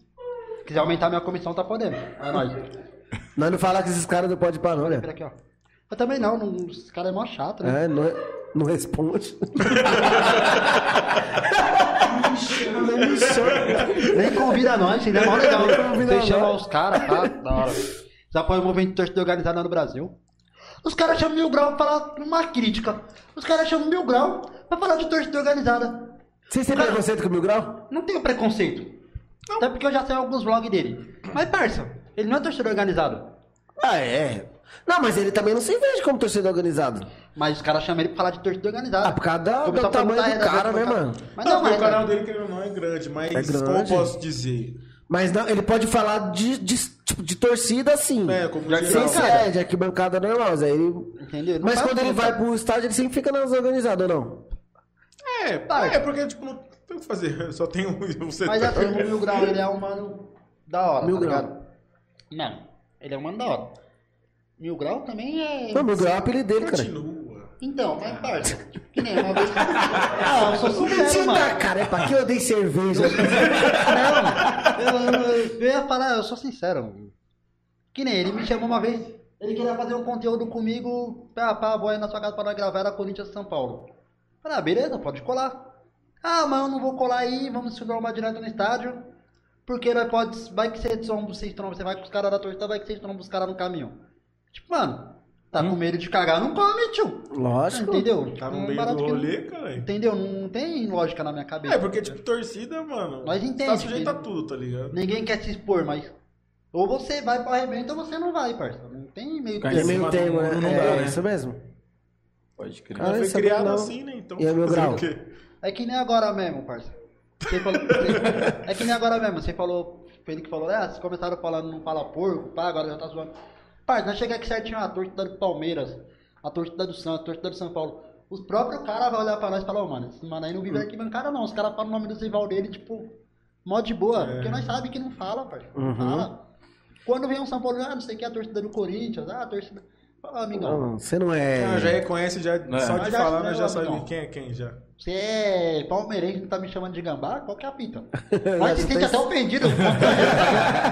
Se quiser aumentar minha comissão, tá podendo. É nóis. Nós não fala com esses caras não pode ir pra não, Pera né? aqui, ó. Eu também não, não esse cara é mó chato, né? É, não, não responde. Me chama. Nem convida nós, seria mó legal. Nem convida Você chama os caras, tá? Da hora. Já apoia o movimento de torcida organizada no Brasil. Os caras chamam Mil Grau pra falar uma crítica. Os caras chamam Mil Grau pra falar de torcida organizada. Vocês têm preconceito com o Mil Grau? Não tenho preconceito. Até porque eu já sei alguns vlogs dele. Mas, parça, ele não é torcedor organizado. Ah, é. Não, mas ele também não se vende como torcedor organizado. Mas os caras chamam ele pra falar de torcida organizada. Ah, por causa da- do tamanho do é, cara, né, mano? Mas Não, não, porque mas o canal dele, querendo ou não, é grande, mas É grande. como eu posso dizer? Mas não, ele pode falar de, de, tipo, de torcida sim. É, como De geral. Sem arquibancada. ser é, de arquibancada normal. Mas, aí ele... Entendeu? Não mas quando ele vai pro estádio, ele sempre fica nas organizadas, ou não? É, é porque, tipo, não tem o que fazer. Eu só tenho você. Mas assim, o Mil Grau, ele é um mano da hora, Mil tá Grau. ligado? Não, ele é um mano da hora. Mil Grau também é... Não, Mil Grau é o apelido dele, cara. Continua. Então, mas parça, que nem uma vez... Ah, eu sou sincero, mano. cara, é pra que eu dei cerveja? Não, eu, eu, eu ia falar, eu sou sincero. Que nem ele me chamou uma vez, ele queria fazer um conteúdo comigo, pá, pá, vou aí na sua casa para gravar, era Corinthians e São Paulo. Falei, ah, beleza, pode colar. Ah, mas eu não vou colar aí, vamos se uma direto no estádio, porque pode, vai que você tromba, você tromba, você vai com os caras da torcida, vai que você tromba os caras no caminho. Tipo, mano, tá com medo de cagar, não come, tio. Lógico. Entendeu? Tá no meio do que não- rolê, cara. Entendeu? Não tem lógica na minha cabeça. É, porque, tipo, torcida, mano. Nós Tá entende sujeito que- a tudo, tá ligado? Ninguém quer se expor, mas. Ou você vai pro arrebento ou você não vai, parça. Não tem meio em Tem meio termo, né? não é, dá, né? isso mesmo. Pode crer. Ela foi isso é criada não. assim, né? Então. E aí, meu grau? o quê? É que nem agora mesmo, parça. Você falou, é que nem agora mesmo. Você falou, foi ele que falou, ah, vocês começaram falando não fala porco, pá, agora já tá zoando. Parça, nós chega aqui certinho a torcida do Palmeiras, a torcida do Santos, a torcida do São Paulo. Os próprios caras vão olhar pra nós e falar, ô, mano, esse mano aí não vive aqui bancada não. Os caras falam o nome do rival dele, tipo, mó de boa. Porque nós sabemos que não fala, parça. Não Uhum. fala. Quando vem um São Paulo, ah, não sei o que, a torcida do Corinthians, ah, a torcida. Fala, amigão. Não, você não é. Ah, já reconhece, já, só de já falar, nós já ó, sabe amigão. quem é quem já. Você é palmeirense e não tá me chamando de gambá? Qual que é a fita? Mas se sente até ofendido.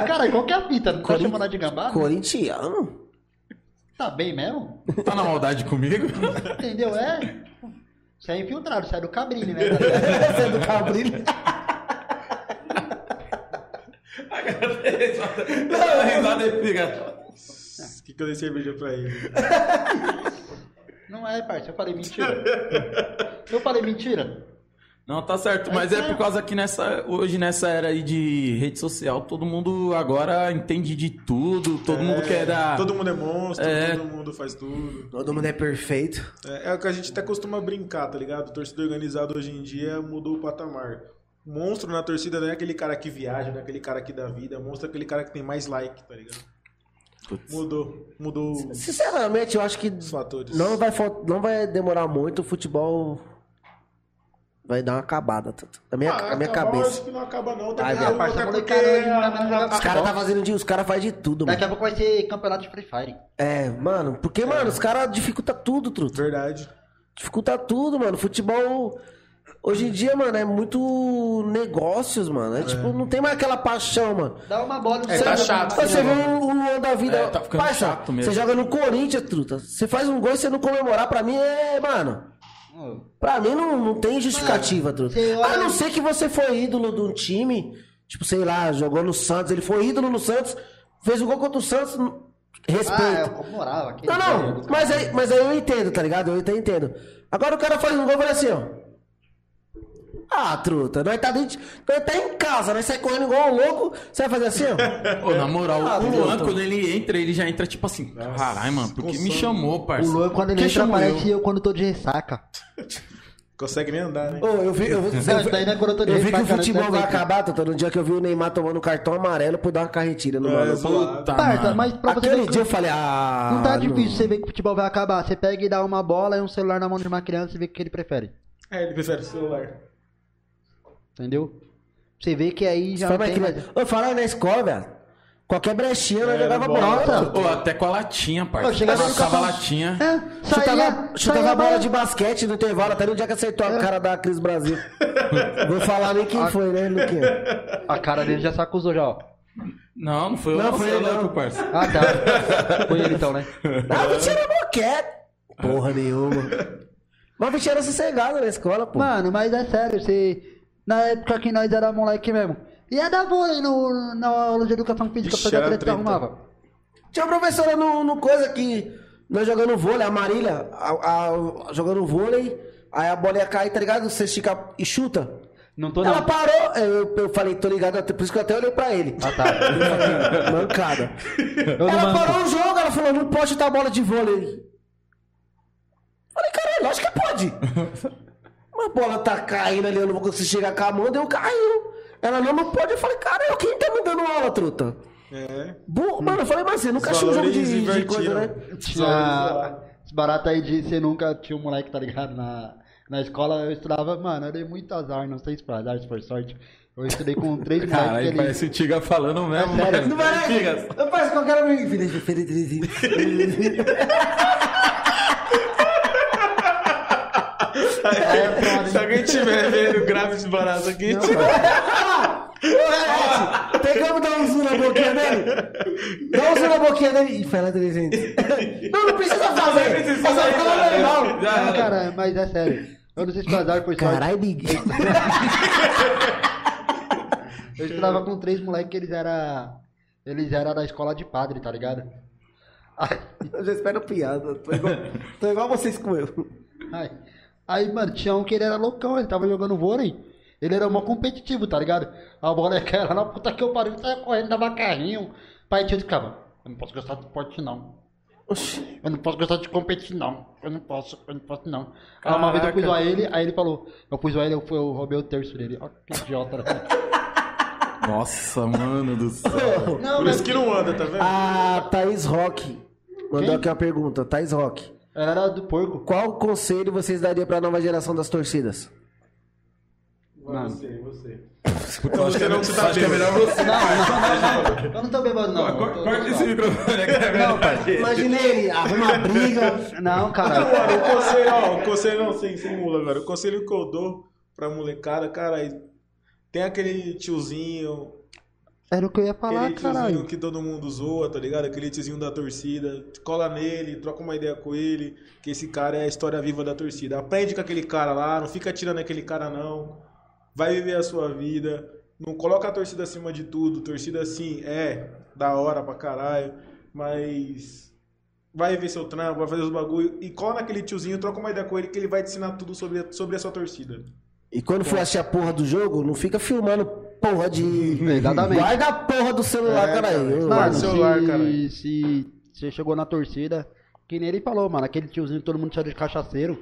Cara, qual que é a fita? Não tá Corin- chamando de gambá? Corintiano? Tá bem mesmo? Tá na maldade comigo? Entendeu? É. Você é infiltrado, você é do Cabrini, né? Você é do Cabrilho? Não, risada e fica. O que, que eu dei cerveja pra ele? Não é, parça. Eu falei mentira. Eu falei mentira. Não, tá certo, mas é por causa que nessa, hoje nessa era aí de rede social, todo mundo agora entende de tudo, todo mundo quer dar. Todo mundo é monstro, É. todo mundo faz tudo. Todo mundo é perfeito. É, é o que a gente até costuma brincar, tá ligado? Torcida organizada hoje em dia mudou o patamar. Monstro na torcida não é aquele cara que viaja, não é aquele cara que dá vida. Monstro é aquele cara que tem mais like, tá ligado? Putz. Mudou. Mudou Sinceramente, eu acho que os fatores. não vai, não vai demorar muito. O futebol vai dar uma acabada. Tudo. Na minha, Ah, na minha acabar, eu cabeça. acho que não acaba não. Até a porque não vai mais a- jogar a- Os caras tá fazendo de, os caras fazem de tudo, mano. Daqui a pouco vai ser campeonato de Free Fire. É, mano, porque, mano, os caras dificultam tudo, truto. Verdade. Dificulta tudo, mano. Futebol. Hoje em dia, mano, é muito negócios, mano. É, tipo, não tem mais aquela paixão, mano. Dá uma bola É, tá chato. Você vê o o Luan da vida. É, tá ficando Parça, chato mesmo. Você joga no Corinthians, truta. Você faz um gol e você não comemorar, pra mim é, mano. Pra mim não, não tem justificativa, truta. A não ser que você foi ídolo de um time, tipo, sei lá, jogou no Santos, ele foi ídolo no Santos, fez um gol contra o Santos, Ah, respeito. eu comemorava. aquele Não, não, mas aí, mas aí eu entendo, tá ligado? Eu até entendo. Agora o cara faz um gol e fala assim, ó. Ah, truta, nós tá, dentro, nós tá em casa, nós sai correndo igual um louco, você vai fazer assim, ó? Ô, na moral, Ah, o Luan, quando ele entra, ele já entra tipo assim, caralho, mano, por que me chamou, O parça? Luan, quando ele entra, parece eu quando tô de ressaca. Consegue nem andar, né? Ô, eu vi, eu, eu é eu tô de eu vi que o futebol vai é acabar, Tuta, no dia que eu vi o Neymar tomando cartão amarelo por dar uma carretilha no É, maluco. zoado. Puta, Parça, mano. mas pra você Aquele ver dia eu falei, ah. não tá difícil você ver que o futebol vai acabar. Você pega e dá uma bola e um celular na mão de uma criança e vê o que ele prefere. É, ele prefere o celular. Entendeu? Você vê que aí já Foi não tem que... Ô, falaram na escola, velho. Qualquer brechinha nós Era jogava bola. Pô, até com a latinha. Pô, chegava Passava a latinha. É, Chutava, saía, chutava saía a bola de basquete no intervalo, até no dia que acertou É. a cara da Cris Brasil. Vou falar nem quem foi, né, Luquinha? A cara dele já se acusou já, ó. Não, não foi eu, Não, foi você é ele, louco, não. parça. Ah, tá. Foi ele então, né? Ah, o bicho era boquete. Porra nenhuma. Mas o bicho era sossegado na escola, pô. Mano, mas é sério, você... Na época que nós era moleque mesmo. Ia dar vôlei no, na aula de educação física Ixi, pra treta que arrumava. Tinha uma professora no, no coisa que nós jogando vôlei, a Marília, a- a- jogando vôlei, aí a bola ia cair, tá ligado? Você estica e chuta. Não tô Ela não. parou, eu, eu falei, tô ligado, por isso que eu até olhei pra ele. Ah, tá. Falei, Mancada. Eu ela parou o jogo, ela falou, não pode chutar bola de vôlei. Falei, caralho, lógico que pode. Uma bola tá caindo ali, eu não vou conseguir chegar com a mão, deu caiu. Ela não, não pode. Eu falei, caralho, quem tá me dando aula, truta? É. Bu- Mano, eu falei, mas você nunca achou um jogo de, de coisa, né? Tinha... Esse barato aí de você nunca tinha um moleque, tá ligado? Na, na escola eu estudava, mano, eu dei muito azar, não sei se foi azar, se foi sorte. Eu estudei com três moleques que Caralho, ele... parece o Tiga falando mesmo, É sério? mano. Não parece? Tigas. Eu faço qualquer um. É, alguém tiver vendo, grave esse barato aqui. Tem como dar um zoom na boquinha dele? Dá um zoom na boquinha dele. E fala 300. Não, não precisa fazer. precisa É só fazer, cara. normal. Já Não, cara, mas é sério. Eu não sei se foi azar, foi sorte. Caralho, Big. Eu estudava com três moleques que eles eram... Eles eram da escola de padre, tá ligado? Aí, Eu já espero piada. Tô igual, tô igual vocês com eu. aí, aí, mano, tinha um que ele era loucão, ele tava jogando vôlei. Ele era mó competitivo, tá ligado? A bola ia cair lá na puta que eu pariu, saia correndo, dava carrinho. Pai tio ficava, eu não posso gostar de esporte não. Eu não posso gostar de competir não. Eu não posso, eu não posso não. Aí uma vez eu pus a ele, aí ele falou, eu pus a ele, eu, fui- eu roubei o terço dele. Ó, que idiota. né? Nossa, mano do céu. Não, Por mas isso que não anda, tá vendo? A Thaís Rock mandou Quem? aqui uma pergunta. Thaís Rock. Era do porco. Qual conselho vocês dariam pra nova geração das torcidas? Mano. Você, você. Eu acho que é, não, você tá acho que é melhor você. Não, não, não, não. Eu não tô bebendo, não. Eu tô- tô Corta esse microfone aqui. Não, pai. Imagina ele, arruma uma briga. Não, cara. O conselho, ó, o conselho não, sem, sem mula, velho. O conselho que eu dou pra molecada, cara, é- tem aquele tiozinho, Era o que eu ia falar, aquele tiozinho caralho. que todo mundo zoa, tá ligado? Aquele tiozinho da torcida. Cola nele, troca uma ideia com ele, que esse cara é a história viva da torcida. Aprende com aquele cara lá, não fica tirando aquele cara não. Vai viver a sua vida. Não coloca a torcida acima de tudo. Torcida assim é da hora pra caralho, mas vai ver seu trampo, vai fazer os bagulho e cola naquele tiozinho, troca uma ideia com ele que ele vai te ensinar tudo sobre, sobre a sua torcida. E quando for assistir a porra do jogo, não fica filmando porra de. Exatamente. Guarda a porra do celular, É, cara. Eu- Guarda Mano, o celular, se, caralho. se você chegou na torcida, que nem ele falou, mano, aquele tiozinho que todo mundo chama de cachaceiro.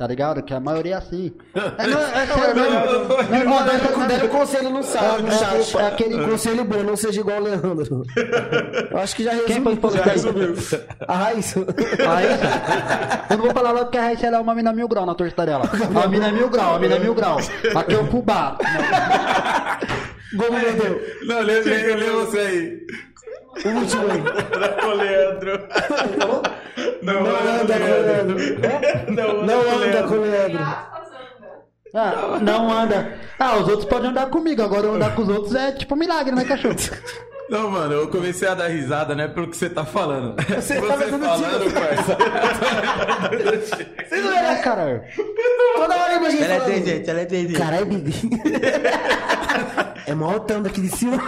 Tá ligado? Que a maioria é assim. É, não, é sério, não, não, não, não, Deram- não, Deram conselho no saco, no É, chat. é aquele- conselho bom, não seja igual o Leandro. Eu acho que já resumiu. Quem que falou Já resumiu. A Raíssa. A? Eu não vou falar logo porque a Raíssa ela é uma mina mil grau na torcida dela. A mina é mil grau, a mina é mil grau. Aqui é o fubá. Como meu Deus. Não, lê, você aí. O último aí. Leandro. Não, Não anda com o Leandro. Não, Não anda com o Leandro. Ah, não anda. Ah, os outros podem andar comigo, agora eu andar com os outros é tipo um milagre, né, cachorro? Não, mano, eu comecei a dar risada, né, pelo que você tá falando. Você, tá fazendo falando, parça. Vocês não É, eram- caralho. Toda hora imagina Ela é inteligente, ela é inteligente. Caralho, Bibi. É mó altão daqui de cima.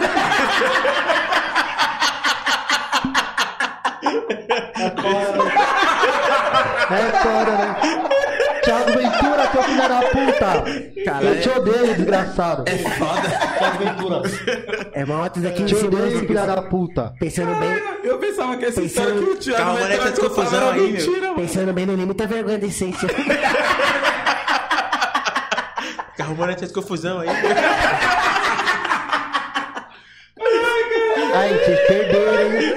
É foda, né? Thiago Ventura, seu filho da puta! Caralho. Eu te odeio, desgraçado. É foda. Thiago Ventura. É mó alto daqui de Te odeio, filha da puta. Pensando bem, Eu pensava que essa história que o Thiago Calma, né, entrar essa confusão era aí, meu. mentira, mano. pensando bem, não tem muita vergonha decente. Fica arrumando essa confusão aí. Aí, vocês perderam, hein?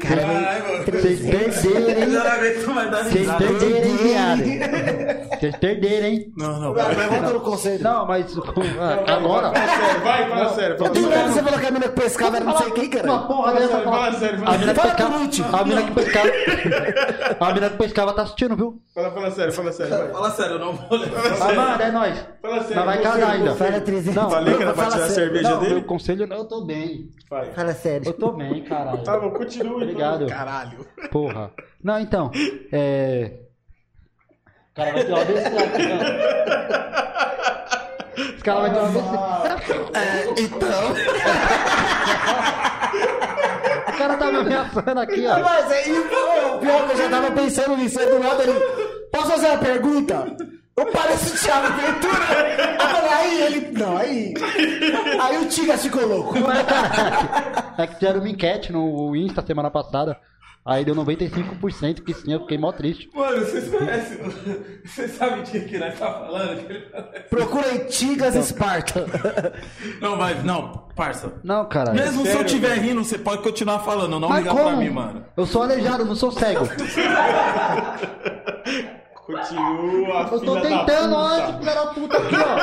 Caralho, mano. Vocês perderam, hein? Eu não aguento mais dar Vocês risada. perderam, hein, viado? Vocês perderam, hein? Não, não, Vai, vai. volta no conselho. Não, mas ah, agora. Fala sério, vai, fala sério. Eu Fala tenho sério. medo você falou que a mina que pescava era não sei quem, Uma cara. porra dessa sério, fala- fala sério, fala A mina que sério. A mina que pescava. A mina que pescava tá assistindo, viu? Fala, fala sério, fala sério. vai. Fala sério, eu não vou levar. Ah, mano, é nóis. Fala sério. Nós vai casar ainda. Fala 300. Não, Falei que era pra tirar a cerveja Não, dele? meu conselho não, eu tô bem. Fala sério. Eu tô bem, caralho. Tá bom, continua. então. Obrigado. Caralho. Porra. Não, então, é. O cara vai ter uma ó. Os caras vão ter uma AVC. Então. O cara tá me ameaçando aqui, ó. Mas aí, pô, pior que eu já tava pensando nisso, aí do nada ele. Posso fazer uma pergunta? Eu pareço o Thiago Ventura. Aí ele. Não, aí. Aí o Tigas ficou louco. É, cara. É que fizeram uma enquete no Insta semana passada. Aí deu 95% que sim, eu fiquei mó triste. Mano, vocês conhecem. Vocês sabem de que nós tá falando? Que ele- Procura aí Tigas Esparta. Não, mas, não, parça. Não, cara. Mesmo se eu estiver rindo, você pode continuar falando, não Mas liga como? pra mim, mano. Eu sou aleijado, não sou cego. Continua, Eu tô filha da tentando, ó, esse filho da puta aqui, ó.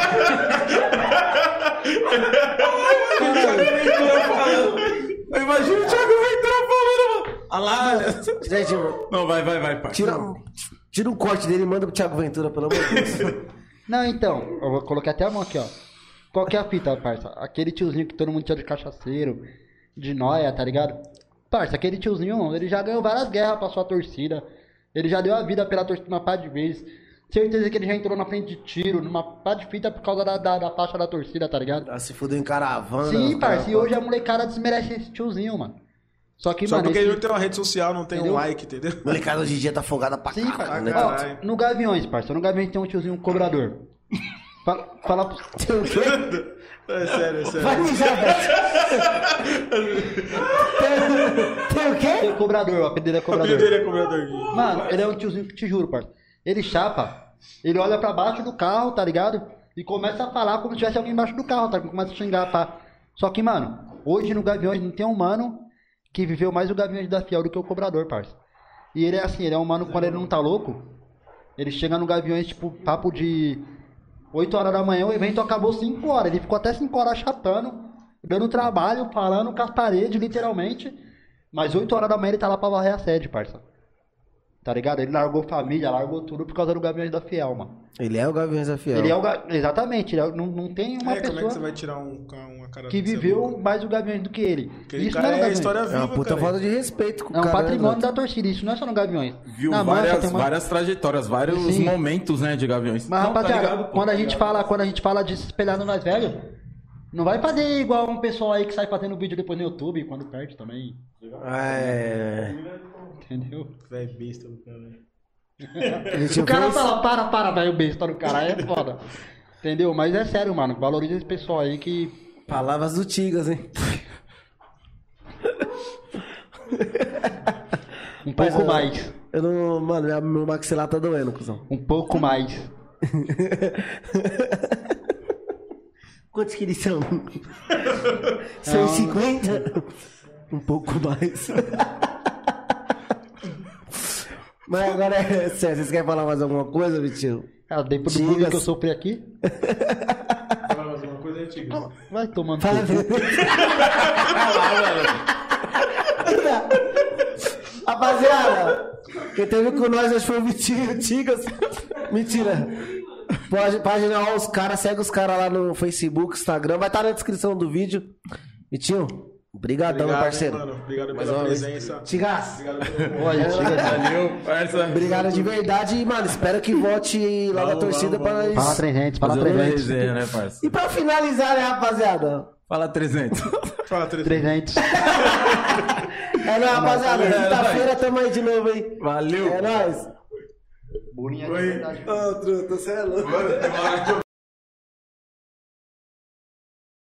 Imagina o Thiago Ventura falando, mano. Olha lá. Gente, Não, vai, vai, vai, parça. tira, tira um corte dele e manda pro Thiago Ventura, pelo amor de Deus. Não, então, eu vou colocar até a mão aqui, ó. Qual que é a fita, parça? Aquele tiozinho que todo mundo tinha de cachaceiro, de noia, tá ligado? Parça, aquele tiozinho, ele já ganhou várias guerras pra sua torcida. Ele já deu a vida pela torcida uma pá de vezes. Certeza que ele já entrou na frente de tiro, numa pá de fita por causa da, da, da faixa da torcida, tá ligado? Ah, se fudeu em caravana. Sim, cara. parça, e hoje a molecada desmerece esse tiozinho, mano. Só que, Só mano, porque esse... ele não tem uma rede social, não tem Entendeu? um like, entendeu? Molecada hoje em dia tá folgada pra Sim, caralho, parça. né? Ó, no Gaviões, parça, no Gaviões tem um tiozinho cobrador. Fala, fala pro... Tem o quê? É sério, é sério. Vai mijar, velho. Tem, tem o Tem quê? o cobrador, o apelido dele é O cobrador. apelido dele é cobrador. Mano, ele é um tiozinho que te juro, parça. Ele chapa, ele olha pra baixo do carro, tá ligado? E começa a falar como se tivesse alguém embaixo do carro, tá? Começa a xingar, pá. Só que, mano, hoje no Gaviões não tem um mano que viveu mais o Gaviões da Fiel do que o cobrador, parça. E ele é assim, ele é um mano quando ele não tá louco, ele chega no Gaviões, tipo, papo de 8 horas da manhã, o evento acabou 5 horas. Ele ficou até 5 horas chatando, dando trabalho, falando com as paredes, literalmente. Mas 8 horas da manhã ele tá lá pra varrer a sede, parça. Tá ligado? Ele largou família, largou tudo por causa do Gaviões da Fiel, mano. Ele é o Gaviões da Fiel. Ele é o ga- Exatamente, ele é- não, não tem uma É, como é que você pessoa vai tirar um, uma cara que viveu mais o Gaviões do que ele. Aquele Isso cara não é, é no a Gaviões. história É viva, uma puta cara. falta de respeito com o É um cara, né, patrimônio Zé? da torcida, isso não é só no Gaviões. Viu Na Mancha várias, tem uma- várias trajetórias, vários Sim. momentos, né, de Gaviões. Mas, Não, tá rapaziada, ligado, pô, quando a tá gente ligado. fala, quando a gente fala de se espelhar no mais velho, não vai fazer igual um pessoal aí que sai fazendo vídeo depois no YouTube, quando perde também. É. Entendeu? Velho, besta do cara. Ele O cara fala, para, para, velho, besta no cara, é foda. Entendeu? Mas é sério, mano. Valoriza esse pessoal aí que. Palavras do Tigas, hein? Um pouco eu- mais. Eu não. Mano, minha- meu maxilar tá doendo, cuzão. Um pouco mais. Quantos que eles são? 150? Um pouco mais. Mas agora é sério, vocês querem falar mais alguma coisa, Vitinho? Dei pro Diga-se. mundo que eu sofri aqui. Fala mais uma coisa antiga. Vai tomando. Fala. Rapaziada, quem teve com nós hoje foi o Vitinho Tigas. Mentira. Pode, página ó, os caras, segue os caras lá no Facebook, Instagram, vai estar na descrição do vídeo. Vitinho, brigadão, meu Obrigado, parceiro. mano. Obrigado Mais pela uma vez. presença. Tigas, Obrigado. Valeu, parça. obrigado de verdade e, mano, espero que volte lá da torcida vamos, pra vamos. Fala nós. 300, fala Fazer uma 300. resenha, né, parça? E pra finalizar, né, rapaziada? Fala 300. Fala, 300. 300. É nóis, rapaziada. É. Quinta-feira tamo aí de novo, hein? Valeu. É nóis. Bolinha de verdade. Ô, truta, você é louco.